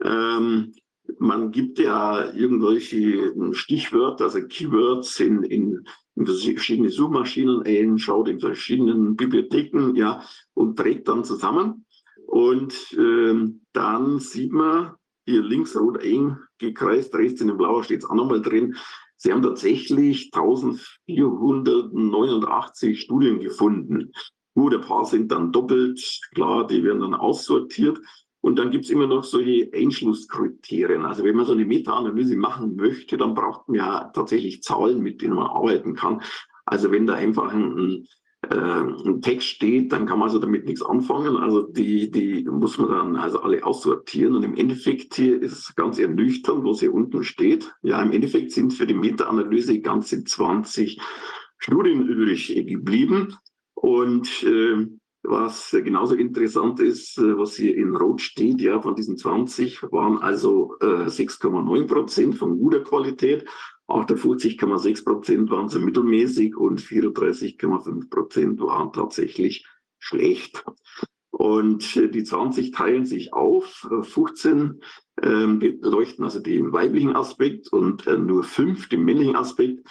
Ähm, man gibt ja irgendwelche Stichwörter, also Keywords in, in, in verschiedene Suchmaschinen ein, schaut in verschiedenen Bibliotheken, ja, und trägt dann zusammen. Und ähm, dann sieht man hier links rot eingekreist, rechts in dem Blauer steht es auch nochmal drin. Sie haben tatsächlich 1489 Studien gefunden. Gut, ein paar sind dann doppelt, klar, die werden dann aussortiert. Und dann gibt es immer noch solche Einschlusskriterien. Also wenn man so eine Meta-Analyse machen möchte, dann braucht man ja tatsächlich Zahlen, mit denen man arbeiten kann. Also wenn da einfach ein, ein Text steht, dann kann man also damit nichts anfangen. Also die, die muss man dann also alle aussortieren. Und im Endeffekt hier ist ganz ernüchternd, was hier unten steht. Ja, im Endeffekt sind für die Meta-Analyse ganze 20 Studien übrig geblieben. Und äh, was genauso interessant ist, äh, was hier in Rot steht, ja, von diesen 20 waren also äh, 6,9 Prozent von guter Qualität, 58,6 Prozent waren so mittelmäßig und 34,5 Prozent waren tatsächlich schlecht. Und äh, die 20 teilen sich auf. 15 äh, ähm, leuchten also den weiblichen Aspekt und äh, nur fünf den männlichen Aspekt.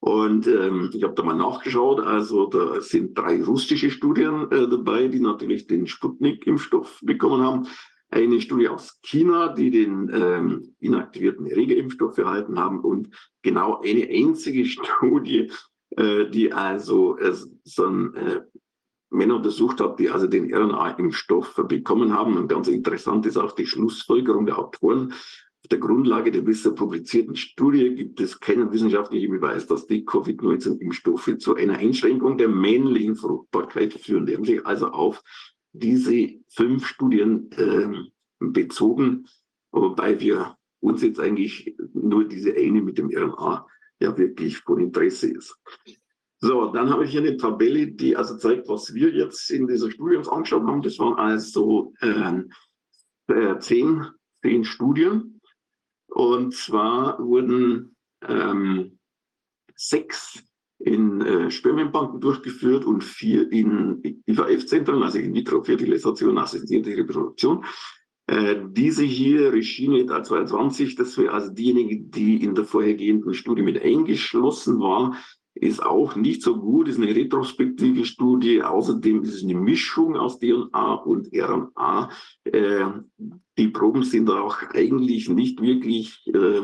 Und ähm, ich habe da mal nachgeschaut, also da sind drei russische Studien äh, dabei, die natürlich den Sputnik-Impfstoff bekommen haben. Eine Studie aus China, die den ähm, inaktivierten Erregerimpfstoff erhalten haben und genau eine einzige Studie, äh, die also äh, so ein, äh, Männer untersucht hat, die also den RNA-Impfstoff bekommen haben. Und ganz interessant ist auch die Schlussfolgerung der Autoren. Auf der Grundlage der bisher publizierten Studie gibt es keinen wissenschaftlichen Beweis, dass die Covid-19-Impfstoffe zu einer Einschränkung der männlichen Fruchtbarkeit führen. Die haben sich also auf diese fünf Studien äh, bezogen, wobei wir uns jetzt eigentlich nur diese eine mit dem RNA ja wirklich von Interesse ist. So, dann habe ich hier eine Tabelle, die also zeigt, was wir jetzt in dieser Studie uns angeschaut haben. Das waren also äh, äh zehn, zehn Studien und zwar wurden ähm, sechs in äh, Spermienbanken durchgeführt und vier in IVF-Zentren, also in Vitro-Fertilisation, assistierte Reproduktion. Äh, diese hier, Regine 22, das wäre also diejenige, die in der vorhergehenden Studie mit eingeschlossen war, ist auch nicht so gut, ist eine retrospektive Studie. Außerdem ist es eine Mischung aus DNA und RNA. Äh, die Proben sind auch eigentlich nicht wirklich äh,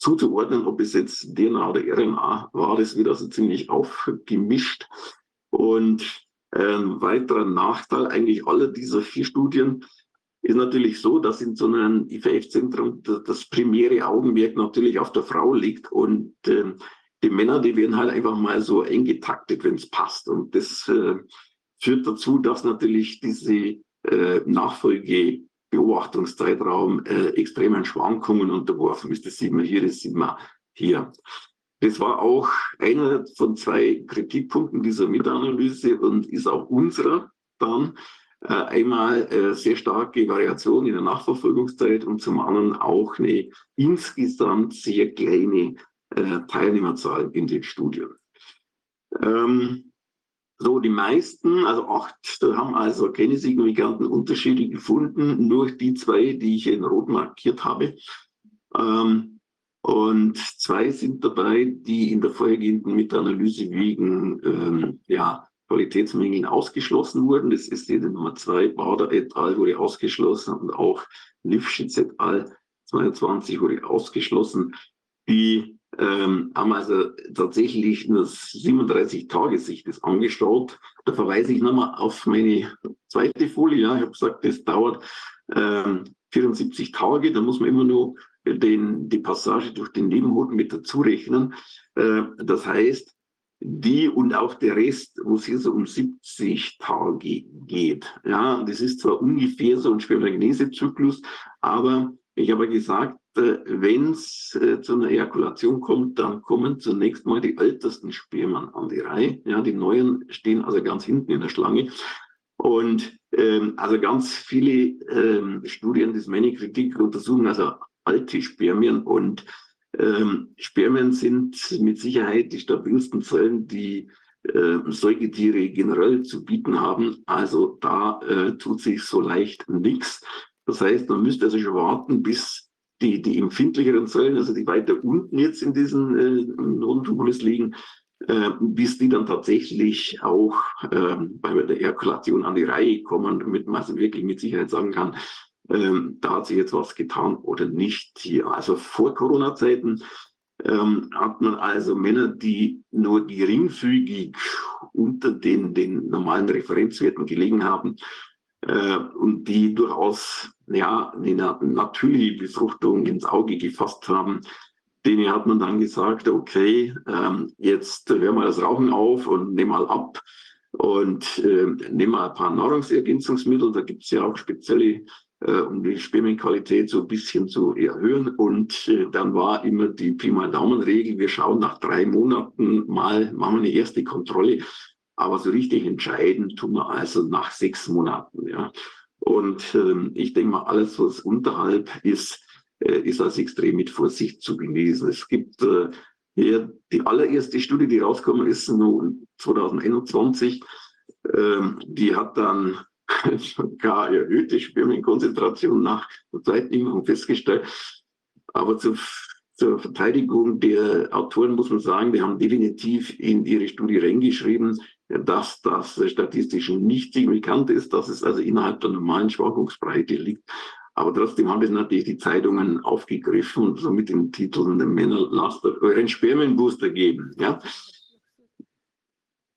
zuzuordnen, ob es jetzt DNA oder RNA war. Das wird also ziemlich aufgemischt. Und ein weiterer Nachteil eigentlich aller dieser vier Studien ist natürlich so, dass in so einem IVF-Zentrum das primäre Augenmerk natürlich auf der Frau liegt und äh, die Männer, die werden halt einfach mal so eingetaktet, wenn es passt. Und das äh, führt dazu, dass natürlich diese äh, Nachfolgebeobachtungszeitraum äh, extremen Schwankungen unterworfen ist. Das sieht man hier, das sieht man hier. Das war auch einer von zwei Kritikpunkten dieser Meta-Analyse und ist auch unserer dann. Äh, einmal äh, sehr starke Variation in der Nachverfolgungszeit und zum anderen auch eine insgesamt sehr kleine äh, Teilnehmerzahl in den Studien. Ähm, so, die meisten, also acht, da haben also keine signifikanten Unterschiede gefunden, nur die zwei, die ich in Rot markiert habe. Ähm, und zwei sind dabei, die in der vorhergehenden Meta-Analyse wegen ähm, ja, Qualitätsmängeln ausgeschlossen wurden. Das ist die Nummer zwei, Bader et al. wurde ausgeschlossen und auch Lifschitz et al. 22 wurde ausgeschlossen. Die ähm, haben also tatsächlich nur 37 Tage sich das angeschaut. Da verweise ich nochmal auf meine zweite Folie. Ja, ich habe gesagt, das dauert ähm, 74 Tage. Da muss man immer nur den, die Passage durch den Nebenhoden mit dazu rechnen. Äh, das heißt, die und auch der Rest, wo es hier so um 70 Tage geht. Ja, das ist zwar ungefähr so ein Spermatogenesezyklus, aber ich habe gesagt, wenn es äh, zu einer Ejakulation kommt, dann kommen zunächst mal die ältesten Spermien an die Reihe. Ja, die neuen stehen also ganz hinten in der Schlange. Und ähm, also ganz viele ähm, Studien des Männerkritik untersuchen also alte Spermien und ähm, Spermien sind mit Sicherheit die stabilsten Zellen, die äh, Säugetiere generell zu bieten haben. Also da äh, tut sich so leicht nichts. Das heißt, man müsste also schon warten, bis die, die empfindlicheren Zellen, also die weiter unten jetzt in diesen äh, Nodentumulus liegen, äh, bis die dann tatsächlich auch äh, bei der Ejakulation an die Reihe kommen, damit man also wirklich mit Sicherheit sagen kann, ähm, da hat sich jetzt was getan oder nicht hier. Also vor Corona-Zeiten ähm, hat man also Männer, die nur geringfügig unter den, den normalen Referenzwerten gelegen haben äh, und die durchaus ja, eine natürliche Befruchtung ins Auge gefasst haben, denen hat man dann gesagt, okay, ähm, jetzt hören wir das Rauchen auf und nehmen mal ab und äh, nehmen mal ein paar Nahrungsergänzungsmittel. Da gibt es ja auch spezielle, äh, um die Spermienqualität so ein bisschen zu erhöhen. Und äh, dann war immer die Pi mal Daumenregel, wir schauen nach drei Monaten mal, machen wir eine erste Kontrolle. Aber so richtig entscheiden tun wir also nach sechs Monaten. Ja. Und ähm, ich denke mal, alles, was unterhalb ist, äh, ist als extrem mit Vorsicht zu genießen. Es gibt äh, hier die allererste Studie, die rausgekommen ist, nun 2021, ähm, die hat dann sogar erhöhte Spermienkonzentration nach der zweiten festgestellt. Aber zur, zur Verteidigung der Autoren muss man sagen, die haben definitiv in ihre Studie reingeschrieben, dass das statistisch nicht signifikant ist, dass es also innerhalb der normalen Schwankungsbreite liegt. Aber trotzdem haben es natürlich die Zeitungen aufgegriffen und so mit dem Titel Männer, lasst euren Spermienbooster geben. Ja,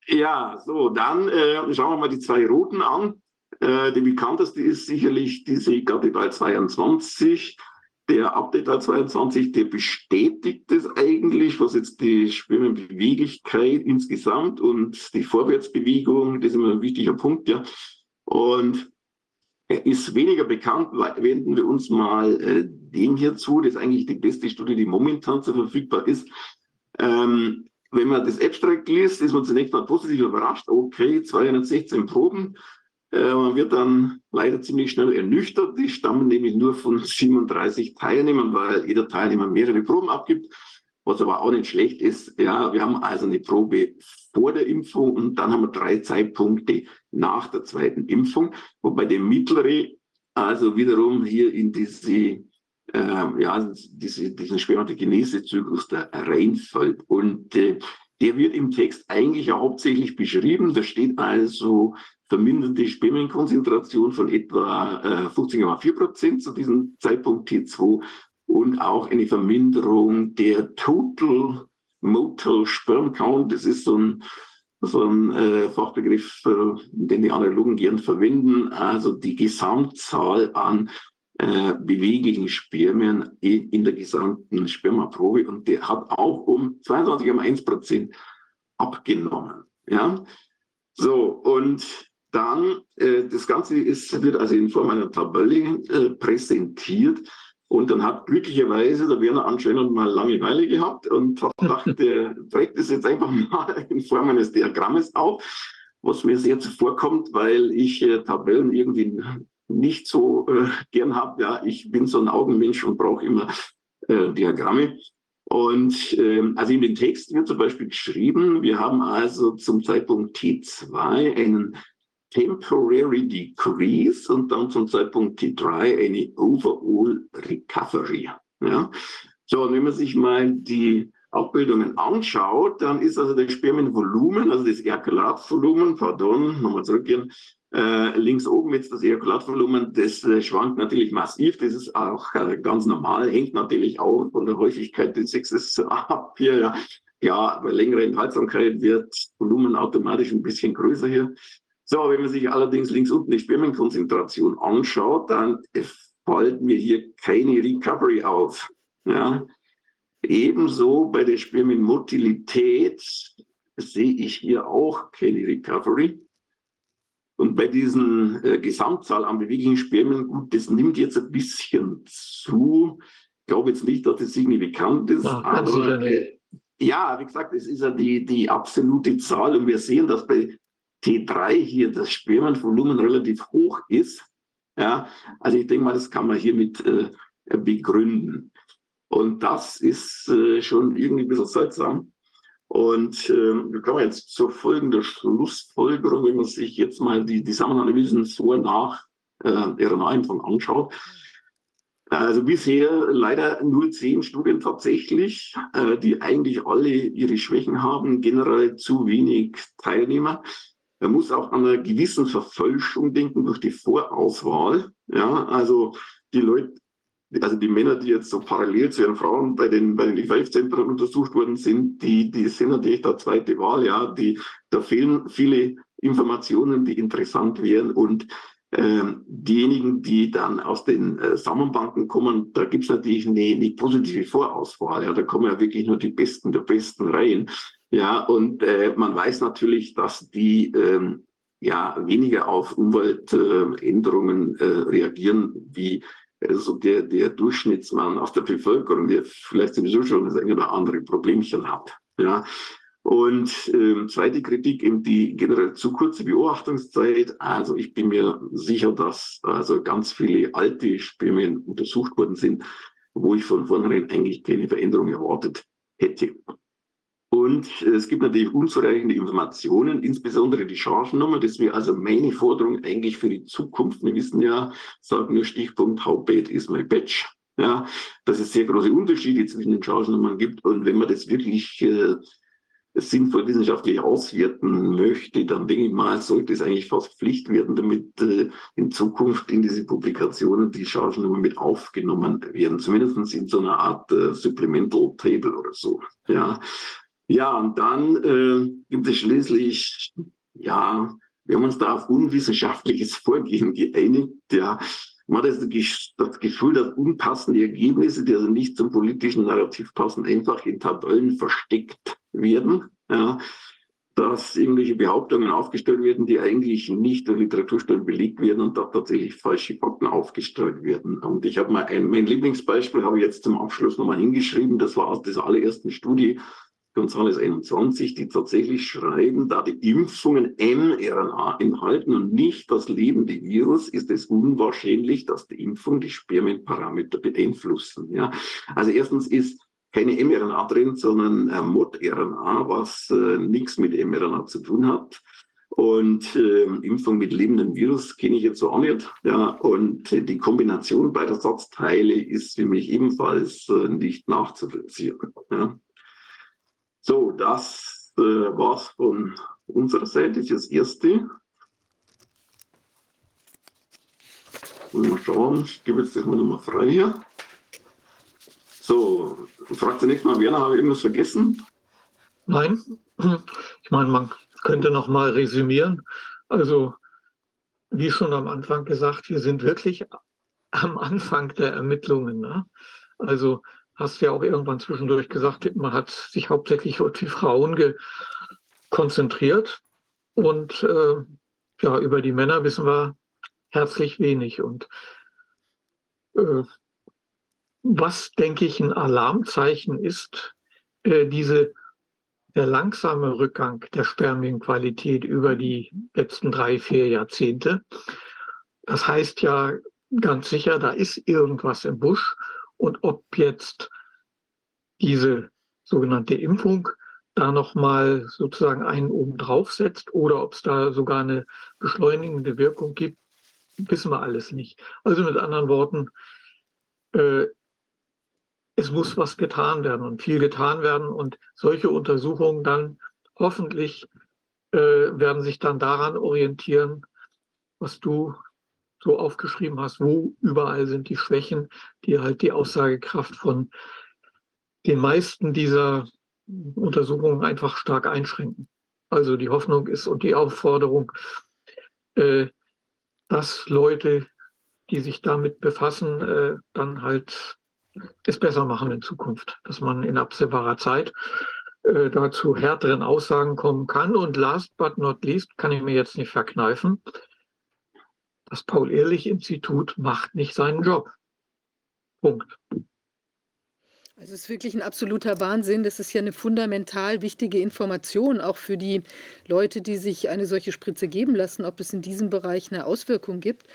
ja so, dann äh, schauen wir mal die zwei roten an. Äh, die bekannteste ist sicherlich diese GATT 22. Der Update 22, der bestätigt es eigentlich, was jetzt die Spermienbeweglichkeit insgesamt und die Vorwärtsbewegung, das ist immer ein wichtiger Punkt, ja. Und er ist weniger bekannt, wenden wir uns mal äh, dem hier zu. Das ist eigentlich die beste Studie, die momentan so verfügbar ist. Ähm, wenn man das Abstract liest, ist man zunächst mal positiv überrascht. Okay, 216 Proben. Äh, man wird dann leider ziemlich schnell ernüchtert. Die stammen nämlich nur von 37 Teilnehmern, weil jeder Teilnehmer mehrere Proben abgibt. Was aber auch nicht schlecht ist, ja, wir haben also eine Probe vor der Impfung und dann haben wir drei Zeitpunkte nach der zweiten Impfung, wobei der mittlere also wiederum hier in diese, äh, ja, diese, diesen Spermatogenesezyklus da reinfällt. Und äh, der wird im Text eigentlich hauptsächlich beschrieben. Da steht also verminderte Spermienkonzentration von etwa äh, 15,4 Prozent zu diesem Zeitpunkt T2 und auch eine Verminderung der Total Motal Sperm Count. Das ist so ein, so ein äh, Fachbegriff, äh, den die Analogen gern verwenden. Also die Gesamtzahl an äh, beweglichen Spermien in, in, der gesamten Spermaprobe. Und der hat auch um 22,1 Prozent abgenommen. Ja, so und dann, äh, das Ganze ist, wird also in Form einer Tabelle äh, präsentiert. Und dann hat glücklicherweise der Werner anscheinend mal Langeweile gehabt und hat gedacht, der trägt das jetzt einfach mal in Form eines Diagrammes auf, was mir sehr zuvorkommt, weil ich äh, Tabellen irgendwie nicht so äh, gern habe. Ja, ich bin so ein Augenmensch und brauche immer äh, Diagramme. Und ähm, also in den Text wird zum Beispiel geschrieben, wir haben also zum Zeitpunkt T2 einen temporary decrease und dann zum Zeitpunkt T3 eine overall recovery. Ja? So, und wenn man sich mal die Abbildungen anschaut, dann ist also das Spermienvolumen, also das Ejakulatvolumen, pardon, nochmal zurückgehen, äh, links oben jetzt das Ejakulatvolumen, das äh, schwankt natürlich massiv, das ist auch äh, ganz normal, hängt natürlich auch von der Häufigkeit des Sexes ab hier, ja. Ja, bei längerer Enthaltsamkeit wird Volumen automatisch ein bisschen größer hier. So, wenn man sich allerdings links unten die Spermienkonzentration anschaut, dann fällt mir hier keine Recovery auf. Ja. Ebenso bei der Spermienmotilität sehe ich hier auch keine Recovery. Und bei diesen äh, Gesamtzahl an beweglichen Spermien, gut, das nimmt jetzt ein bisschen zu. Ich glaube jetzt nicht, dass das signifikant ist. Ja, aber, äh, ja, wie gesagt, es ist ja die, die absolute Zahl und wir sehen, dass bei T3 hier das Spermienvolumen relativ hoch ist. Ja, also ich denke mal, das kann man hiermit äh, begründen. Und das ist äh, schon irgendwie ein bisschen seltsam. Und äh, wir kommen jetzt zur folgenden Schlussfolgerung, wenn man sich jetzt mal die, die Zusammenanalysen so nach äh, RNA-Impfung anschaut. Also bisher leider nur zehn Studien tatsächlich, äh, die eigentlich alle ihre Schwächen haben, generell zu wenig Teilnehmer. Man muss auch an einer gewissen Verfälschung denken durch die Vorauswahl. Ja, also die Leute, also die Männer, die jetzt so parallel zu ihren Frauen bei den, bei den IVF-Zentren untersucht worden sind, die, die sind natürlich der zweite Wahl. Ja, die, da fehlen viele Informationen, die interessant wären und ähm, diejenigen, die dann aus den äh, Samenbanken kommen, da gibt es natürlich eine, eine, positive Vorauswahl. Ja, da kommen ja wirklich nur die Besten der Besten rein. Ja, und äh, man weiß natürlich, dass die ähm, ja weniger auf Umweltänderungen äh, reagieren wie also der, der Durchschnittsmann aus der Bevölkerung, der vielleicht sowieso schon das eine oder andere Problemchen hat. Ja, und ähm, zweite Kritik eben die generell zu kurze Beobachtungszeit. Also ich bin mir sicher, dass also ganz viele alte Spermien untersucht worden sind, wo ich von vornherein eigentlich keine Veränderung erwartet hätte. Und es gibt natürlich unzureichende Informationen, insbesondere die Chargennummer. Das wäre also meine Forderung eigentlich für die Zukunft. Wir wissen ja, sagen nur Stichpunkt, how bad is my batch? Ja, dass es sehr große Unterschiede zwischen den Chargennummern gibt. Und wenn man das wirklich äh, sinnvoll wissenschaftlich auswerten möchte, dann denke ich mal, sollte es eigentlich fast Pflicht werden, damit äh, in Zukunft in diese Publikationen die Chargennummern mit aufgenommen werden, zumindest in so einer Art äh, Supplemental Table oder so. Ja, ja und dann äh, gibt es schließlich, ja, wir haben uns da auf unwissenschaftliches Vorgehen geeinigt, ja, man hat das Gefühl, dass unpassende Ergebnisse, die also nicht zum politischen Narrativ passen, einfach in Tabellen versteckt werden. Ja, dass irgendwelche Behauptungen aufgestellt werden, die eigentlich nicht der Literaturstellen belegt werden und da tatsächlich falsche Fakten aufgestellt werden. Und ich habe mal ein, mein Lieblingsbeispiel habe ich jetzt zum Abschluss nochmal hingeschrieben. Das war aus dieser allerersten Studie Gonzales 21, die tatsächlich schreiben, da die Impfungen mRNA enthalten und nicht das lebende Virus, ist es unwahrscheinlich, dass die Impfung die Spermienparameter beeinflussen. Ja? Also erstens ist keine mRNA drin, sondern äh, Mod-RNA, was äh, nichts mit mRNA zu tun hat. Und äh, Impfung mit lebendem Virus kenne ich jetzt so auch nicht. Ja, und äh, die Kombination beider Satzteile ist für mich ebenfalls äh, nicht nachzuvollziehen. Ja. So, das äh, war's von unserer Seite fürs Erste. Mal schauen, ich gebe jetzt das mal nochmal frei hier. So, fragt zunächst mal, Werner, habe ich irgendwas vergessen? Nein, ich meine, man könnte noch mal resümieren. Also, wie schon am Anfang gesagt, wir sind wirklich am Anfang der Ermittlungen. Ne? Also, hast ja auch irgendwann zwischendurch gesagt, man hat sich hauptsächlich auf die Frauen konzentriert und äh, ja, über die Männer wissen wir herzlich wenig. Und äh, was, denke ich, ein Alarmzeichen ist, äh, diese, der langsame Rückgang der Spermienqualität über die letzten drei, vier Jahrzehnte. Das heißt ja ganz sicher, da ist irgendwas im Busch. Und ob jetzt diese sogenannte Impfung da nochmal sozusagen einen oben drauf setzt oder ob es da sogar eine beschleunigende Wirkung gibt, wissen wir alles nicht. Also mit anderen Worten, äh, es muss was getan werden und viel getan werden und solche Untersuchungen dann hoffentlich äh, werden sich dann daran orientieren, was du so aufgeschrieben hast, wo überall sind die Schwächen, die halt die Aussagekraft von den meisten dieser Untersuchungen einfach stark einschränken. Also die Hoffnung ist und die Aufforderung, äh, dass Leute, die sich damit befassen, äh, dann halt es besser machen in Zukunft, dass man in absehbarer Zeit äh, dazu härteren Aussagen kommen kann. Und last but not least kann ich mir jetzt nicht verkneifen, das Paul-Ehrlich-Institut macht nicht seinen Job. Punkt. Also es ist wirklich ein absoluter Wahnsinn. Das ist ja eine fundamental wichtige Information, auch für die Leute, die sich eine solche Spritze geben lassen, ob es in diesem Bereich eine Auswirkung gibt.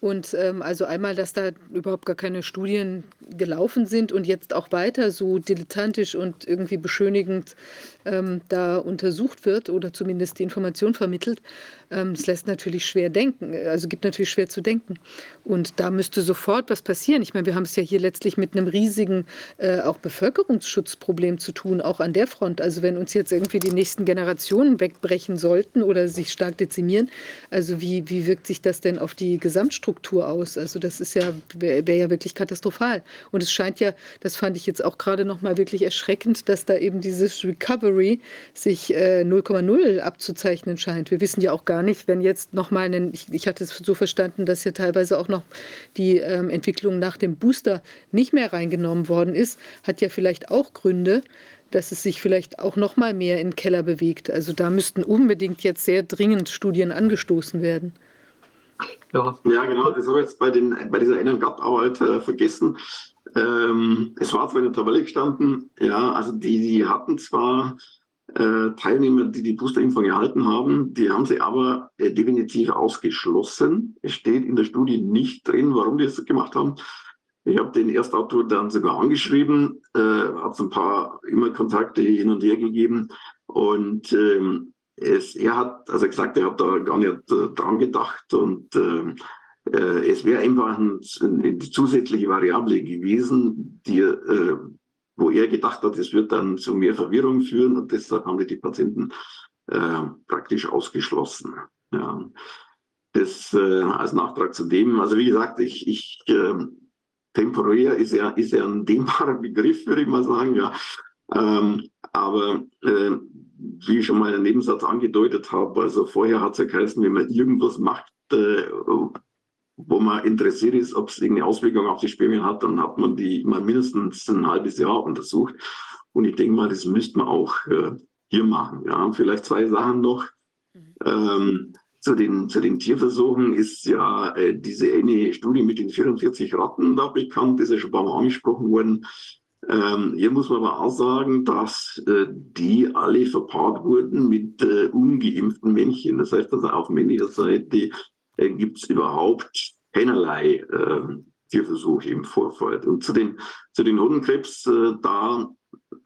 Und ähm, also einmal, dass da überhaupt gar keine Studien gelaufen sind und jetzt auch weiter so dilettantisch und irgendwie beschönigend ähm, da untersucht wird oder zumindest die Information vermittelt, ähm, das lässt natürlich schwer denken, also gibt natürlich schwer zu denken. Und da müsste sofort was passieren. Ich meine, wir haben es ja hier letztlich mit einem riesigen äh, auch Bevölkerungsschutzproblem zu tun, auch an der Front. Also wenn uns jetzt irgendwie die nächsten Generationen wegbrechen sollten oder sich stark dezimieren, also wie, wie wirkt sich das denn auf die Gesamtstruktur aus? Also das ist ja, wäre wär ja wirklich katastrophal. Und es scheint ja, das fand ich jetzt auch gerade nochmal wirklich erschreckend, dass da eben dieses Recovery sich 0,0 äh, abzuzeichnen scheint. Wir wissen ja auch gar gar nicht, wenn jetzt nochmal ich, ich hatte es so verstanden, dass ja teilweise auch noch die ähm, Entwicklung nach dem Booster nicht mehr reingenommen worden ist, hat ja vielleicht auch Gründe, dass es sich vielleicht auch noch mal mehr in den Keller bewegt. Also da müssten unbedingt jetzt sehr dringend Studien angestoßen werden. Ja, ja genau. Das habe ich jetzt bei, den, bei dieser einen GAP-Arbeit äh, vergessen. Ähm, es war zwar in der Tabelle gestanden, ja, also die, die hatten zwar äh, Teilnehmer, die die Boosterimpfung erhalten haben, die haben sie aber äh, definitiv ausgeschlossen. Es steht in der Studie nicht drin, warum die das gemacht haben. Ich habe den Erstautor dann sogar angeschrieben, äh, habe ein paar E-Mail-Kontakte hin und her gegeben und ähm, es, er hat also gesagt, er hat da gar nicht äh, dran gedacht und ähm, äh, es wäre einfach ein, eine zusätzliche Variable gewesen, die, äh, wo er gedacht hat, es wird dann zu mehr Verwirrung führen und deshalb haben wir die Patienten äh, praktisch ausgeschlossen. Ja. Das äh, als Nachtrag zu dem, also wie gesagt, ich, ich ähm, temporär ist ja, ist ja ein dehnbarer Begriff, würde ich mal sagen, ja. Ähm, aber äh, wie ich schon mal einen Nebensatz angedeutet habe, also vorher hat es ja geheißen, wenn man irgendwas macht, äh, wo man interessiert ist, ob es irgendeine Auswirkung auf die Spermien hat, dann hat man die mal mindestens ein halbes Jahr untersucht. Und ich denke mal, das müsste man auch äh, hier machen. Ja, vielleicht zwei Sachen noch. Mhm. Ähm, zu den, zu den Tierversuchen ist ja äh, diese eine Studie mit den 44 Ratten da bekannt, ist ja schon ein paar Mal angesprochen worden. Ähm, hier muss man aber auch sagen, dass äh, die alle verpaart wurden mit äh, ungeimpften Männchen. Das heißt also auf männlicher Seite äh, gibt es überhaupt keinerlei ähm, Tierversuche im Vorfeld. Und zu den, zu den Hodenkrebs, äh, da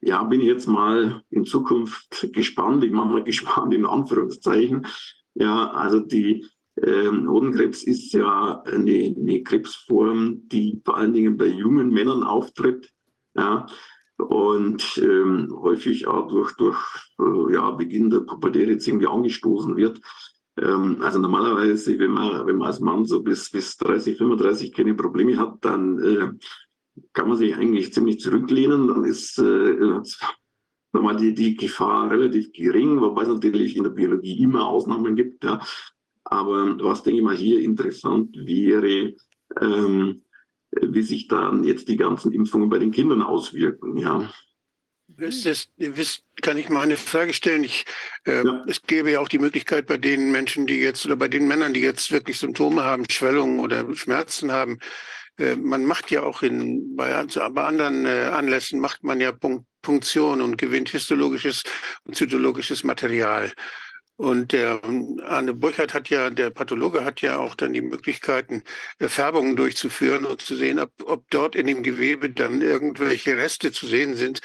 ja, bin ich jetzt mal in Zukunft gespannt. Ich mache mal gespannt in Anführungszeichen. Ja, also die ähm, Hodenkrebs ist ja eine, eine, Krebsform, die vor allen Dingen bei jungen Männern auftritt. Ja, und ähm, häufig auch durch, durch äh, ja, Beginn der Pubertät irgendwie angestoßen wird. Ähm, also normalerweise, wenn man, wenn man als Mann so bis, bis 30, 35 keine Probleme hat, dann äh, kann man sich eigentlich ziemlich zurücklehnen. Dann ist äh, nochmal die, die Gefahr relativ gering, wobei es natürlich in der Biologie immer Ausnahmen gibt. Ja. Aber was, denke ich mal, hier interessant wäre, ähm, wie sich dann jetzt die ganzen Impfungen bei den Kindern auswirken. Ja. Ist das, kann ich mal eine Frage stellen? Ich, äh, ja. Es gäbe ja auch die Möglichkeit bei den Menschen, die jetzt oder bei den Männern, die jetzt wirklich Symptome haben, Schwellungen oder Schmerzen haben, äh, man macht ja auch in, bei, also bei anderen äh, Anlässen macht man ja Punkt, Punktion und gewinnt histologisches und zytologisches Material. Und der Arne Burkhardt hat ja, der Pathologe hat ja auch dann die Möglichkeiten, äh, Färbungen durchzuführen und zu sehen, ob, ob dort in dem Gewebe dann irgendwelche Reste zu sehen sind.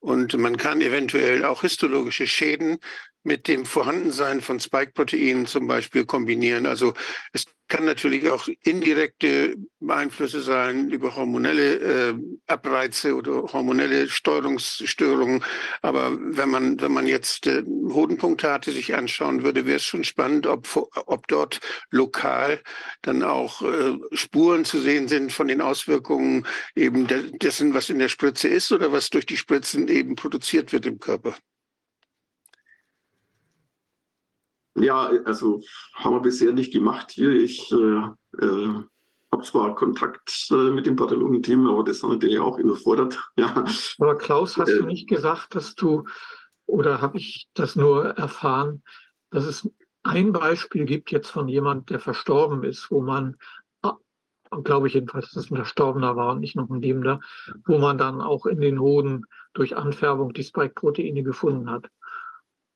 Und man kann eventuell auch histologische Schäden mit dem Vorhandensein von Spike-Proteinen zum Beispiel kombinieren. Also es kann natürlich auch indirekte Einflüsse sein über hormonelle äh, Abreize oder hormonelle Steuerungsstörungen. Aber wenn man, wenn man jetzt äh, Hodenpunkte hatte, sich anschauen würde, wäre es schon spannend, ob, ob dort lokal dann auch äh, Spuren zu sehen sind von den Auswirkungen eben dessen, was in der Spritze ist oder was durch die Spritzen eben produziert wird im Körper. Ja, also haben wir bisher nicht gemacht hier. Ich äh, äh, habe zwar Kontakt äh, mit dem Pathologenteam, aber das ist natürlich auch überfordert. Ja. Aber Klaus, hast du äh, nicht gesagt, dass du, oder habe ich das nur erfahren, dass es ein Beispiel gibt jetzt von jemand, der verstorben ist, wo man, ah, glaube ich jedenfalls, dass es ein Verstorbener war und nicht noch ein Lebender, wo man dann auch in den Hoden durch Anfärbung die Spike-Proteine gefunden hat.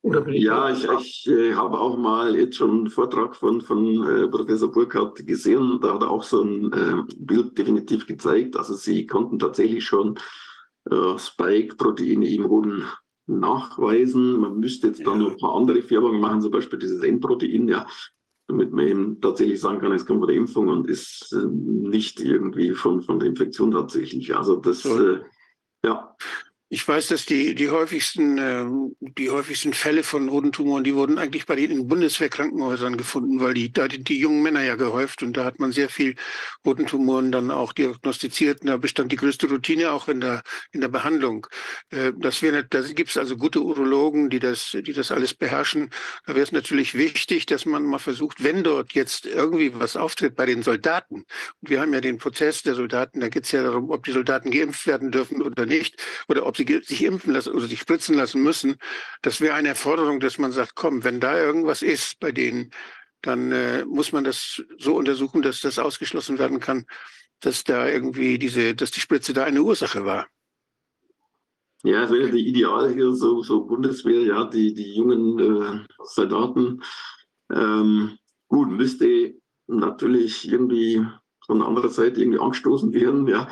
Ja, ich, ich äh, habe auch mal jetzt schon einen Vortrag von, von äh, Professor Burkhardt gesehen. Da hat er auch so ein äh, Bild definitiv gezeigt. Also sie konnten tatsächlich schon äh, Spike-Proteine im Hoden nachweisen. Man müsste jetzt dann noch ein paar andere Färbungen machen, zum Beispiel dieses N-Protein, ja, damit man eben tatsächlich sagen kann, es kommt von der Impfung und ist äh, nicht irgendwie von, von der Infektion tatsächlich. Also das, äh, ja. Ich weiß, dass die, die häufigsten, äh, die häufigsten Fälle von Hodentumoren, die wurden eigentlich bei den Bundeswehrkrankenhäusern gefunden, weil die, da sind die jungen Männer ja gehäuft und da hat man sehr viel Hodentumoren dann auch diagnostiziert. Und da bestand die größte Routine auch in der, in der Behandlung. Äh, das wäre, da gibt es also gute Urologen, die das, die das alles beherrschen. Da wäre es natürlich wichtig, dass man mal versucht, wenn dort jetzt irgendwie was auftritt bei den Soldaten, und wir haben ja den Prozess der Soldaten, da geht es ja darum, ob die Soldaten geimpft werden dürfen oder nicht, oder ob sie sie sich impfen lassen oder sich spritzen lassen müssen, das wäre eine Forderung, dass man sagt, komm, wenn da irgendwas ist bei denen, dann äh, muss man das so untersuchen, dass das ausgeschlossen werden kann, dass da irgendwie diese, dass die Spritze da eine Ursache war. Ja, es wäre die Ideal hier, so, so Bundeswehr, ja, die, die jungen äh, Soldaten. Ähm, gut, müsste natürlich irgendwie von anderer Seite irgendwie angestoßen werden, ja.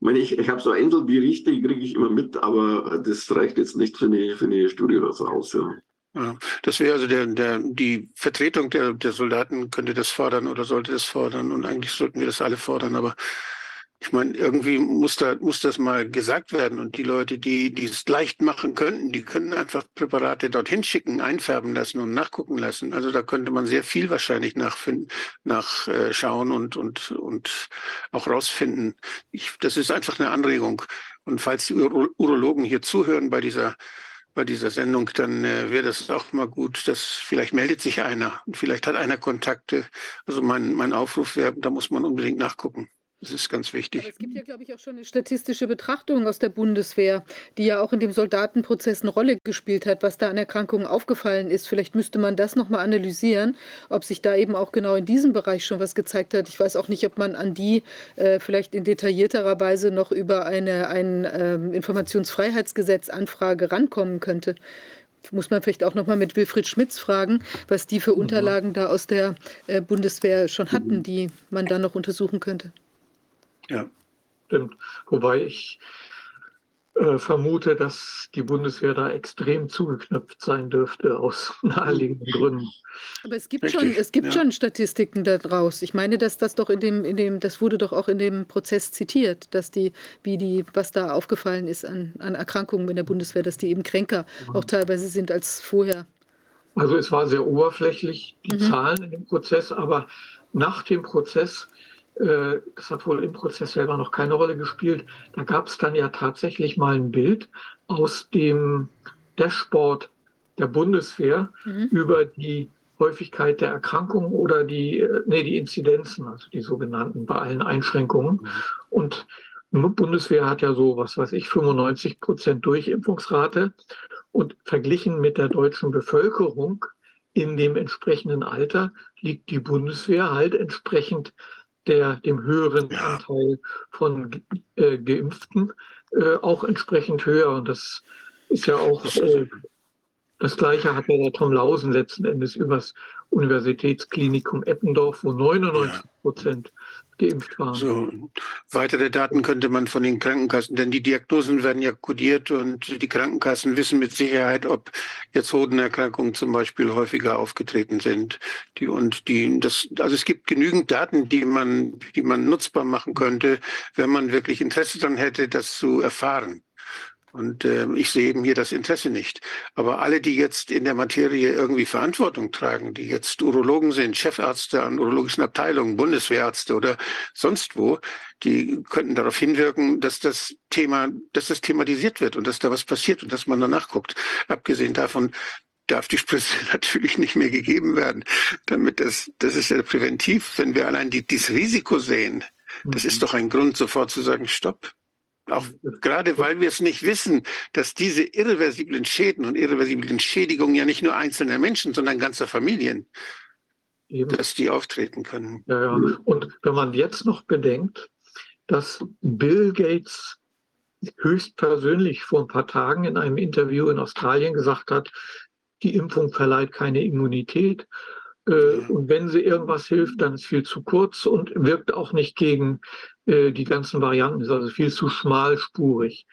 Ich meine, ich, ich habe so Einzelberichte, die kriege ich immer mit, aber das reicht jetzt nicht für eine, für eine Studie oder so aus. Ja. Ja, das wäre also der, der, die Vertretung der, der Soldaten könnte das fordern oder sollte das fordern und eigentlich sollten wir das alle fordern, aber ich meine, irgendwie muss, da, muss das mal gesagt werden. Und die Leute, die, die es leicht machen könnten, die können einfach Präparate dorthin schicken, einfärben lassen und nachgucken lassen. Also da könnte man sehr viel wahrscheinlich nachfinden, nachschauen und, und, und auch rausfinden. Ich, das ist einfach eine Anregung. Und falls die Uro Urologen hier zuhören bei dieser bei dieser Sendung, dann äh, wäre das auch mal gut, dass vielleicht meldet sich einer und vielleicht hat einer Kontakte. Also mein, mein Aufruf wäre, da muss man unbedingt nachgucken. Das ist ganz wichtig. Aber es gibt ja, glaube ich, auch schon eine statistische Betrachtung aus der Bundeswehr, die ja auch in dem Soldatenprozess eine Rolle gespielt hat, was da an Erkrankungen aufgefallen ist. Vielleicht müsste man das nochmal analysieren, ob sich da eben auch genau in diesem Bereich schon was gezeigt hat. Ich weiß auch nicht, ob man an die äh, vielleicht in detaillierterer Weise noch über eine, ein ähm, Informationsfreiheitsgesetz Anfrage rankommen könnte muss man vielleicht auch noch mal mit Wilfried Schmitz fragen, was die für mhm. Unterlagen da aus der äh, Bundeswehr schon hatten, die man da noch untersuchen könnte. Ja. Stimmt. Wobei ich äh, vermute, dass die Bundeswehr da extrem zugeknöpft sein dürfte aus naheliegenden Gründen. Aber es gibt Richtig, schon, es gibt ja. schon Statistiken daraus. Ich meine, dass das doch in dem, in dem, das wurde doch auch in dem Prozess zitiert, dass die, wie die, was da aufgefallen ist an, an Erkrankungen in der Bundeswehr, dass die eben kränker mhm. auch teilweise sind als vorher. Also es war sehr oberflächlich, die mhm. Zahlen in dem Prozess, aber nach dem Prozess äh, das hat wohl im Prozess selber noch keine Rolle gespielt. Da gab es dann ja tatsächlich mal ein Bild aus dem Dashboard der Bundeswehr mhm. über die Häufigkeit der Erkrankungen oder die, äh, nee, die Inzidenzen, also die sogenannten bei allen Einschränkungen. Mhm. Und die Bundeswehr hat ja so, was weiß ich, 95 Prozent Durchimpfungsrate. Und verglichen mit der deutschen Bevölkerung in dem entsprechenden Alter liegt die Bundeswehr halt entsprechend der, dem höheren Anteil von äh, Geimpften äh, auch entsprechend höher. Und das ist ja auch äh, das Gleiche hat ja der Tom Lausen letzten Endes übers Universitätsklinikum Eppendorf, wo 99 Prozent geimpft waren. So, weitere Daten könnte man von den Krankenkassen, denn die Diagnosen werden ja kodiert und die Krankenkassen wissen mit Sicherheit, ob jetzt Hodenerkrankungen zum Beispiel häufiger aufgetreten sind. Die und die, das, also es gibt genügend Daten, die man, die man nutzbar machen könnte, wenn man wirklich Interesse daran hätte, das zu erfahren. Und äh, ich sehe eben hier das Interesse nicht. Aber alle, die jetzt in der Materie irgendwie Verantwortung tragen, die jetzt Urologen sind, Chefärzte an urologischen Abteilungen, Bundeswehrärzte oder sonst wo, die könnten darauf hinwirken, dass das Thema, dass das thematisiert wird und dass da was passiert und dass man danach guckt. Abgesehen davon darf die Spritze natürlich nicht mehr gegeben werden, damit das, das ist ja präventiv, wenn wir allein die, dieses Risiko sehen. Das ist mhm. doch ein Grund, sofort zu sagen, stopp. Auch gerade weil wir es nicht wissen, dass diese irreversiblen Schäden und irreversiblen Schädigungen ja nicht nur einzelner Menschen, sondern ganzer Familien, Eben. dass die auftreten können. Ja, ja. Und wenn man jetzt noch bedenkt, dass Bill Gates höchstpersönlich vor ein paar Tagen in einem Interview in Australien gesagt hat, die Impfung verleiht keine Immunität. Äh, und wenn sie irgendwas hilft, dann ist viel zu kurz und wirkt auch nicht gegen äh, die ganzen Varianten, ist also viel zu schmalspurig.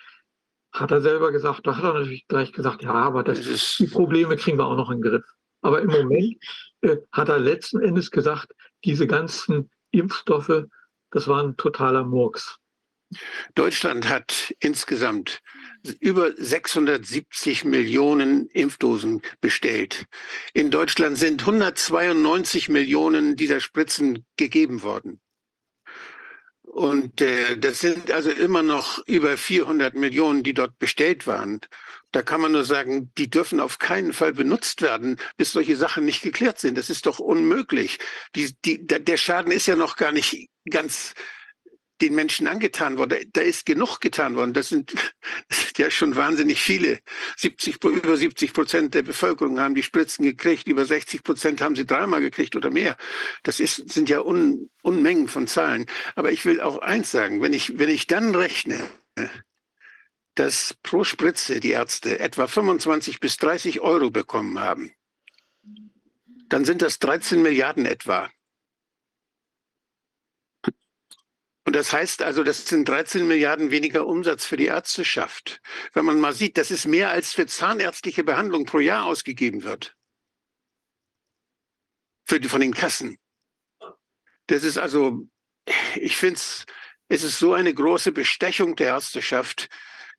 Hat er selber gesagt, da hat er natürlich gleich gesagt, ja, aber das, die Probleme kriegen wir auch noch in den Griff. Aber im Moment äh, hat er letzten Endes gesagt, diese ganzen Impfstoffe, das war ein totaler Murks. Deutschland hat insgesamt über 670 Millionen Impfdosen bestellt. In Deutschland sind 192 Millionen dieser Spritzen gegeben worden. Und äh, das sind also immer noch über 400 Millionen, die dort bestellt waren. Da kann man nur sagen, die dürfen auf keinen Fall benutzt werden, bis solche Sachen nicht geklärt sind. Das ist doch unmöglich. Die, die, der Schaden ist ja noch gar nicht ganz den Menschen angetan worden. Da ist genug getan worden. Das sind, das sind ja schon wahnsinnig viele. 70, über 70 Prozent der Bevölkerung haben die Spritzen gekriegt. Über 60 Prozent haben sie dreimal gekriegt oder mehr. Das ist, sind ja Un, Unmengen von Zahlen. Aber ich will auch eins sagen. Wenn ich, wenn ich dann rechne, dass pro Spritze die Ärzte etwa 25 bis 30 Euro bekommen haben, dann sind das 13 Milliarden etwa. Und das heißt also, das sind 13 Milliarden weniger Umsatz für die Ärzteschaft. Wenn man mal sieht, das ist mehr als für zahnärztliche Behandlung pro Jahr ausgegeben wird. Für die, von den Kassen. Das ist also, ich finde es, es ist so eine große Bestechung der Ärzteschaft,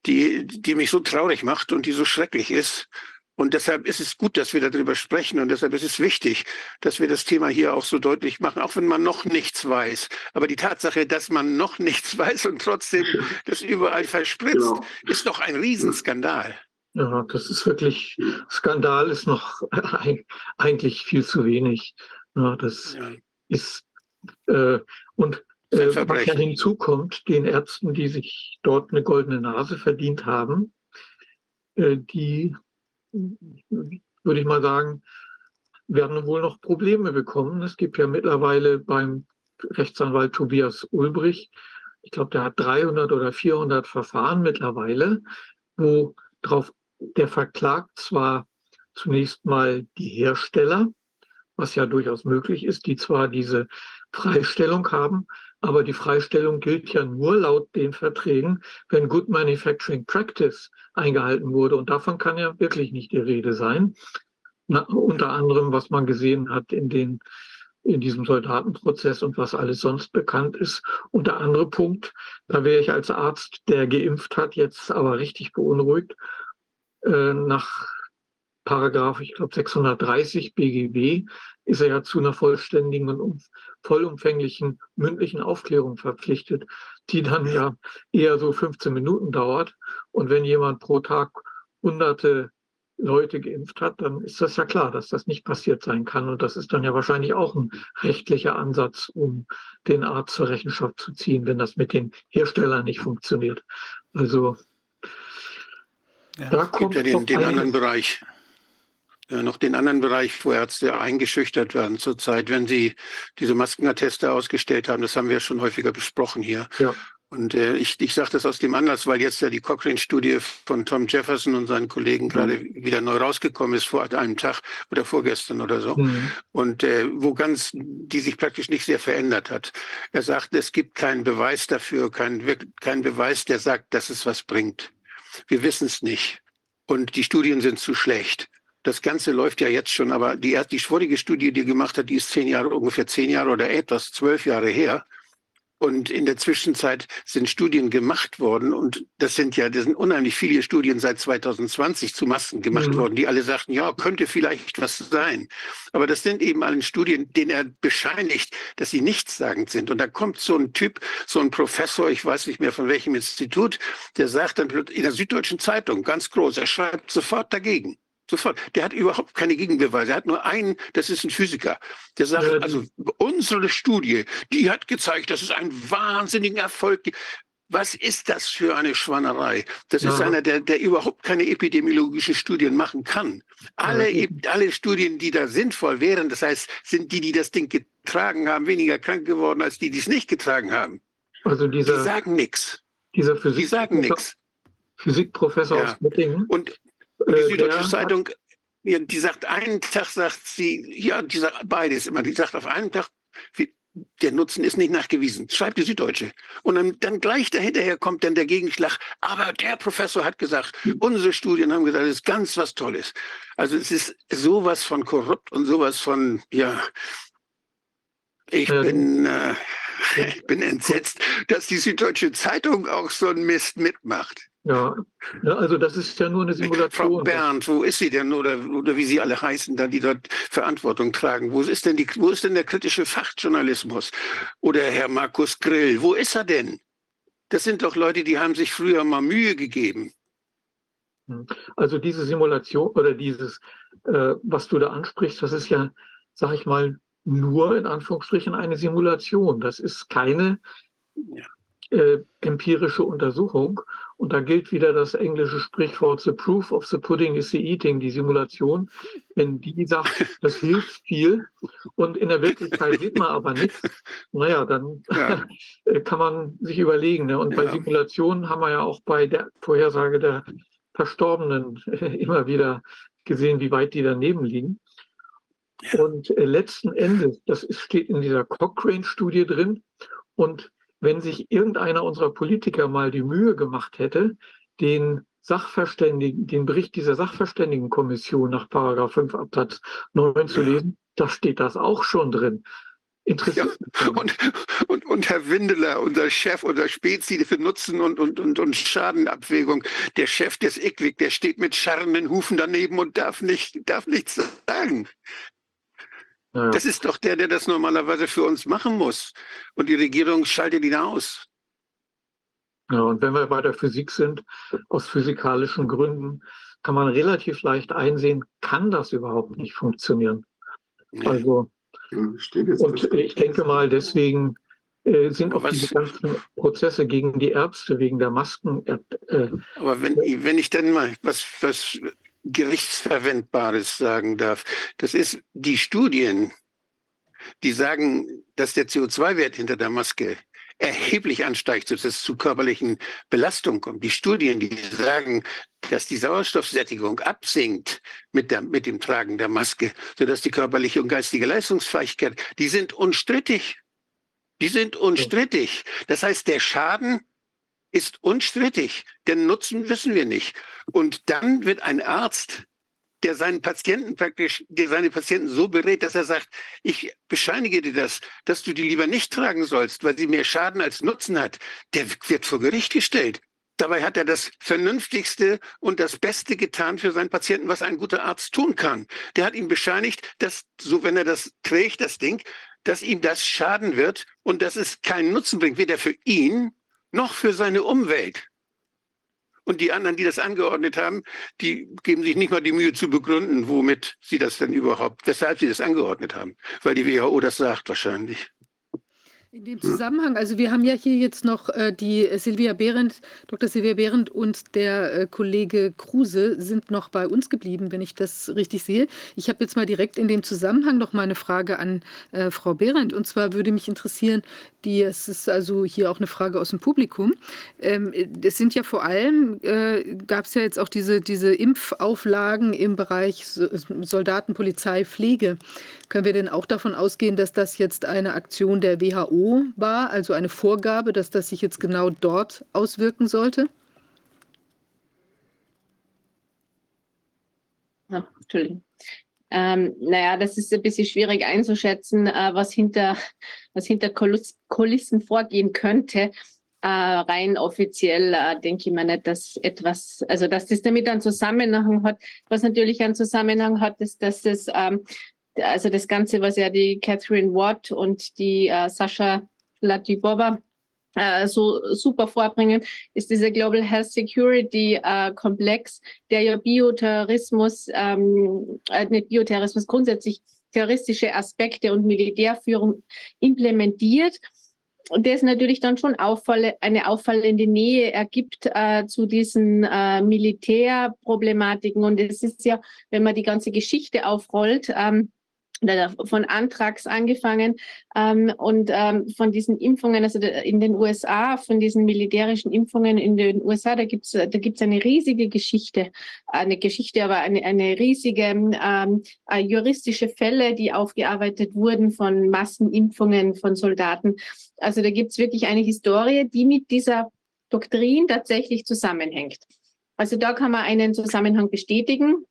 die, die mich so traurig macht und die so schrecklich ist. Und deshalb ist es gut, dass wir darüber sprechen. Und deshalb ist es wichtig, dass wir das Thema hier auch so deutlich machen, auch wenn man noch nichts weiß. Aber die Tatsache, dass man noch nichts weiß und trotzdem das überall verspritzt, genau. ist doch ein Riesenskandal. Ja, das ist wirklich, Skandal ist noch eigentlich viel zu wenig. Ja, das ja. ist, äh, und äh, was ja hinzukommt, den Ärzten, die sich dort eine goldene Nase verdient haben, äh, die würde ich mal sagen, werden wohl noch Probleme bekommen. Es gibt ja mittlerweile beim Rechtsanwalt Tobias Ulbrich, ich glaube, der hat 300 oder 400 Verfahren mittlerweile, wo drauf der verklagt zwar zunächst mal die Hersteller, was ja durchaus möglich ist, die zwar diese Freistellung haben, aber die Freistellung gilt ja nur laut den Verträgen, wenn Good Manufacturing Practice eingehalten wurde. Und davon kann ja wirklich nicht die Rede sein. Na, unter anderem, was man gesehen hat in, den, in diesem Soldatenprozess und was alles sonst bekannt ist. Und der andere Punkt, da wäre ich als Arzt, der geimpft hat, jetzt aber richtig beunruhigt. Äh, nach Paragraph, ich glaube 630 BGB, ist er ja zu einer vollständigen und vollumfänglichen mündlichen Aufklärung verpflichtet, die dann ja eher so 15 Minuten dauert. Und wenn jemand pro Tag hunderte Leute geimpft hat, dann ist das ja klar, dass das nicht passiert sein kann. Und das ist dann ja wahrscheinlich auch ein rechtlicher Ansatz, um den Arzt zur Rechenschaft zu ziehen, wenn das mit den Herstellern nicht funktioniert. Also ja, da kommt ja den, den anderen Bereich noch den anderen Bereich, wo Ärzte eingeschüchtert werden zurzeit, wenn sie diese Maskenatteste ausgestellt haben. Das haben wir schon häufiger besprochen hier. Ja. Und äh, ich, ich sage das aus dem Anlass, weil jetzt ja die Cochrane-Studie von Tom Jefferson und seinen Kollegen mhm. gerade wieder neu rausgekommen ist vor einem Tag oder vorgestern oder so. Mhm. Und äh, wo ganz, die sich praktisch nicht sehr verändert hat. Er sagt, es gibt keinen Beweis dafür, keinen kein Beweis, der sagt, dass es was bringt. Wir wissen es nicht. Und die Studien sind zu schlecht. Das Ganze läuft ja jetzt schon, aber die, die vorige Studie, die gemacht hat, die ist zehn Jahre, ungefähr zehn Jahre oder etwas, zwölf Jahre her. Und in der Zwischenzeit sind Studien gemacht worden und das sind ja, das sind unheimlich viele Studien seit 2020 zu Masken gemacht mhm. worden, die alle sagten, ja, könnte vielleicht was sein. Aber das sind eben alle Studien, denen er bescheinigt, dass sie nichtssagend sind. Und da kommt so ein Typ, so ein Professor, ich weiß nicht mehr von welchem Institut, der sagt dann in der Süddeutschen Zeitung ganz groß, er schreibt sofort dagegen. Sofort. Der hat überhaupt keine Gegenbeweise. Er hat nur einen, das ist ein Physiker. Der sagt, ja, also unsere Studie, die hat gezeigt, dass es einen wahnsinnigen Erfolg gibt. Was ist das für eine Schwannerei? Das ja. ist einer, der, der überhaupt keine epidemiologischen Studien machen kann. Alle, ja. alle Studien, die da sinnvoll wären, das heißt, sind die, die das Ding getragen haben, weniger krank geworden als die, die es nicht getragen haben. Also dieser, die sagen nichts. Dieser Physik die sagen nichts. Physikprofessor ja. aus Göttingen. Und die äh, Süddeutsche Zeitung, die sagt, einen Tag sagt sie, ja, die sagt beides immer, die sagt auf einen Tag, der Nutzen ist nicht nachgewiesen. Schreibt die Süddeutsche. Und dann, dann gleich dahinterher kommt dann der Gegenschlag. Aber der Professor hat gesagt, unsere Studien haben gesagt, das ist ganz was Tolles. Also es ist sowas von korrupt und sowas von, ja, ich ja. bin, äh, ich bin entsetzt, dass die Süddeutsche Zeitung auch so einen Mist mitmacht. Ja, also das ist ja nur eine Simulation. Frau Bernd, wo ist sie denn oder, oder wie sie alle heißen, da die dort Verantwortung tragen? Wo ist denn die, wo ist denn der kritische Fachjournalismus? Oder Herr Markus Grill, wo ist er denn? Das sind doch Leute, die haben sich früher mal Mühe gegeben. Hm. Also diese Simulation oder dieses, äh, was du da ansprichst, das ist ja, sag ich mal, nur in Anführungsstrichen eine Simulation. Das ist keine ja. Äh, empirische Untersuchung. Und da gilt wieder das englische Sprichwort, the proof of the pudding is the eating, die Simulation. Wenn die sagt, das hilft viel und in der Wirklichkeit sieht man aber nichts, naja, dann ja. kann man sich überlegen. Ne? Und ja. bei Simulationen haben wir ja auch bei der Vorhersage der Verstorbenen immer wieder gesehen, wie weit die daneben liegen. Und äh, letzten Endes, das steht in dieser Cochrane-Studie drin, und wenn sich irgendeiner unserer Politiker mal die Mühe gemacht hätte, den Sachverständigen, den Bericht dieser Sachverständigenkommission nach Paragraph 5 Absatz 9 zu lesen, da steht das auch schon drin. Interessant. Ja, und, und, und Herr Windeler, unser Chef, unser Spezi für Nutzen und, und, und, und Schadenabwägung, der Chef des ICWIC, der steht mit scharrenden Hufen daneben und darf, nicht, darf nichts sagen. Ja. Das ist doch der, der das normalerweise für uns machen muss. Und die Regierung schaltet ihn aus. Ja, und wenn wir bei der Physik sind, aus physikalischen Gründen, kann man relativ leicht einsehen, kann das überhaupt nicht funktionieren. Also, ja, und ich denke mal, deswegen äh, sind auch Was? diese ganzen Prozesse gegen die Ärzte, wegen der Masken. Äh, äh Aber wenn, wenn ich dann mal was, was Gerichtsverwendbares sagen darf. Das ist die Studien, die sagen, dass der CO2-Wert hinter der Maske erheblich ansteigt, sodass es zu körperlichen Belastungen kommt. Die Studien, die sagen, dass die Sauerstoffsättigung absinkt mit, der, mit dem Tragen der Maske, sodass die körperliche und geistige Leistungsfähigkeit, die sind unstrittig. Die sind unstrittig. Das heißt, der Schaden ist unstrittig. Den Nutzen wissen wir nicht. Und dann wird ein Arzt, der seinen Patienten praktisch, der seine Patienten so berät, dass er sagt, ich bescheinige dir das, dass du die lieber nicht tragen sollst, weil sie mehr Schaden als Nutzen hat, der wird vor Gericht gestellt. Dabei hat er das Vernünftigste und das Beste getan für seinen Patienten, was ein guter Arzt tun kann. Der hat ihm bescheinigt, dass, so wenn er das trägt, das Ding, dass ihm das schaden wird und dass es keinen Nutzen bringt, weder für ihn noch für seine Umwelt. Und die anderen, die das angeordnet haben, die geben sich nicht mal die Mühe zu begründen, womit sie das denn überhaupt, weshalb sie das angeordnet haben. Weil die WHO das sagt wahrscheinlich. In dem Zusammenhang, also wir haben ja hier jetzt noch äh, die Silvia Behrendt, Dr. Silvia Behrendt und der äh, Kollege Kruse sind noch bei uns geblieben, wenn ich das richtig sehe. Ich habe jetzt mal direkt in dem Zusammenhang noch mal eine Frage an äh, Frau Behrendt. Und zwar würde mich interessieren, die, es ist also hier auch eine Frage aus dem Publikum. Ähm, es sind ja vor allem, äh, gab es ja jetzt auch diese, diese Impfauflagen im Bereich Soldaten, Polizei, Pflege. Können wir denn auch davon ausgehen, dass das jetzt eine Aktion der WHO war, also eine Vorgabe, dass das sich jetzt genau dort auswirken sollte? Entschuldigung. Ähm, naja, das ist ein bisschen schwierig einzuschätzen, äh, was, hinter, was hinter Kulissen vorgehen könnte. Äh, rein offiziell äh, denke ich mir nicht, dass etwas, also dass das damit einen Zusammenhang hat. Was natürlich einen Zusammenhang hat, ist, dass es ähm, also das Ganze, was ja die Catherine Watt und die äh, Sascha Latibova äh, so super vorbringen, ist dieser Global Health Security äh, Komplex, der ja Bioterrorismus, ähm, äh, nicht Bioterrorismus, grundsätzlich terroristische Aspekte und Militärführung implementiert. Und das natürlich dann schon auffall, eine auffallende Nähe ergibt äh, zu diesen äh, Militärproblematiken. Und es ist ja, wenn man die ganze Geschichte aufrollt, ähm, von Antrags angefangen ähm, und ähm, von diesen Impfungen, also in den USA, von diesen militärischen Impfungen in den USA, da gibt's da gibt's eine riesige Geschichte, eine Geschichte, aber eine, eine riesige ähm, äh, juristische Fälle, die aufgearbeitet wurden von Massenimpfungen von Soldaten. Also da gibt's wirklich eine Historie, die mit dieser Doktrin tatsächlich zusammenhängt. Also da kann man einen Zusammenhang bestätigen.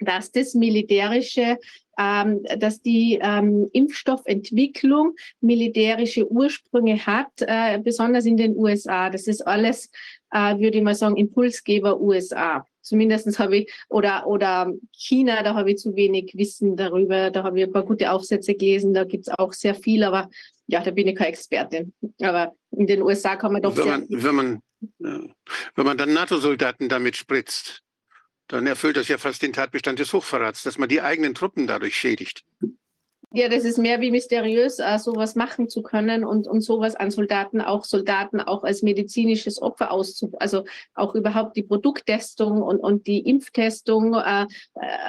Dass das militärische, ähm, dass die ähm, Impfstoffentwicklung militärische Ursprünge hat, äh, besonders in den USA. Das ist alles, äh, würde ich mal sagen, Impulsgeber USA. Zumindest habe ich, oder, oder China, da habe ich zu wenig Wissen darüber. Da habe ich ein paar gute Aufsätze gelesen, da gibt es auch sehr viel, aber ja, da bin ich keine Expertin. Aber in den USA kann man doch wenn man, wenn man, wenn man dann NATO-Soldaten damit spritzt, dann erfüllt das ja fast den Tatbestand des Hochverrats, dass man die eigenen Truppen dadurch schädigt. Ja, das ist mehr wie mysteriös, äh, sowas machen zu können und, und sowas an Soldaten, auch Soldaten auch als medizinisches Opfer auszu, also auch überhaupt die Produkttestung und, und die Impftestung äh, äh,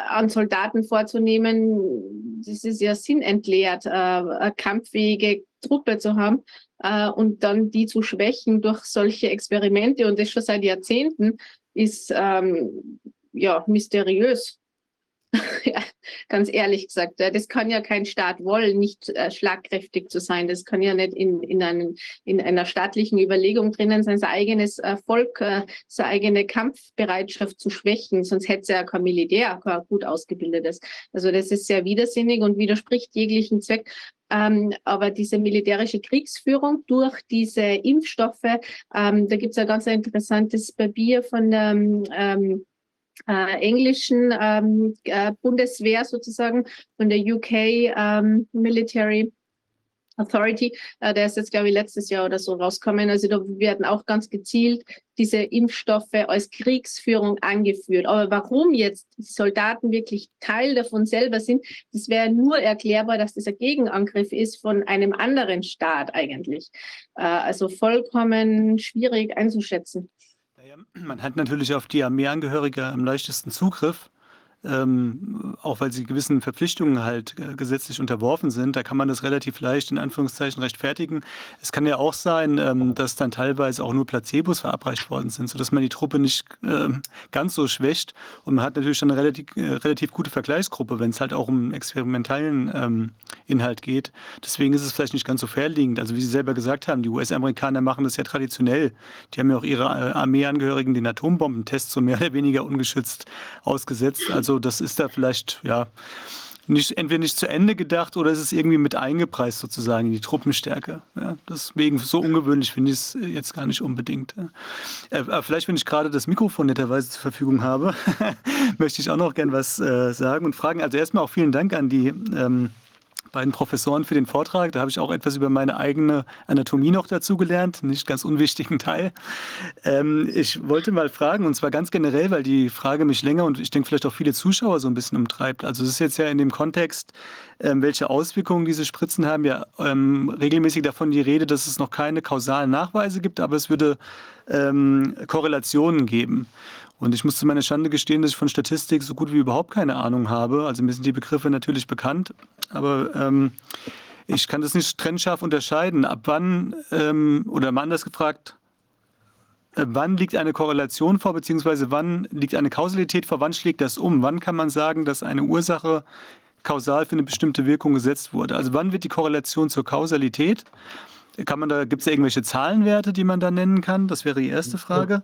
an Soldaten vorzunehmen. Das ist ja sinnentleert, äh, eine kampffähige Truppe zu haben äh, und dann die zu schwächen durch solche Experimente und das schon seit Jahrzehnten ist ähm, ja mysteriös. ja, ganz ehrlich gesagt, das kann ja kein Staat wollen, nicht äh, schlagkräftig zu sein. Das kann ja nicht in, in, einen, in einer staatlichen Überlegung drinnen sein, sein eigenes äh, Volk, äh, seine eigene Kampfbereitschaft zu schwächen. Sonst hätte es ja kein Militär, kein gut ausgebildetes. Also das ist sehr widersinnig und widerspricht jeglichen Zweck. Ähm, aber diese militärische Kriegsführung durch diese Impfstoffe, ähm, da gibt es ein ganz interessantes Papier von der ähm, äh, englischen ähm, äh, Bundeswehr sozusagen, von der UK ähm, Military Authority, äh, der ist jetzt, glaube ich, letztes Jahr oder so rausgekommen. Also da werden auch ganz gezielt diese Impfstoffe als Kriegsführung angeführt. Aber warum jetzt die Soldaten wirklich Teil davon selber sind, das wäre nur erklärbar, dass das ein Gegenangriff ist von einem anderen Staat eigentlich. Äh, also vollkommen schwierig einzuschätzen. Man hat natürlich auf die Armeeangehörige am leichtesten Zugriff ähm, auch weil sie gewissen Verpflichtungen halt äh, gesetzlich unterworfen sind. Da kann man das relativ leicht in Anführungszeichen rechtfertigen. Es kann ja auch sein, ähm, dass dann teilweise auch nur Placebos verabreicht worden sind, sodass man die Truppe nicht äh, ganz so schwächt. Und man hat natürlich dann eine relativ, äh, relativ gute Vergleichsgruppe, wenn es halt auch um experimentellen ähm, Inhalt geht. Deswegen ist es vielleicht nicht ganz so fairliegend. Also wie Sie selber gesagt haben, die US-Amerikaner machen das ja traditionell. Die haben ja auch ihre äh, Armeeangehörigen den Atombombentest so mehr oder weniger ungeschützt ausgesetzt. Also das ist da vielleicht, ja, nicht, entweder nicht zu Ende gedacht oder ist es irgendwie mit eingepreist sozusagen in die Truppenstärke. Ja, deswegen so ungewöhnlich finde ich es jetzt gar nicht unbedingt. Äh, vielleicht, wenn ich gerade das Mikrofon netterweise zur Verfügung habe, möchte ich auch noch gern was äh, sagen und fragen. Also erstmal auch vielen Dank an die ähm, beiden Professoren für den Vortrag. Da habe ich auch etwas über meine eigene Anatomie noch dazu gelernt, nicht ganz unwichtigen Teil. Ähm, ich wollte mal fragen, und zwar ganz generell, weil die Frage mich länger und ich denke vielleicht auch viele Zuschauer so ein bisschen umtreibt. Also es ist jetzt ja in dem Kontext, ähm, welche Auswirkungen diese Spritzen haben, ja ähm, regelmäßig davon die Rede, dass es noch keine kausalen Nachweise gibt, aber es würde ähm, Korrelationen geben. Und ich muss zu meiner Schande gestehen, dass ich von Statistik so gut wie überhaupt keine Ahnung habe. Also mir sind die Begriffe natürlich bekannt, aber ähm, ich kann das nicht trennscharf unterscheiden. Ab wann, ähm, oder mal anders gefragt, äh, wann liegt eine Korrelation vor, beziehungsweise wann liegt eine Kausalität vor, wann schlägt das um? Wann kann man sagen, dass eine Ursache kausal für eine bestimmte Wirkung gesetzt wurde? Also wann wird die Korrelation zur Kausalität? Kann man da, gibt es irgendwelche Zahlenwerte, die man da nennen kann? Das wäre die erste Frage.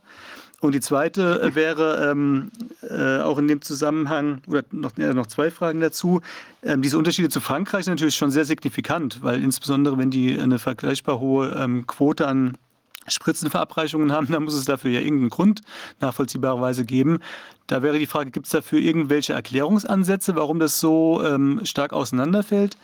Und die zweite äh, wäre ähm, äh, auch in dem Zusammenhang, oder noch, äh, noch zwei Fragen dazu, ähm, diese Unterschiede zu Frankreich sind natürlich schon sehr signifikant, weil insbesondere wenn die eine vergleichbar hohe ähm, Quote an Spritzenverabreichungen haben, dann muss es dafür ja irgendeinen Grund nachvollziehbarerweise geben. Da wäre die Frage, gibt es dafür irgendwelche Erklärungsansätze, warum das so ähm, stark auseinanderfällt?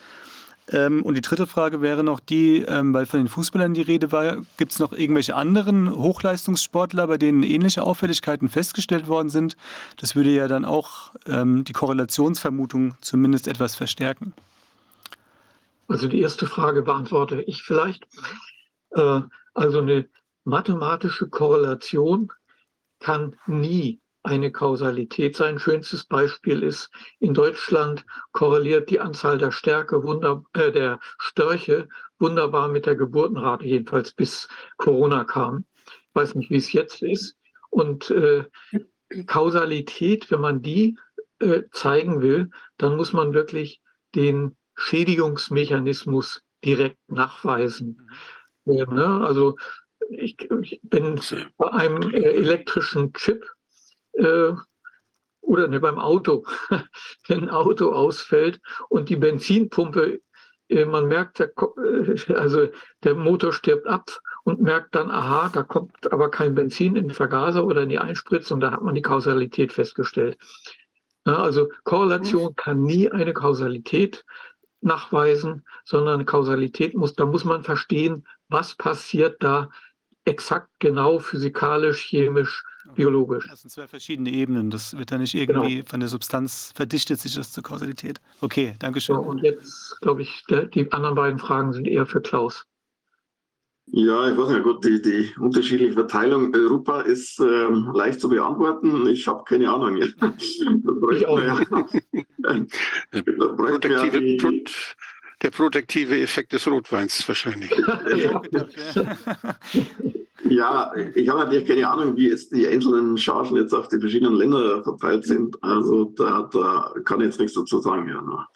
Ähm, und die dritte Frage wäre noch die, ähm, weil von den Fußballern die Rede war, gibt es noch irgendwelche anderen Hochleistungssportler, bei denen ähnliche Auffälligkeiten festgestellt worden sind? Das würde ja dann auch ähm, die Korrelationsvermutung zumindest etwas verstärken. Also die erste Frage beantworte ich vielleicht. Äh, also eine mathematische Korrelation kann nie eine Kausalität sein. Schönstes Beispiel ist, in Deutschland korreliert die Anzahl der Stärke wunder, äh, der Störche wunderbar mit der Geburtenrate, jedenfalls bis Corona kam. Ich weiß nicht, wie es jetzt ist. Und äh, Kausalität, wenn man die äh, zeigen will, dann muss man wirklich den Schädigungsmechanismus direkt nachweisen. Ja, ne? Also ich, ich bin bei einem äh, elektrischen Chip äh, oder ne, beim Auto, wenn ein Auto ausfällt und die Benzinpumpe, äh, man merkt, der, äh, also der Motor stirbt ab und merkt dann, aha, da kommt aber kein Benzin in den Vergaser oder in die Einspritzung, da hat man die Kausalität festgestellt. Ja, also Korrelation kann nie eine Kausalität nachweisen, sondern Kausalität muss, da muss man verstehen, was passiert da exakt genau physikalisch, chemisch, biologisch. Das sind zwei verschiedene Ebenen. Das wird ja nicht Genau. irgendwie von der Substanz verdichtet sich das zur Kausalität. Okay, danke So, schön. und jetzt, glaube ich, der, die anderen beiden Fragen sind eher für Klaus. Ja, ich weiß nicht, gut, die, die unterschiedliche Verteilung Europa ist ähm, leicht zu beantworten. Ich habe keine Ahnung. Da bräuchten Ich auch wir ja- ja die- der protektive Effekt des Rotweins wahrscheinlich. ja. Ja, ich habe natürlich keine Ahnung, wie jetzt die einzelnen Chargen jetzt auf die verschiedenen Länder verteilt sind. Also da, da kann ich jetzt nichts dazu sagen. Ja.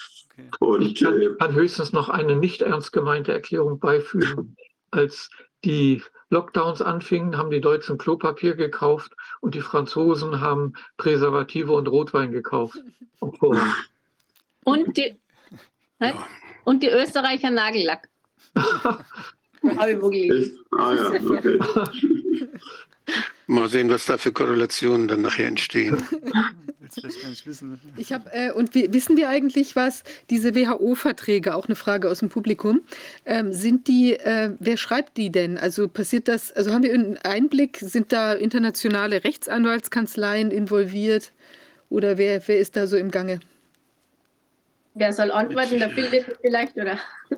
Okay. Ich Und kann, äh, kann höchstens noch eine nicht ernst gemeinte Erklärung beifügen. Als die Lockdowns anfingen, haben die Deutschen Klopapier gekauft und die Franzosen haben Präservative und Rotwein gekauft. Und die, Hä? Und die Österreicher Nagellack. Habe ich wo gelesen. Ah ja, okay. Mal sehen, was da für Korrelationen dann nachher entstehen. Ich habe, äh, und wie, wissen wir eigentlich, was diese WHO-Verträge, auch eine Frage aus dem Publikum, ähm, sind die, äh, wer schreibt die denn? Also passiert das, also haben wir einen Einblick, sind da internationale Rechtsanwaltskanzleien involviert oder wer, wer ist da so im Gange? Wer soll antworten? Der Philipp vielleicht, oder?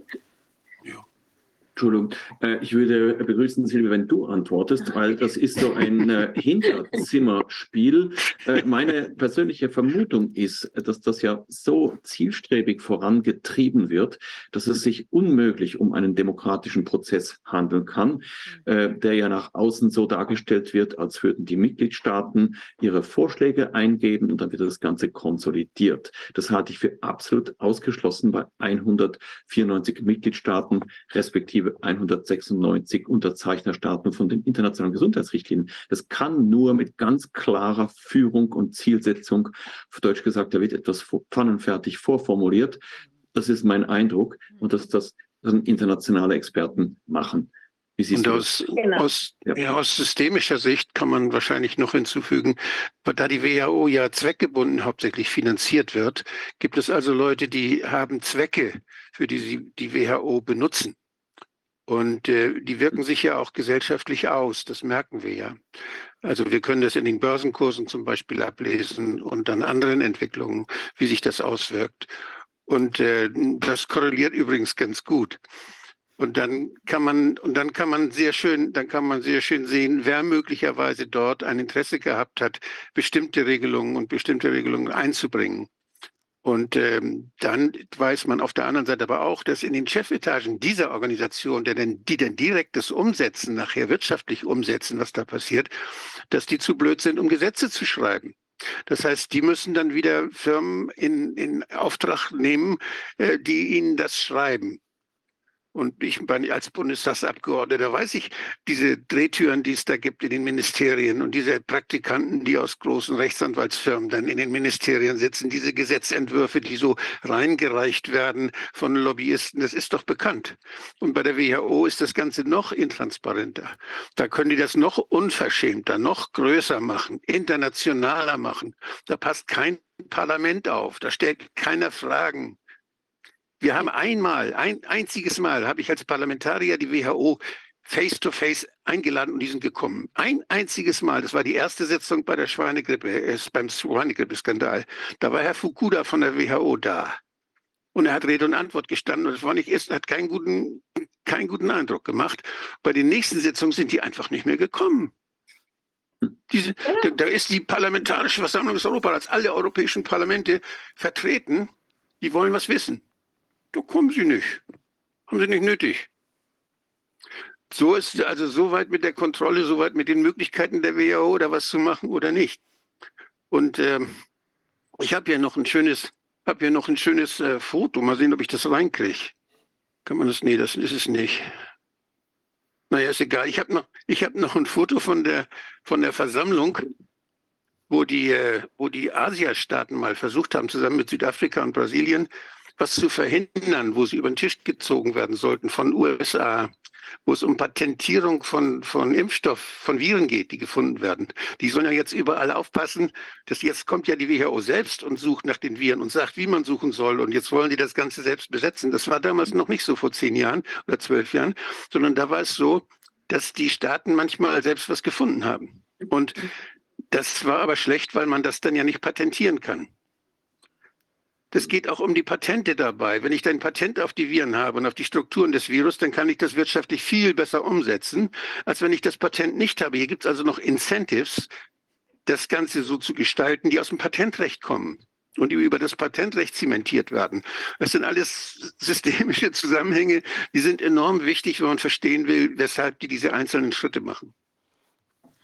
Entschuldigung, äh, ich würde begrüßen, Silvia, wenn du antwortest, weil das ist so ein äh, Hinterzimmerspiel. Äh, meine persönliche Vermutung ist, dass das ja so zielstrebig vorangetrieben wird, dass es sich unmöglich um einen demokratischen Prozess handeln kann, der ja nach außen so dargestellt wird, als würden die Mitgliedstaaten ihre Vorschläge eingeben und dann wird das Ganze konsolidiert. Das halte ich für absolut ausgeschlossen bei 194 Mitgliedstaaten, respektive 196 Unterzeichnerstaaten von den internationalen Gesundheitsrichtlinien. Das kann nur mit ganz klarer Führung und Zielsetzung, auf Deutsch gesagt, da wird etwas pfannenfertig vorformuliert. Das ist mein Eindruck und dass das, internationale Experten machen. Und aus, Genau. aus, Ja. ja, aus systemischer Sicht kann man wahrscheinlich noch hinzufügen, da die WHO ja zweckgebunden hauptsächlich finanziert wird, gibt es also Leute, die haben Zwecke, für die sie die WHO benutzen. Und äh, die wirken sich ja auch gesellschaftlich aus, das merken wir ja. Also wir können das in den Börsenkursen zum Beispiel ablesen und an anderen Entwicklungen, wie sich das auswirkt. Und äh, das korreliert übrigens ganz gut. Und dann kann man, und dann kann man sehr schön, dann kann man sehr schön sehen, wer möglicherweise dort ein Interesse gehabt hat, bestimmte Regelungen und bestimmte Regelungen einzubringen. Und ähm, dann weiß man auf der anderen Seite aber auch, dass in den Chefetagen dieser Organisation, der denn, die dann direkt das umsetzen, nachher wirtschaftlich umsetzen, was da passiert, dass die zu blöd sind, um Gesetze zu schreiben. Das heißt, die müssen dann wieder Firmen in, in Auftrag nehmen, äh, die ihnen das schreiben. Und ich bin als Bundestagsabgeordneter weiß ich diese Drehtüren, die es da gibt in den Ministerien und diese Praktikanten, die aus großen Rechtsanwaltsfirmen dann in den Ministerien sitzen, diese Gesetzentwürfe, die so reingereicht werden von Lobbyisten, das ist doch bekannt. Und bei der WHO ist das Ganze noch intransparenter. Da können die das noch unverschämter, noch größer machen, internationaler machen. Da passt kein Parlament auf, da stellt keiner Fragen. Wir haben einmal, ein einziges Mal, habe ich als Parlamentarier die WHO face-to-face eingeladen und die sind gekommen. Ein einziges Mal, das war die erste Sitzung bei der Schweinegrippe, äh, beim Schweinegrippe-Skandal. Da war Herr Fukuda von der WHO da. Und er hat Rede und Antwort gestanden und das war nicht erst, hat keinen guten, keinen guten Eindruck gemacht. Bei den nächsten Sitzungen sind die einfach nicht mehr gekommen. Diese, da, da ist die Parlamentarische Versammlung des Europarats, alle europäischen Parlamente vertreten, die wollen was wissen. Da kommen sie nicht. Haben sie nicht nötig. So ist also soweit mit der Kontrolle, soweit mit den Möglichkeiten der WHO, da was zu machen oder nicht. Und ähm, ich habe hier noch ein schönes, habe hier noch ein schönes äh, Foto. Mal sehen, ob ich das reinkriege. Kann man das? Nee, das ist es nicht. Naja, ist egal. Ich habe noch, ich habe noch ein Foto von der, von der Versammlung. wo die, äh, wo die Asiastaaten mal versucht haben, zusammen mit Südafrika und Brasilien, was zu verhindern, wo sie über den Tisch gezogen werden sollten von USA, wo es um Patentierung von, von Impfstoff, von Viren geht, die gefunden werden. Die sollen ja jetzt überall aufpassen, dass jetzt kommt ja die WHO selbst und sucht nach den Viren und sagt, wie man suchen soll. Und jetzt wollen die das Ganze selbst besetzen. Das war damals noch nicht so vor zehn Jahren oder zwölf Jahren, sondern da war es so, dass die Staaten manchmal selbst was gefunden haben. Und das war aber schlecht, weil man das dann ja nicht patentieren kann. Es geht auch um die Patente dabei. Wenn ich ein Patent auf die Viren habe und auf die Strukturen des Virus, dann kann ich das wirtschaftlich viel besser umsetzen, als wenn ich das Patent nicht habe. Hier gibt es also noch Incentives, das Ganze so zu gestalten, die aus dem Patentrecht kommen und die über das Patentrecht zementiert werden. Das sind alles systemische Zusammenhänge, die sind enorm wichtig, wenn man verstehen will, weshalb die diese einzelnen Schritte machen.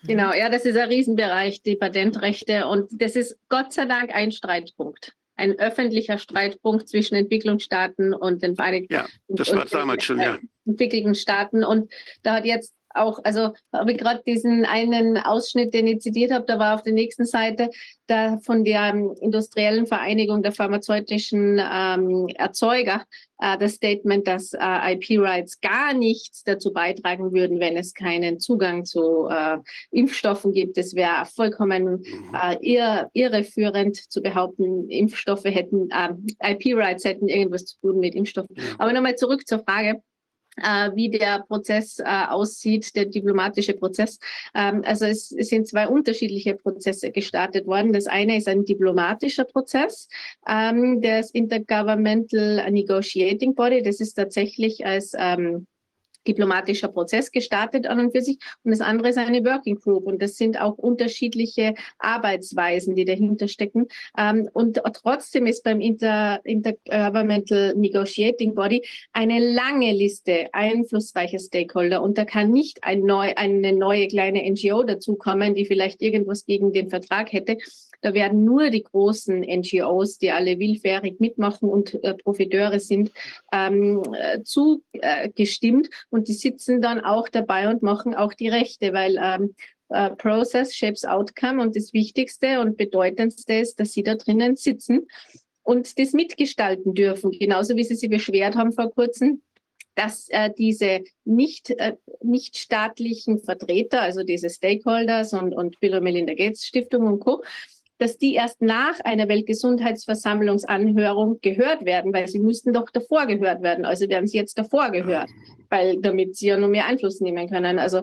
Genau, ja, das ist ein Riesenbereich, die Patentrechte. Und das ist Gott sei Dank ein Streitpunkt ein öffentlicher Streitpunkt zwischen Entwicklungsstaaten und den Vereinigten ja, das war damals schon, ja. entwickelten Staaten. Und da hat jetzt auch, also habe ich gerade diesen einen Ausschnitt, den ich zitiert habe, da war auf der nächsten Seite da von der ähm, industriellen Vereinigung der pharmazeutischen ähm, Erzeuger äh, das Statement, dass äh, IP-Rights gar nichts dazu beitragen würden, wenn es keinen Zugang zu äh, Impfstoffen gibt. Es wäre vollkommen äh, irre, irreführend zu behaupten, Impfstoffe hätten, ähm, IP-Rights hätten irgendwas zu tun mit Impfstoffen. Aber nochmal zurück zur Frage wie der Prozess äh, aussieht, der diplomatische Prozess. Ähm, also es, es, sind zwei unterschiedliche Prozesse gestartet worden. Das eine ist ein diplomatischer Prozess, ähm, das Intergovernmental Negotiating Body. Das ist tatsächlich als ähm, diplomatischer Prozess gestartet an und für sich. Und das andere ist eine Working Group. Und das sind auch unterschiedliche Arbeitsweisen, die dahinter stecken. Ähm, und trotzdem ist beim Inter Intergovernmental Negotiating Body eine lange Liste einflussreicher Stakeholder. Und da kann nicht ein neu, eine neue kleine NGO dazukommen, die vielleicht irgendwas gegen den Vertrag hätte, da werden nur die großen NGOs, die alle willfährig mitmachen und äh, Profiteure sind, ähm, äh, zugestimmt. Äh, und die sitzen dann auch dabei und machen auch die Rechte, weil ähm, äh, Process shapes Outcome und das Wichtigste und Bedeutendste ist, dass sie da drinnen sitzen und das mitgestalten dürfen, genauso wie sie sich beschwert haben vor kurzem, dass äh, diese nicht, äh, nicht staatlichen Vertreter, also diese Stakeholders und, und Bill und Melinda Gates Stiftung und Co., dass die erst nach einer Weltgesundheitsversammlungsanhörung gehört werden, weil sie müssten doch davor gehört werden. Also werden sie jetzt davor gehört, weil damit sie ja nur mehr Einfluss nehmen können. Also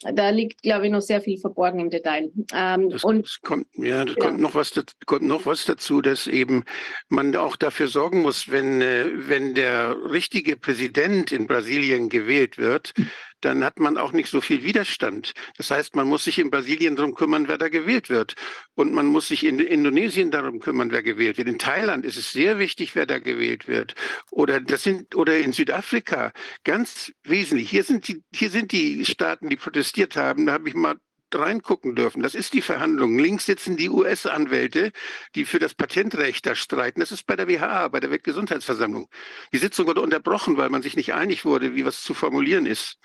da liegt, glaube ich, noch sehr viel verborgen im Detail. Ähm, das, und das kommt, ja, da ja. kommt noch was, kommt noch was dazu, dass eben man auch dafür sorgen muss, wenn, äh, wenn der richtige Präsident in Brasilien gewählt wird, dann hat man auch nicht so viel Widerstand. Das heißt, man muss sich in Brasilien darum kümmern, wer da gewählt wird. Und man muss sich in Indonesien darum kümmern, wer gewählt wird. In Thailand ist es sehr wichtig, wer da gewählt wird. Oder das sind, oder in Südafrika ganz wesentlich. Hier sind die, hier sind die Staaten, die protestiert haben. Da habe ich mal reingucken dürfen. Das ist die Verhandlung. Links sitzen die US-Anwälte, die für das Patentrecht da streiten. Das ist bei der WHA, bei der Weltgesundheitsversammlung. Die Sitzung wurde unterbrochen, weil man sich nicht einig wurde, wie was zu formulieren ist.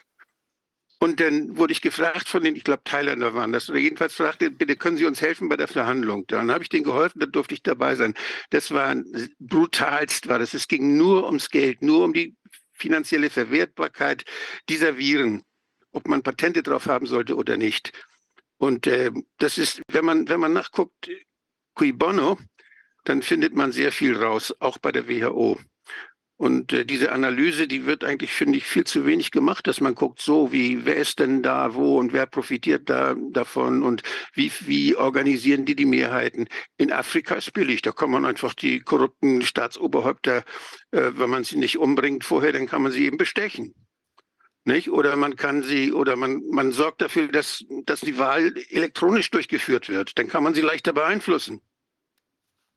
Und dann wurde ich gefragt von den, ich glaube Thailänder waren das, oder jedenfalls fragte, bitte können Sie uns helfen bei der Verhandlung. Dann habe ich denen geholfen, da durfte ich dabei sein. Das war brutalst war das. Es ging nur ums Geld, nur um die finanzielle Verwertbarkeit dieser Viren, ob man Patente drauf haben sollte oder nicht. Und äh, das ist, wenn man, wenn man nachguckt, cui bono, dann findet man sehr viel raus, auch bei der WHO. Und äh, diese Analyse, die wird eigentlich, finde ich, viel zu wenig gemacht, dass man guckt, so wie, wer ist denn da, wo und wer profitiert da davon und wie, wie organisieren die die Mehrheiten. In Afrika ist billig, da kann man einfach die korrupten Staatsoberhäupter, äh, wenn man sie nicht umbringt vorher, dann kann man sie eben bestechen. Nicht? Oder man kann sie, oder man, man sorgt dafür, dass, dass die Wahl elektronisch durchgeführt wird. Dann kann man sie leichter beeinflussen.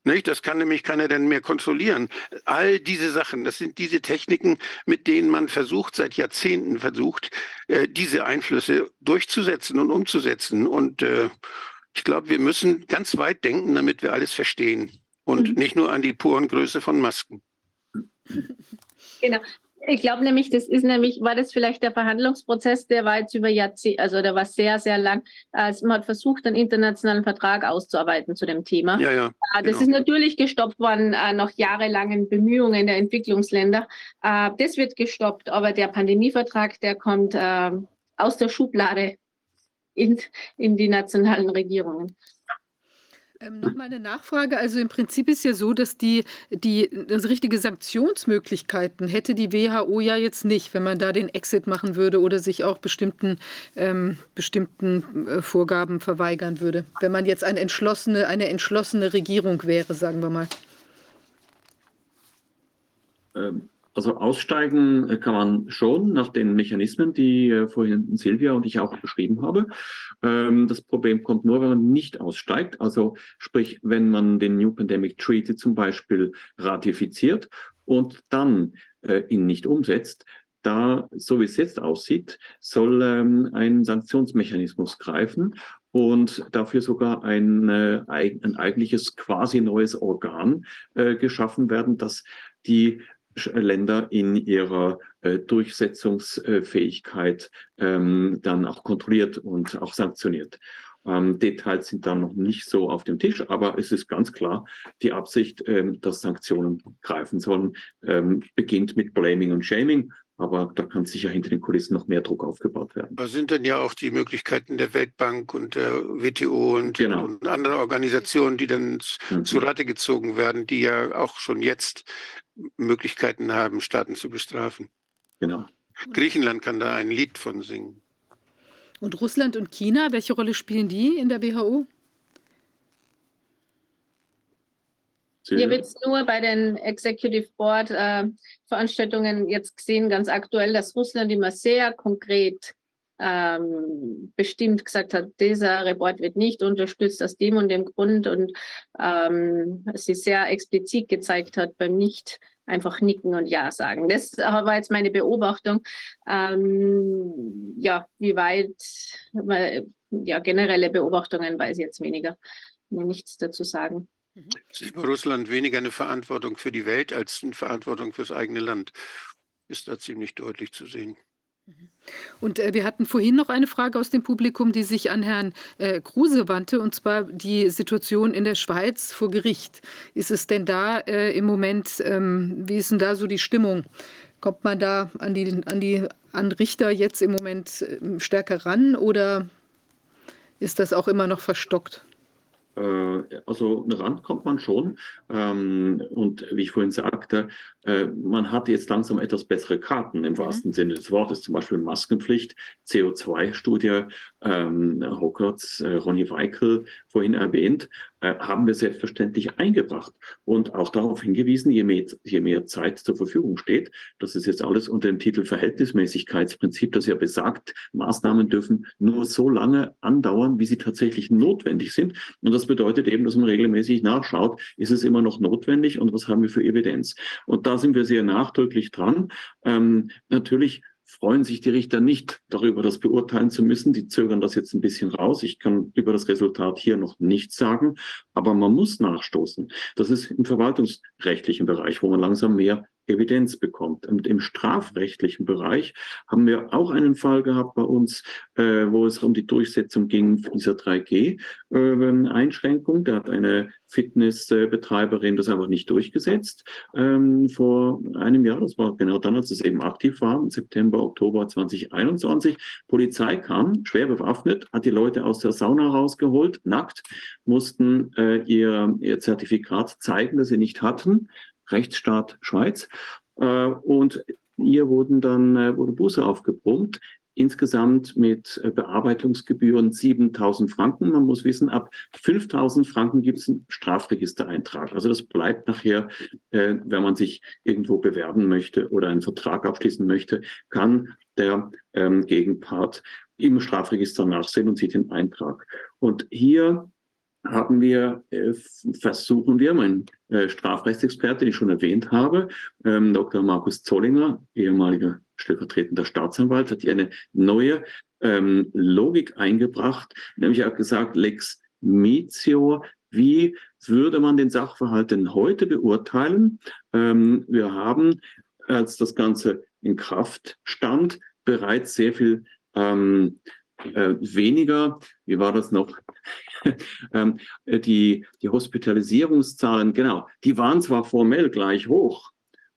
Nicht? Das kann nämlich keiner denn mehr kontrollieren. All diese Sachen, das sind diese Techniken, mit denen man versucht, seit Jahrzehnten versucht, äh, diese Einflüsse durchzusetzen und umzusetzen. Und äh, ich glaube, wir müssen ganz weit denken, damit wir alles verstehen. Und mhm. nicht nur an die puren Größe von Masken. Genau Ich glaube nämlich, das ist nämlich, war das vielleicht der Verhandlungsprozess, der war jetzt über Jahrzehnte, also der war sehr, sehr lang. Also man hat versucht, einen internationalen Vertrag auszuarbeiten zu dem Thema. Ja, ja. Äh, das genau. ist natürlich gestoppt worden äh, nach jahrelangen Bemühungen der Entwicklungsländer. Äh, das wird gestoppt, aber der Pandemievertrag, der kommt äh, aus der Schublade in, in die nationalen Regierungen. Ähm, Nochmal eine Nachfrage. Also im Prinzip ist ja so, dass die, die also richtige Sanktionsmöglichkeiten hätte die WHO ja jetzt nicht, wenn man da den Exit machen würde oder sich auch bestimmten, ähm, bestimmten äh, Vorgaben verweigern würde. Wenn man jetzt eine entschlossene, eine entschlossene Regierung wäre, sagen wir mal. Ähm, Also aussteigen äh, kann man schon nach den Mechanismen, die äh, vorhin Silvia und ich auch beschrieben habe. Ähm, Das Problem kommt nur, wenn man nicht aussteigt. Also sprich, wenn man den New Pandemic Treaty zum Beispiel ratifiziert und dann äh, ihn nicht umsetzt, da, so wie es jetzt aussieht, soll ähm, ein Sanktionsmechanismus greifen und dafür sogar ein, äh, ein eigentliches quasi neues Organ äh, geschaffen werden, das die Länder in ihrer äh, Durchsetzungsfähigkeit ähm, dann auch kontrolliert und auch sanktioniert. Ähm, Details sind dann noch nicht so auf dem Tisch, aber es ist ganz klar, die Absicht, ähm, dass Sanktionen greifen sollen, ähm, beginnt mit Blaming und Shaming, aber da kann sicher hinter den Kulissen noch mehr Druck aufgebaut werden. Da sind dann ja auch die Möglichkeiten der Weltbank und der WTO und, Genau. und andere Organisationen, die dann Mhm. zu Rate gezogen werden, die ja auch schon jetzt Möglichkeiten haben, Staaten zu bestrafen. Genau. Griechenland kann da ein Lied von singen. Und Russland und China, welche Rolle spielen die in der WHO? Hier wird es nur bei den Executive Board äh, Veranstaltungen jetzt gesehen, ganz aktuell, dass Russland immer sehr konkret ähm, bestimmt gesagt hat, dieser Report wird nicht unterstützt aus dem und dem Grund und ähm, sie sehr explizit gezeigt hat beim Nicht einfach nicken und Ja sagen. Das war jetzt meine Beobachtung. Ähm, ja, wie weit, weil, ja, generelle Beobachtungen weiß ich jetzt weniger, nichts dazu sagen. Sieht Russland weniger eine Verantwortung für die Welt als eine Verantwortung fürs eigene Land. Ist da ziemlich deutlich zu sehen. Und äh, wir hatten vorhin noch eine Frage aus dem Publikum, die sich an Herrn äh, Kruse wandte, und zwar die Situation in der Schweiz vor Gericht. Ist es denn da äh, im Moment, ähm, wie ist denn da so die Stimmung? Kommt man da an die, an die an Richter jetzt im Moment äh, stärker ran oder ist das auch immer noch verstockt? Äh, Also ran kommt man schon. Ähm, Und wie ich vorhin sagte, äh, man hat jetzt langsam etwas bessere Karten im wahrsten Sinne des Wortes, zum Beispiel Maskenpflicht, CO2-Studie, ähm, Hockerts, äh, Ronny Weikel vorhin erwähnt, äh, haben wir selbstverständlich eingebracht und auch darauf hingewiesen, je mehr, je mehr Zeit zur Verfügung steht, das ist jetzt alles unter dem Titel Verhältnismäßigkeitsprinzip, das ja besagt, Maßnahmen dürfen nur so lange andauern, wie sie tatsächlich notwendig sind. Und das bedeutet eben, dass man regelmäßig nachschaut, ist es immer noch notwendig und was haben wir für Evidenz. Und da sind wir sehr nachdrücklich dran. Ähm, natürlich freuen sich die Richter nicht darüber, das beurteilen zu müssen. Die zögern das jetzt ein bisschen raus. Ich kann über das Resultat hier noch nichts sagen, aber man muss nachstoßen. Das ist im verwaltungsrechtlichen Bereich, wo man langsam mehr Evidenz bekommt. Und im strafrechtlichen Bereich haben wir auch einen Fall gehabt bei uns, äh, wo es um die Durchsetzung ging dieser 3G-Einschränkung. da hat eine Fitnessbetreiberin das einfach nicht durchgesetzt ähm, vor einem Jahr. Das war genau dann, als es eben aktiv war, im September, Oktober 2021. Polizei kam, schwer bewaffnet, hat die Leute aus der Sauna rausgeholt, nackt, mussten äh, ihr, ihr Zertifikat zeigen, das sie nicht hatten. Rechtsstaat Schweiz. Äh, und ihr wurden dann, äh, wurde Buße aufgebrummt. Insgesamt mit äh, Bearbeitungsgebühren 7000 Franken. Man muss wissen, ab 5000 Franken gibt es einen Strafregistereintrag. Also das bleibt nachher, äh, wenn man sich irgendwo bewerben möchte oder einen Vertrag abschließen möchte, kann der ähm, Gegenpart im Strafregister nachsehen und sieht den Eintrag. Und hier haben wir, äh, versuchen wir, mein äh, Strafrechtsexperte, den ich schon erwähnt habe, ähm, Dr. Markus Zollinger, ehemaliger stellvertretender Staatsanwalt, hat hier eine neue ähm, Logik eingebracht, nämlich er hat gesagt, Lex Mitior, wie würde man den Sachverhalt denn heute beurteilen? Ähm, wir haben, als das Ganze in Kraft stand, bereits sehr viel äh, weniger, wie war das noch? ähm, die, die Hospitalisierungszahlen, genau, die waren zwar formell gleich hoch,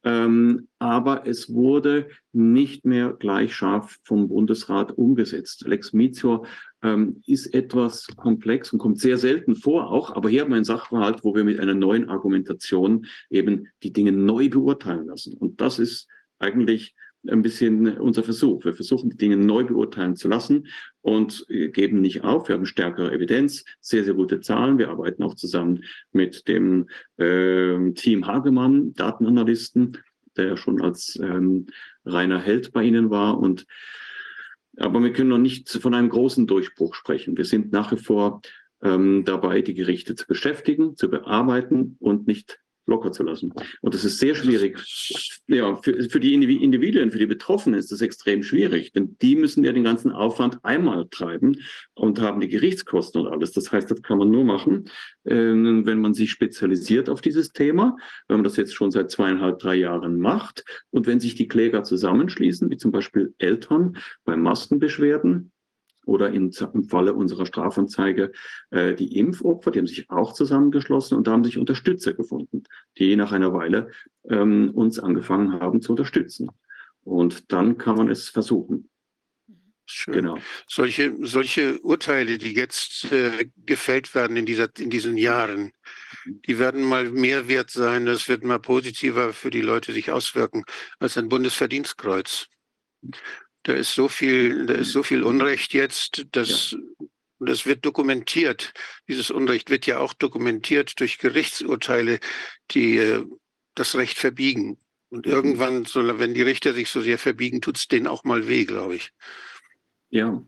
ähm, aber es wurde nicht mehr gleich scharf vom Bundesrat umgesetzt. Lex Mizio ähm, ist etwas komplex und kommt sehr selten vor auch, aber hier haben wir einen Sachverhalt, wo wir mit einer neuen Argumentation eben die Dinge neu beurteilen lassen. Und das ist eigentlich ein bisschen unser Versuch. Wir versuchen, die Dinge neu beurteilen zu lassen und geben nicht auf. Wir haben stärkere Evidenz, sehr, sehr gute Zahlen. Wir arbeiten auch zusammen mit dem äh, Team Hagemann, Datenanalysten, der schon als ähm, reiner Held bei Ihnen war. Und aber wir können noch nicht von einem großen Durchbruch sprechen. Wir sind nach wie vor ähm, dabei, die Gerichte zu beschäftigen, zu bearbeiten und nicht locker zu lassen. Und das ist sehr schwierig. Ja, für, für die Individuen, für die Betroffenen ist das extrem schwierig, denn die müssen ja den ganzen Aufwand einmal treiben und haben die Gerichtskosten und alles. Das heißt, das kann man nur machen, äh, wenn man sich spezialisiert auf dieses Thema, wenn man das jetzt schon seit zweieinhalb, drei Jahren macht und wenn sich die Kläger zusammenschließen, wie zum Beispiel Eltern bei Maskenbeschwerden, oder in, im Falle unserer Strafanzeige äh, die Impfopfer, die haben sich auch zusammengeschlossen und da haben sich Unterstützer gefunden, die nach einer Weile ähm, uns angefangen haben zu unterstützen. Und dann kann man es versuchen. Schön. Genau. Solche, solche Urteile, die jetzt äh, gefällt werden in, dieser, in diesen Jahren, die werden mal mehr wert sein, das wird mal positiver für die Leute sich auswirken als ein Bundesverdienstkreuz. Da ist so viel, da ist so viel Unrecht jetzt, dass ja. das wird dokumentiert. Dieses Unrecht wird ja auch dokumentiert durch Gerichtsurteile, die äh, das Recht verbiegen. Und mhm. irgendwann, wenn die Richter sich so sehr verbiegen, tut es denen auch mal weh, glaube ich. Ja,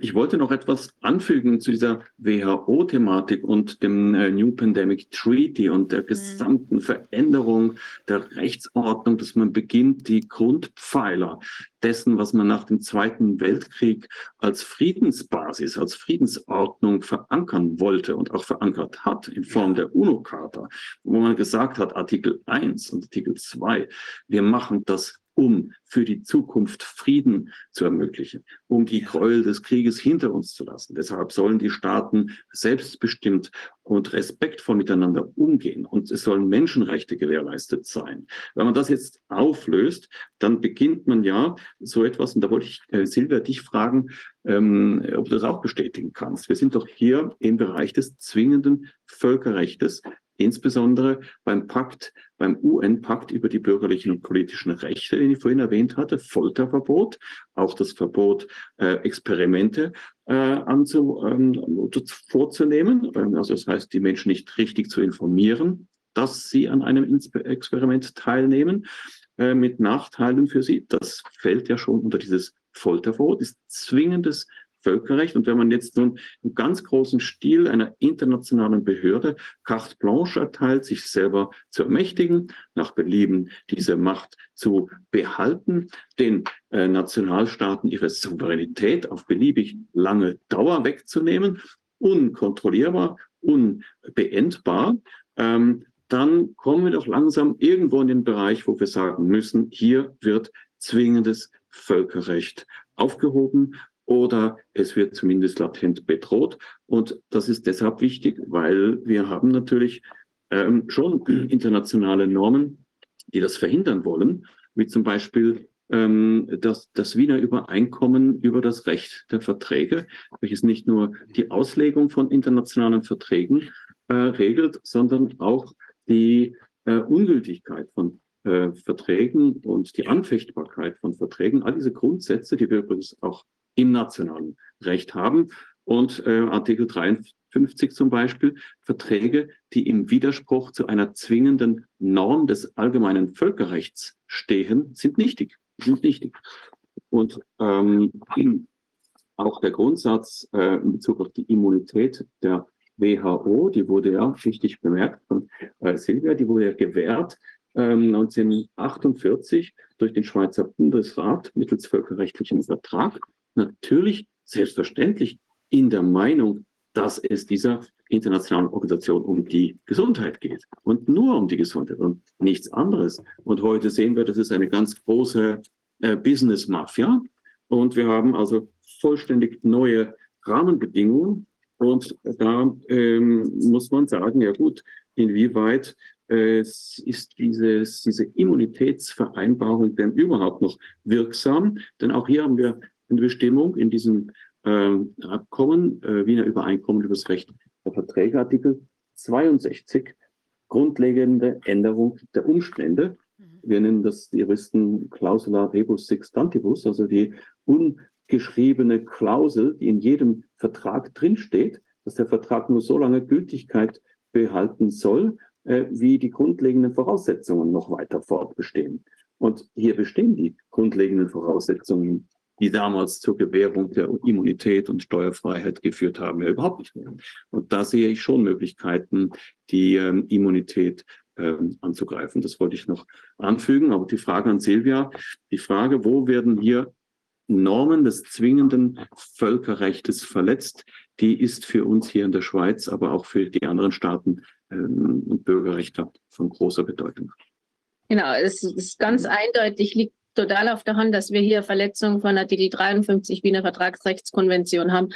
ich wollte noch etwas anfügen zu dieser WHO-Thematik und dem äh, New Pandemic Treaty und der mhm. gesamten Veränderung der Rechtsordnung, dass man beginnt, die Grundpfeiler dessen, was man nach dem Zweiten Weltkrieg als Friedensbasis, als Friedensordnung verankern wollte und auch verankert hat in Form der UNO-Charta, wo man gesagt hat, Artikel 1 und Artikel 2, wir machen das um für die Zukunft Frieden zu ermöglichen, um die Gräuel des Krieges hinter uns zu lassen. Deshalb sollen die Staaten selbstbestimmt und respektvoll miteinander umgehen und es sollen Menschenrechte gewährleistet sein. Wenn man das jetzt auflöst, dann beginnt man ja so etwas, und da wollte ich äh, Silvia dich fragen, ähm, ob du das auch bestätigen kannst. Wir sind doch hier im Bereich des zwingenden Völkerrechtes, insbesondere beim Pakt, beim UN-Pakt über die bürgerlichen und politischen Rechte, den ich vorhin erwähnt hatte, Folterverbot, auch das Verbot, äh, Experimente äh, anzu, ähm, vorzunehmen, also das heißt, die Menschen nicht richtig zu informieren, dass sie an einem Experiment teilnehmen, äh, mit Nachteilen für sie. Das fällt ja schon unter dieses Folterverbot, ist zwingendes Völkerrecht. Und wenn man jetzt nun im ganz großen Stil einer internationalen Behörde carte blanche erteilt, sich selber zu ermächtigen, nach Belieben diese Macht zu behalten, den äh, Nationalstaaten ihre Souveränität auf beliebig lange Dauer wegzunehmen, unkontrollierbar, unbeendbar, ähm, dann kommen wir doch langsam irgendwo in den Bereich, wo wir sagen müssen, hier wird zwingendes Völkerrecht aufgehoben oder es wird zumindest latent bedroht. Und das ist deshalb wichtig, weil wir haben natürlich ähm, schon internationale Normen, die das verhindern wollen, wie zum Beispiel ähm, das, das Wiener Übereinkommen über das Recht der Verträge, welches nicht nur die Auslegung von internationalen Verträgen äh, regelt, sondern auch die äh, Ungültigkeit von äh, Verträgen und die Anfechtbarkeit von Verträgen, all diese Grundsätze, die wir übrigens auch im nationalen Recht haben. Und äh, Artikel 53 zum Beispiel, Verträge, die im Widerspruch zu einer zwingenden Norm des allgemeinen Völkerrechts stehen, sind nichtig. Sind nichtig. Und ähm, auch der Grundsatz äh, in Bezug auf die Immunität der WHO, die wurde ja richtig bemerkt von äh, Silvia, die wurde ja gewährt 1948 ähm, durch den Schweizer Bundesrat mittels völkerrechtlichem Vertrag natürlich selbstverständlich in der Meinung, dass es dieser internationalen Organisation um die Gesundheit geht und nur um die Gesundheit und nichts anderes. Und heute sehen wir, das ist eine ganz große äh, Business-Mafia und wir haben also vollständig neue Rahmenbedingungen und da ähm, muss man sagen, ja gut, inwieweit äh, ist dieses, diese Immunitätsvereinbarung denn überhaupt noch wirksam? Denn auch hier haben wir eine Bestimmung in diesem äh, Abkommen, äh, Wiener Übereinkommen über das Recht der Verträge, Artikel 62, grundlegende Änderung der Umstände. Mhm. Wir nennen das die Juristen Clausula rebus sextantibus, also die ungeschriebene Klausel, die in jedem Vertrag drinsteht, dass der Vertrag nur so lange Gültigkeit behalten soll, äh, wie die grundlegenden Voraussetzungen noch weiter fortbestehen. Und hier bestehen die grundlegenden Voraussetzungen die damals zur Gewährung der Immunität und Steuerfreiheit geführt haben, ja überhaupt nicht mehr. Und da sehe ich schon Möglichkeiten, die ähm, Immunität ähm, anzugreifen. Das wollte ich noch anfügen. Aber die Frage an Silvia, die Frage, wo werden hier Normen des zwingenden Völkerrechts verletzt, die ist für uns hier in der Schweiz, aber auch für die anderen Staaten ähm, und Bürgerrechte von großer Bedeutung. Genau, es ist ganz eindeutig, liegt total auf der Hand, dass wir hier Verletzungen von Artikel 53 Wiener Vertragsrechtskonvention haben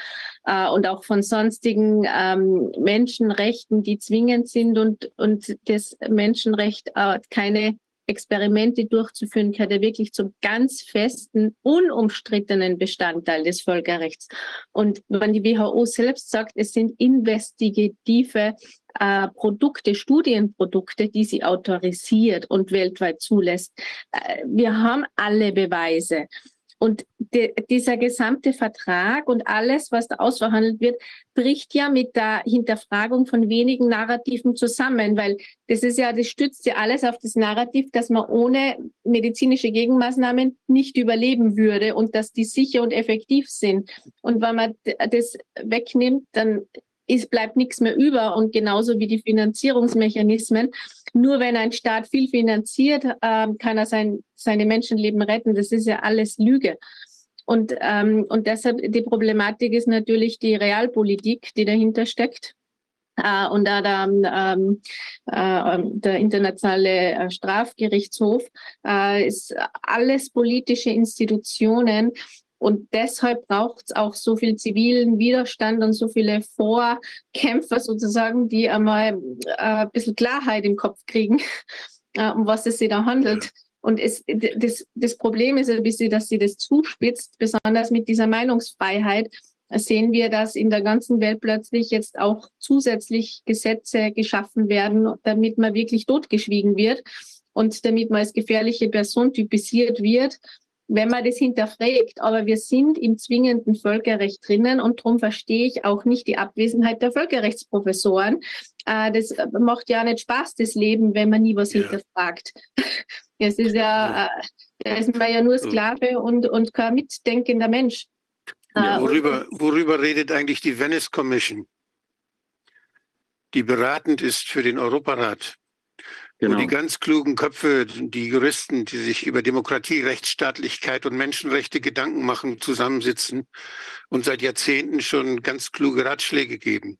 äh, und auch von sonstigen ähm, Menschenrechten, die zwingend sind und, und das Menschenrecht äh, keine Experimente durchzuführen, gehört ja wirklich zum ganz festen, unumstrittenen Bestandteil des Völkerrechts. Und wenn die WHO selbst sagt, es sind investigative äh, Produkte, Studienprodukte, die sie autorisiert und weltweit zulässt. Äh, wir haben alle Beweise. Und de, dieser gesamte Vertrag und alles, was da ausverhandelt wird, bricht ja mit der Hinterfragung von wenigen Narrativen zusammen, weil das ist ja, das stützt ja alles auf das Narrativ, dass man ohne medizinische Gegenmaßnahmen nicht überleben würde und dass die sicher und effektiv sind. Und wenn man das wegnimmt, dann ist, bleibt nichts mehr über und genauso wie die Finanzierungsmechanismen. Nur wenn ein Staat viel finanziert, äh, kann er sein, seine Menschenleben retten. Das ist ja alles Lüge. Und, ähm, und deshalb die Problematik ist natürlich die Realpolitik, die dahinter steckt. Uh, und da der, ähm, äh, der internationale äh, Strafgerichtshof äh, ist alles politische Institutionen, und deshalb braucht es auch so viel zivilen Widerstand und so viele Vorkämpfer sozusagen, die einmal äh, ein bisschen Klarheit im Kopf kriegen, äh, um was es sich da handelt. Und es, das, das Problem ist ein bisschen, dass sie das zuspitzt, besonders mit dieser Meinungsfreiheit sehen wir, dass in der ganzen Welt plötzlich jetzt auch zusätzlich Gesetze geschaffen werden, damit man wirklich totgeschwiegen wird und damit man als gefährliche Person typisiert wird wenn man das hinterfragt. Aber wir sind im zwingenden Völkerrecht drinnen und darum verstehe ich auch nicht die Abwesenheit der Völkerrechtsprofessoren. Äh, das macht ja nicht Spaß, das Leben, wenn man nie was ja. hinterfragt. Es ist ja, äh, da ist man ja nur Sklave und, und kein mitdenkender Mensch. Ja, äh, worüber, worüber redet eigentlich die Venice Commission, die beratend ist für den Europarat? Genau. Wo die ganz klugen Köpfe, die Juristen, die sich über Demokratie, Rechtsstaatlichkeit und Menschenrechte Gedanken machen, zusammensitzen und seit Jahrzehnten schon ganz kluge Ratschläge geben.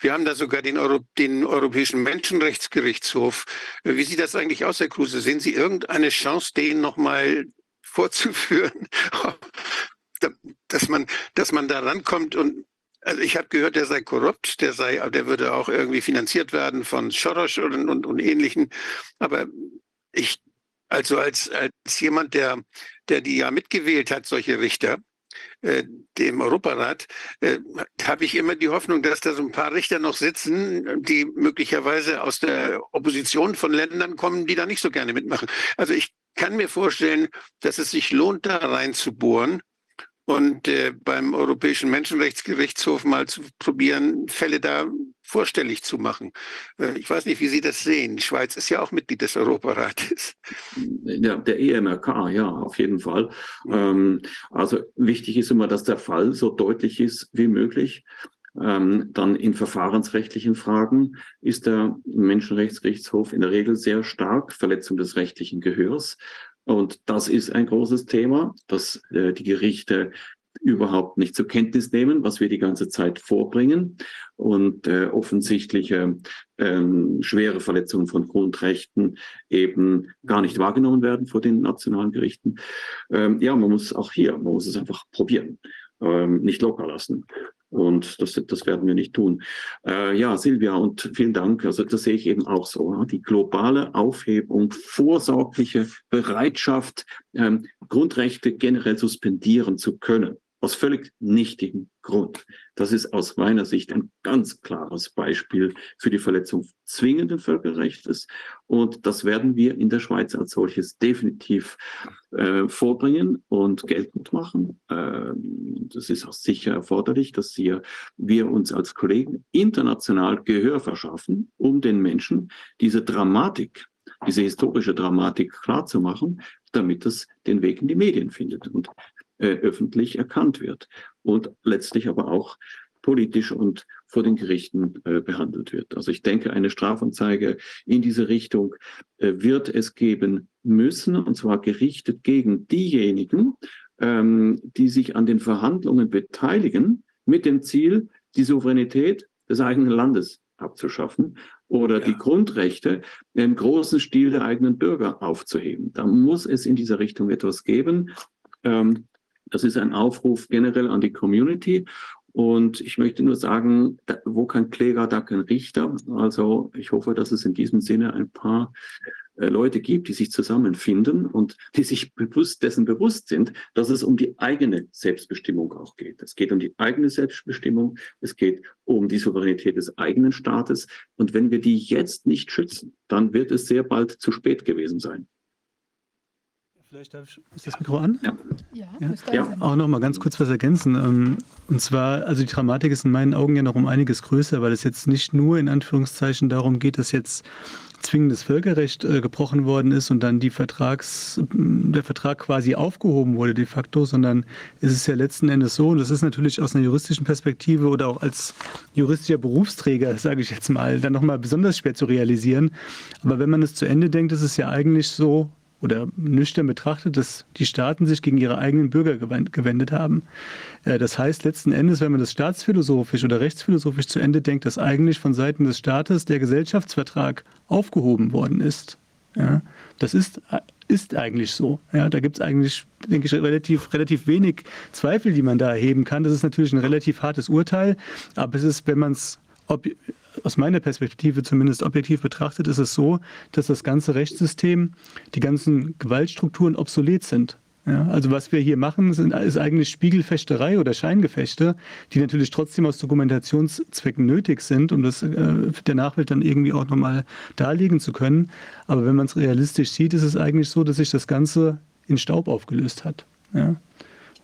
Wir haben da sogar den, Euro den Europäischen Menschenrechtsgerichtshof. Wie sieht das eigentlich aus, Herr Kruse? Sehen Sie irgendeine Chance, den nochmal vorzuführen? dass man, dass man da rankommt und also ich habe gehört, der sei korrupt, der sei, der würde auch irgendwie finanziert werden von Soros und, und, und ähnlichen. Aber ich, also als, als jemand, der, der die ja mitgewählt hat, solche Richter, äh, dem Europarat, äh, habe ich immer die Hoffnung, dass da so ein paar Richter noch sitzen, die möglicherweise aus der Opposition von Ländern kommen, die da nicht so gerne mitmachen. Also ich kann mir vorstellen, dass es sich lohnt, da reinzubohren und äh, beim Europäischen Menschenrechtsgerichtshof mal zu probieren, Fälle da vorstellig zu machen. Äh, ich weiß nicht, wie Sie das sehen. Die Schweiz ist ja auch Mitglied des Europarates. Ja, der EMRK, ja, auf jeden Fall. Ähm, also wichtig ist immer, dass der Fall so deutlich ist wie möglich. Ähm, dann in verfahrensrechtlichen Fragen ist der Menschenrechtsgerichtshof in der Regel sehr stark, Verletzung des rechtlichen Gehörs. Und das ist ein großes Thema, dass äh, die Gerichte überhaupt nicht zur Kenntnis nehmen, was wir die ganze Zeit vorbringen und äh, offensichtliche ähm, schwere Verletzungen von Grundrechten eben gar nicht wahrgenommen werden vor den nationalen Gerichten. Ähm, ja, man muss auch hier, man muss es einfach probieren, ähm, nicht locker lassen. Und das, das werden wir nicht tun. Äh, ja, Silvia, und vielen Dank. Also das sehe ich eben auch so. Die globale Aufhebung, vorsorgliche Bereitschaft, ähm, Grundrechte generell suspendieren zu können aus völlig nichtigem Grund. Das ist aus meiner Sicht ein ganz klares Beispiel für die Verletzung zwingenden Völkerrechts. Und das werden wir in der Schweiz als solches definitiv äh, vorbringen und geltend machen. Ähm, das ist auch sicher erforderlich, dass wir, wir uns als Kollegen international Gehör verschaffen, um den Menschen diese Dramatik diese historische Dramatik klarzumachen, damit es den Weg in die Medien findet. Und äh, öffentlich erkannt wird und letztlich aber auch politisch und vor den Gerichten äh, behandelt wird. Also ich denke, eine Strafanzeige in diese Richtung äh, wird es geben müssen, und zwar gerichtet gegen diejenigen, ähm, die sich an den Verhandlungen beteiligen, mit dem Ziel, die Souveränität des eigenen Landes abzuschaffen oder ja. die Grundrechte im großen Stil der eigenen Bürger aufzuheben. Da muss es in dieser Richtung etwas geben. Ähm, das ist ein Aufruf generell an die Community. Und ich möchte nur sagen, wo kein Kläger, da kein Richter. Also ich hoffe, dass es in diesem Sinne ein paar äh, Leute gibt, die sich zusammenfinden und die sich bewusst dessen bewusst sind, dass es um die eigene Selbstbestimmung auch geht. Es geht um die eigene Selbstbestimmung, es geht um die Souveränität des eigenen Staates. Und wenn wir die jetzt nicht schützen, dann wird es sehr bald zu spät gewesen sein. Vielleicht darf ich, ist das Mikro an? Ja. Ja, ja. Auch noch mal ganz kurz was ergänzen. Ähm, und zwar, also die Dramatik ist in meinen Augen ja noch um einiges größer, weil es jetzt nicht nur in Anführungszeichen darum geht, dass jetzt zwingendes Völkerrecht äh, gebrochen worden ist und dann die Vertrags, der Vertrag quasi aufgehoben wurde de facto, sondern es ist ja letzten Endes so, und das ist natürlich aus einer juristischen Perspektive oder auch als juristischer Berufsträger, sage ich jetzt mal, dann nochmal besonders schwer zu realisieren. Aber wenn man es zu Ende denkt, ist es ja eigentlich so, oder nüchtern betrachtet, dass die Staaten sich gegen ihre eigenen Bürger gewendet haben. Äh, das heißt letzten Endes, wenn man das staatsphilosophisch oder rechtsphilosophisch zu Ende denkt, dass eigentlich von Seiten des Staates der Gesellschaftsvertrag aufgehoben worden ist. Ja, das ist, ist eigentlich so. Ja, da gibt es eigentlich, denke ich, relativ, relativ wenig Zweifel, die man da erheben kann. Das ist natürlich ein relativ hartes Urteil, aber es ist, wenn man es aus meiner Perspektive zumindest objektiv betrachtet, ist es so, dass das ganze Rechtssystem, die ganzen Gewaltstrukturen obsolet sind. Ja, also was wir hier machen, sind, ist eigentlich Spiegelfechterei oder Scheingefechte, die natürlich trotzdem aus Dokumentationszwecken nötig sind, um das äh, der Nachwelt dann irgendwie auch nochmal darlegen zu können. Aber wenn man es realistisch sieht, ist es eigentlich so, dass sich das Ganze in Staub aufgelöst hat. Ja.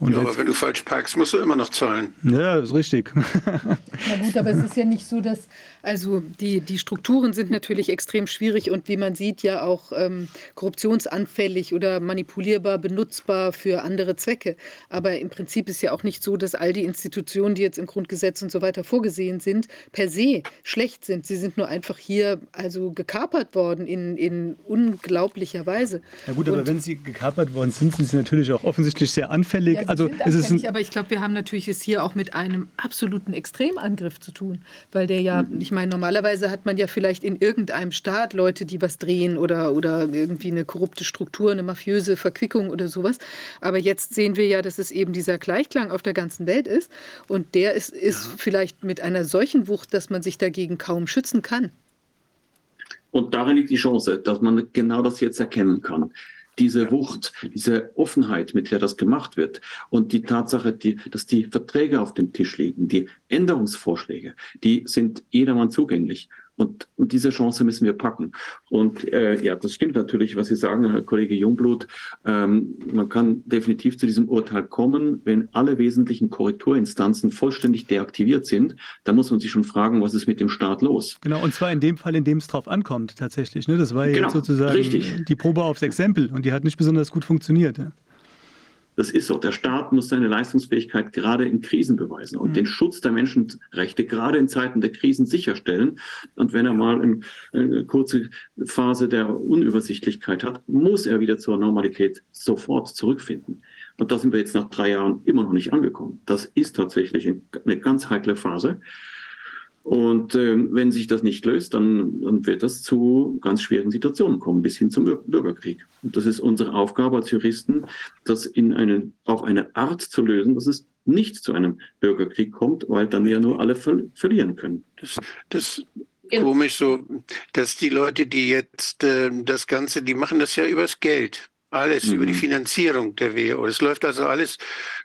Und ja, aber wenn du falsch parkst, musst du immer noch zahlen. Ja, ist richtig. Na gut, aber es ist ja nicht so, dass, also die, die Strukturen sind natürlich extrem schwierig und wie man sieht, ja auch ähm, korruptionsanfällig oder manipulierbar, benutzbar für andere Zwecke. Aber im Prinzip ist ja auch nicht so, dass all die Institutionen, die jetzt im Grundgesetz und so weiter vorgesehen sind, per se schlecht sind. Sie sind nur einfach hier also gekapert worden in, in unglaublicher Weise. Ja gut, aber und, wenn sie gekapert worden sind, sind sie natürlich auch offensichtlich sehr anfällig. Ja, also es ist ein, aber ich glaube, wir haben natürlich es hier auch mit einem absoluten Extremangriff zu tun, weil der ja, mhm. Ich meine, normalerweise hat man ja vielleicht in irgendeinem Staat Leute, die was drehen oder, oder irgendwie eine korrupte Struktur, eine mafiöse Verquickung oder sowas. Aber jetzt sehen wir ja, dass es eben dieser Gleichklang auf der ganzen Welt ist und der ist, ist ja. vielleicht mit einer solchen Wucht, dass man sich dagegen kaum schützen kann. Und darin liegt die Chance, dass man genau das jetzt erkennen kann diese Wucht, diese Offenheit, mit der das gemacht wird und die Tatsache, die, dass die Verträge auf dem Tisch liegen, die Änderungsvorschläge, die sind jedermann zugänglich. Und, und diese Chance müssen wir packen. Und äh, ja, das stimmt natürlich, was Sie sagen, Herr Kollege Jungblut. Ähm, man kann definitiv zu diesem Urteil kommen, wenn alle wesentlichen Korrekturinstanzen vollständig deaktiviert sind. Dann muss man sich schon fragen, was ist mit dem Staat los? Genau, und zwar in dem Fall, in dem es drauf ankommt, tatsächlich. Ne? Das war ja genau, sozusagen richtig. die Probe aufs Exempel und die hat nicht besonders gut funktioniert. Ja? Das ist so. Der Staat muss seine Leistungsfähigkeit gerade in Krisen beweisen und mhm. den Schutz der Menschenrechte gerade in Zeiten der Krisen sicherstellen. Und wenn er mal eine, eine kurze Phase der Unübersichtlichkeit hat, muss er wieder zur Normalität sofort zurückfinden. Und da sind wir jetzt nach drei Jahren immer noch nicht angekommen. Das ist tatsächlich eine ganz heikle Phase. Und äh, wenn sich das nicht löst, dann, dann, wird das zu ganz schweren Situationen kommen, bis hin zum Bürgerkrieg. Und das ist unsere Aufgabe als Juristen, das in eine, auf eine Art zu lösen, dass es nicht zu einem Bürgerkrieg kommt, weil dann ja nur alle ver verlieren können. Das, das komisch so, dass die Leute, die jetzt äh, das Ganze, die machen das ja übers Geld. Alles mhm. über die mhm. Finanzierung der WHO. Es läuft also alles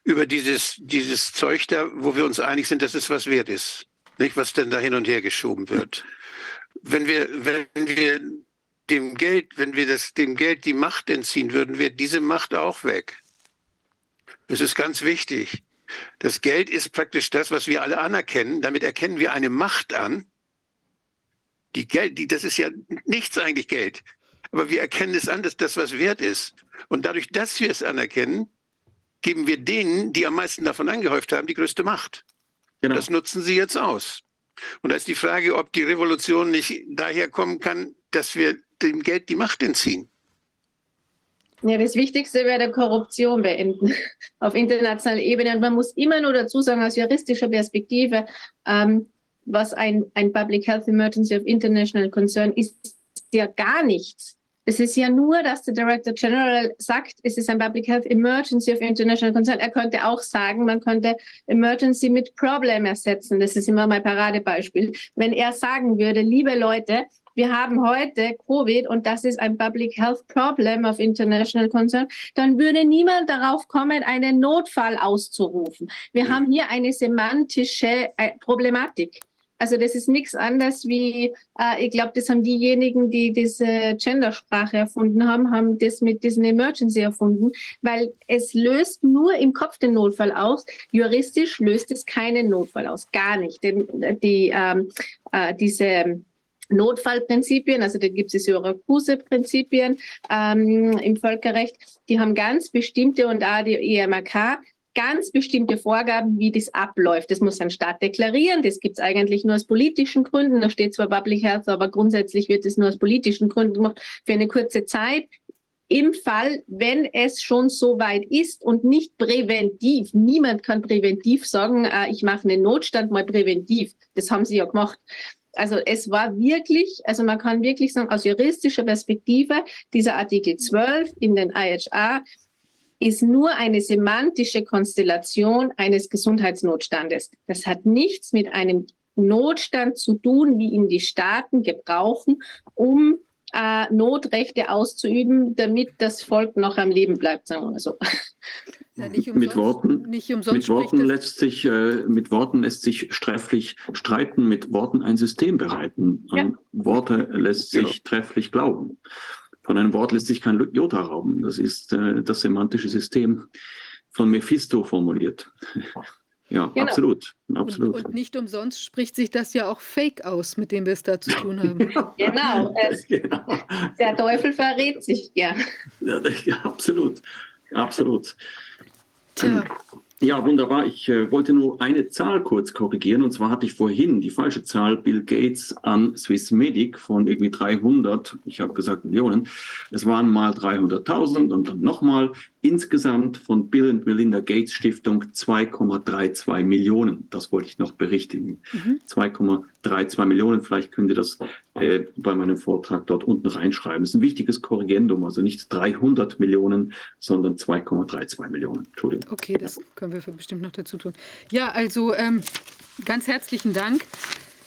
über dieses, dieses Zeug da, wo wir uns einig sind, dass es was wert ist nicht, was denn da hin und her geschoben wird. Wenn wir, wenn wir dem Geld, wenn wir das, dem Geld die Macht entziehen würden, wäre diese Macht auch weg. Das ist ganz wichtig. Das Geld ist praktisch das, was wir alle anerkennen. Damit erkennen wir eine Macht an. Die Geld, die, das ist ja nichts eigentlich Geld. Aber wir erkennen es an, dass das was wert ist. Und dadurch, dass wir es anerkennen, geben wir denen, die am meisten davon angehäuft haben, die größte Macht. Genau. Das nutzen sie jetzt aus. Und da ist die Frage, ob die Revolution nicht daher kommen kann, dass wir dem Geld die Macht entziehen. Ja, das Wichtigste wäre der Korruption beenden auf internationaler Ebene. Und man muss immer nur dazu sagen, aus juristischer Perspektive, ähm, was ein, ein Public Health Emergency of International Concern ist, ja gar nichts. Es ist ja nur, dass der Director General sagt, es ist ein Public Health Emergency of International Concern. Er könnte auch sagen, man könnte Emergency mit Problem ersetzen. Das ist immer mein Paradebeispiel. Wenn er sagen würde, liebe Leute, wir haben heute Covid und das ist ein Public Health Problem of International Concern, dann würde niemand darauf kommen, einen Notfall auszurufen. Wir haben hier eine semantische äh, Problematik. Also das ist nichts anderes wie, äh, ich glaube, das haben diejenigen, die diese Gendersprache erfunden haben, haben das mit diesem Emergency erfunden, weil es löst nur im Kopf den Notfall aus. Juristisch löst es keinen Notfall aus, gar nicht. Denn die, ähm, äh, diese Notfallprinzipien, also da gibt es Syrakusa-Prinzipien ähm, im Völkerrecht, die haben ganz bestimmte und auch die EMRK ganz bestimmte Vorgaben, wie das abläuft. Das muss ein Staat deklarieren. Das gibt es eigentlich nur aus politischen Gründen. Da steht zwar Public Health, aber grundsätzlich wird es nur aus politischen Gründen gemacht für eine kurze Zeit. Im Fall, wenn es schon so weit ist und nicht präventiv. Niemand kann präventiv sagen, äh, ich mache einen Notstand mal präventiv. Das haben sie ja gemacht. Also es war wirklich, also man kann wirklich sagen, aus juristischer Perspektive, dieser Artikel 12 in den IHA ist nur eine semantische Konstellation eines Gesundheitsnotstandes. Das hat nichts mit einem Notstand zu tun, wie ihn die Staaten gebrauchen, um äh, Notrechte auszuüben, damit das Volk noch am Leben bleibt, sagen wir mal so. Ja, umsonst, mit Worten, mit Worten lässt sich, äh, mit Worten lässt sich trefflich streiten, mit Worten ein System bereiten. Ja. Worte lässt sich ja. trefflich glauben. Von einem Wort lässt sich kein Jota rauben. Das ist äh, das semantische System von Mephisto formuliert. Ja, genau. absolut. absolut. Und, und, nicht umsonst spricht sich das ja auch Fake aus, mit dem wir es da zu tun haben. genau. Es, genau. Der Teufel verrät sich ja. ja. Ja, absolut. Absolut. Tja. Ja, wunderbar. Ich äh, wollte nur eine Zahl kurz korrigieren. Und zwar hatte ich vorhin die falsche Zahl Bill Gates an Swissmedic von irgendwie 300. Ich habe gesagt Millionen. Es waren mal 300.000 und dann nochmal insgesamt von Bill und Melinda Gates Stiftung 2,32 Millionen. Das wollte ich noch berichtigen. Mhm. 2,32 Millionen. Vielleicht könnt ihr das äh, bei meinem Vortrag dort unten reinschreiben. Das ist ein wichtiges Korrigendum. Also nicht 300 Millionen, sondern 2,32 Millionen. Entschuldigung. Okay, das können wir bestimmt noch dazu tun. Ja, also ähm, ganz herzlichen Dank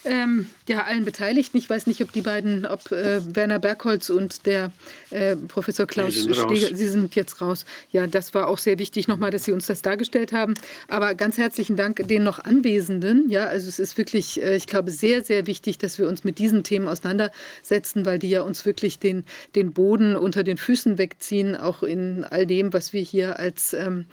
ähm, ja, allen Beteiligten. Ich weiß nicht, ob die beiden, ob äh, Werner Bergholz und der äh, Professor Klaus ja, Steger, Sie sind jetzt raus. Ja, das war auch sehr wichtig nochmal, dass Sie uns das dargestellt haben. Aber ganz herzlichen Dank den noch Anwesenden. Ja, also es ist wirklich, äh, ich glaube, sehr, sehr wichtig, dass wir uns mit diesen Themen auseinandersetzen, weil die ja uns wirklich den, den Boden unter den Füßen wegziehen, auch in all dem, was wir hier als ähm,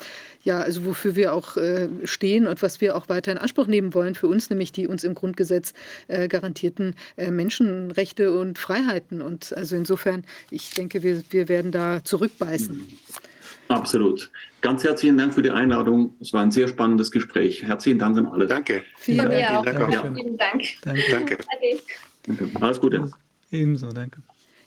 ja, also wofür wir auch äh, stehen und was wir auch weiter in Anspruch nehmen wollen für uns, nämlich die uns im Grundgesetz äh, garantierten äh, Menschenrechte und Freiheiten. Und also insofern, ich denke, wir, wir werden da zurückbeißen. Mhm. Absolut. Ganz herzlichen Dank für die Einladung. Es war ein sehr spannendes Gespräch. Herzlichen Dank an alle. Danke. Vielen, Dank. Vielen Dank. Ja. Vielen Dank. Danke. Danke. Alles Gute. Ebenso, danke.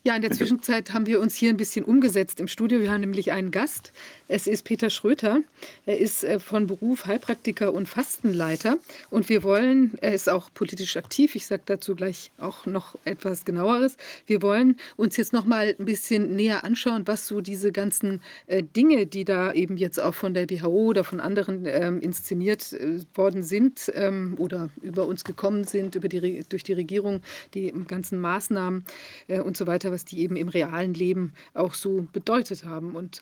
Ja, in der Zwischenzeit haben wir uns hier ein bisschen umgesetzt im Studio. Wir haben nämlich einen Gast, Es ist Peter Schröter. Er ist äh, von Beruf Heilpraktiker und Fastenleiter. Und wir wollen, er ist auch politisch aktiv, ich sage dazu gleich auch noch etwas genaueres. Wir wollen uns jetzt noch mal ein bisschen näher anschauen, was so diese ganzen äh, Dinge, die da eben jetzt auch von der WHO oder von anderen ähm, inszeniert äh, worden sind ähm, oder über uns gekommen sind, über die, durch die Regierung, die ganzen Maßnahmen und so weiter, was die eben im realen Leben auch so bedeutet haben. Und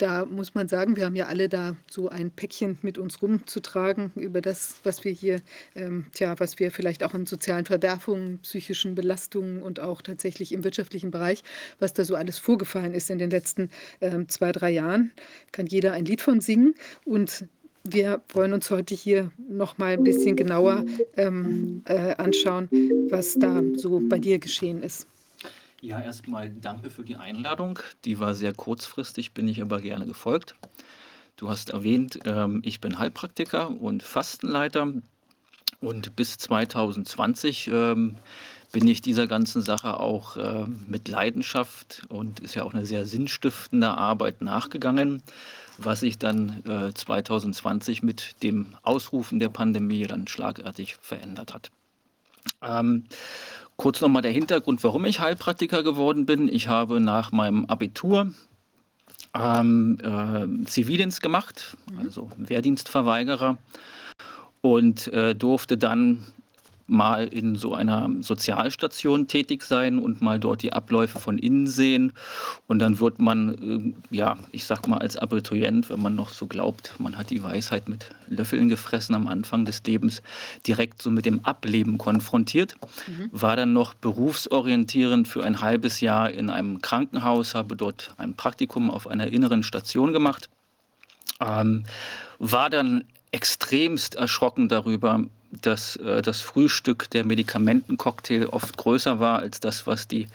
da muss man sagen, wir haben ja alle da so ein Päckchen mit uns rumzutragen über das, was wir hier, ähm, tja, was wir vielleicht auch an sozialen Verwerfungen, psychischen Belastungen und auch tatsächlich im wirtschaftlichen Bereich, was da so alles vorgefallen ist in den letzten ähm, zwei, drei Jahren, kann jeder ein Lied von singen. Und wir wollen uns heute hier noch mal ein bisschen genauer ähm, äh, anschauen, was da so bei dir geschehen ist. Ja, erstmal danke für die Einladung. Die war sehr kurzfristig, bin ich aber gerne gefolgt. Du hast erwähnt, ähm, ich bin Heilpraktiker und Fastenleiter und bis 2020 ähm, bin ich dieser ganzen Sache auch äh, mit Leidenschaft und ist ja auch eine sehr sinnstiftende Arbeit nachgegangen, was sich dann äh, 2020 mit dem Ausrufen der Pandemie dann schlagartig verändert hat. Ähm, Kurz nochmal der Hintergrund, warum ich Heilpraktiker geworden bin. Ich habe nach meinem Abitur ähm, äh, Zivildienst gemacht, mhm. also Wehrdienstverweigerer und äh, durfte dann mal in so einer Sozialstation tätig sein und mal dort die Abläufe von innen sehen. Und dann wird man, äh, ja, ich sag mal als Abiturient, wenn man noch so glaubt, man hat die Weisheit mit Löffeln gefressen am Anfang des Lebens, direkt so mit dem Ableben konfrontiert. Mhm. War dann noch berufsorientierend für ein halbes Jahr in einem Krankenhaus, habe dort ein Praktikum auf einer inneren Station gemacht. Ähm, war dann extremst erschrocken darüber, dass äh, das Frühstück der Medikamentencocktail oft größer war als das, was die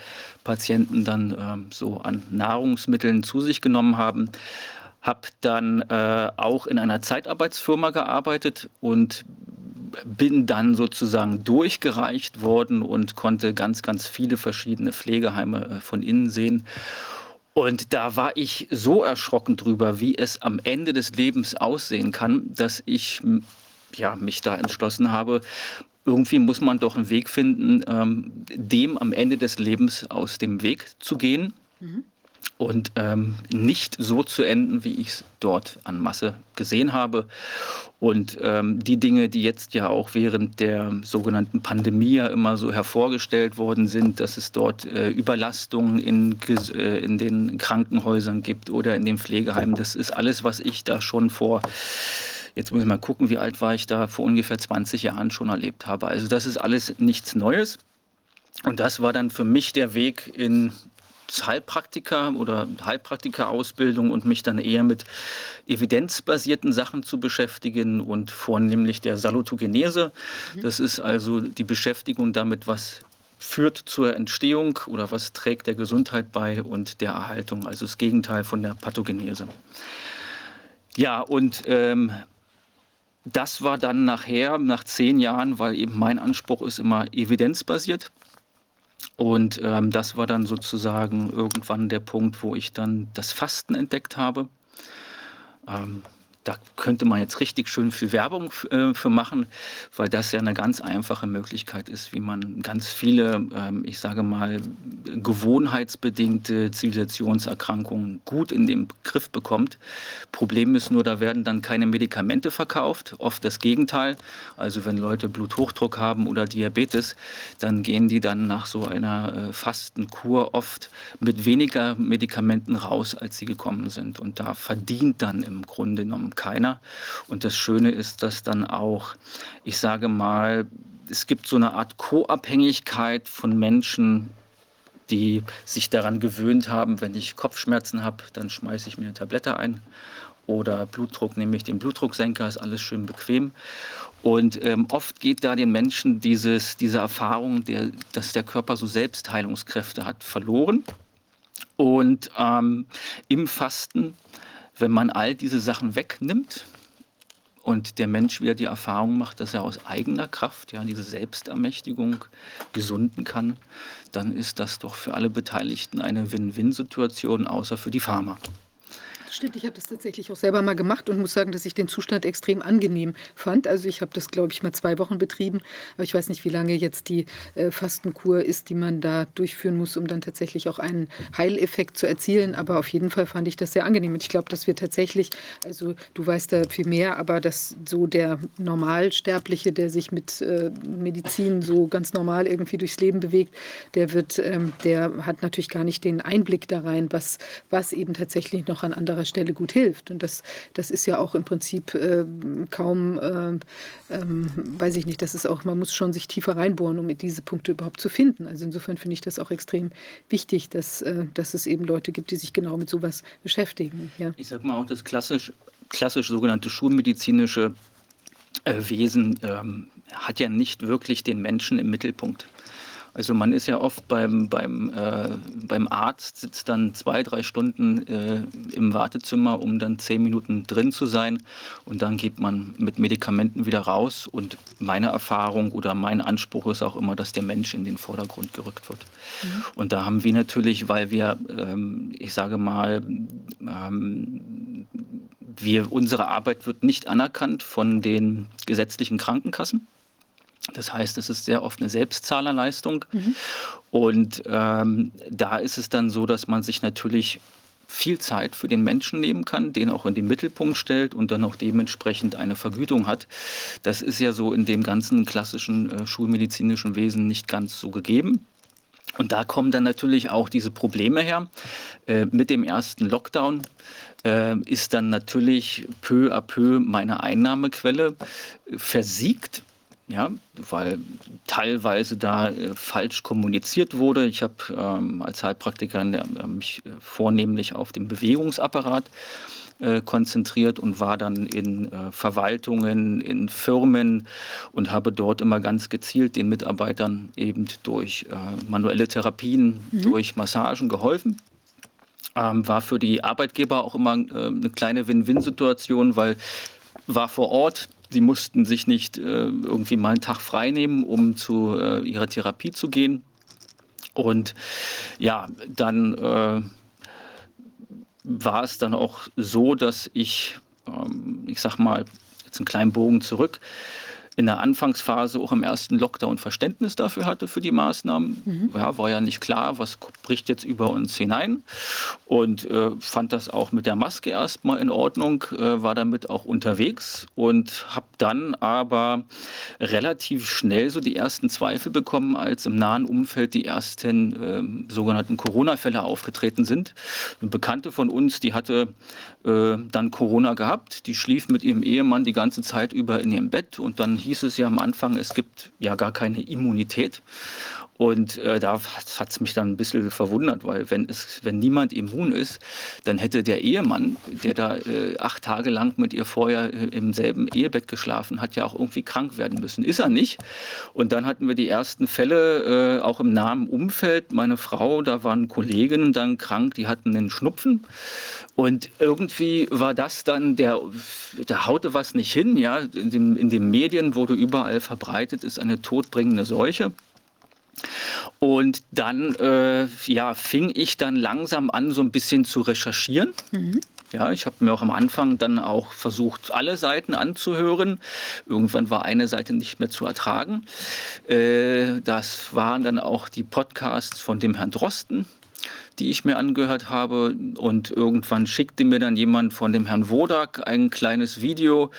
Patienten dann äh, so an Nahrungsmitteln zu sich genommen haben. Habe dann äh, auch in einer Zeitarbeitsfirma gearbeitet und bin dann sozusagen durchgereicht worden und konnte ganz, ganz viele verschiedene Pflegeheime äh, von innen sehen. Und da war ich so erschrocken drüber, wie es am Ende des Lebens aussehen kann, dass ich ja, mich da entschlossen habe, irgendwie muss man doch einen Weg finden, ähm, dem am Ende des Lebens aus dem Weg zu gehen. Mhm und ähm, nicht so zu enden, wie ich es dort an Masse gesehen habe. Und ähm, die Dinge, die jetzt ja auch während der sogenannten Pandemie ja immer so hervorgestellt worden sind, dass es dort äh, Überlastungen in, äh, in den Krankenhäusern gibt oder in den Pflegeheimen, das ist alles, was ich da schon vor Jetzt muss ich mal gucken, wie alt war ich da, vor ungefähr 20 Jahren schon erlebt habe. Also das ist alles nichts Neues. Und das war dann für mich der Weg in Heilpraktiker oder Heilpraktika-Ausbildung und mich dann eher mit evidenzbasierten Sachen zu beschäftigen und vornehmlich der Salutogenese. Mhm. Das ist also die Beschäftigung damit, was führt zur Entstehung oder was trägt der Gesundheit bei und der Erhaltung, also das Gegenteil von der Pathogenese. Ja, und ähm, das war dann nachher, nach zehn Jahren, weil eben mein Anspruch ist immer evidenzbasiert, und ähm, das war dann sozusagen irgendwann der Punkt, wo ich dann das Fasten entdeckt habe. Ähm, da könnte man jetzt richtig schön viel Werbung äh, für machen, weil das ja eine ganz einfache Möglichkeit ist, wie man ganz viele, ähm, ich sage mal, gewohnheitsbedingte Zivilisationserkrankungen gut in den Griff bekommt. Problem ist nur, da werden dann keine Medikamente verkauft, oft das Gegenteil. Also wenn Leute Bluthochdruck haben oder Diabetes, dann gehen die dann nach so einer äh, Fastenkur oft mit weniger Medikamenten raus, als sie gekommen sind. Und da verdient dann im Grunde genommen keiner. Und das Schöne ist, dass dann auch, ich sage mal, es gibt so eine Art Co-Abhängigkeit von Menschen, die sich daran gewöhnt haben, wenn ich Kopfschmerzen habe, dann schmeiße ich mir eine Tablette ein. Oder Blutdruck nehme ich den Blutdrucksenker, ist alles schön bequem. Und ähm, oft geht da den Menschen dieses, diese Erfahrung, der, dass der Körper so Selbstheilungskräfte hat, verloren. Und ähm, im Fasten wenn man all diese Sachen wegnimmt und der Mensch wieder die Erfahrung macht, dass er aus eigener Kraft, ja, diese Selbstermächtigung gesunden kann, dann ist das doch für alle Beteiligten eine Win-Win-Situation, außer für die Pharma. Stimmt, ich habe das tatsächlich auch selber mal gemacht und muss sagen, dass ich den Zustand extrem angenehm fand. Also ich habe das, glaube ich, mal zwei Wochen betrieben, aber ich weiß nicht, wie lange jetzt die äh, Fastenkur ist, die man da durchführen muss, um dann tatsächlich auch einen Heileffekt zu erzielen. Aber auf jeden Fall fand ich das sehr angenehm. Und ich glaube, dass wir tatsächlich, also du weißt da viel mehr, aber dass so der Normalsterbliche, der sich mit äh, Medizin so ganz normal irgendwie durchs Leben bewegt, der wird, ähm, der hat natürlich gar nicht den Einblick da rein, was, was eben tatsächlich noch an anderer Stelle gut hilft. Und das, das ist ja auch im Prinzip äh, kaum, äh, ähm, weiß ich nicht, das ist auch, man muss schon sich tiefer reinbohren, um diese Punkte überhaupt zu finden. Also insofern finde ich das auch extrem wichtig, dass, äh, dass es eben Leute gibt, die sich genau mit sowas beschäftigen. Ja. Ich sage mal auch das klassisch, klassisch sogenannte schulmedizinische äh, Wesen ähm, hat ja nicht wirklich den Menschen im Mittelpunkt. Also man ist ja oft beim, beim, äh, beim Arzt, sitzt dann zwei, drei Stunden äh, im Wartezimmer, um dann zehn Minuten drin zu sein. Und dann geht man mit Medikamenten wieder raus. Und meine Erfahrung oder mein Anspruch ist auch immer, dass der Mensch in den Vordergrund gerückt wird. Mhm. Und da haben wir natürlich, weil wir, ähm, ich sage mal, ähm, wir, unsere Arbeit wird nicht anerkannt von den gesetzlichen Krankenkassen. Das heißt, es ist sehr oft eine Selbstzahlerleistung. Mhm. Und ähm, da ist es dann so, dass man sich natürlich viel Zeit für den Menschen nehmen kann, den auch in den Mittelpunkt stellt und dann auch dementsprechend eine Vergütung hat. Das ist ja so in dem ganzen klassischen äh, schulmedizinischen Wesen nicht ganz so gegeben. Und da kommen dann natürlich auch diese Probleme her. Äh, mit dem ersten Lockdown äh, ist dann natürlich peu à peu meine Einnahmequelle versiegt ja, weil teilweise da äh, falsch kommuniziert wurde. Ich habe ähm, als Heilpraktiker äh, mich äh, vornehmlich auf den Bewegungsapparat äh, konzentriert und war dann in äh, Verwaltungen, in Firmen und habe dort immer ganz gezielt den Mitarbeitern eben durch äh, manuelle Therapien, mhm. durch Massagen geholfen. Ähm, war für die Arbeitgeber auch immer eine kleine Win-Win-Situation, weil war vor Ort, Sie mussten sich nicht äh, irgendwie mal einen Tag frei nehmen, um zu äh, ihrer Therapie zu gehen. Und ja, dann äh, war es dann auch so, dass ich, ähm, ich sag mal, jetzt einen kleinen Bogen zurück, in der Anfangsphase auch im ersten Lockdown Verständnis dafür hatte für die Maßnahmen. Mhm. Ja, war ja nicht klar, was bricht jetzt über uns hinein. Und äh, fand das auch mit der Maske erstmal in Ordnung, äh, war damit auch unterwegs und habe dann aber relativ schnell so die ersten Zweifel bekommen, als im nahen Umfeld die ersten äh, sogenannten Corona-Fälle aufgetreten sind. Eine Bekannte von uns, die hatte äh, dann Corona gehabt, die schlief mit ihrem Ehemann die ganze Zeit über in ihrem Bett und dann hieß es ja am Anfang, es gibt ja gar keine Immunität. Und äh, da hat es mich dann ein bisschen verwundert, weil wenn, es, wenn niemand immun ist, dann hätte der Ehemann, der da äh, acht Tage lang mit ihr vorher äh, im selben Ehebett geschlafen hat, ja auch irgendwie krank werden müssen. Ist er nicht. Und dann hatten wir die ersten Fälle, äh, auch im nahen Umfeld. Meine Frau, da waren Kolleginnen dann krank, die hatten einen Schnupfen. Und irgendwie war das dann, der, da haute was nicht hin, ja. In, dem, in den Medien wurde überall verbreitet, ist eine todbringende Seuche. Und dann äh, ja, fing ich dann langsam an, so ein bisschen zu recherchieren. Mhm. Ja, ich habe mir auch am Anfang dann auch versucht, alle Seiten anzuhören. Irgendwann war eine Seite nicht mehr zu ertragen. Äh, das waren dann auch die Podcasts von dem Herrn Drosten, die ich mir angehört habe. Und irgendwann schickte mir dann jemand von dem Herrn Wodak ein kleines Video.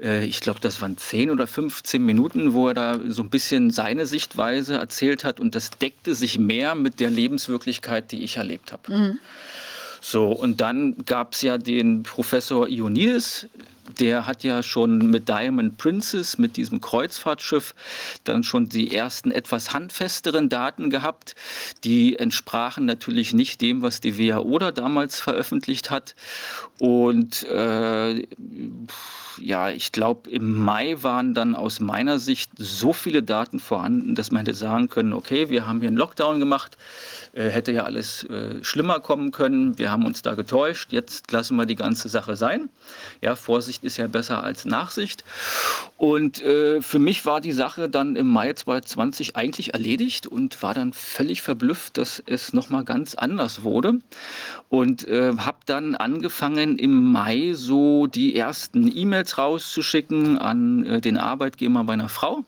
Äh, ich glaube, das waren 10 oder 15 Minuten, wo er da so ein bisschen seine Sichtweise erzählt hat. Und das deckte sich mehr mit der Lebenswirklichkeit, die ich erlebt habe. Mhm. So, und dann gab es ja den Professor Ioannidis, der hat ja schon mit Diamond Princess, mit diesem Kreuzfahrtschiff, dann schon die ersten etwas handfesteren Daten gehabt. Die entsprachen natürlich nicht dem, was die WHO da damals veröffentlicht hat. Und äh, ja, ich glaube, im Mai waren dann aus meiner Sicht so viele Daten vorhanden, dass man hätte sagen können, okay, wir haben hier einen Lockdown gemacht, äh, hätte ja alles äh, schlimmer kommen können, wir haben uns da getäuscht, jetzt lassen wir die ganze Sache sein. Ja, Vorsicht ist ja besser als Nachsicht. Und äh, für mich war die Sache dann im Mai 2020 eigentlich erledigt und war dann völlig verblüfft, dass es nochmal ganz anders wurde. Und äh, habe dann angefangen im Mai so die ersten E-Mails rauszuschicken an äh, den Arbeitgeber meiner Frau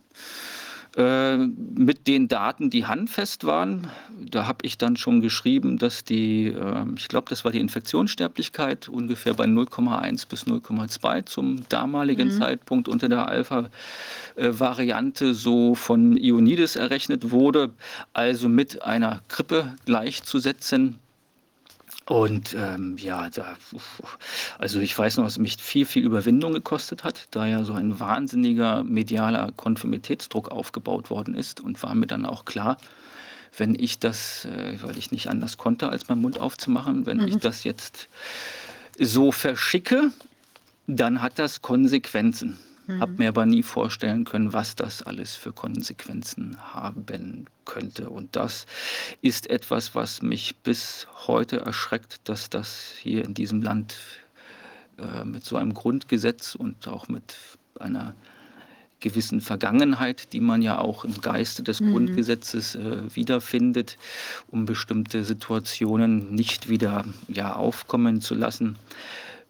äh, mit den Daten, die handfest waren. Da habe ich dann schon geschrieben, dass die, äh, ich glaube, das war die Infektionssterblichkeit ungefähr bei 0,1 bis 0,2 zum damaligen mhm. Zeitpunkt unter der Alpha-Variante so von Ioannidis errechnet wurde, also mit einer Grippe gleichzusetzen. Und ähm, ja, da, also ich weiß noch, dass es mich viel, viel Überwindung gekostet hat, da ja so ein wahnsinniger medialer Konformitätsdruck aufgebaut worden ist und war mir dann auch klar, wenn ich das, äh, weil ich nicht anders konnte, als meinen Mund aufzumachen, wenn mhm. ich das jetzt so verschicke, dann hat das Konsequenzen. Mhm. Habe mir aber nie vorstellen können, was das alles für Konsequenzen haben könnte. Und das ist etwas, was mich bis heute erschreckt, dass das hier in diesem Land äh, mit so einem Grundgesetz und auch mit einer gewissen Vergangenheit, die man ja auch im Geiste des mhm. Grundgesetzes äh, wiederfindet, um bestimmte Situationen nicht wieder ja, aufkommen zu lassen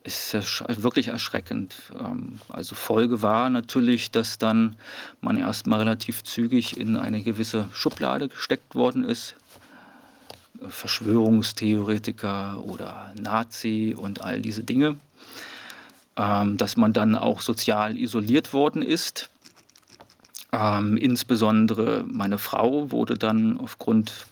ist wirklich erschreckend. Ähm, also Folge war natürlich, dass dann man erstmal relativ zügig in eine gewisse Schublade gesteckt worden ist. Verschwörungstheoretiker oder Nazi und all diese Dinge. Ähm, dass man dann auch sozial isoliert worden ist. Ähm, insbesondere meine Frau wurde dann aufgrund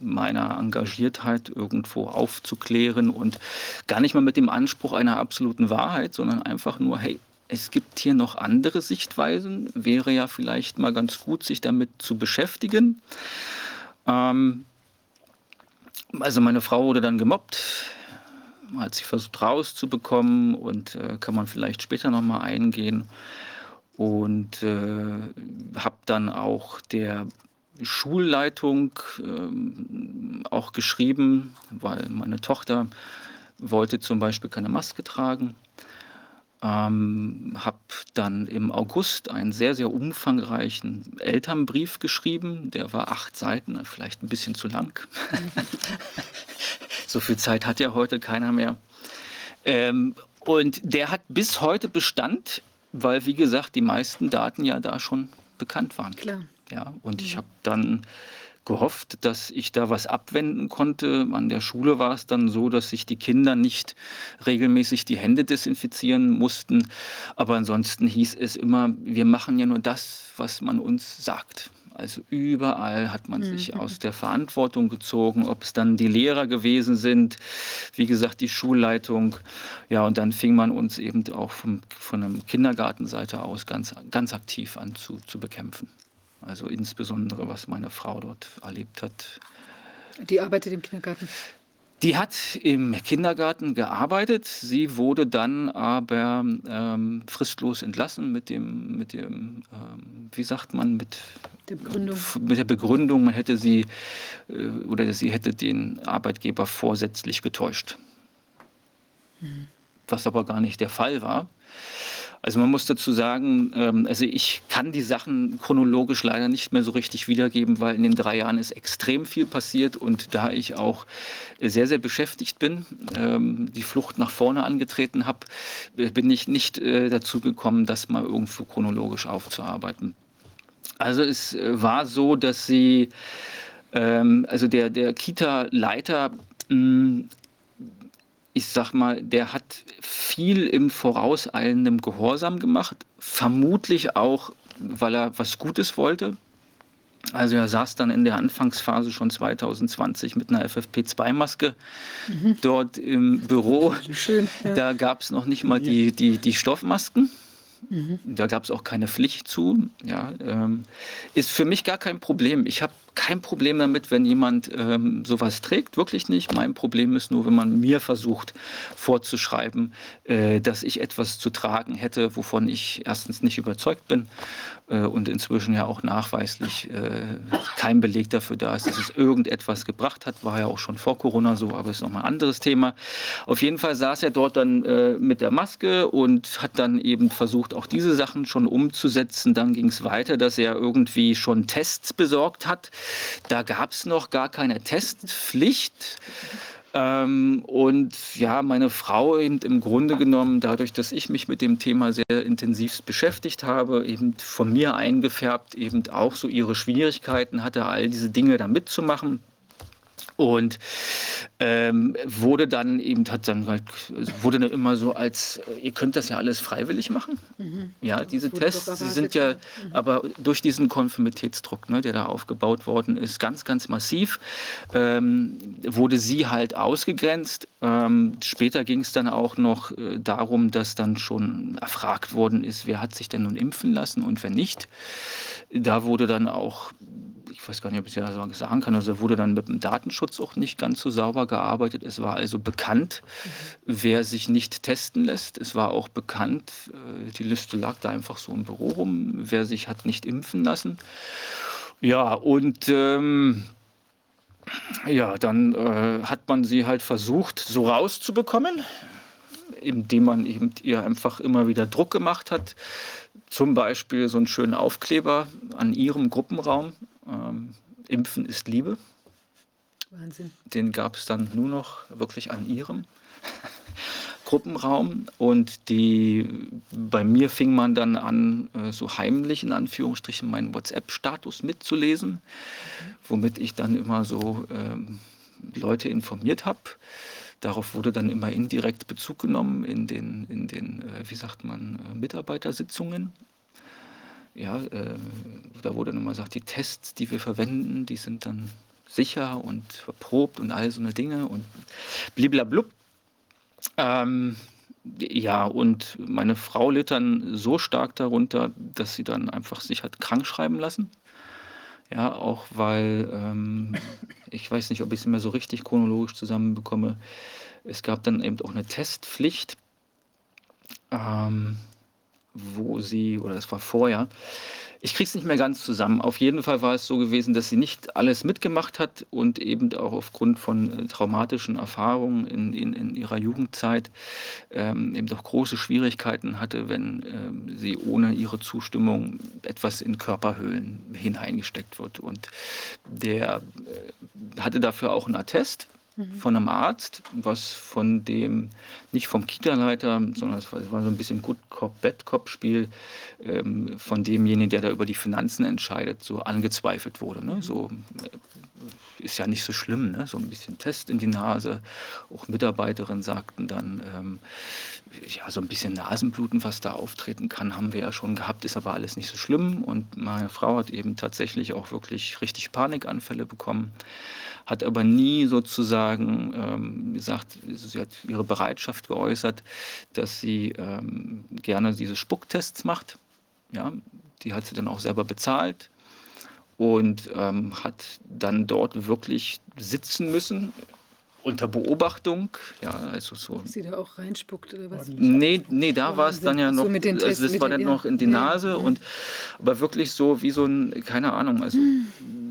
meiner Engagiertheit irgendwo aufzuklären und gar nicht mal mit dem Anspruch einer absoluten Wahrheit, sondern einfach nur, hey, es gibt hier noch andere Sichtweisen, wäre ja vielleicht mal ganz gut, sich damit zu beschäftigen. Ähm, also meine Frau wurde dann gemobbt, hat sich versucht rauszubekommen und äh, kann man vielleicht später nochmal eingehen. Und äh, habe dann auch der Schulleitung ähm, auch geschrieben, weil meine Tochter wollte zum Beispiel keine Maske tragen. Ähm, habe dann im August einen sehr, sehr umfangreichen Elternbrief geschrieben. Der war acht Seiten, vielleicht ein bisschen zu lang. so viel Zeit hat ja heute keiner mehr. Ähm, und der hat bis heute Bestand, weil, wie gesagt, die meisten Daten ja da schon bekannt waren. Klar. Ja, und ich mhm. habe dann gehofft, dass ich da was abwenden konnte. An der Schule war es dann so, dass sich die Kinder nicht regelmäßig die Hände desinfizieren mussten. Aber ansonsten hieß es immer, wir machen ja nur das, was man uns sagt. Also überall hat man sich mhm. aus der Verantwortung gezogen, ob es dann die Lehrer gewesen sind, wie gesagt, die Schulleitung. Ja, und dann fing man uns eben auch vom, von der Kindergartenseite aus ganz, ganz aktiv an zu, zu bekämpfen. Also insbesondere, was meine Frau dort erlebt hat. Die arbeitet im Kindergarten? Die hat im Kindergarten gearbeitet. Sie wurde dann aber ähm, fristlos entlassen mit dem, mit dem ähm, wie sagt man, mit der Begründung. mit der Begründung, man hätte sie äh, oder sie hätte den Arbeitgeber vorsätzlich getäuscht. Mhm. Was aber gar nicht der Fall war. Also man muss dazu sagen, ähm, also ich kann die Sachen chronologisch leider nicht mehr so richtig wiedergeben, weil in den drei Jahren ist extrem viel passiert und da ich auch sehr, sehr beschäftigt bin, ähm, die Flucht nach vorne angetreten habe, äh, bin ich nicht äh, dazu gekommen, das mal irgendwo chronologisch aufzuarbeiten. Also es äh, war so, dass sie, ähm, also der, der Kita-Leiter ich sag mal, der hat viel im vorauseilendem Gehorsam gemacht, vermutlich auch, weil er was Gutes wollte. Also er saß dann in der Anfangsphase schon 2020 mit einer FFP2-Maske mhm. dort im Büro. Schön, ja. Da gab es noch nicht mal die, die, die Stoffmasken. Mhm. Da gab es auch keine Pflicht zu. Ja, ähm, ist für mich gar kein Problem. Ich habe kein Problem damit, wenn jemand ähm, sowas trägt, wirklich nicht. Mein Problem ist nur, wenn man mir versucht vorzuschreiben, äh, dass ich etwas zu tragen hätte, wovon ich erstens nicht überzeugt bin und inzwischen ja auch nachweislich äh, kein Beleg dafür da ist, dass es irgendetwas gebracht hat. War ja auch schon vor Corona so, aber ist nochmal ein anderes Thema. Auf jeden Fall saß er dort dann äh, mit der Maske und hat dann eben versucht, auch diese Sachen schon umzusetzen. Dann ging es weiter, dass er irgendwie schon Tests besorgt hat. Da gab es noch gar keine Testpflicht. Ähm, und ja, meine Frau eben im Grunde genommen, dadurch, dass ich mich mit dem Thema sehr intensiv beschäftigt habe, eben von mir eingefärbt, eben auch so ihre Schwierigkeiten hatte, all diese Dinge da mitzumachen. Und ähm, wurde dann eben, hat dann halt, wurde dann immer so als, ihr könnt das ja alles freiwillig machen. Mhm. Ja, diese Tests, sie sind ja, mhm. aber durch diesen Konformitätsdruck, ne, der da aufgebaut worden ist, ganz, ganz massiv, ähm, wurde sie halt ausgegrenzt. Ähm, später ging es dann auch noch äh, darum, dass dann schon erfragt worden ist, wer hat sich denn nun impfen lassen und wer nicht. Da wurde dann auch ich weiß gar nicht, ob ich ja sagen kann, also wurde dann mit dem Datenschutz auch nicht ganz so sauber gearbeitet. Es war also bekannt, mhm. wer sich nicht testen lässt. Es war auch bekannt, äh, die Liste lag da einfach so im Büro rum, wer sich hat nicht impfen lassen. Ja, und ähm, ja, dann äh, hat man sie halt versucht, so rauszubekommen, indem man eben ihr einfach immer wieder Druck gemacht hat. Zum Beispiel so einen schönen Aufkleber an ihrem Gruppenraum ähm, Impfen ist Liebe. Wahnsinn. Den gab es dann nur noch wirklich an ihrem Gruppenraum. Und die, bei mir fing man dann an, äh, so heimlich in Anführungsstrichen meinen WhatsApp-Status mitzulesen, womit ich dann immer so ähm, Leute informiert habe. Darauf wurde dann immer indirekt Bezug genommen in den, in den äh, wie sagt man, äh, Mitarbeitersitzungen ja, äh, da wurde nochmal gesagt, die Tests, die wir verwenden, die sind dann sicher und verprobt und all so eine Dinge und bliblablub. Ähm, ja, und meine Frau litt dann so stark darunter, dass sie dann einfach sich hat krank schreiben lassen. Ja, auch weil, ähm, ich weiß nicht, ob ich es mehr so richtig chronologisch zusammenbekomme. Es gab dann eben auch eine Testpflicht. Ähm, wo sie, oder das war vorher, ich kriege es nicht mehr ganz zusammen. Auf jeden Fall war es so gewesen, dass sie nicht alles mitgemacht hat und eben auch aufgrund von äh, traumatischen Erfahrungen in, in, in ihrer Jugendzeit ähm, eben doch große Schwierigkeiten hatte, wenn ähm, sie ohne ihre Zustimmung etwas in Körperhöhlen hineingesteckt wird. Und der äh, hatte dafür auch einen Attest Mhm. von einem Arzt, was von dem, nicht vom Kita-Leiter, sondern es war, so ein bisschen Good Cop, Bad Cop-Spiel, ähm, von demjenigen, der da über die Finanzen entscheidet, so angezweifelt wurde. Ne? So äh, ist ja nicht so schlimm, ne? so ein bisschen Test in die Nase. Auch Mitarbeiterinnen sagten dann, ähm, ja, so ein bisschen Nasenbluten, was da auftreten kann, haben wir ja schon gehabt, ist aber alles nicht so schlimm. Und meine Frau hat eben tatsächlich auch wirklich richtig Panikanfälle bekommen hat aber nie sozusagen ähm, gesagt, sie hat ihre Bereitschaft geäußert, dass sie ähm, gerne diese Spucktests macht. Ja, die hat sie dann auch selber bezahlt und ähm, hat dann dort wirklich sitzen müssen unter Beobachtung, ja, also so. Sie da auch reinspuckt oder was? Nee, nee, da war es dann ja noch, so Tests, also das war dann noch in die Nase ja. und aber wirklich so wie so ein, keine Ahnung, also hm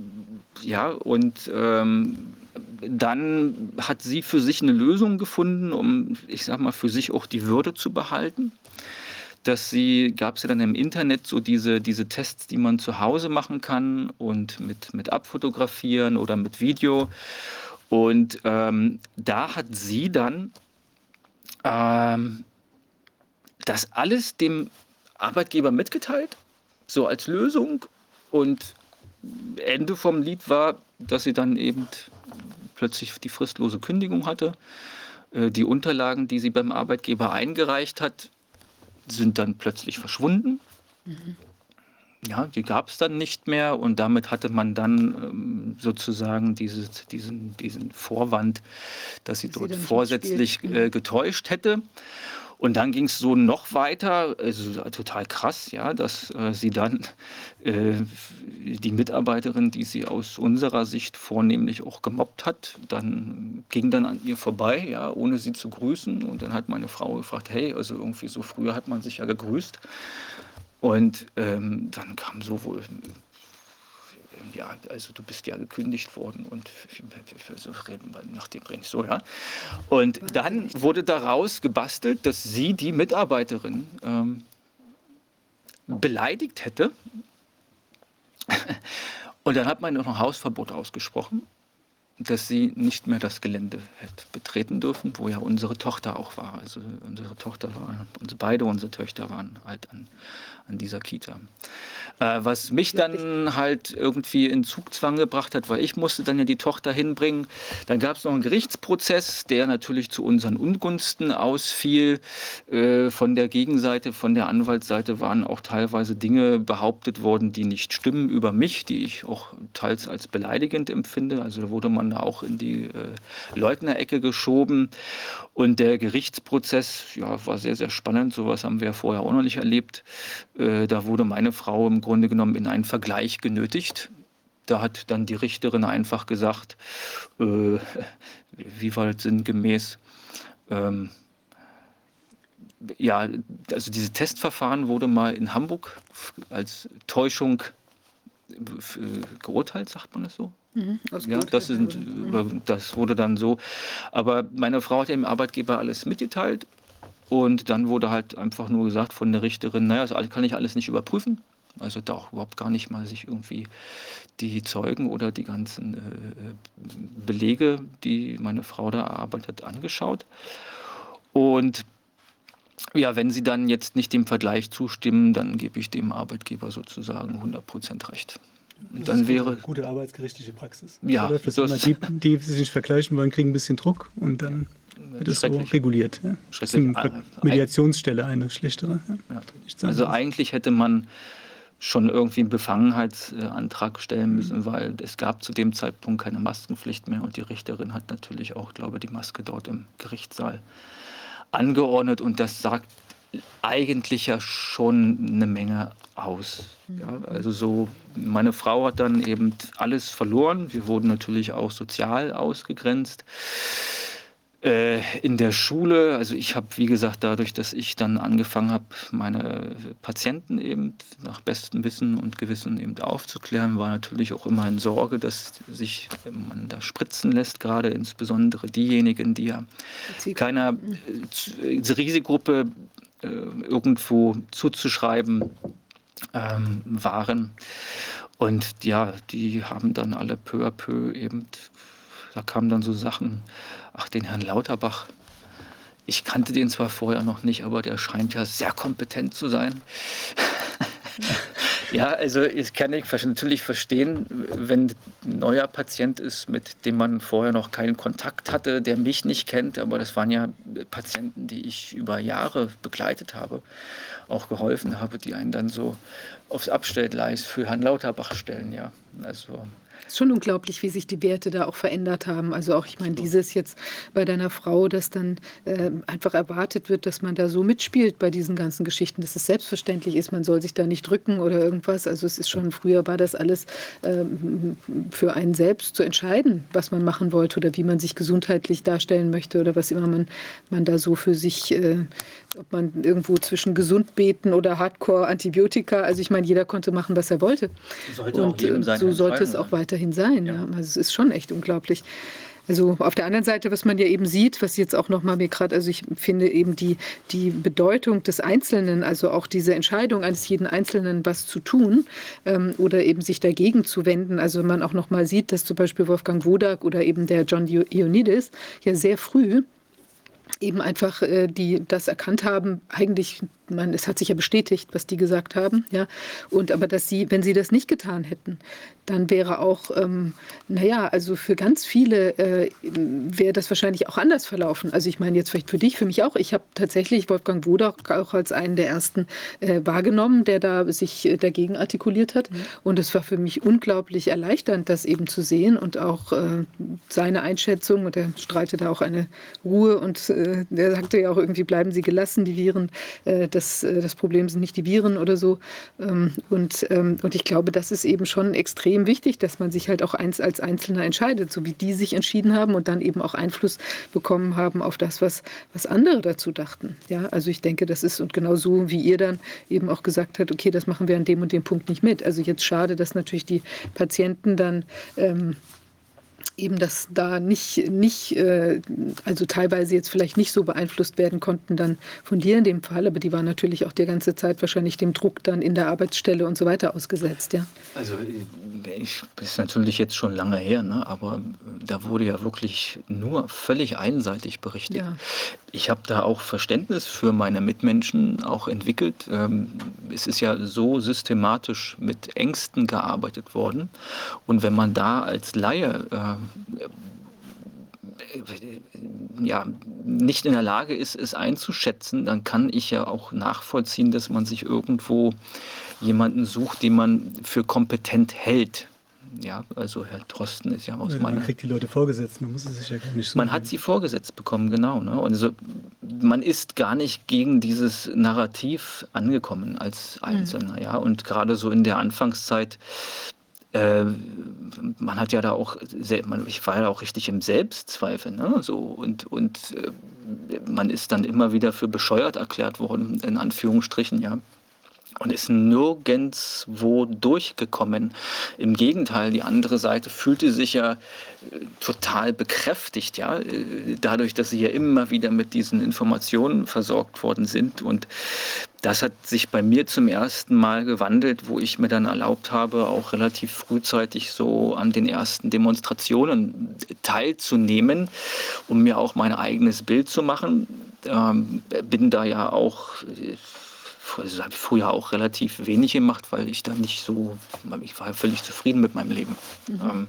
ja, und ähm, dann hat sie für sich eine Lösung gefunden, um, ich sag mal, für sich auch die Würde zu behalten. Dass sie, gab es ja dann im Internet so diese, diese Tests, die man zu Hause machen kann und mit, mit Abfotografieren oder mit Video. Und ähm, da hat sie dann ähm, das alles dem Arbeitgeber mitgeteilt, so als Lösung. Und Ende vom Lied war, dass sie dann eben plötzlich die fristlose Kündigung hatte. Äh, die Unterlagen, die sie beim Arbeitgeber eingereicht hat, sind dann plötzlich verschwunden. Mhm. Ja, die gab es dann nicht mehr und damit hatte man dann ähm, sozusagen dieses, diesen, diesen Vorwand, dass sie dass dort sie vorsätzlich äh, getäuscht hätte. Und dann ging es so noch weiter, also total krass, ja, dass äh, sie dann äh, die Mitarbeiterin, die sie aus unserer Sicht vornehmlich auch gemobbt hat, dann ging dann an ihr vorbei, ja, ohne sie zu grüßen. Und dann hat meine Frau gefragt, hey, also irgendwie so früher hat man sich ja gegrüßt. Und ähm, dann kam so wohl ja, also du bist ja gekündigt worden und so reden wir nach dem Ring so, ja. Und dann wurde daraus gebastelt, dass sie die Mitarbeiterin ähm, beleidigt hätte. Und dann hat man noch ein Hausverbot ausgesprochen, dass sie nicht mehr das Gelände hätte betreten dürfen, wo ja unsere Tochter auch war. Also unsere Tochter war, beide unsere Töchter waren halt an, an dieser Kita. Äh, was mich dann halt irgendwie in Zugzwang gebracht hat, weil ich musste dann ja die Tochter hinbringen. Dann gab es noch einen Gerichtsprozess, der natürlich zu unseren Ungunsten ausfiel. Äh, von der Gegenseite, von der Anwaltsseite waren auch teilweise Dinge behauptet worden, die nicht stimmen über mich, die ich auch teils als beleidigend empfinde. Also da wurde man da auch in die äh, Leugnerecke geschoben. Und der Gerichtsprozess ja, war sehr, sehr spannend. Sowas haben wir ja vorher auch noch nicht erlebt. Äh, da wurde meine Frau im Grunde genommen in einen Vergleich genötigt. Da hat dann die Richterin einfach gesagt, äh, wie war das sinngemäß, ähm, ja, also dieses Testverfahren wurde mal in Hamburg als Täuschung äh, geurteilt, sagt man das so? Mhm, ja, das, sind, mhm. das wurde dann so. Aber meine Frau hat dem Arbeitgeber alles mitgeteilt und dann wurde halt einfach nur gesagt von der Richterin, naja, das kann ich alles nicht überprüfen. Also da auch überhaupt gar nicht mal sich irgendwie die Zeugen oder die ganzen äh, Belege, die meine Frau da erarbeitet, angeschaut. Und ja, wenn Sie dann jetzt nicht dem Vergleich zustimmen, dann gebe ich dem Arbeitgeber sozusagen 100% recht. Und dann wäre gute arbeitsgerichtliche Praxis. Ja, das die, die sich nicht vergleichen wollen, kriegen ein bisschen Druck und dann wird es so reguliert. Ja. Mediationsstelle eine schlechtere. Ja. Also eigentlich hätte man schon irgendwie einen Befangenheitsantrag stellen mhm. müssen, weil es gab zu dem Zeitpunkt keine Maskenpflicht mehr und die Richterin hat natürlich auch, glaube ich, die Maske dort im Gerichtssaal angeordnet und das sagt eigentlich ja schon eine Menge aus. Mhm. Ja, also so, meine Frau hat dann eben alles verloren. Wir wurden natürlich auch sozial ausgegrenzt. Äh, in der Schule, also ich habe, wie gesagt, dadurch, dass ich dann angefangen habe, meine Patienten eben nach bestem Wissen und Gewissen eben aufzuklären, war natürlich auch immer in Sorge, dass sich man da spritzen lässt, gerade insbesondere diejenigen, die ja keiner äh, Risikogruppe äh, irgendwo zuzuschreiben ähm, waren. Und ja, die haben dann alle peu à peu eben, da kamen dann so Sachen, ach, den Herrn Lauterbach, ich kannte den zwar vorher noch nicht, aber der scheint ja sehr kompetent zu sein. ja, also ich kann ich natürlich verstehen, wenn ein neuer Patient ist, mit dem man vorher noch keinen Kontakt hatte, der mich nicht kennt, aber das waren ja Patienten, die ich über Jahre begleitet habe, auch geholfen habe, die einen dann so aufs Abstellgleis für Herrn Lauterbach stellen, ja. Also ist schon unglaublich, wie sich die Werte da auch verändert haben. Also auch, ich meine, dieses jetzt bei deiner Frau, dass dann äh, einfach erwartet wird, dass man da so mitspielt bei diesen ganzen Geschichten, dass es selbstverständlich ist, man soll sich da nicht drücken oder irgendwas. Also es ist schon, früher war das alles äh, für einen selbst zu entscheiden, was man machen wollte oder wie man sich gesundheitlich darstellen möchte oder was immer man, man da so für sich äh, ob man irgendwo zwischen gesund beten oder Hardcore-Antibiotika, also ich meine, jeder konnte machen, was er wollte. Sollte und äh, so sollte es auch weiterhin sein. Ja. Also es ist schon echt unglaublich. Also auf der anderen Seite, was man ja eben sieht, was jetzt auch nochmal mir gerade, also ich finde eben die, die Bedeutung des Einzelnen, also auch diese Entscheidung eines jeden Einzelnen, was zu tun ähm, oder eben sich dagegen zu wenden. Also wenn man auch nochmal sieht, dass zum Beispiel Wolfgang Wodak oder eben der John Ioannidis ja sehr früh eben einfach äh, die das erkannt haben, eigentlich man, es hat sich ja bestätigt, was die gesagt haben, ja. Und aber dass sie, wenn sie das nicht getan hätten, dann wäre auch, ähm, naja, also für ganz viele äh, wäre das wahrscheinlich auch anders verlaufen. Also ich meine jetzt vielleicht für dich, für mich auch. Ich habe tatsächlich Wolfgang Wodak auch als einen der ersten äh, wahrgenommen, der da sich äh, dagegen artikuliert hat. Mhm. Und es war für mich unglaublich erleichternd, das eben zu sehen und auch äh, seine Einschätzung. Und er streitet da auch eine Ruhe und äh, der sagte ja auch irgendwie, bleiben Sie gelassen, die Viren, äh, das, das Problem sind nicht die Viren oder so. Ähm, und, ähm, und ich glaube, das ist eben schon extrem wichtig, dass man sich halt auch eins als Einzelner entscheidet, so wie die sich entschieden haben und dann eben auch Einfluss bekommen haben auf das, was, was andere dazu dachten. Ja, also ich denke, das ist und genau so, wie ihr dann eben auch gesagt habt, okay, das machen wir an dem und dem Punkt nicht mit. Also jetzt schade, dass natürlich die Patienten dann ähm, eben, dass da nicht, nicht äh, also teilweise jetzt vielleicht nicht so beeinflusst werden konnten dann von dir in dem Fall, aber die waren natürlich auch die ganze Zeit wahrscheinlich dem Druck dann in der Arbeitsstelle und so weiter ausgesetzt, ja. Also ich, das ist natürlich jetzt schon lange her, ne? aber da wurde ja wirklich nur völlig einseitig berichtet. Ja. Ich habe da auch Verständnis für meine Mitmenschen auch entwickelt. Ähm, es ist ja so systematisch mit Ängsten gearbeitet worden und wenn man da als Laie äh, ja, nicht in der Lage ist, es einzuschätzen, dann kann ich ja auch nachvollziehen, dass man sich irgendwo jemanden sucht, den man für kompetent hält. Ja, also Herr Drosten ist ja aus ja, meiner... Man kriegt die Leute vorgesetzt, man muss es sich ja gar nicht so... Man hat sie vorgesetzt bekommen, genau. Ne? Und also, man ist gar nicht gegen dieses Narrativ angekommen als Einzelner. Mhm. Ja? Und gerade so in der Anfangszeit äh, man hat ja da auch, ich war ja auch richtig im Selbstzweifel, ne? so, und, und äh, man ist dann immer wieder für bescheuert erklärt worden, in Anführungsstrichen, ja und ist nirgendwo durchgekommen. Im Gegenteil, die andere Seite fühlte sich ja äh, total bekräftigt, ja, äh, dadurch, dass sie ja immer wieder mit diesen Informationen versorgt worden sind. Und das hat sich bei mir zum ersten Mal gewandelt, wo ich mir dann erlaubt habe, auch relativ frühzeitig so an den ersten Demonstrationen teilzunehmen, um mir auch mein eigenes Bild zu machen. Ähm, bin da ja auch das habe ich früher auch relativ wenig gemacht, weil ich da nicht so, ich war völlig zufrieden mit meinem Leben. Mhm. Ähm,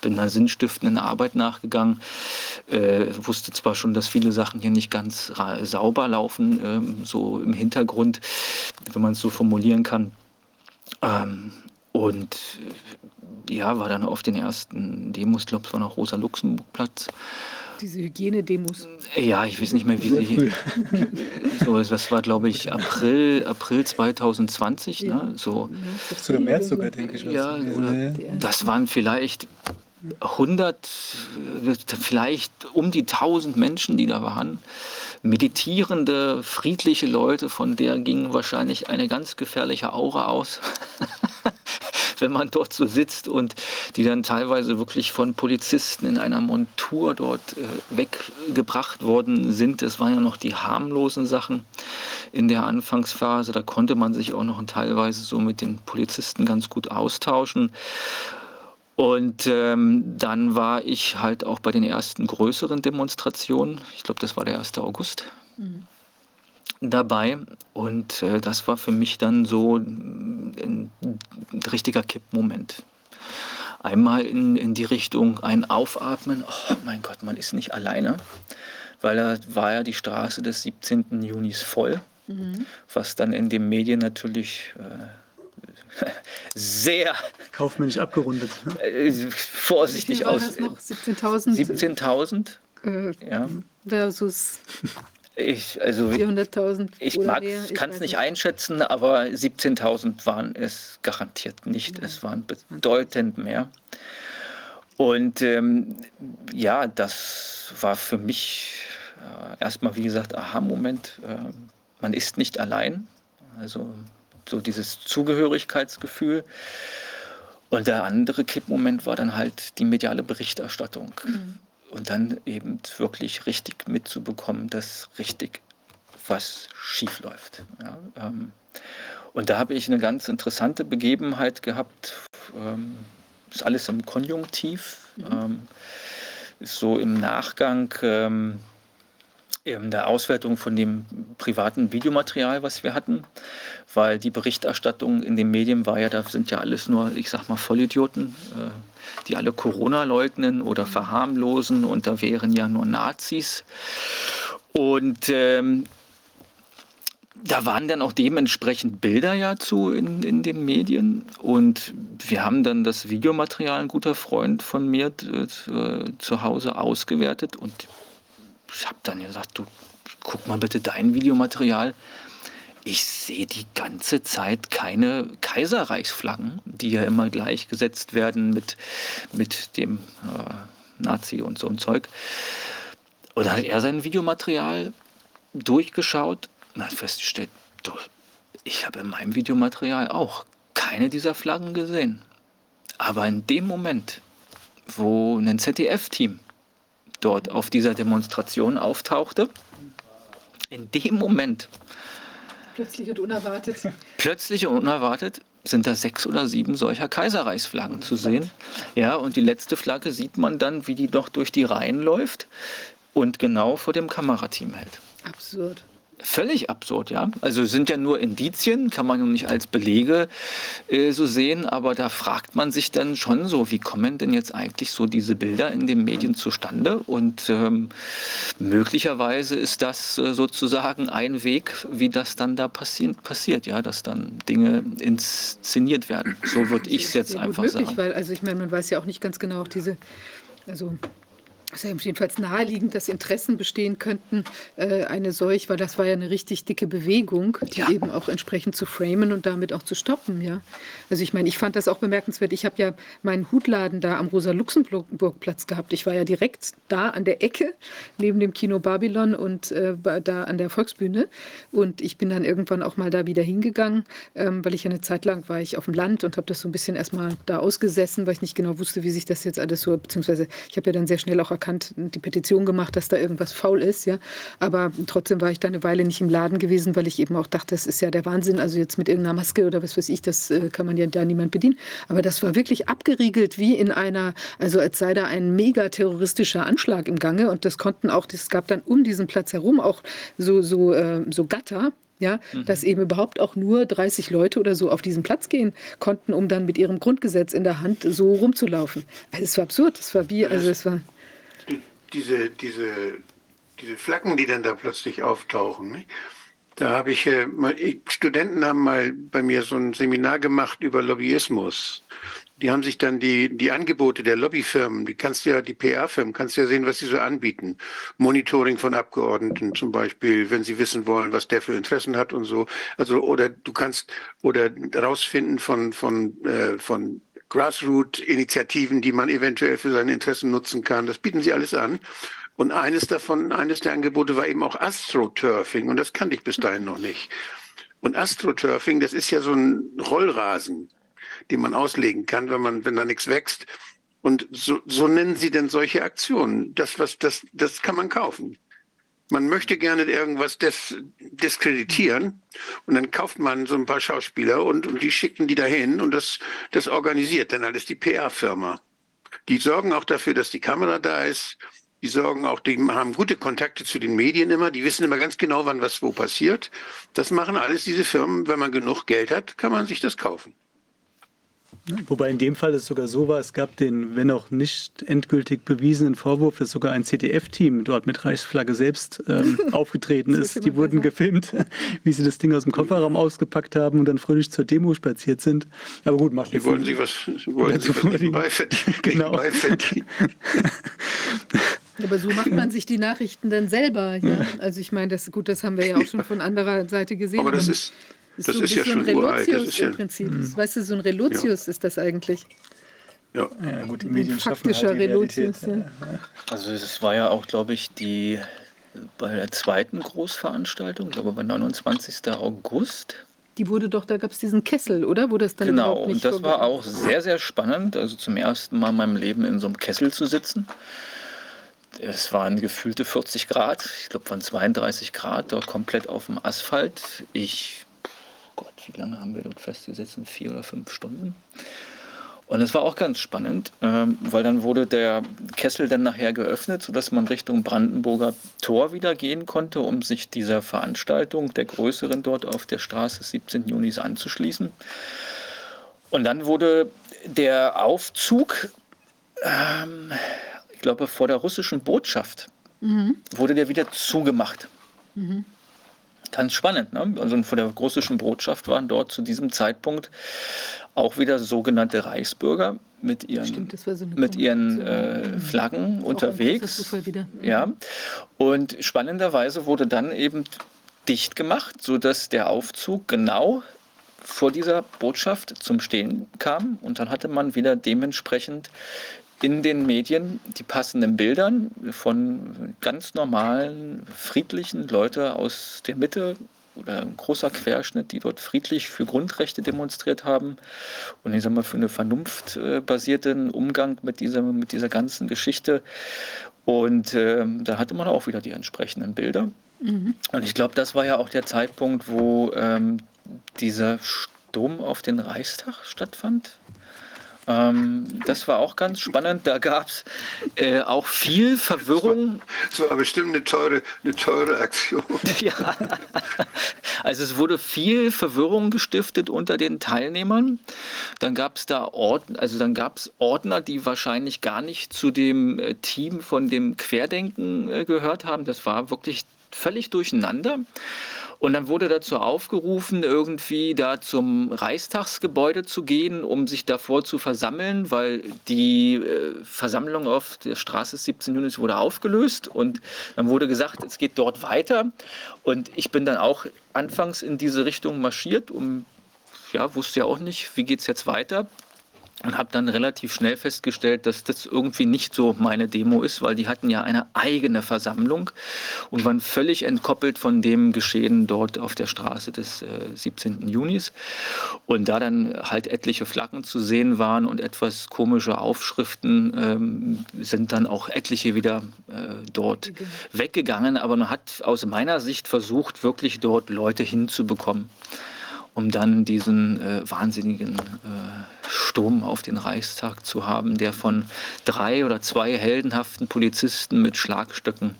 bin da sinnstiftenden Arbeit nachgegangen, äh, wusste zwar schon, dass viele Sachen hier nicht ganz sauber laufen, ähm, so im Hintergrund, wenn man es so formulieren kann. Ähm, und ja, war dann auf den ersten Demos, glaube ich, war noch Rosa-Luxemburg-Platz diese Hygienedemos. Ja, ich weiß nicht mehr, wie sie. so, das war, glaube ich, April, April 2020. Ja. Ne? So. Dem März sogar, denke ich. Ja, oder, das waren vielleicht 100, vielleicht um die 1000 Menschen, die da waren. Meditierende, friedliche Leute, von der ging wahrscheinlich eine ganz gefährliche Aura aus. wenn man dort so sitzt und die dann teilweise wirklich von Polizisten in einer Montur dort äh, weggebracht worden sind. Das waren ja noch die harmlosen Sachen in der Anfangsphase. Da konnte man sich auch noch teilweise so mit den Polizisten ganz gut austauschen. Und ähm, dann war ich halt auch bei den ersten größeren Demonstrationen. Ich glaube, das war der 1. August. Mhm dabei und äh, das war für mich dann so ein, ein richtiger Kippmoment. Einmal in, in die Richtung ein Aufatmen, oh mein Gott, man ist nicht alleine, weil da war ja die Straße des 17. Junis voll, mhm. was dann in den Medien natürlich äh, sehr kaufmännisch abgerundet. Ne? Äh, vorsichtig aus. 17.000. 17.000. Äh, ja. Versus ich, also 400.000 ich kann es nicht einschätzen, aber 17.000 waren es garantiert nicht. Ja. Es waren bedeutend mehr. Und ähm, ja, das war für mich äh, erstmal, wie gesagt, Aha-Moment. Äh, man ist nicht allein. Also so dieses Zugehörigkeitsgefühl. Und der andere Kippmoment war dann halt die mediale Berichterstattung. Mhm und dann eben wirklich richtig mitzubekommen, dass richtig was schief läuft. Ja, ähm, und da habe ich eine ganz interessante Begebenheit gehabt. Ähm, ist alles im Konjunktiv. Mhm. Ähm, ist so im Nachgang ähm, in der Auswertung von dem privaten Videomaterial, was wir hatten, weil die Berichterstattung in den Medien war ja, da sind ja alles nur, ich sag mal, Vollidioten, äh, die alle Corona leugnen oder verharmlosen und da wären ja nur Nazis. Und ähm, da waren dann auch dementsprechend Bilder ja zu in, in den Medien und wir haben dann das Videomaterial, ein guter Freund von mir äh, zu Hause ausgewertet und ich habe dann gesagt, du guck mal bitte dein Videomaterial. Ich sehe die ganze Zeit keine Kaiserreichsflaggen, die ja immer gleichgesetzt werden mit, mit dem äh, Nazi und so ein Zeug. Und dann hat er sein Videomaterial durchgeschaut und hat festgestellt, du, ich habe in meinem Videomaterial auch keine dieser Flaggen gesehen. Aber in dem Moment, wo ein ZDF-Team dort auf dieser Demonstration auftauchte. In dem Moment. Plötzlich und unerwartet. Plötzlich und unerwartet sind da sechs oder sieben solcher Kaiserreichsflaggen zu sehen. Ja, und die letzte Flagge sieht man dann, wie die doch durch die Reihen läuft und genau vor dem Kamerateam hält. Absurd. Völlig absurd, ja. Also sind ja nur Indizien, kann man nicht als Belege äh, so sehen, aber da fragt man sich dann schon so, wie kommen denn jetzt eigentlich so diese Bilder in den Medien zustande? Und ähm, möglicherweise ist das äh, sozusagen ein Weg, wie das dann da passi passiert, ja, dass dann Dinge inszeniert werden. So würde ich es jetzt einfach möglich, sagen. Weil, also ich meine, man weiß ja auch nicht ganz genau, auch diese, also es ist ja jedenfalls naheliegend, dass Interessen bestehen könnten, äh, eine solch, weil das war ja eine richtig dicke Bewegung, die ja. eben auch entsprechend zu framen und damit auch zu stoppen, ja. Also ich meine, ich fand das auch bemerkenswert. Ich habe ja meinen Hutladen da am Rosa-Luxemburg-Platz gehabt. Ich war ja direkt da an der Ecke neben dem Kino Babylon und äh, da an der Volksbühne. Und ich bin dann irgendwann auch mal da wieder hingegangen, ähm, weil ich ja eine Zeit lang war ich auf dem Land und habe das so ein bisschen erstmal da ausgesessen, weil ich nicht genau wusste, wie sich das jetzt alles so, beziehungsweise ich habe ja dann sehr schnell auch erkannt, erkannt, die Petition gemacht, dass da irgendwas faul ist, ja. Aber trotzdem war ich da eine Weile nicht im Laden gewesen, weil ich eben auch dachte, das ist ja der Wahnsinn. Also jetzt mit irgendeiner Maske oder was weiß ich, das äh, kann man ja da niemand bedienen. Aber das war wirklich abgeriegelt wie in einer, also als sei da ein mega terroristischer Anschlag im Gange. Und das konnten auch, es gab dann um diesen Platz herum auch so, so, äh, so Gatter, ja, mhm. dass eben überhaupt auch nur 30 Leute oder so auf diesen Platz gehen konnten, um dann mit ihrem Grundgesetz in der Hand so rumzulaufen. Es war absurd, es war wie, also es war diese, diese, diese Flaggen, die dann da plötzlich auftauchen. Nicht? Da habe ich, äh, mal, ich, Studenten haben mal bei mir so ein Seminar gemacht über Lobbyismus. Die haben sich dann die, die Angebote der Lobbyfirmen, die kannst du ja, die PR-Firmen, kannst du ja sehen, was sie so anbieten. Monitoring von Abgeordneten zum Beispiel, wenn sie wissen wollen, was der für Interessen hat und so. Also, oder du kannst, oder rausfinden von, von, äh, von Grassroot-Initiativen, die man eventuell für seine Interessen nutzen kann. Das bieten sie alles an. Und eines davon, eines der Angebote war eben auch Astroturfing. Und das kannte ich bis dahin noch nicht. Und Astroturfing, das ist ja so ein Rollrasen, den man auslegen kann, wenn man, wenn da nichts wächst. Und so, so nennen sie denn solche Aktionen. Das, was, das, das kann man kaufen man möchte gerne irgendwas dis diskreditieren und dann kauft man so ein paar Schauspieler und, und die schicken die dahin und das, das organisiert dann alles die PR-Firma. Die sorgen auch dafür, dass die Kamera da ist. Die sorgen auch, die haben gute Kontakte zu den Medien immer. Die wissen immer ganz genau, wann was wo passiert. Das machen alles diese Firmen. Wenn man genug Geld hat, kann man sich das kaufen. Wobei in dem Fall es sogar so war, es gab den, wenn auch nicht endgültig bewiesenen Vorwurf, dass sogar ein CDF-Team dort mit Reichsflagge selbst ähm, aufgetreten ist. Die wurden gefilmt, wie sie das Ding aus dem Kofferraum ausgepackt haben und dann fröhlich zur Demo spaziert sind. Aber gut, macht Die wollen sie was, wollen sie was nebenbei verdienen. Genau. Aber so macht man sich die Nachrichten dann selber. Ja? Also ich meine, das gut, das haben wir ja auch schon von anderer Seite gesehen. Aber das ist, das, das ist, so, ja schon ein uralt. Das ist ja, im Prinzip. Mh. Weißt du, so ein Relotius ja. ist das eigentlich. Ja, ja gut, die Medien faktischer halt Relotius. Ja. Also es war ja auch, glaube ich, die bei der zweiten Großveranstaltung, ich glaube bei 29. August. Die wurde doch, da gab es diesen Kessel, oder? Wo das dann genau, und das war auch sehr, sehr spannend, also zum ersten Mal in meinem Leben in so einem Kessel zu sitzen. Es waren gefühlte 40 Grad, ich glaube von 32 Grad, da komplett auf dem Asphalt. Ich wie lange haben wir dort festgesetzt? Vier oder fünf Stunden. Und es war auch ganz spannend, ähm, weil dann wurde der Kessel dann nachher geöffnet, sodass man Richtung Brandenburger Tor wieder gehen konnte, um sich dieser Veranstaltung, der größeren dort auf der Straße 17. Junis anzuschließen. Und dann wurde der Aufzug, ähm, ich glaube, vor der russischen Botschaft, mhm. wurde der wieder zugemacht. Mhm ganz spannend. Ne? Also von der russischen Botschaft waren dort zu diesem Zeitpunkt auch wieder sogenannte Reichsbürger mit ihren, Stimmt, so mit ihren äh, Flaggen unterwegs. Ja. Und spannenderweise wurde dann eben dicht gemacht, sodass der Aufzug genau vor dieser Botschaft zum Stehen kam. Und dann hatte man wieder dementsprechend in den Medien die passenden Bilder von ganz normalen, friedlichen Leuten aus der Mitte oder ein großer Querschnitt, die dort friedlich für Grundrechte demonstriert haben und ich sag mal für einen vernunftbasierten Umgang mit dieser, mit dieser ganzen Geschichte. Und äh, da hatte man auch wieder die entsprechenden Bilder. Mhm. Und ich glaube, das war ja auch der Zeitpunkt, wo ähm, dieser Sturm auf den Reichstag stattfand. Ähm, das war auch ganz spannend. Da gab es äh, auch viel Verwirrung. Das war, war bestimmt eine teure, eine teure Aktion. ja. Also es wurde viel Verwirrung gestiftet unter den Teilnehmern. Dann gab es da Ordner, also dann gab es Ordner, die wahrscheinlich gar nicht zu dem äh, Team von dem Querdenken äh, gehört haben. Das war wirklich völlig durcheinander. Und dann wurde dazu aufgerufen, irgendwie da zum Reichstagsgebäude zu gehen, um sich davor zu versammeln, weil die äh, Versammlung auf der Straße 17 Juni wurde aufgelöst. Und dann wurde gesagt, es geht dort weiter. Und ich bin dann auch anfangs in diese Richtung marschiert, um ja, wusste ja auch nicht, wie geht es jetzt weiter und habe dann relativ schnell festgestellt, dass das irgendwie nicht so meine Demo ist, weil die hatten ja eine eigene Versammlung und waren völlig entkoppelt von dem Geschehen dort auf der Straße des äh, 17. Junis. Und da dann halt etliche Flaggen zu sehen waren und etwas komische Aufschriften, ähm, sind dann auch etliche wieder äh, dort okay. weggegangen. Aber man hat aus meiner Sicht versucht, wirklich dort Leute hinzubekommen um dann diesen äh, wahnsinnigen äh, Sturm auf den Reichstag zu haben, der von drei oder zwei heldenhaften Polizisten mit Schlagstöcken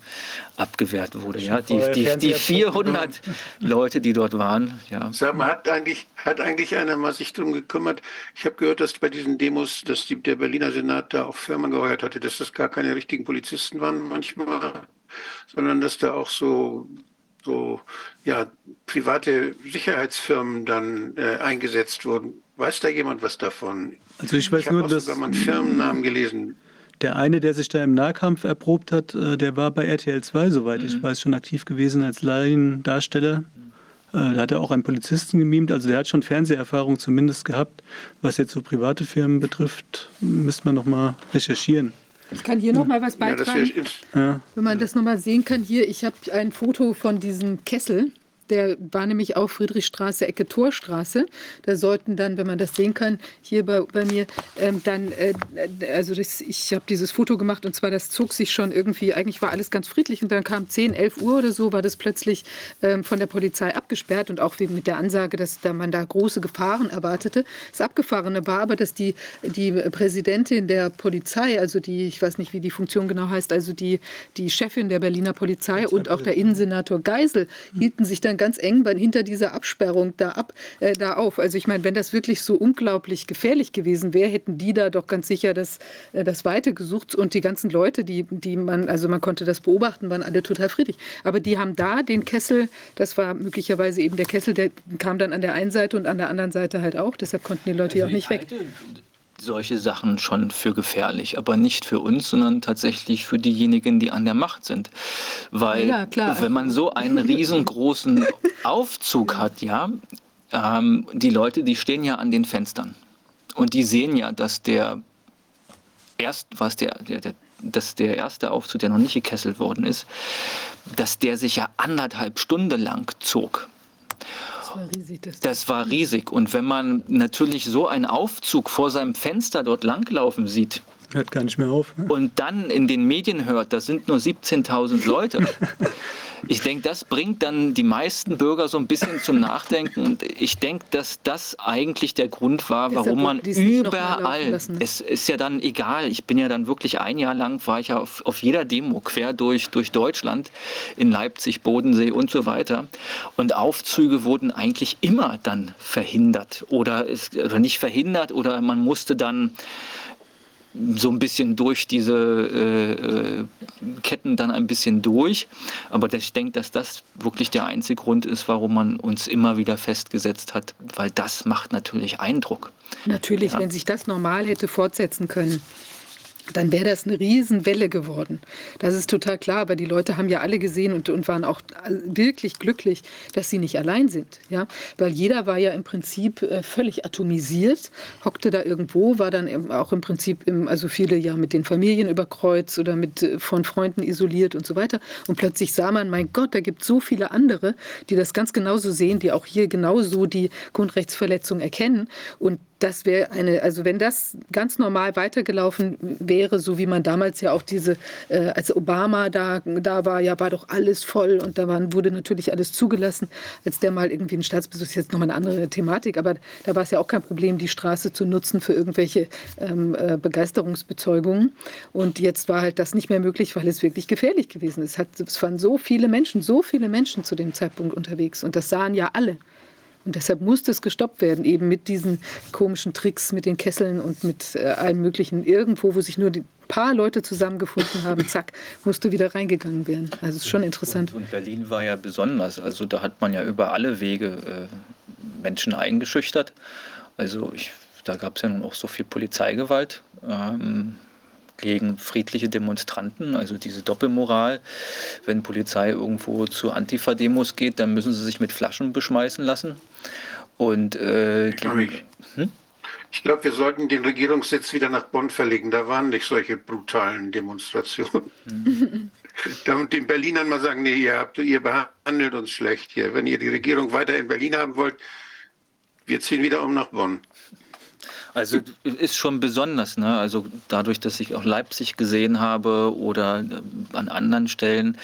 abgewehrt wurde. Ja, die, die, die 400 Leute, die dort waren. Ja. Sag mal, hat eigentlich, hat eigentlich einer mal sich darum gekümmert? Ich habe gehört, dass bei diesen Demos, dass die, der Berliner Senat da auch Firmen geheuert hatte, dass das gar keine richtigen Polizisten waren manchmal, sondern dass da auch so so ja, private Sicherheitsfirmen dann äh, eingesetzt wurden. Weiß da jemand was davon? Also ich weiß ich nur, dass sogar mal einen Firmennamen gelesen. Der eine, der sich da im Nahkampf erprobt hat, äh, der war bei RTL 2, soweit mhm. ich weiß, schon aktiv gewesen als Laiendarsteller. Äh, da hat er auch einen Polizisten gemimt, also der hat schon Fernseherfahrung zumindest gehabt. Was jetzt so private Firmen betrifft, müsste man noch mal recherchieren. Ich kann hier noch mal was beitragen. Ja, Wenn man das noch mal sehen kann, hier, ich habe ein Foto von diesem Kessel. Der war nämlich auch Friedrichstraße, Ecke Torstraße. Da sollten dann, wenn man das sehen kann, hier bei, bei mir, ähm, dann, äh, also das, ich habe dieses Foto gemacht und zwar, das zog sich schon irgendwie, eigentlich war alles ganz friedlich und dann kam 10, 11 Uhr oder so, war das plötzlich ähm, von der Polizei abgesperrt und auch mit der Ansage, dass da man da große Gefahren erwartete. Das Abgefahrene war aber, dass die, die Präsidentin der Polizei, also die, ich weiß nicht, wie die Funktion genau heißt, also die, die Chefin der Berliner Polizei und auch der Innensenator Geisel hielten sich dann dann ganz eng hinter dieser Absperrung da, ab, äh, da auf. Also ich meine, wenn das wirklich so unglaublich gefährlich gewesen wäre, hätten die da doch ganz sicher das, äh, das Weite gesucht und die ganzen Leute, die, die man, also man konnte das beobachten, waren alle total friedlich. Aber die haben da den Kessel, das war möglicherweise eben der Kessel, der kam dann an der einen Seite und an der anderen Seite halt auch. Deshalb konnten die Leute ja also auch nicht weg solche Sachen schon für gefährlich, aber nicht für uns, sondern tatsächlich für diejenigen, die an der Macht sind. Weil ja, wenn man so einen riesengroßen Aufzug hat, ja, ähm, die Leute, die stehen ja an den Fenstern. Und die sehen ja, dass der erst, was der, der, der dass der erste Aufzug, der noch nicht gekesselt worden ist, dass der sich ja anderthalb Stunden lang zog war riesig. Das, das war riesig. Und wenn man natürlich so einen Aufzug vor seinem Fenster dort langlaufen sieht, Hört gar nicht mehr auf. Ne? Und dann in den Medien hört, das sind nur 17.000 Leute. Ich denke, das bringt dann die meisten Bürger so ein bisschen zum Nachdenken. Und ich denke, dass das eigentlich der Grund war, warum man überall, es ist ja dann egal, ich bin ja dann wirklich ein Jahr lang, war ich ja auf, auf jeder Demo quer durch, durch Deutschland, in Leipzig, Bodensee und so weiter. Und Aufzüge wurden eigentlich immer dann verhindert oder, ist, oder nicht verhindert oder man musste dann so ein bisschen durch diese äh, äh, Ketten dann ein bisschen durch. Aber ich denke, dass das wirklich der einzige Grund ist, warum man uns immer wieder festgesetzt hat, weil das macht natürlich Eindruck. Natürlich, ja. wenn sich das normal hätte fortsetzen können dann wäre das eine Riesenwelle geworden. Das ist total klar, aber die Leute haben ja alle gesehen und, und waren auch wirklich glücklich, dass sie nicht allein sind. Ja? Weil jeder war ja im Prinzip äh, völlig atomisiert, hockte da irgendwo, war dann auch im Prinzip, im, also viele ja mit den Familien überkreuzt oder mit, äh, von Freunden isoliert und so weiter. Und plötzlich sah man, mein Gott, da gibt es so viele andere, die das ganz genauso sehen, die auch hier genauso die Grundrechtsverletzung erkennen. Und das wäre eine, also wenn das ganz normal weitergelaufen wäre, so wie man damals ja auch diese, äh, als Obama da, da war, ja, war doch alles voll und da waren, wurde natürlich alles zugelassen, als der mal irgendwie ein Staatsbesuch, ist jetzt nochmal eine andere Thematik, aber da war es ja auch kein Problem, die Straße zu nutzen für irgendwelche ähm, äh, Begeisterungsbezeugungen. Und jetzt war halt das nicht mehr möglich, weil es wirklich gefährlich gewesen ist. Es, hat, es waren so viele Menschen, so viele Menschen zu dem Zeitpunkt unterwegs und das sahen ja alle. Und deshalb musste es gestoppt werden, eben mit diesen komischen Tricks, mit den Kesseln und mit äh, allem Möglichen. Irgendwo, wo sich nur die paar Leute zusammengefunden haben, zack, musste wieder reingegangen werden. Also es ist schon interessant. Und, und, Berlin war ja besonders. Also da hat man ja über alle Wege äh, Menschen eingeschüchtert. Also ich, da gab es ja nun auch so viel Polizeigewalt. Ähm, gegen friedliche Demonstranten, also diese Doppelmoral. Wenn Polizei irgendwo zu Antifa-Demos geht, dann müssen sie sich mit Flaschen beschmeißen lassen. Und äh, hm? ich glaube, wir sollten den Regierungssitz wieder nach Bonn verlegen. Da waren nicht solche brutalen Demonstrationen. Hm. Da und den Berlinern mal sagen, nee, ihr, habt, ihr behandelt uns schlecht hier. Wenn ihr die Regierung weiter in Berlin haben wollt, wir ziehen wieder um nach Bonn. Also ist schon besonders, ne? Also dadurch, dass ich auch Leipzig gesehen habe oder äh, an anderen Stellen,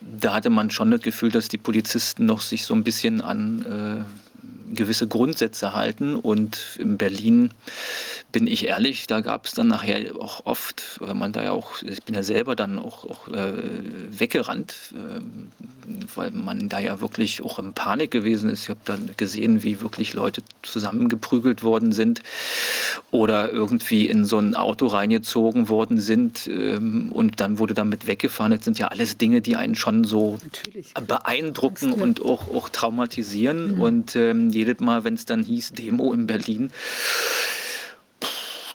da hatte man schon das Gefühl, dass die Polizisten noch sich so ein bisschen an äh, gewisse Grundsätze halten. Und in Berlin bin ich ehrlich, da gab es dann nachher auch oft, weil man da ja auch, ich bin ja selber dann auch, auch äh, weggerannt, äh, weil man da ja wirklich auch in Panik gewesen ist. Ich habe dann gesehen, wie wirklich Leute zusammengeprügelt worden sind oder irgendwie in so ein Auto reingezogen worden sind ähm, und dann wurde damit weggefahren. Das sind ja alles Dinge, die einen schon so Natürlich. beeindrucken und auch, auch traumatisieren. Mhm. Und ähm, jedes Mal, wenn es dann hieß Demo in Berlin,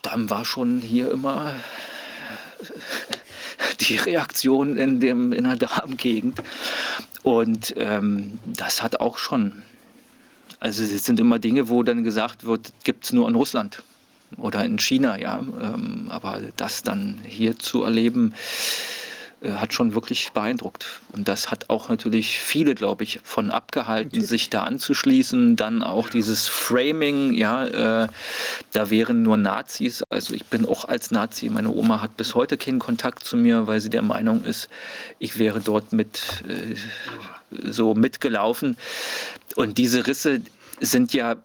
dann war schon hier immer die Reaktion in, dem, in der Darmgegend. Und ähm, das hat auch schon, also es sind immer Dinge, wo dann gesagt wird, gibt es nur in Russland oder in China, ja. Ähm, aber das dann hier zu erleben, hat schon wirklich beeindruckt. Und das hat auch natürlich viele, glaube ich, von abgehalten, sich da anzuschließen. Dann auch dieses Framing, ja, äh, da wären nur Nazis. Also ich bin auch als Nazi. Meine Oma hat bis heute keinen Kontakt zu mir, weil sie der Meinung ist, ich wäre dort mit äh, so mitgelaufen. Und diese Risse sind ja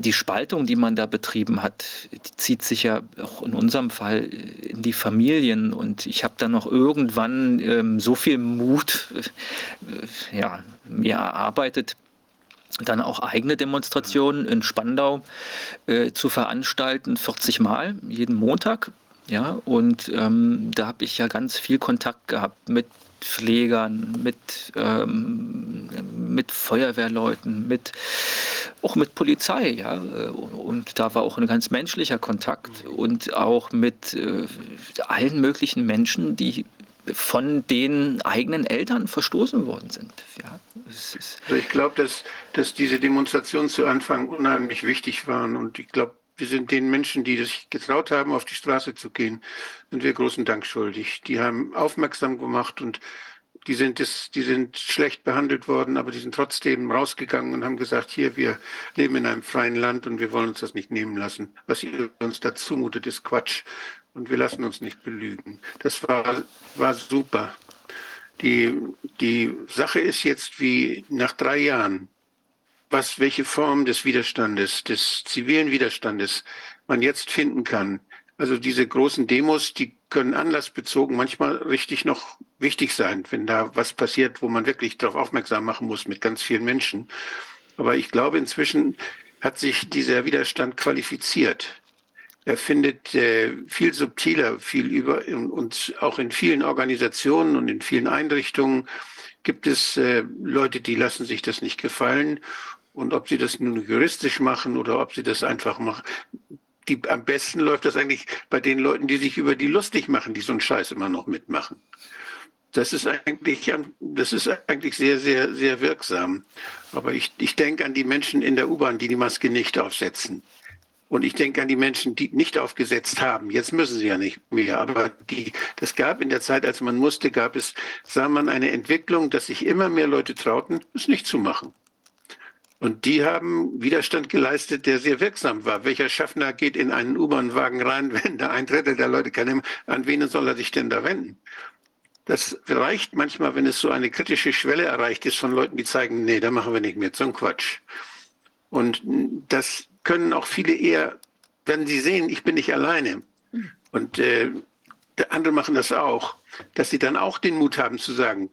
die Spaltung, die man da betrieben hat, zieht sich ja auch in unserem Fall in die Familien. Und ich habe dann noch irgendwann ähm, so viel Mut äh, ja, mir erarbeitet, dann auch eigene Demonstrationen in Spandau äh, zu veranstalten, 40 Mal jeden Montag. Ja, und ähm, da habe ich ja ganz viel Kontakt gehabt mit Pflegern, mit, ähm, mit Feuerwehrleuten, mit auch mit Polizei, ja. Und da war auch ein ganz menschlicher Kontakt und auch mit äh, allen möglichen Menschen, die von den eigenen Eltern verstoßen worden sind. Ja, also ich glaube, dass, dass diese Demonstrationen zu Anfang unheimlich wichtig waren und ich glaube, wir sind den Menschen, die sich getraut haben, auf die Straße zu gehen, sind wir großen Dank schuldig. Die haben aufmerksam gemacht und die sind, das, die sind schlecht behandelt worden, aber die sind trotzdem rausgegangen und haben gesagt, hier, wir leben in einem freien Land und wir wollen uns das nicht nehmen lassen. Was ihr uns da zumutet, ist Quatsch. Und wir lassen uns nicht belügen. Das war, war super. Die, die Sache ist jetzt wie nach drei Jahren, was, welche Form des Widerstandes, des zivilen Widerstandes man jetzt finden kann. Also diese großen Demos, die können anlassbezogen manchmal richtig noch wichtig sein, wenn da was passiert, wo man wirklich darauf aufmerksam machen muss mit ganz vielen Menschen. Aber ich glaube, inzwischen hat sich dieser Widerstand qualifiziert. Er findet äh, viel subtiler, viel über und auch in vielen Organisationen und in vielen Einrichtungen gibt es äh, Leute, die lassen sich das nicht gefallen. Und ob sie das nun juristisch machen oder ob sie das einfach machen, die, am besten läuft das eigentlich bei den Leuten, die sich über die lustig machen, die so einen Scheiß immer noch mitmachen. Das ist eigentlich, das ist eigentlich sehr, sehr, sehr wirksam. Aber ich, ich denke an die Menschen in der U-Bahn, die die Maske nicht aufsetzen. Und ich denke an die Menschen, die nicht aufgesetzt haben. Jetzt müssen sie ja nicht mehr. Aber die, das gab in der Zeit, als man musste, gab es, sah man eine Entwicklung, dass sich immer mehr Leute trauten, es nicht zu machen. Und die haben Widerstand geleistet, der sehr wirksam war. Welcher Schaffner geht in einen U-Bahn-Wagen rein, wenn da ein Drittel der Leute kann? An wen soll er sich denn da wenden? Das reicht manchmal, wenn es so eine kritische Schwelle erreicht ist von Leuten, die zeigen, nee, da machen wir nicht mehr, so ein Quatsch. Und das können auch viele eher, wenn sie sehen, ich bin nicht alleine. Und äh, andere machen das auch, dass sie dann auch den Mut haben zu sagen,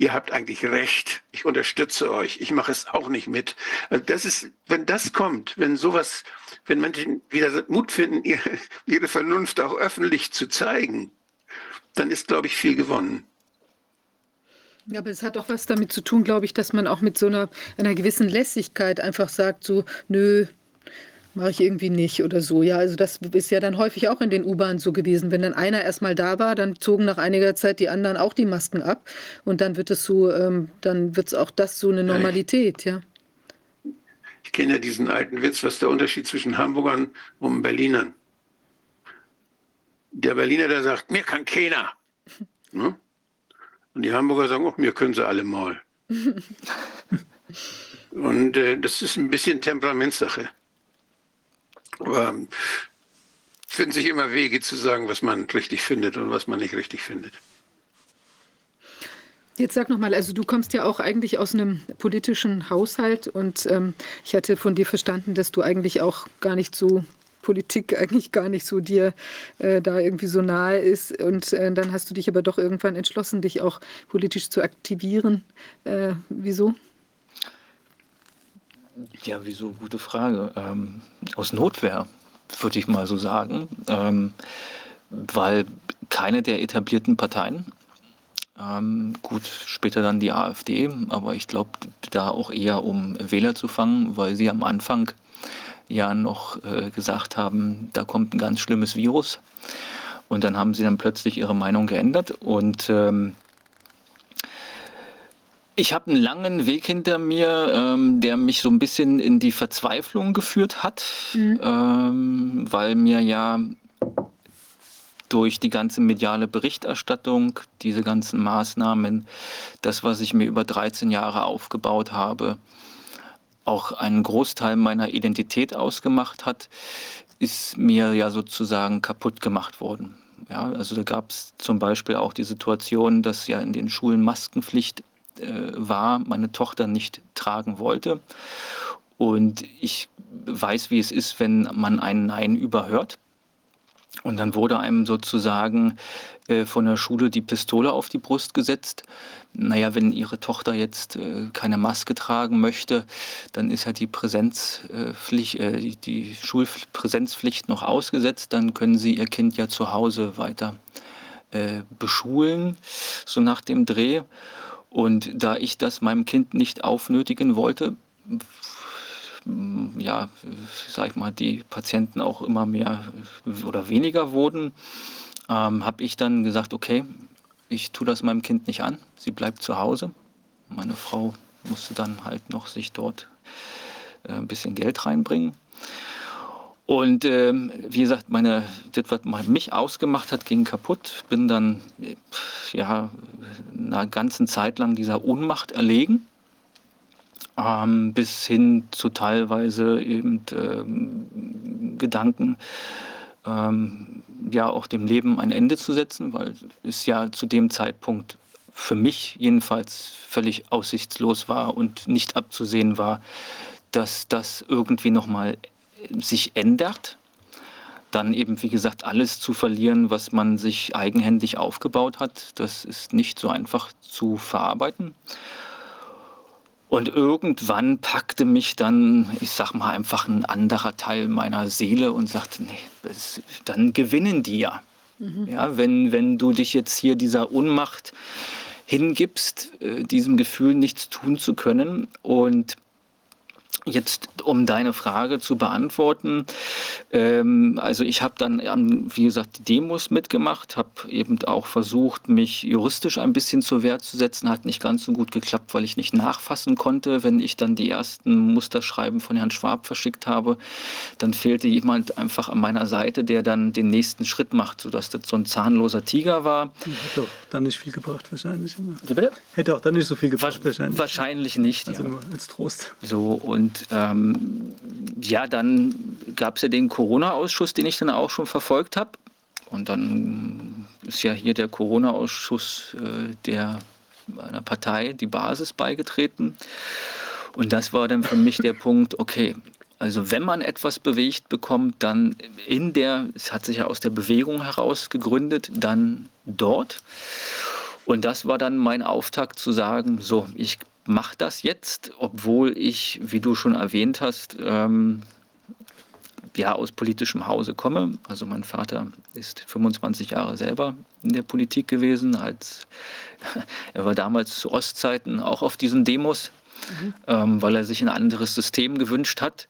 ihr habt eigentlich recht, ich unterstütze euch, ich mache es auch nicht mit. Also das ist, wenn das kommt, wenn sowas, wenn Menschen wieder Mut finden, ihre, ihre Vernunft auch öffentlich zu zeigen, dann ist, glaube ich, viel gewonnen. Ja, aber es hat auch was damit zu tun, glaube ich, dass man auch mit so einer, einer gewissen Lässigkeit einfach sagt, so, nö, Mache ich irgendwie nicht oder so. Ja, also das ist ja dann häufig auch in den U-Bahnen so gewesen. Wenn dann einer erstmal da war, dann zogen nach einiger Zeit die anderen auch die Masken ab. Und dann wird es so, ähm, dann wird es auch das so eine Normalität, ja. Ich kenne ja diesen alten Witz, was ist der Unterschied zwischen Hamburgern und Berlinern? Der Berliner, der sagt, mir kann keiner. Ne? Und die Hamburger sagen, auch mir können sie alle mal. und äh, das ist ein bisschen Temperamentssache. Aber finden sich immer Wege zu sagen, was man richtig findet und was man nicht richtig findet. Jetzt sag nochmal, also du kommst ja auch eigentlich aus einem politischen Haushalt und ähm, ich hatte von dir verstanden, dass du eigentlich auch gar nicht so Politik eigentlich gar nicht so dir äh, da irgendwie so nahe ist. Und äh, dann hast du dich aber doch irgendwann entschlossen, dich auch politisch zu aktivieren. Äh, wieso? Ja, wieso? Gute Frage. Ähm, aus Notwehr, würde ich mal so sagen. Ähm, weil keine der etablierten Parteien, ähm, gut, später dann die AfD, aber ich glaube, da auch eher um Wähler zu fangen, weil sie am Anfang ja noch äh, gesagt haben, da kommt ein ganz schlimmes Virus. Und dann haben sie dann plötzlich ihre Meinung geändert und ähm, ich habe einen langen Weg hinter mir, ähm, der mich so ein bisschen in die Verzweiflung geführt hat, mhm. ähm, weil mir ja durch die ganze mediale Berichterstattung, diese ganzen Maßnahmen, das, was ich mir über 13 Jahre aufgebaut habe, auch einen Großteil meiner Identität ausgemacht hat, ist mir ja sozusagen kaputt gemacht worden. Ja, also da gab es zum Beispiel auch die Situation, dass ja in den Schulen Maskenpflicht äh, war, meine Tochter nicht tragen wollte. Und ich weiß, wie es ist, wenn man ein Nein überhört. Und dann wurde einem sozusagen äh, von der Schule die Pistole auf die Brust gesetzt. Naja, wenn Ihre Tochter jetzt äh, keine Maske tragen möchte, dann ist ja die Präsenzpflicht, äh, die, die Schulpräsenzpflicht noch ausgesetzt. Dann können Sie Ihr Kind ja zu Hause weiter äh, beschulen, so nach dem Dreh. Und da ich das meinem Kind nicht aufnötigen wollte, ja, sag ich mal, die Patienten auch immer mehr oder weniger wurden, ähm, habe ich dann gesagt, okay, ich tue das meinem Kind nicht an, sie bleibt zu Hause. Meine Frau musste dann halt noch sich dort äh, ein bisschen Geld reinbringen. Und ähm, wie gesagt, meine, das, was mich ausgemacht hat, ging kaputt. Bin dann ja eine ganze Zeit lang dieser Ohnmacht erlegen, ähm, bis hin zu teilweise eben ähm, Gedanken, ähm, ja auch dem Leben ein Ende zu setzen, weil es ja zu dem Zeitpunkt für mich jedenfalls völlig aussichtslos war und nicht abzusehen war, dass das irgendwie nochmal sich ändert. Dann eben, wie gesagt, alles zu verlieren, was man sich eigenhändig aufgebaut hat, das ist nicht so einfach zu verarbeiten. Und irgendwann packte mich dann, ich sag mal, einfach ein anderer Teil meiner Seele und sagte, nee, das, dann gewinnen die ja. Mhm. Ja, wenn, wenn du dich jetzt hier dieser Unmacht hingibst, äh, diesem Gefühl nichts tun zu können und Jetzt, um deine Frage zu beantworten, ähm, also ich habe dann, wie gesagt, die Demos mitgemacht, habe eben auch versucht, mich juristisch ein bisschen zur Wehr zu setzen, hat nicht ganz so gut geklappt, weil ich nicht nachfassen konnte. Wenn ich dann die ersten Musterschreiben von Herrn Schwab verschickt habe, dann fehlte jemand einfach an meiner Seite, der dann den nächsten Schritt macht, sodass das so ein zahnloser Tiger war. Hätte auch dann nicht viel gebracht wahrscheinlich. Hätte auch dann nicht so viel gebracht wahrscheinlich. Wahrscheinlich nicht. Also ja. nur als Trost. So und und ähm, ja, dann gab es ja den Corona-Ausschuss, den ich dann auch schon verfolgt habe. Und dann ist ja hier der Corona-Ausschuss äh, der einer Partei, die Basis, beigetreten. Und das war dann für mich der Punkt, okay, also wenn man etwas bewegt bekommt, dann in der, es hat sich ja aus der Bewegung heraus gegründet, dann dort. Und das war dann mein Auftakt zu sagen, so, ich mache das jetzt, obwohl ich, wie du schon erwähnt hast, ähm, ja, aus politischem Hause komme. Also mein Vater ist 25 Jahre selber in der Politik gewesen. Als, er war damals zu Ostzeiten auch auf diesen Demos, mhm. ähm, weil er sich ein anderes System gewünscht hat.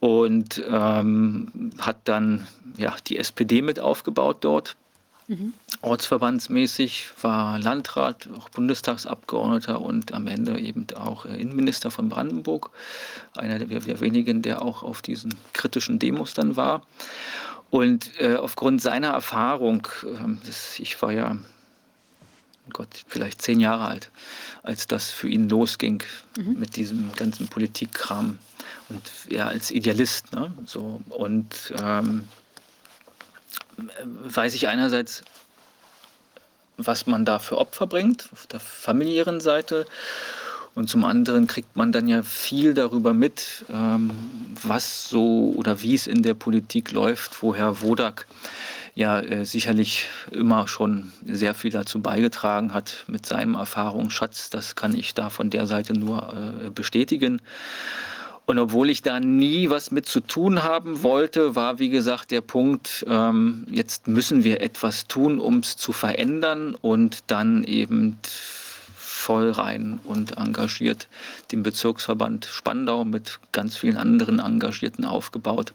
Und ähm, hat dann ja, die SPD mit aufgebaut dort. Mhm. Ortsverbandsmäßig war Landrat, auch Bundestagsabgeordneter und am Ende eben auch äh, Innenminister von Brandenburg. Einer der, der wenigen, der auch auf diesen kritischen Demos dann war. Und äh, aufgrund seiner Erfahrung, äh, das, ich war ja, Gott, vielleicht zehn Jahre alt, als das für ihn losging mhm. mit diesem ganzen Politikkram. Und er als Idealist. Ne? So, und ähm, weiß ich einerseits, was man da für Opfer bringt, auf der familiären Seite. Und zum anderen kriegt man dann ja viel darüber mit, ähm, was so oder wie es in der Politik läuft, wo Herr Wodak ja äh, sicherlich immer schon sehr viel dazu beigetragen hat mit seinem Erfahrungsschatz. Das kann ich da von der Seite nur äh, bestätigen. Und obwohl ich da nie was mit zu tun haben wollte, war wie gesagt der Punkt, ähm, jetzt müssen wir etwas tun, um es zu verändern und dann eben voll rein und engagiert den Bezirksverband Spandau mit ganz vielen anderen Engagierten aufgebaut.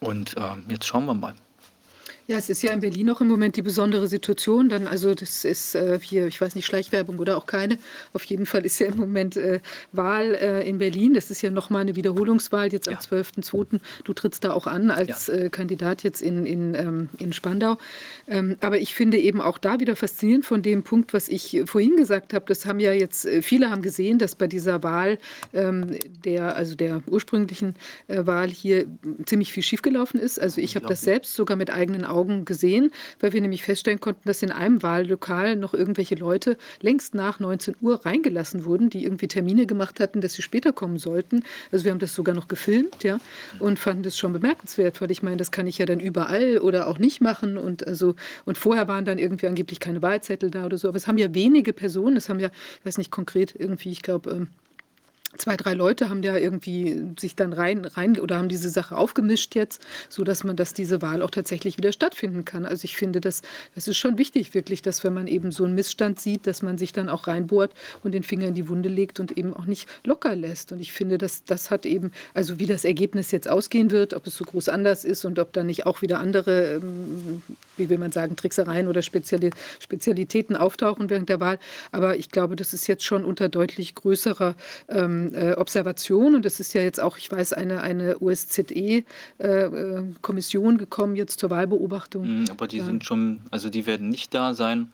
Und äh, jetzt schauen wir mal. Ja, es ist ja in Berlin auch im Moment die besondere Situation. Dann, also das ist äh, hier, ich weiß nicht, Schleichwerbung oder auch keine. Auf jeden Fall ist ja im Moment äh, Wahl äh, in Berlin. Das ist ja nochmal eine Wiederholungswahl jetzt am ja. 12.02. Du trittst da auch an als ja. Äh, Kandidat jetzt in, in, ähm, in Spandau. Ähm, aber ich finde eben auch da wieder faszinierend von dem Punkt, was ich vorhin gesagt habe. Das haben ja jetzt, äh, viele haben gesehen, dass bei dieser Wahl ähm, der, also der ursprünglichen äh, Wahl hier ziemlich viel schiefgelaufen ist. Also ich habe das selbst sogar mit eigenen Augen Augen gesehen, weil wir nämlich feststellen konnten, dass in einem Wahllokal noch irgendwelche Leute längst nach 19 Uhr reingelassen wurden, die irgendwie Termine gemacht hatten, dass sie später kommen sollten. Also wir haben das sogar noch gefilmt, ja, und fanden das schon bemerkenswert, weil ich meine, das kann ich ja dann überall oder auch nicht machen und also und vorher waren dann irgendwie angeblich keine Wahlzettel da oder so, aber es haben ja wenige Personen, es haben ja, ich weiß nicht konkret irgendwie, ich glaube ähm, zwei, drei Leute haben ja irgendwie sich dann rein, rein oder haben diese Sache aufgemischt jetzt, so dass man, dass diese Wahl auch tatsächlich wieder stattfinden kann. Also ich finde, das, das ist schon wichtig, wirklich, dass wenn man eben so einen Missstand sieht, dass man sich dann auch reinbohrt und den Finger in die Wunde legt und eben auch nicht locker lässt. Und ich finde, dass das hat eben, also wie das Ergebnis jetzt ausgehen wird, ob es so groß anders ist und ob da nicht auch wieder andere, ähm, wie will man sagen, Tricksereien oder Speziali Spezialitäten auftauchen während der Wahl. Aber ich glaube, das ist jetzt schon unter deutlich größerer ähm, äh, Observation und es ist ja jetzt auch, ich weiß, eine, eine OSZE-Kommission äh, gekommen jetzt zur Wahlbeobachtung. Mhm, aber die ja. sind schon, also die werden nicht da sein,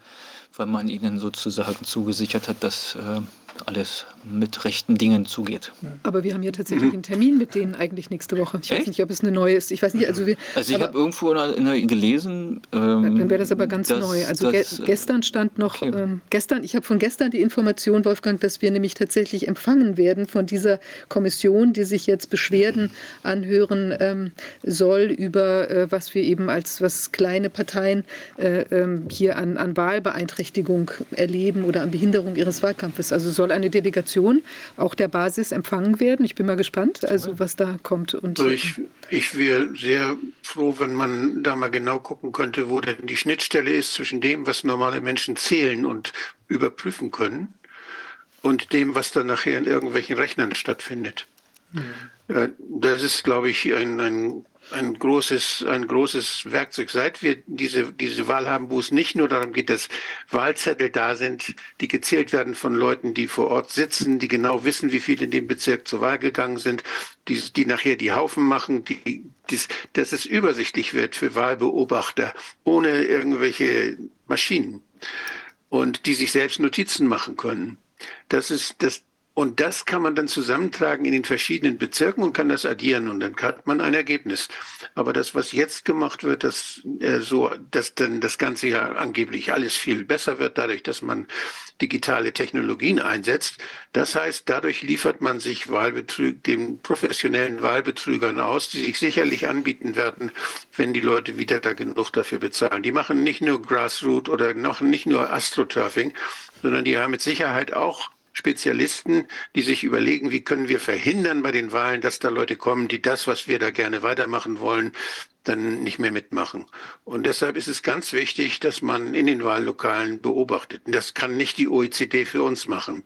weil man ihnen sozusagen zugesichert hat, dass äh, alles mit rechten Dingen zugeht. Aber wir haben ja tatsächlich einen Termin mit denen eigentlich nächste Woche. Ich Echt? weiß nicht, ob es eine neue ist. Ich weiß nicht, also wir. Also ich habe irgendwo in der, gelesen. Ähm, dann wäre das aber ganz dass, neu. Also das, ge gestern stand noch, okay. ähm, gestern, ich habe von gestern die Information, Wolfgang, dass wir nämlich tatsächlich empfangen werden von dieser Kommission, die sich jetzt Beschwerden anhören ähm, soll über äh, was wir eben als was kleine Parteien äh, äh, hier an, an Wahlbeeinträchtigung erleben oder an Behinderung ihres Wahlkampfes. Also soll eine Delegation auch der Basis empfangen werden. Ich bin mal gespannt, also was da kommt. Und also ich, ich wäre sehr froh, wenn man da mal genau gucken könnte, wo denn die Schnittstelle ist zwischen dem, was normale Menschen zählen und überprüfen können und dem, was dann nachher in irgendwelchen Rechnern stattfindet. Mhm. Das ist, glaube ich, ein, ein ein großes, ein großes Werkzeug. Seit wir diese, diese Wahl haben, wo es nicht nur darum geht, dass Wahlzettel da sind, die gezählt werden von Leuten, die vor Ort sitzen, die genau wissen, wie viele in dem Bezirk zur Wahl gegangen sind, die, die nachher die Haufen machen, die, dies, dass es übersichtlich wird für Wahlbeobachter ohne irgendwelche Maschinen und die sich selbst Notizen machen können. Das ist, das, und das kann man dann zusammentragen in den verschiedenen Bezirken und kann das addieren und dann hat man ein Ergebnis. Aber das, was jetzt gemacht wird, dass äh, so, dass dann das Ganze ja angeblich alles viel besser wird, dadurch, dass man digitale Technologien einsetzt. Das heißt, dadurch liefert man sich Wahlbetrüg, den professionellen Wahlbetrügern aus, die sich sicherlich anbieten werden, wenn die Leute wieder da genug dafür bezahlen. Die machen nicht nur Grassroot oder noch nicht nur Astroturfing, sondern die haben mit Sicherheit auch Spezialisten, die sich überlegen, wie können wir verhindern bei den Wahlen, dass da Leute kommen, die das, was wir da gerne weitermachen wollen, dann nicht mehr mitmachen. Und deshalb ist es ganz wichtig, dass man in den Wahllokalen beobachtet. Das kann nicht die OECD für uns machen.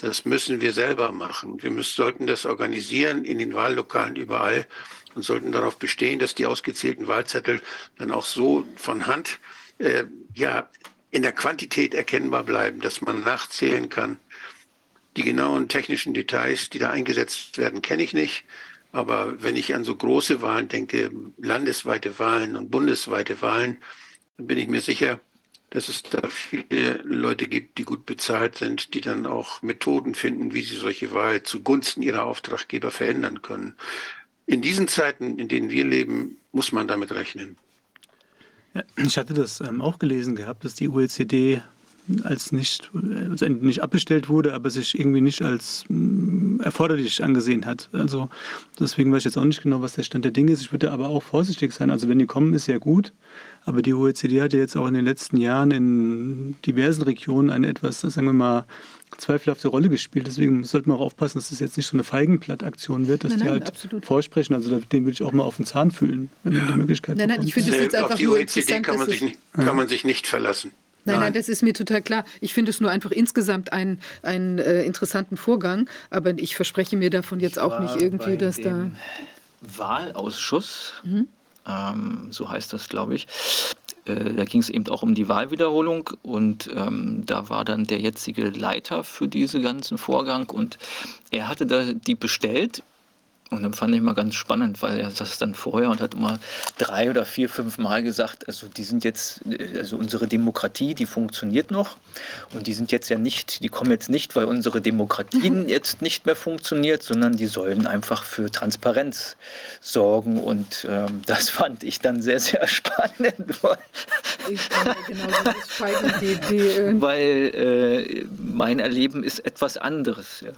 Das müssen wir selber machen. Wir müssen, sollten das organisieren in den Wahllokalen überall und sollten darauf bestehen, dass die ausgezählten Wahlzettel dann auch so von Hand äh, ja, in der Quantität erkennbar bleiben, dass man nachzählen kann die genauen technischen Details, die da eingesetzt werden, kenne ich nicht. Aber wenn ich an so große Wahlen denke, landesweite Wahlen und bundesweite Wahlen, dann bin ich mir sicher, dass es da viele Leute gibt, die gut bezahlt sind, die dann auch Methoden finden, wie sie solche Wahl zugunsten ihrer Auftraggeber verändern können. In diesen Zeiten, in denen wir leben, muss man damit rechnen. Ja, ich hatte das ähm, auch gelesen gehabt, dass die OECD als nicht, also nicht abbestellt wurde, aber sich irgendwie nicht als mm, erforderlich angesehen hat. Also deswegen weiß ich jetzt auch nicht genau, was der Stand der Dinge ist. Ich würde aber auch vorsichtig sein. Also wenn die kommen, ist ja gut. Aber die OECD hat ja jetzt auch in den letzten Jahren in diversen Regionen eine etwas, sagen wir mal, zweifelhafte Rolle gespielt. Deswegen sollte man auch aufpassen, dass das jetzt nicht so eine Feigenblattaktion wird, dass nein, die nein, halt absolut. vorsprechen. Also den würde ich auch mal auf den Zahn fühlen, wenn ja. die Möglichkeit Nein, nein, ich finde es jetzt einfach auf die OECD kann man, sich kann man sich nicht verlassen. Nein, nein, das ist mir total klar. Ich finde es nur einfach insgesamt einen, einen äh, interessanten Vorgang, aber ich verspreche mir davon jetzt auch nicht irgendwie, dass da. Wahlausschuss, mhm. ähm, so heißt das, glaube ich. Äh, da ging es eben auch um die Wahlwiederholung und ähm, da war dann der jetzige Leiter für diesen ganzen Vorgang und er hatte da die bestellt und dann fand ich mal ganz spannend, weil er das dann vorher und hat immer drei oder vier, fünf Mal gesagt, also die sind jetzt, also unsere Demokratie, die funktioniert noch und die sind jetzt ja nicht, die kommen jetzt nicht, weil unsere Demokratie mhm. jetzt nicht mehr funktioniert, sondern die sollen einfach für Transparenz sorgen und ähm, das fand ich dann sehr, sehr spannend. Ich genau das die, die, äh weil äh, mein Erleben ist etwas anderes. Ja.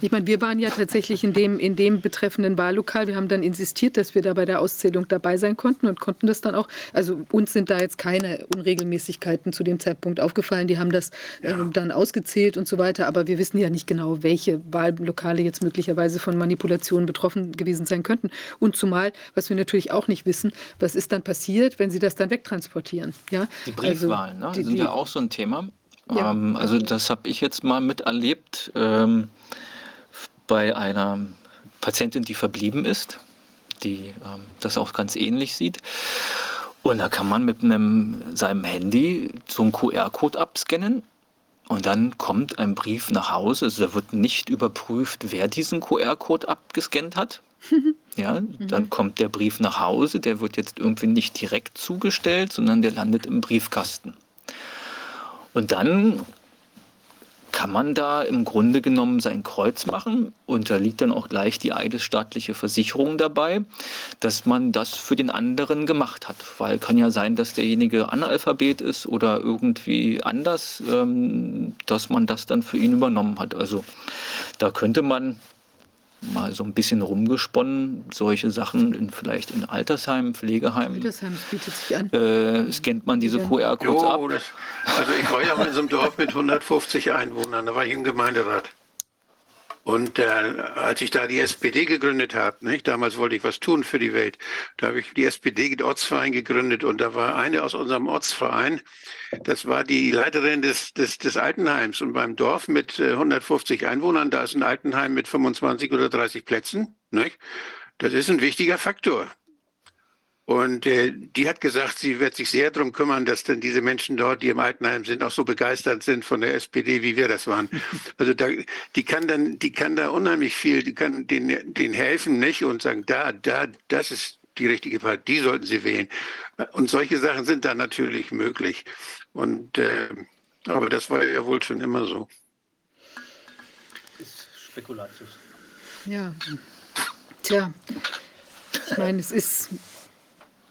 Ich meine, wir waren ja tatsächlich in dem, in dem betreffenden Wahllokal. Wir haben dann insistiert, dass wir da bei der Auszählung dabei sein konnten und konnten das dann auch. Also uns sind da jetzt keine Unregelmäßigkeiten zu dem Zeitpunkt aufgefallen. Die haben das ja. äh, dann ausgezählt und so weiter. Aber wir wissen ja nicht genau, welche Wahllokale jetzt möglicherweise von Manipulationen betroffen gewesen sein könnten. Und zumal, was wir natürlich auch nicht wissen, was ist dann passiert, wenn sie das dann wegtransportieren. Ja? Die Briefwahlen also, ne? die, sind ja auch so ein Thema. Ja. Ähm, also das habe ich jetzt mal miterlebt. Ähm, bei einer Patientin, die verblieben ist, die ähm, das auch ganz ähnlich sieht. Und da kann man mit einem, seinem Handy so einen QR-Code abscannen und dann kommt ein Brief nach Hause. Also da wird nicht überprüft, wer diesen QR-Code abgescannt hat. Ja, mhm. dann kommt der Brief nach Hause, der wird jetzt irgendwie nicht direkt zugestellt, sondern der landet im Briefkasten. Und dann kann man da im Grunde genommen sein Kreuz machen und da liegt dann auch gleich die eidesstaatliche Versicherung dabei, dass man das für den anderen gemacht hat. Weil kann ja sein, dass derjenige Analphabet ist oder irgendwie anders, ähm, dass man das dann für ihn übernommen hat. Also da könnte man mal so ein bisschen rumgesponnen, solche Sachen in, vielleicht in Altersheimen, Pflegeheimen. Altersheim bietet sich an. Äh, scannt man diese QR-Codes ab. das, also ich war ja in so einem Dorf mit 150 Einwohnern, da war ich im Gemeinderat. Und äh, als ich da die SPD gegründet habe, nicht, damals wollte ich was tun für die Welt, da habe ich die SPD, Ortsverein gegründet und da war eine aus unserem Ortsverein, das war die Leiterin des, des, des Altenheims. Und beim Dorf mit äh, 150 Einwohnern, da ist ein Altenheim mit 25 oder 30 Plätzen. Nicht? Das ist ein wichtiger Faktor. Und äh, die hat gesagt, sie wird sich sehr darum kümmern, dass dann diese Menschen dort, die im Altenheim sind, auch so begeistert sind von der SPD, wie wir das waren. Also da, die kann dann, die kann da unheimlich viel, die kann denen, denen helfen, nicht? Und sagen, da, da, das ist die richtige Partei, die sollten sie wählen. Und solche Sachen sind da natürlich möglich. Und äh, aber das war ja wohl schon immer so. Ist spekulativ. Ja. Tja, ich meine, es ist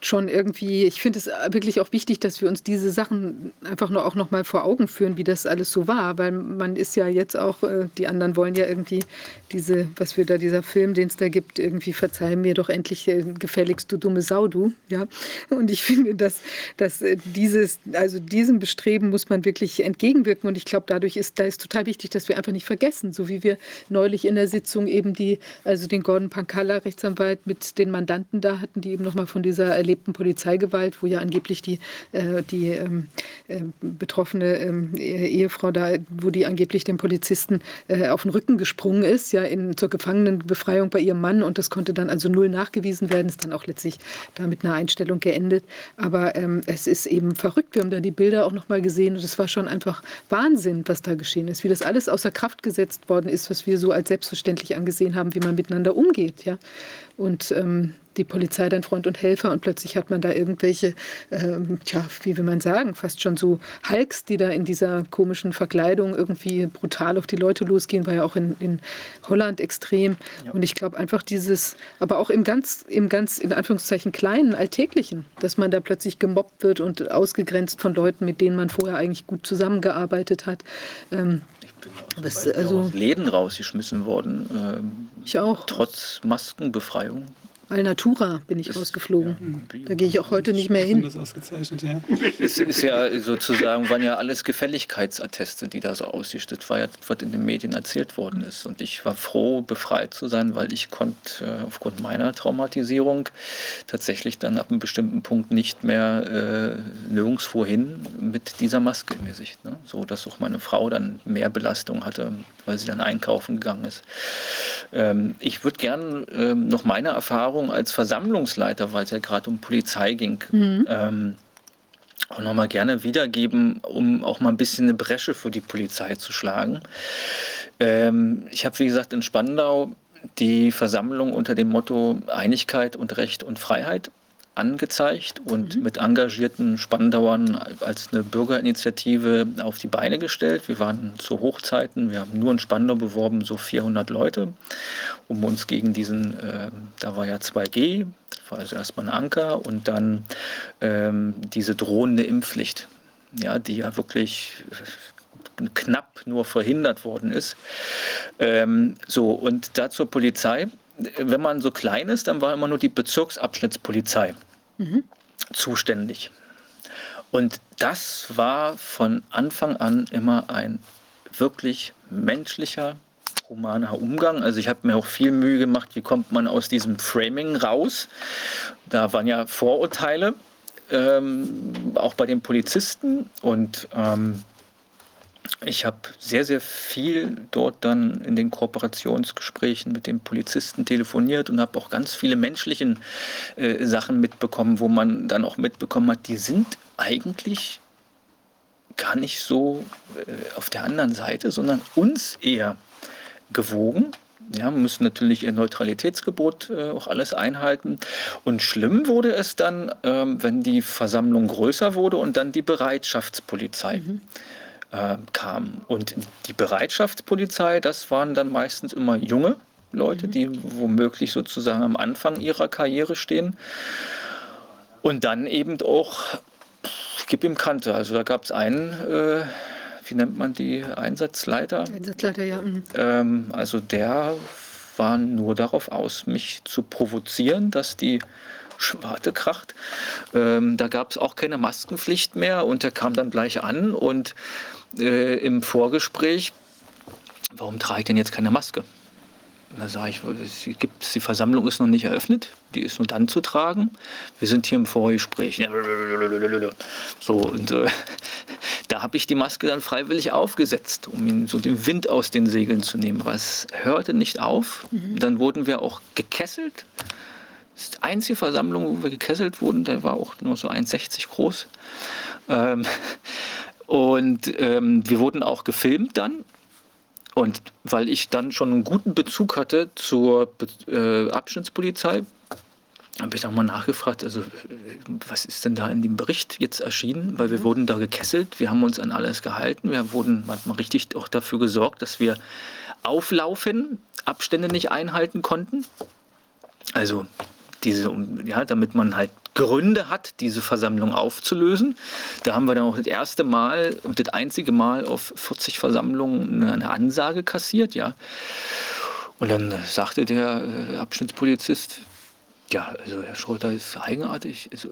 schon irgendwie, ich finde es wirklich auch wichtig, dass wir uns diese Sachen einfach nur auch noch mal vor Augen führen, wie das alles so war, weil man ist ja jetzt auch, äh, die anderen wollen ja irgendwie diese, was wir da, dieser Film, den es da gibt, irgendwie verzeih mir doch endlich äh, gefälligst du dumme Sau, du, ja. Und ich finde, dass, dass äh, dieses, also diesem Bestreben muss man wirklich entgegenwirken und ich glaube, dadurch ist, da ist total wichtig, dass wir einfach nicht vergessen, so wie wir neulich in der Sitzung eben die, also den Gordon Pankalla, Rechtsanwalt, mit den Mandanten da hatten, die eben noch mal von dieser erlebten erlebten Polizeigewalt, wo ja angeblich die, äh, die ähm, äh, betroffene ähm, Ehefrau da, wo die angeblich dem Polizisten äh, auf den Rücken gesprungen ist, ja, in, zur Gefangenenbefreiung bei ihrem Mann und das konnte dann also null nachgewiesen werden, ist dann auch letztlich da mit einer Einstellung geendet. Aber ähm, es ist eben verrückt. Wir haben da die Bilder auch noch mal gesehen und es war schon einfach Wahnsinn, was da geschehen ist, wie das alles außer Kraft gesetzt worden ist, was wir so als selbstverständlich angesehen haben, wie man miteinander umgeht, ja. Und ähm, die Polizei dann Freund und Helfer und plötzlich hat man da irgendwelche, ähm, tja, wie will man sagen, fast schon so Hulks, die da in dieser komischen Verkleidung irgendwie brutal auf die Leute losgehen, war ja auch in, in Holland extrem. Ja. Und ich glaube einfach dieses, aber auch im ganz, im ganz, in Anführungszeichen kleinen, alltäglichen, dass man da plötzlich gemobbt wird und ausgegrenzt von Leuten, mit denen man vorher eigentlich gut zusammengearbeitet hat. Ähm, was, also, Läden rausgeschmissen worden. Ähm, ich auch. Trotz Maskenbefreiung. Alnatura bin ich rausgeflogen. Ja, da gehe ich auch heute nicht mehr hin. ausgezeichnet, ja. Es ist ja sozusagen, waren ja alles Gefälligkeitsatteste, die da so ausgestellt war, was in den Medien erzählt worden ist. Und ich war froh, befreit zu sein, weil ich konnte äh, aufgrund meiner Traumatisierung tatsächlich dann ab einem bestimmten Punkt nicht mehr äh, nirgendwo hin mit dieser Maske im Gesicht. Ne? So dass auch meine Frau dann mehr Belastung hatte, weil sie dann einkaufen gegangen ist. Ähm, ich würde gerne ähm, noch meine Erfahrung als Versammlungsleiter, weil es ja gerade um Polizei ging, mhm. ähm, auch nochmal gerne wiedergeben, um auch mal ein bisschen eine Bresche für die Polizei zu schlagen. Ähm, ich habe, wie gesagt, in Spandau die Versammlung unter dem Motto Einigkeit und Recht und Freiheit angezeigt und mhm. mit engagierten Spandauern als eine Bürgerinitiative auf die Beine gestellt. Wir waren zu Hochzeiten, wir haben nur in Spandau beworben, so 400 Leute, um uns gegen diesen, äh, da war ja 2G, das war also erstmal ein Anker und dann ähm, diese drohende Impfpflicht, ja, die ja wirklich knapp nur verhindert worden ist. Ähm, so, und da zur Polizei wenn man so klein ist, dann war immer nur die Bezirksabschnittspolizei mhm. zuständig. Und das war von Anfang an immer ein wirklich menschlicher, humaner Umgang. Also ich habe mir auch viel Mühe gemacht, wie kommt man aus diesem Framing raus. Da waren ja Vorurteile, ähm, auch bei den Polizisten. Und ähm, ich habe sehr, sehr viel dort dann in den Kooperationsgesprächen mit den Polizisten telefoniert und habe auch ganz viele menschliche äh, Sachen mitbekommen, wo man dann auch mitbekommen hat, die sind eigentlich gar nicht so äh, auf der anderen Seite, sondern uns eher gewogen. Ja, müssen natürlich ihr Neutralitätsgebot äh, auch alles einhalten. Und schlimm wurde es dann, ähm, wenn die Versammlung größer wurde und dann die Bereitschaftspolizei. Mhm äh, kamen. Und die Bereitschaftspolizei, das waren dann meistens immer junge Leute, mhm. die womöglich sozusagen am Anfang ihrer Karriere stehen. Und dann eben auch, gib ihm Kante. Also da gab es einen, äh, wie nennt man die, Einsatzleiter? Einsatzleiter, ja. Mhm. Ähm, also der war nur darauf aus, mich zu provozieren, dass die Schwarte kracht. Ähm, da gab es auch keine Maskenpflicht mehr und er kam dann gleich an und äh, im Vorgespräch, warum trage ich denn jetzt keine Maske? Da sage ich, die Versammlung ist noch nicht eröffnet, die ist nur dann zu tragen. Wir sind hier im Vorgespräch. So, und äh, da habe ich die Maske dann freiwillig aufgesetzt, um ihn so den Wind aus den Segeln zu nehmen. Aber es hörte nicht auf. Mhm. Dann wurden wir auch gekesselt. Das ist die einzige Versammlung, wo wir gekesselt wurden, der war auch nur so 1,60 groß. Ähm, und ähm, wir wurden auch gefilmt dann. Und weil ich dann schon einen guten Bezug hatte zur äh, Abschnittspolizei, habe ich nochmal nachgefragt, also was ist denn da in dem Bericht jetzt erschienen? Weil wir mhm. wurden da gekesselt, wir haben uns an alles gehalten, wir wurden manchmal richtig auch dafür gesorgt, dass wir auflaufen, Abstände nicht einhalten konnten. Also diese, ja, damit man halt Gründe hat, diese Versammlung aufzulösen. Da haben wir dann auch das erste Mal und das einzige Mal auf 40 Versammlungen eine Ansage kassiert, ja. Und dann sagte der äh, Abschnittspolizist, ja, also Herr Schröter ist eigenartig, also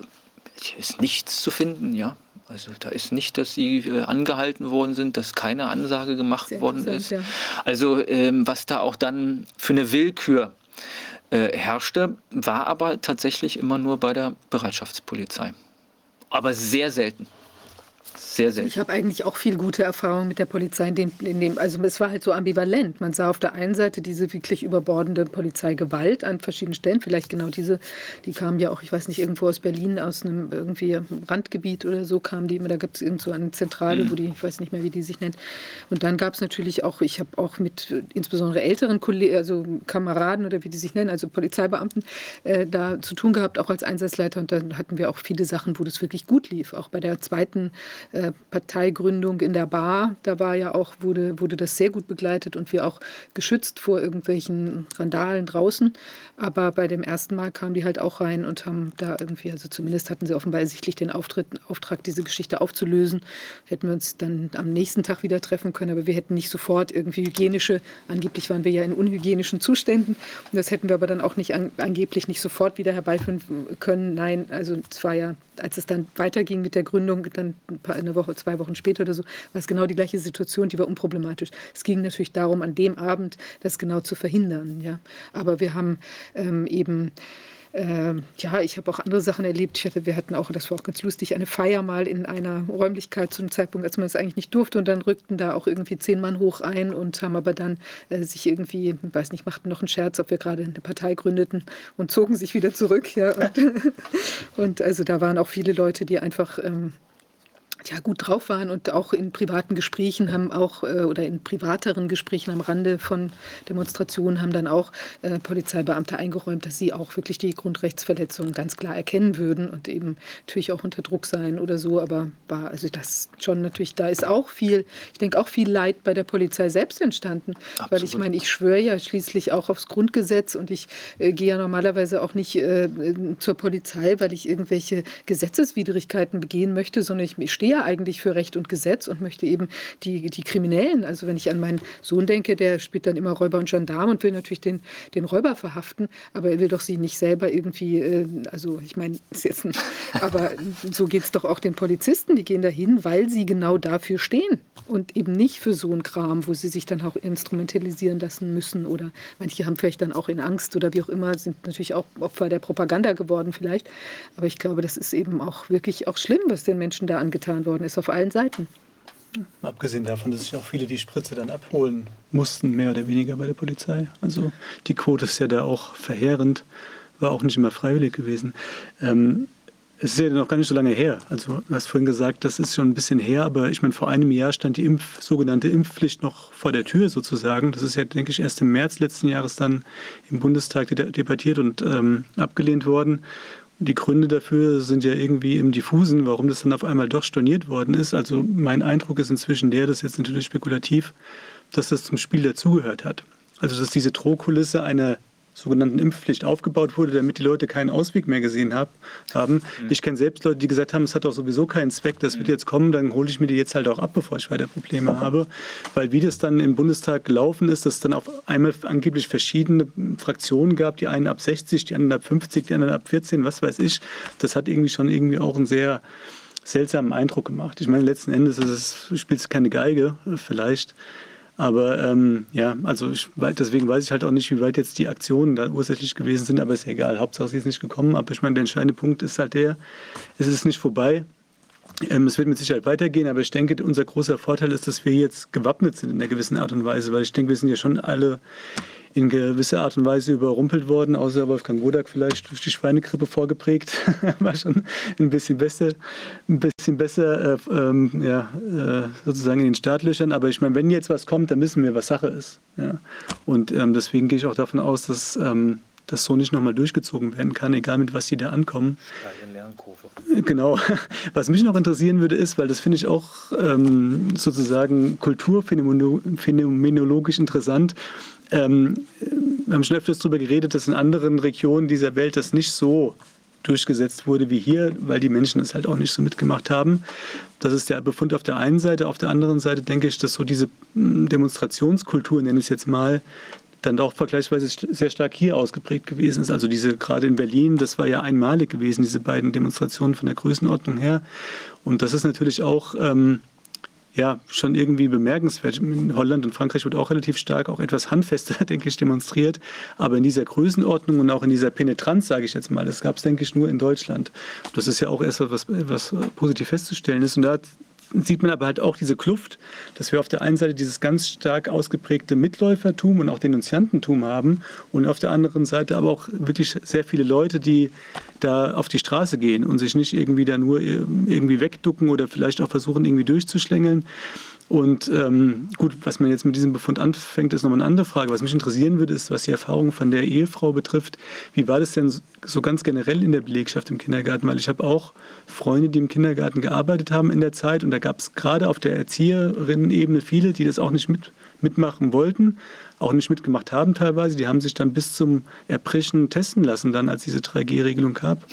ist nichts zu finden, ja. Also da ist nicht, dass sie äh, angehalten worden sind, dass keine Ansage gemacht Sehr worden ist. Ja. Also ähm, was da auch dann für eine Willkür äh, herrschte, war aber tatsächlich immer nur bei der Bereitschaftspolizei. Aber sehr selten sehr selten. Ich habe eigentlich auch viel gute Erfahrungen mit der Polizei in dem, in dem, also es war halt so ambivalent. Man sah auf der einen Seite diese wirklich überbordende Polizeigewalt an verschiedenen Stellen, vielleicht genau diese, die kamen ja auch, ich weiß nicht, irgendwo aus Berlin, aus einem irgendwie Randgebiet oder so kamen die immer, da gibt es irgend so eine Zentrale, mhm. wo die, ich weiß nicht mehr, wie die sich nennt. Und dann gab es natürlich auch, ich habe auch mit insbesondere älteren Kollegen, also Kameraden oder wie die sich nennen, also Polizeibeamten, äh, da zu tun gehabt, auch als Einsatzleiter. Und dann hatten wir auch viele Sachen, wo das wirklich gut lief. Auch bei der zweiten äh, Parteigründung in der Bar, da war ja auch, wurde, wurde das sehr gut begleitet und wir auch geschützt vor irgendwelchen Randalen draußen. Aber bei dem ersten Mal kamen die halt auch rein und haben da irgendwie, also zumindest hatten sie offenbar ersichtlich den Auftritt, Auftrag, diese Geschichte aufzulösen. Hätten wir uns dann am nächsten Tag wieder treffen können, aber wir hätten nicht sofort irgendwie hygienische, angeblich waren wir ja in unhygienischen Zuständen. Und das hätten wir aber dann auch nicht an, angeblich nicht sofort wieder herbeiführen können. Nein, also es war ja als es dann weiterging mit der Gründung, dann eine Woche, zwei Wochen später oder so, war es genau die gleiche Situation, die war unproblematisch. Es ging natürlich darum, an dem Abend das genau zu verhindern. Ja. Aber wir haben ähm, eben ähm, ja, ich habe auch andere Sachen erlebt. Ich hatte, wir hatten auch, das war auch ganz lustig, eine Feier mal in einer Räumlichkeit zu einem Zeitpunkt, als man es eigentlich nicht durfte. Und dann rückten da auch irgendwie zehn Mann hoch ein und haben aber dann äh, sich irgendwie, weiß nicht, machten noch einen Scherz, ob wir gerade eine Partei gründeten und zogen sich wieder zurück. Ja. Und, und also da waren auch viele Leute, die einfach ähm, ja, gut drauf waren und auch in privaten Gesprächen haben auch äh, oder in privateren Gesprächen am Rande von Demonstrationen haben dann auch äh, Polizeibeamte eingeräumt, dass sie auch wirklich die Grundrechtsverletzungen ganz klar erkennen würden und eben natürlich auch unter Druck sein oder so. Aber war also das schon natürlich, da ist auch viel, ich denke auch viel Leid bei der Polizei selbst entstanden. Absolut. Weil ich meine, ich schwöre ja schließlich auch aufs Grundgesetz und ich äh, gehe ja normalerweise auch nicht äh, zur Polizei, weil ich irgendwelche Gesetzeswidrigkeiten begehen möchte, sondern ich, ich stehe ja eigentlich für Recht und Gesetz und möchte eben die, die Kriminellen, also wenn ich an meinen Sohn denke, der spielt dann immer Räuber und Gendarm und will natürlich den, den Räuber verhaften, aber er will doch sie nicht selber irgendwie, äh, also ich meine, ist jetzt ein, aber so geht es doch auch den Polizisten, die gehen dahin, weil sie genau dafür stehen und eben nicht für so einen Kram, wo sie sich dann auch instrumentalisieren lassen müssen oder manche haben vielleicht dann auch in Angst oder wie auch immer, sind natürlich auch Opfer der Propaganda geworden vielleicht, aber ich glaube, das ist eben auch wirklich auch schlimm, was den Menschen da angetan getan worden ist, auf allen Seiten. Abgesehen davon, dass sich auch viele die Spritze dann abholen mussten, mehr oder weniger bei der Polizei. Also die Quote ist ja da auch verheerend, war auch nicht immer freiwillig gewesen. Ähm, es ist ja noch gar nicht so lange her. Also du hast vorhin gesagt, das ist schon ein bisschen her, aber ich meine, vor einem Jahr stand die Impf, sogenannte Impfpflicht noch vor der Tür sozusagen. Das ist ja, denke ich, erst im März letzten Jahres dann im Bundestag debattiert und ähm, abgelehnt worden. Die Gründe dafür sind ja irgendwie im Diffusen, warum das dann auf einmal doch storniert worden ist. Also mein Eindruck ist inzwischen der, das ist jetzt natürlich spekulativ, dass das zum Spiel dazugehört hat. Also dass diese Drohkulisse einer sogenannten Impfpflicht aufgebaut wurde, damit die Leute keinen Ausweg mehr gesehen hab, haben. Mhm. Ich kenne selbst Leute, die gesagt haben, es hat doch sowieso keinen Zweck, das wird mhm. jetzt kommen, dann hole ich mir die jetzt halt auch ab, bevor ich weiter Probleme habe. Weil wie das dann im Bundestag gelaufen ist, dass es dann auf einmal angeblich verschiedene Fraktionen gab, die einen ab 60, die anderen ab 50, die anderen ab 14, was weiß ich, das hat irgendwie schon irgendwie auch einen sehr seltsamen Eindruck gemacht. Ich meine, letzten Endes ist es, spielt es keine Geige, vielleicht. Aber ähm, ja, also ich, deswegen weiß ich halt auch nicht, wie weit jetzt die Aktionen da ursächlich gewesen sind, aber ist ja egal. Hauptsache sie ist nicht gekommen. Aber ich meine, der entscheidende Punkt ist halt der, es ist nicht vorbei. Ähm, es wird mit Sicherheit weitergehen, aber ich denke, unser großer Vorteil ist, dass wir jetzt gewappnet sind in einer gewissen Art und Weise, weil ich denke, wir sind ja schon alle in gewisser Art und Weise überrumpelt worden, außer Wolfgang Wodak vielleicht durch die Schweinegrippe vorgeprägt. War schon ein bisschen besser, ein bisschen besser äh, ähm, ja, äh, sozusagen in den Startlöchern. Aber ich meine, wenn jetzt was kommt, dann wissen wir, was Sache ist. Ja? Und ähm, deswegen gehe ich auch davon aus, dass ähm, das so nicht nochmal durchgezogen werden kann, egal mit was die da ankommen. Genau. Was mich noch interessieren würde, ist, weil das finde ich auch ähm, sozusagen kulturphänomenologisch interessant, ähm, wir haben schon öfters darüber geredet, dass in anderen Regionen dieser Welt das nicht so durchgesetzt wurde wie hier, weil die Menschen es halt auch nicht so mitgemacht haben. Das ist der Befund auf der einen Seite. Auf der anderen Seite denke ich, dass so diese hm, Demonstrationskultur, nenne ich es jetzt mal, dann auch vergleichsweise sehr stark hier ausgeprägt gewesen ist. Also diese gerade in Berlin, das war ja einmalig gewesen, diese beiden Demonstrationen von der Größenordnung her. Und das ist natürlich auch ähm, ja, schon irgendwie bemerkenswert. In Holland und Frankreich wird auch relativ stark, auch etwas handfester, denke ich, demonstriert. Aber in dieser Größenordnung und auch in dieser Penetranz, sage ich jetzt mal, das gab es, denke ich, nur in Deutschland. Das ist ja auch erst was, was positiv festzustellen ist. Und da sieht man aber halt auch diese Kluft, dass wir auf der einen Seite dieses ganz stark ausgeprägte Mitläufertum und auch Denunziantentum haben und auf der anderen Seite aber auch wirklich sehr viele Leute, die da auf die Straße gehen und sich nicht irgendwie da nur irgendwie wegducken oder vielleicht auch versuchen irgendwie durchzuschlängeln. Und ähm, gut, was man jetzt mit diesem Befund anfängt, ist nochmal eine andere Frage. Was mich interessieren würde, ist, was die Erfahrung von der Ehefrau betrifft. Wie war das denn so ganz generell in der Belegschaft im Kindergarten? Weil ich habe auch Freunde, die im Kindergarten gearbeitet haben in der Zeit und da gab es gerade auf der Erzieherinnen-Ebene viele, die das auch nicht mit, mitmachen wollten auch nicht mitgemacht haben teilweise. Die haben sich dann bis zum Erbrechen testen lassen, dann als diese 3G-Regelung gab.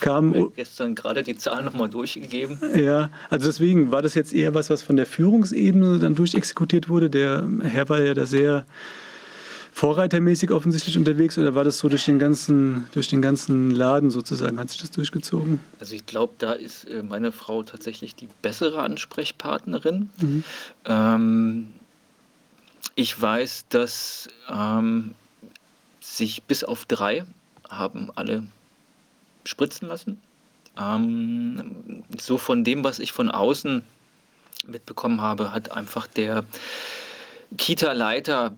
Kam gestern gerade die Zahlen nochmal durchgegeben. Ja, also deswegen war das jetzt eher was, was von der Führungsebene dann durchexekutiert wurde. Der Herr war ja da sehr vorreitermäßig offensichtlich unterwegs oder war das so durch den ganzen, durch den ganzen Laden sozusagen, hat sich das durchgezogen? Also ich glaube, da ist äh, meine Frau tatsächlich die bessere Ansprechpartnerin. Mhm. Ähm, ich weiß, dass ähm, sich bis auf drei haben alle spritzen lassen. Ähm, so von dem, was ich von außen mitbekommen habe, hat einfach der Kita-Leiter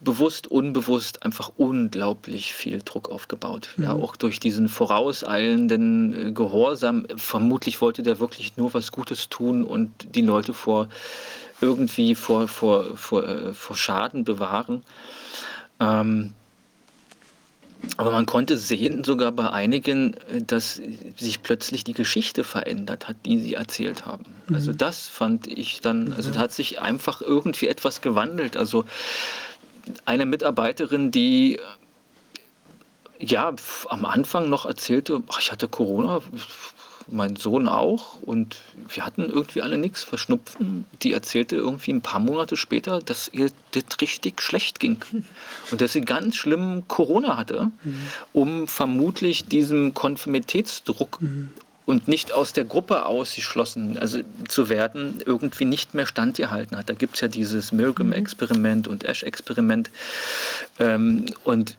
bewusst, unbewusst einfach unglaublich viel Druck aufgebaut. Mhm. Ja, auch durch diesen vorauseilenden äh, Gehorsam. Vermutlich wollte der wirklich nur was Gutes tun und die Leute vor irgendwie vor, vor, vor, äh, vor Schaden bewahren. Ähm, aber man konnte sehen, sogar bei einigen, äh, dass sich plötzlich die Geschichte verändert hat, die sie erzählt haben. Mhm. Also das fand ich dann, also da hat sich einfach irgendwie etwas gewandelt. Also eine Mitarbeiterin, die ja am Anfang noch erzählte, ach, ich hatte Corona, mein Sohn auch. Und wir hatten irgendwie alle nichts, verschnupfen. Die erzählte irgendwie ein paar Monate später, dass ihr das richtig schlecht ging. Und dass sie ganz schlimm Corona hatte, mhm. um vermutlich diesem Konformitätsdruck mhm. und nicht aus der Gruppe ausgeschlossen also zu werden, irgendwie nicht mehr standgehalten hat. Da gibt es ja dieses Milgram-Experiment und Ash-Experiment. Ähm, und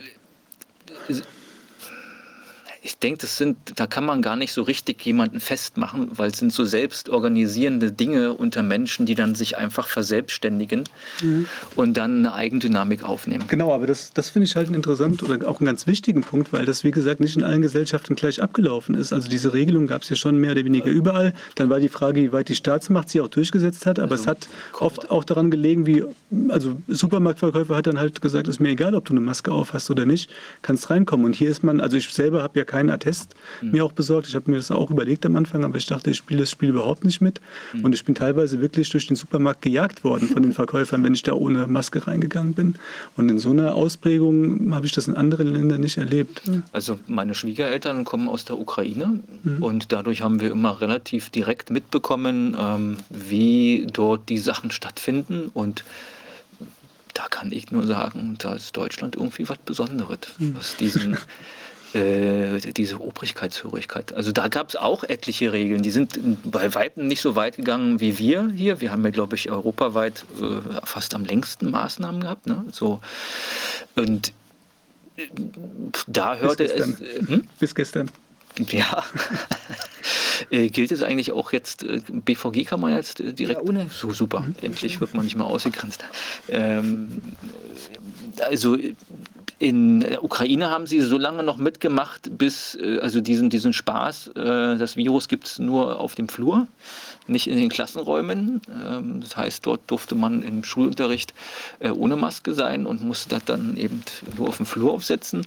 ich denke, das sind, da kann man gar nicht so richtig jemanden festmachen, weil es sind so selbstorganisierende Dinge unter Menschen, die dann sich einfach verselbstständigen mhm. und dann eine Eigendynamik aufnehmen. Genau, aber das, das finde ich halt interessant oder auch einen ganz wichtigen Punkt, weil das, wie gesagt, nicht in allen Gesellschaften gleich abgelaufen ist. Also diese Regelung gab es ja schon mehr oder weniger überall. Dann war die Frage, wie weit die Staatsmacht sie auch durchgesetzt hat, aber also, es hat oft auch daran gelegen, wie, also Supermarktverkäufer hat dann halt gesagt, ist mir egal, ob du eine Maske auf hast oder nicht, kannst reinkommen. Und hier ist man, also ich selber habe ja keine keinen Attest mhm. mir auch besorgt. Ich habe mir das auch überlegt am Anfang, aber ich dachte, ich spiele das Spiel überhaupt nicht mit. Mhm. Und ich bin teilweise wirklich durch den Supermarkt gejagt worden von den Verkäufern, wenn ich da ohne Maske reingegangen bin. Und in so einer Ausprägung habe ich das in anderen Ländern nicht erlebt. Also meine Schwiegereltern kommen aus der Ukraine mhm. und dadurch haben wir immer relativ direkt mitbekommen, ähm, wie dort die Sachen stattfinden und da kann ich nur sagen, da ist Deutschland irgendwie was Besonderes, hm. was diesen, äh, diese Obrigkeitshörigkeit. Also da gab es auch etliche Regeln, die sind bei Weitem nicht so weit gegangen wie wir hier. Wir haben ja, glaube ich, europaweit äh, fast am längsten Maßnahmen gehabt. Ne? So, und äh, da hörte Bis es. Äh, hm? Bis gestern. Ja. gilt es eigentlich auch jetzt, BVG kann man jetzt direkt. Ja, ohne. So super. Mhm. Endlich wird man nicht mehr ausgegrenzt. Ähm, also in der Ukraine haben sie so lange noch mitgemacht, bis, äh, also diesen, diesen Spaß, äh, das Virus gibt es nur auf dem Flur, nicht in den Klassenräumen. Ähm, das heißt, dort durfte man im Schulunterricht äh, ohne Maske sein und musste das dann eben nur auf dem Flur aufsetzen.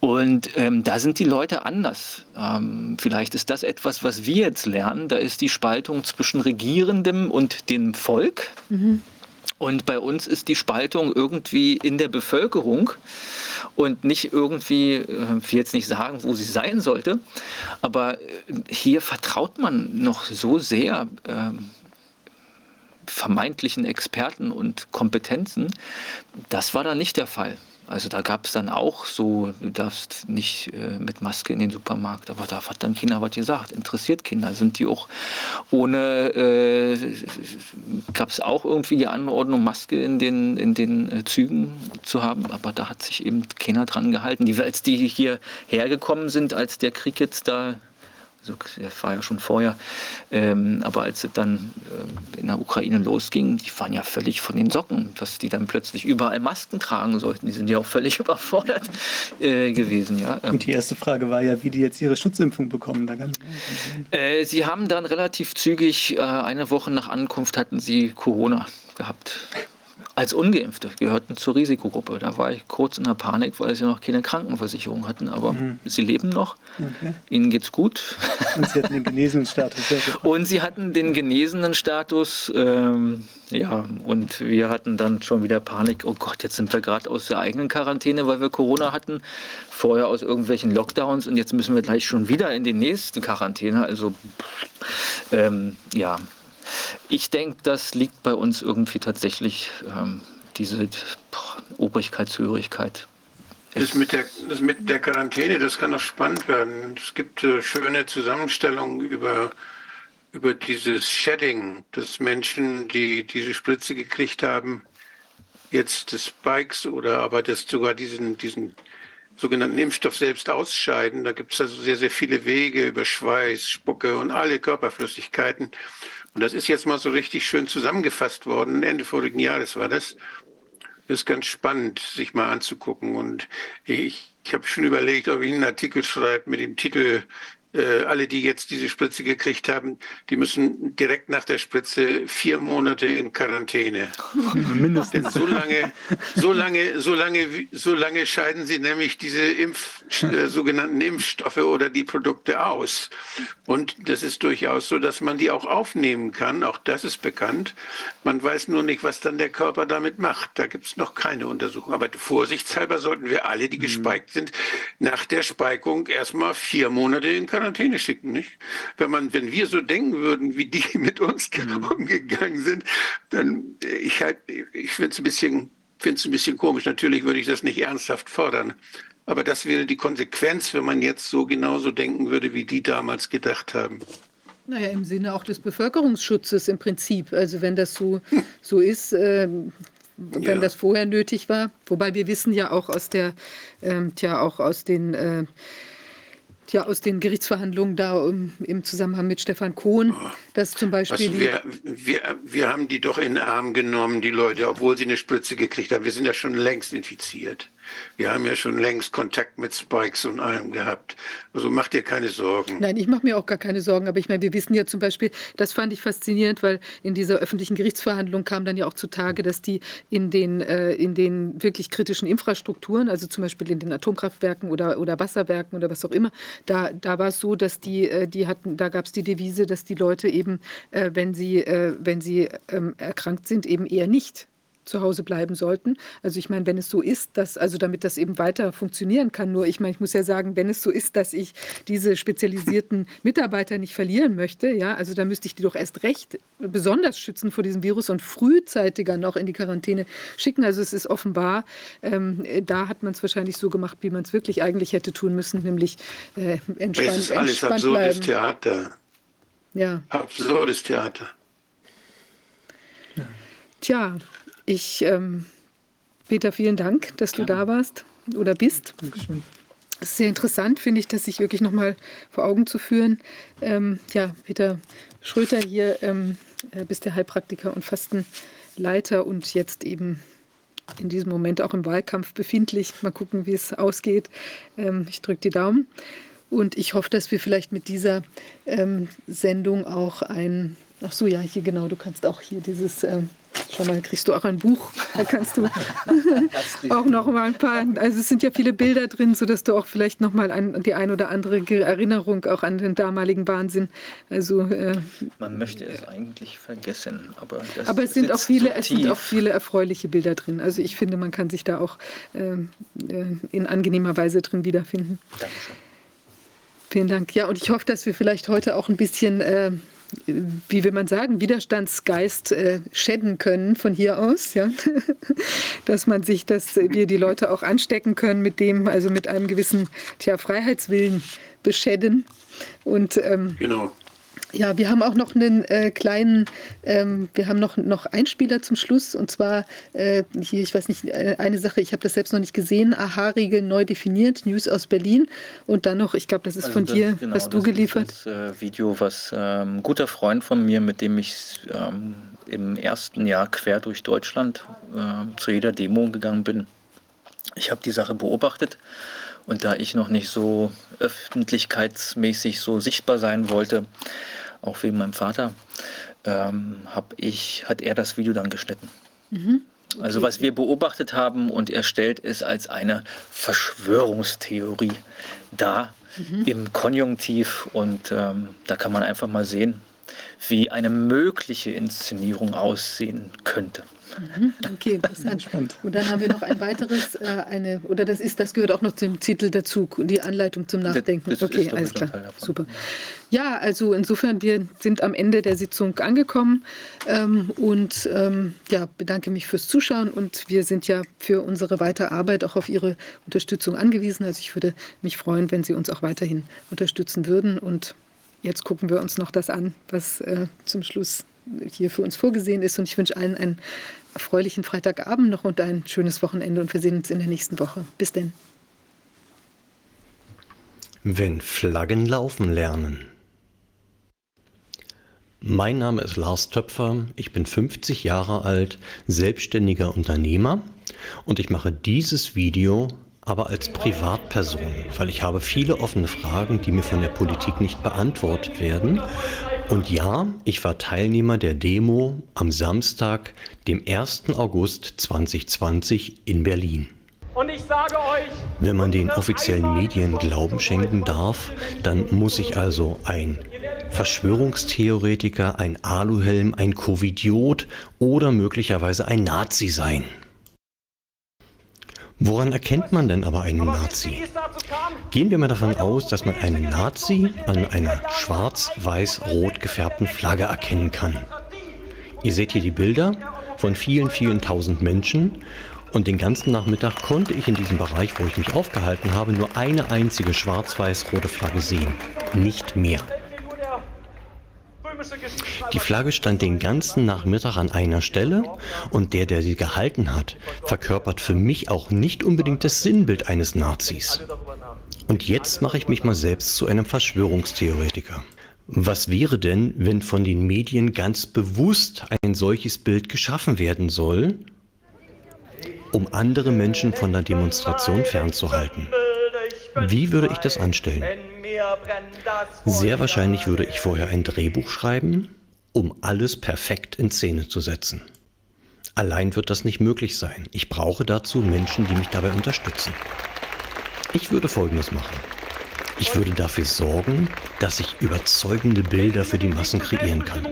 Und ähm, da sind die Leute anders. Ähm, vielleicht ist das etwas, was wir jetzt lernen. Da ist die Spaltung zwischen Regierendem und dem Volk. Mhm. Und bei uns ist die Spaltung irgendwie in der Bevölkerung und nicht irgendwie, ich äh, will jetzt nicht sagen, wo sie sein sollte, aber äh, hier vertraut man noch so sehr äh, vermeintlichen Experten und Kompetenzen. Das war da nicht der Fall. Also da gab es dann auch so, du darfst nicht äh, mit Maske in den Supermarkt, aber da hat dann Kinder was gesagt. Interessiert Kinder, sind die auch ohne, äh, gab es auch irgendwie die Anordnung, Maske in den, in den äh, Zügen zu haben, aber da hat sich eben keiner dran gehalten. Die, als die hier hergekommen sind, als der Krieg jetzt da also das war ja schon vorher, ähm, aber als es dann äh, in der Ukraine losging, die waren ja völlig von den Socken, dass die dann plötzlich überall Masken tragen sollten. Die sind ja auch völlig überfordert äh, gewesen. Ja. Und die erste Frage war ja, wie die jetzt ihre Schutzimpfung bekommen. Äh, sie haben dann relativ zügig, äh, eine Woche nach Ankunft hatten sie Corona gehabt als Ungeimpfte gehörten zur Risikogruppe. Da war ich kurz in der Panik, weil sie noch keine Krankenversicherung hatten. Aber mhm. sie leben noch. Okay. Ihnen geht's gut. Und sie hatten den genesenen Status. und sie hatten den genesenen Status. Ähm, ja, und wir hatten dann schon wieder Panik. Oh Gott, jetzt sind wir gerade aus der eigenen Quarantäne, weil wir Corona hatten. Vorher aus irgendwelchen Lockdowns und jetzt müssen wir gleich schon wieder in die nächste Quarantäne. Also, ähm, ja, ich denke, das liegt bei uns irgendwie tatsächlich ähm, diese Obrigkeitshörigkeit. Das mit, der, das mit der Quarantäne, das kann auch spannend werden. Es gibt äh, schöne Zusammenstellungen über, über dieses Shedding, dass Menschen, die diese Spritze gekriegt haben, jetzt des Spikes oder aber das sogar diesen, diesen sogenannten Impfstoff selbst ausscheiden. Da gibt es also sehr, sehr viele Wege über Schweiß, Spucke und alle Körperflüssigkeiten. Und das ist jetzt mal so richtig schön zusammengefasst worden. Ende vorigen Jahres war das. Das ist ganz spannend, sich mal anzugucken. Und ich, ich habe schon überlegt, ob ich einen Artikel schreibe mit dem Titel äh, alle, die jetzt diese Spritze gekriegt haben, die müssen direkt nach der Spritze vier Monate in Quarantäne. Mindestens. Denn so lange, so lange, so lange, so lange scheiden sie nämlich diese Impf, äh, sogenannten Impfstoffe oder die Produkte aus. Und das ist durchaus so, dass man die auch aufnehmen kann. Auch das ist bekannt. Man weiß nur nicht, was dann der Körper damit macht. Da gibt es noch keine Untersuchung. Aber vorsichtshalber sollten wir alle, die mhm. gespeikt sind, nach der Speikung erstmal vier Monate in Quarantäne Quarantäne schicken, nicht? Wenn man, wenn wir so denken würden, wie die mit uns mhm. umgegangen sind, dann ich halt, ich finde es ein bisschen, finde es ein bisschen komisch. Natürlich würde ich das nicht ernsthaft fordern. Aber das wäre die Konsequenz, wenn man jetzt so genauso denken würde, wie die damals gedacht haben. Naja, im Sinne auch des Bevölkerungsschutzes im Prinzip. Also wenn das so, so ist, äh, wenn ja. das vorher nötig war. Wobei wir wissen ja auch aus der, äh, tja, auch aus den äh, ja aus den Gerichtsverhandlungen da um, im Zusammenhang mit Stefan Kohn, dass zum Beispiel. Also wir, wir, wir haben die doch in den Arm genommen, die Leute, obwohl sie eine Spritze gekriegt haben. Wir sind ja schon längst infiziert. Wir haben ja schon längst Kontakt mit Spikes und allem gehabt. Also mach dir keine Sorgen. Nein, ich mache mir auch gar keine Sorgen. Aber ich meine, wir wissen ja zum Beispiel, das fand ich faszinierend, weil in dieser öffentlichen Gerichtsverhandlung kam dann ja auch zutage, dass die in den, äh, in den wirklich kritischen Infrastrukturen, also zum Beispiel in den Atomkraftwerken oder, oder Wasserwerken oder was auch immer, da, da war es so, dass die, äh, die hatten, da gab es die Devise, dass die Leute eben, äh, wenn sie, äh, wenn sie ähm, erkrankt sind, eben eher nicht zu Hause bleiben sollten. Also ich meine, wenn es so ist, dass, also damit das eben weiter funktionieren kann, nur ich meine, ich muss ja sagen, wenn es so ist, dass ich diese spezialisierten Mitarbeiter nicht verlieren möchte, ja, also dann müsste ich die doch erst recht besonders schützen vor diesem Virus und frühzeitiger noch in die Quarantäne schicken. Also es ist offenbar, ähm, da hat man es wahrscheinlich so gemacht, wie man es wirklich eigentlich hätte tun müssen, nämlich äh, entspannt, es ist alles entspannt absurdes bleiben. Theater. Ja. Absurdes Theater. Tja, ich, ähm, Peter, vielen Dank, dass du da warst oder bist. Dankeschön. Es ist sehr interessant, finde ich, das sich wirklich nochmal vor Augen zu führen. Ähm, ja, Peter Schröter hier, ähm, äh, bist der Heilpraktiker und Fastenleiter und jetzt eben in diesem Moment auch im Wahlkampf befindlich. Mal gucken, wie es ausgeht. Ähm, ich drücke die Daumen. Und ich hoffe, dass wir vielleicht mit dieser ähm, Sendung auch ein, ach so, ja, hier genau, du kannst auch hier dieses, ähm, schau mal, kriegst du auch ein Buch, da kannst du auch noch mal ein paar, also es sind ja viele Bilder drin, sodass du auch vielleicht noch mal ein, die ein oder andere Erinnerung auch an den damaligen Wahnsinn, also äh, Man möchte es eigentlich vergessen, aber aber es sind auch viele, es sind auch viele erfreuliche Bilder drin. Also ich finde, man kann sich da auch ähm, äh, in angenehmer Weise drin wiederfinden. Dankeschön. Vielen Dank. Ja, und ich hoffe, dass wir vielleicht heute auch ein bisschen, äh, wie will man sagen, Widerstandsgeist äh, schäden können von hier aus, ja. dass man sich, dass wir die Leute auch anstecken können mit dem, also mit einem gewissen tja, Freiheitswillen beschäden. Und ähm, Genau. Ja, wir haben auch noch einen äh, kleinen, ähm, wir haben noch, noch Einspieler zum Schluss und zwar äh, hier, ich weiß nicht, äh, eine Sache, ich habe das selbst noch nicht gesehen, AHA-Regeln neu definiert, News aus Berlin und dann noch, ich glaube, das ist Also von das- dir, genau, hast du das geliefert. Ist das äh, Video, was ähm, ein guter Freund von mir, mit dem ich ähm, im ersten Jahr quer durch Deutschland ähm, zu jeder Demo gegangen bin. Ich habe die Sache beobachtet und da ich noch nicht so öffentlichkeitsmäßig so sichtbar sein wollte, auch wegen meinem Vater, ähm, hab ich, hat er das Video dann geschnitten. Mhm. Also was wir beobachtet haben und er stellt es als eine Verschwörungstheorie dar Mhm. im Konjunktiv und ähm, da kann man einfach mal sehen, wie eine mögliche Inszenierung aussehen könnte. Mhm. Okay, interessant. Und dann haben wir noch ein weiteres, äh, eine, oder das ist, das gehört auch noch zum Titel dazu, die Anleitung zum Nachdenken. das ist Okay, alles klar, super. Ja, also insofern, wir sind am Ende der Sitzung angekommen ähm, und ähm, ja, bedanke mich fürs Zuschauen und wir sind ja für unsere weitere Arbeit auch auf Ihre Unterstützung angewiesen. Also ich würde mich freuen, wenn Sie uns auch weiterhin unterstützen würden und jetzt gucken wir uns noch das an, was äh, zum Schluss hier für uns vorgesehen ist und ich wünsche allen einen erfreulichen Freitagabend noch und ein schönes Wochenende und wir sehen uns in der nächsten Woche. Bis denn. Wenn Flaggen laufen lernen. Mein Name ist Lars Töpfer, ich bin 50 Jahre alt, selbstständiger Unternehmer und ich mache dieses Video aber als Privatperson, weil ich habe viele offene Fragen, die mir von der Politik nicht beantwortet werden. Und ja, ich war Teilnehmer der Demo am Samstag, dem 1. August 2020 in Berlin. Und ich sage euch, Wenn man den offiziellen Medien Glauben schenken darf, dann muss ich also ein Verschwörungstheoretiker, ein Aluhelm, ein Covidiot oder möglicherweise ein Nazi sein. Woran erkennt man denn aber einen Nazi? Gehen wir mal davon aus, dass man einen Nazi an einer schwarz-weiß-rot gefärbten Flagge erkennen kann. Ihr seht hier die Bilder von vielen, vielen tausend Menschen und den ganzen Nachmittag konnte ich in diesem Bereich, wo ich mich aufgehalten habe, nur eine einzige schwarz-weiß-rote Flagge sehen. Nicht mehr. wenn nur der römische Geschichtsschreiber Die Flagge stand den ganzen Nachmittag an einer Stelle und der, der sie gehalten hat, verkörpert für mich auch nicht unbedingt das Sinnbild eines Nazis. Und jetzt mache ich mich mal selbst zu einem Verschwörungstheoretiker. Was wäre denn, wenn von den Medien ganz bewusst ein solches Bild geschaffen werden soll? um andere Menschen von der Demonstration fernzuhalten. Wie würde ich das anstellen? Sehr wahrscheinlich würde ich vorher ein Drehbuch schreiben, um alles perfekt in Szene zu setzen. Allein wird das nicht möglich sein. Ich brauche dazu Menschen, die mich dabei unterstützen. Ich würde Folgendes machen. Ich würde dafür sorgen, dass ich überzeugende Bilder für die Massen kreieren kann.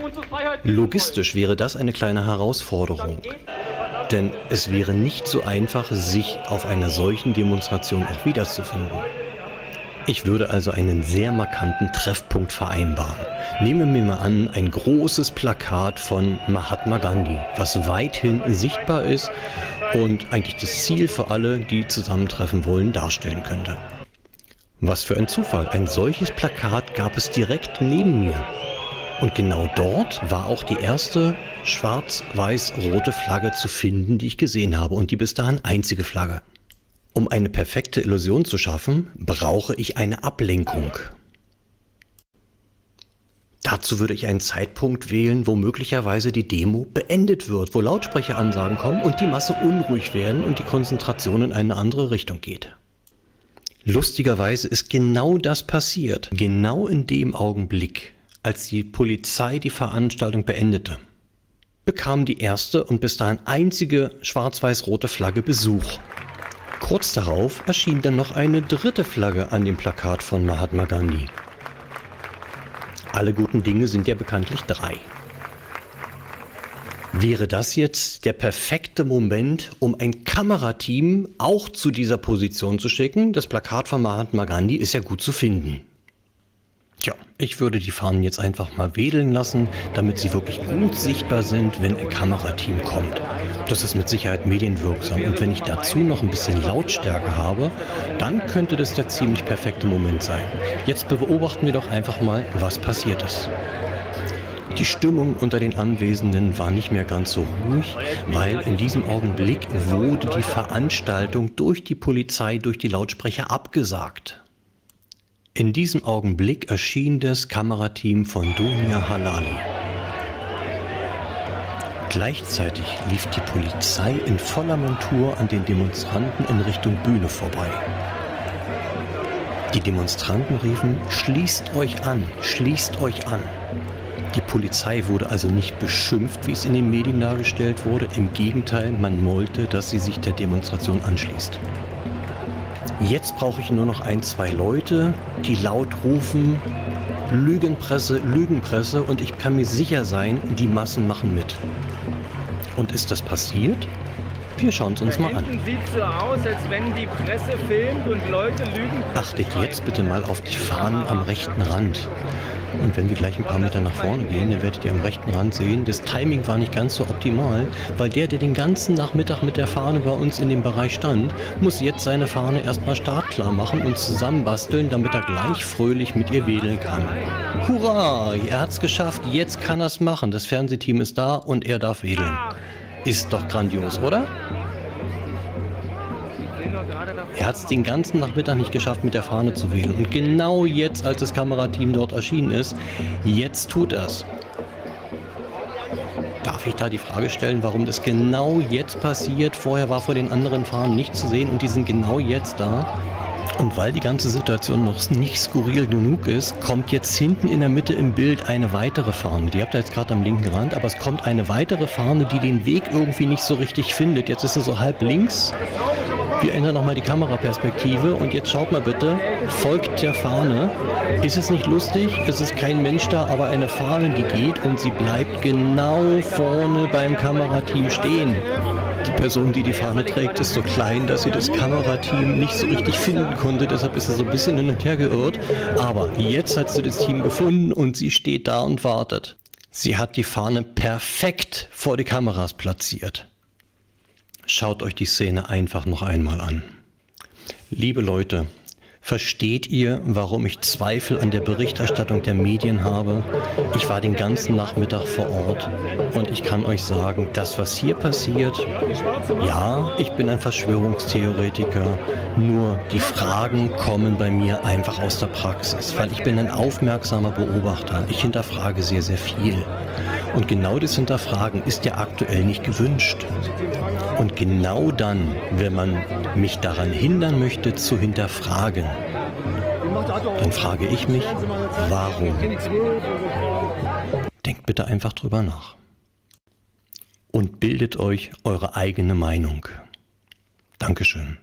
Logistisch wäre das eine kleine Herausforderung. Denn es wäre nicht so einfach, sich auf einer solchen Demonstration auch wiederzufinden. Ich würde also einen sehr markanten Treffpunkt vereinbaren. Nehmen wir mal an, ein großes Plakat von Mahatma Gandhi, was weithin sichtbar ist und eigentlich das Ziel für alle, die zusammentreffen wollen, darstellen könnte. Was für ein Zufall, ein solches Plakat gab es direkt neben mir. Und genau dort war auch die erste schwarz-weiß-rote Flagge zu finden, die ich gesehen habe und die bis dahin einzige Flagge. Um eine perfekte Illusion zu schaffen, brauche ich eine Ablenkung. Dazu würde ich einen Zeitpunkt wählen, wo möglicherweise die Demo beendet wird, wo Lautsprecheransagen kommen und die Masse unruhig werden und die Konzentration in eine andere Richtung geht. Lustigerweise ist genau das passiert, genau in dem Augenblick, als die Polizei die Veranstaltung beendete, bekam die erste und bis dahin einzige schwarz-weiß-rote Flagge Besuch. Kurz darauf erschien dann noch eine dritte Flagge an dem Plakat von Mahatma Gandhi. Alle guten Dinge sind ja bekanntlich drei. Wäre das jetzt der perfekte Moment, um ein Kamerateam auch zu dieser Position zu schicken? Das Plakat von Mahatma Gandhi ist ja gut zu finden. Tja, ich würde die Fahnen jetzt einfach mal wedeln lassen, damit sie wirklich gut sichtbar sind, wenn ein Kamerateam kommt. Das ist mit Sicherheit medienwirksam und wenn ich dazu noch ein bisschen Lautstärke habe, dann könnte das der ziemlich perfekte Moment sein. Jetzt beobachten wir doch einfach mal, was passiert ist. Die Stimmung unter den Anwesenden war nicht mehr ganz so ruhig, weil in diesem Augenblick wurde die Veranstaltung durch die Polizei, durch die Lautsprecher abgesagt. In diesem Augenblick erschien das Kamerateam von Dunia Halali. Gleichzeitig lief die Polizei in voller Montur an den Demonstranten in Richtung Bühne vorbei. Die Demonstranten riefen, schließt euch an, schließt euch an. Die Polizei wurde also nicht beschimpft, wie es in den Medien dargestellt wurde. Im Gegenteil, man wollte, dass sie sich der Demonstration anschließt. Jetzt brauche ich nur noch ein, zwei Leute, die laut rufen, Lügenpresse, Lügenpresse und ich kann mir sicher sein, die Massen machen mit. Und ist das passiert? Wir schauen es uns mal an. Sieht so aus, als wenn die Presse filmt und Leute lügen. Achtet jetzt bitte mal auf die Fahnen am rechten Rand. Und wenn wir gleich ein paar Meter nach vorne gehen, dann werdet ihr am rechten Rand sehen, das Timing war nicht ganz so optimal, weil der, der den ganzen Nachmittag mit der Fahne bei uns in dem Bereich stand, muss jetzt seine Fahne erstmal startklar machen und zusammenbasteln, damit er gleich fröhlich mit ihr wedeln kann. Hurra! Er hat's geschafft, jetzt kann er's machen. Das Fernsehteam ist da und er darf wedeln. Ist doch grandios, oder? Er hat es den ganzen Nachmittag nicht geschafft, mit der Fahne zu wählen. Und genau jetzt, als das Kamerateam dort erschienen ist, jetzt tut er es. Darf ich da die Frage stellen, warum das genau jetzt passiert? Vorher war vor den anderen Fahnen nicht zu sehen und die sind genau jetzt da. Und weil die ganze Situation noch nicht skurril genug ist, kommt jetzt hinten in der Mitte im Bild eine weitere Fahne. Die habt ihr jetzt gerade am linken Rand, aber es kommt eine weitere Fahne, die den Weg irgendwie nicht so richtig findet. Jetzt ist sie so halb links. Wir ändern nochmal die Kameraperspektive und jetzt schaut mal bitte, folgt der Fahne. Ist es nicht lustig? Es ist kein Mensch da, aber eine Fahne, die geht und sie bleibt genau vorne beim Kamerateam stehen. Die Person, die die Fahne trägt, ist so klein, dass sie das Kamerateam nicht so richtig finden konnte. Deshalb ist sie so ein bisschen hin und her geirrt. Aber jetzt hat sie das Team gefunden und sie steht da und wartet. Sie hat die Fahne perfekt vor die Kameras platziert. Schaut euch die Szene einfach noch einmal an. Liebe Leute, Versteht ihr, warum ich Zweifel an der Berichterstattung der Medien habe? Ich war den ganzen Nachmittag vor Ort und ich kann euch sagen, das, was hier passiert, ja, ich bin ein Verschwörungstheoretiker, nur die Fragen kommen bei mir einfach aus der Praxis, weil ich bin ein aufmerksamer Beobachter. Ich hinterfrage sehr, sehr viel. Und genau das Hinterfragen ist ja aktuell nicht gewünscht. Und genau dann, wenn man mich daran hindern möchte zu hinterfragen, dann frage ich mich, warum? Denkt bitte einfach drüber nach. Und bildet euch eure eigene Meinung. Dankeschön.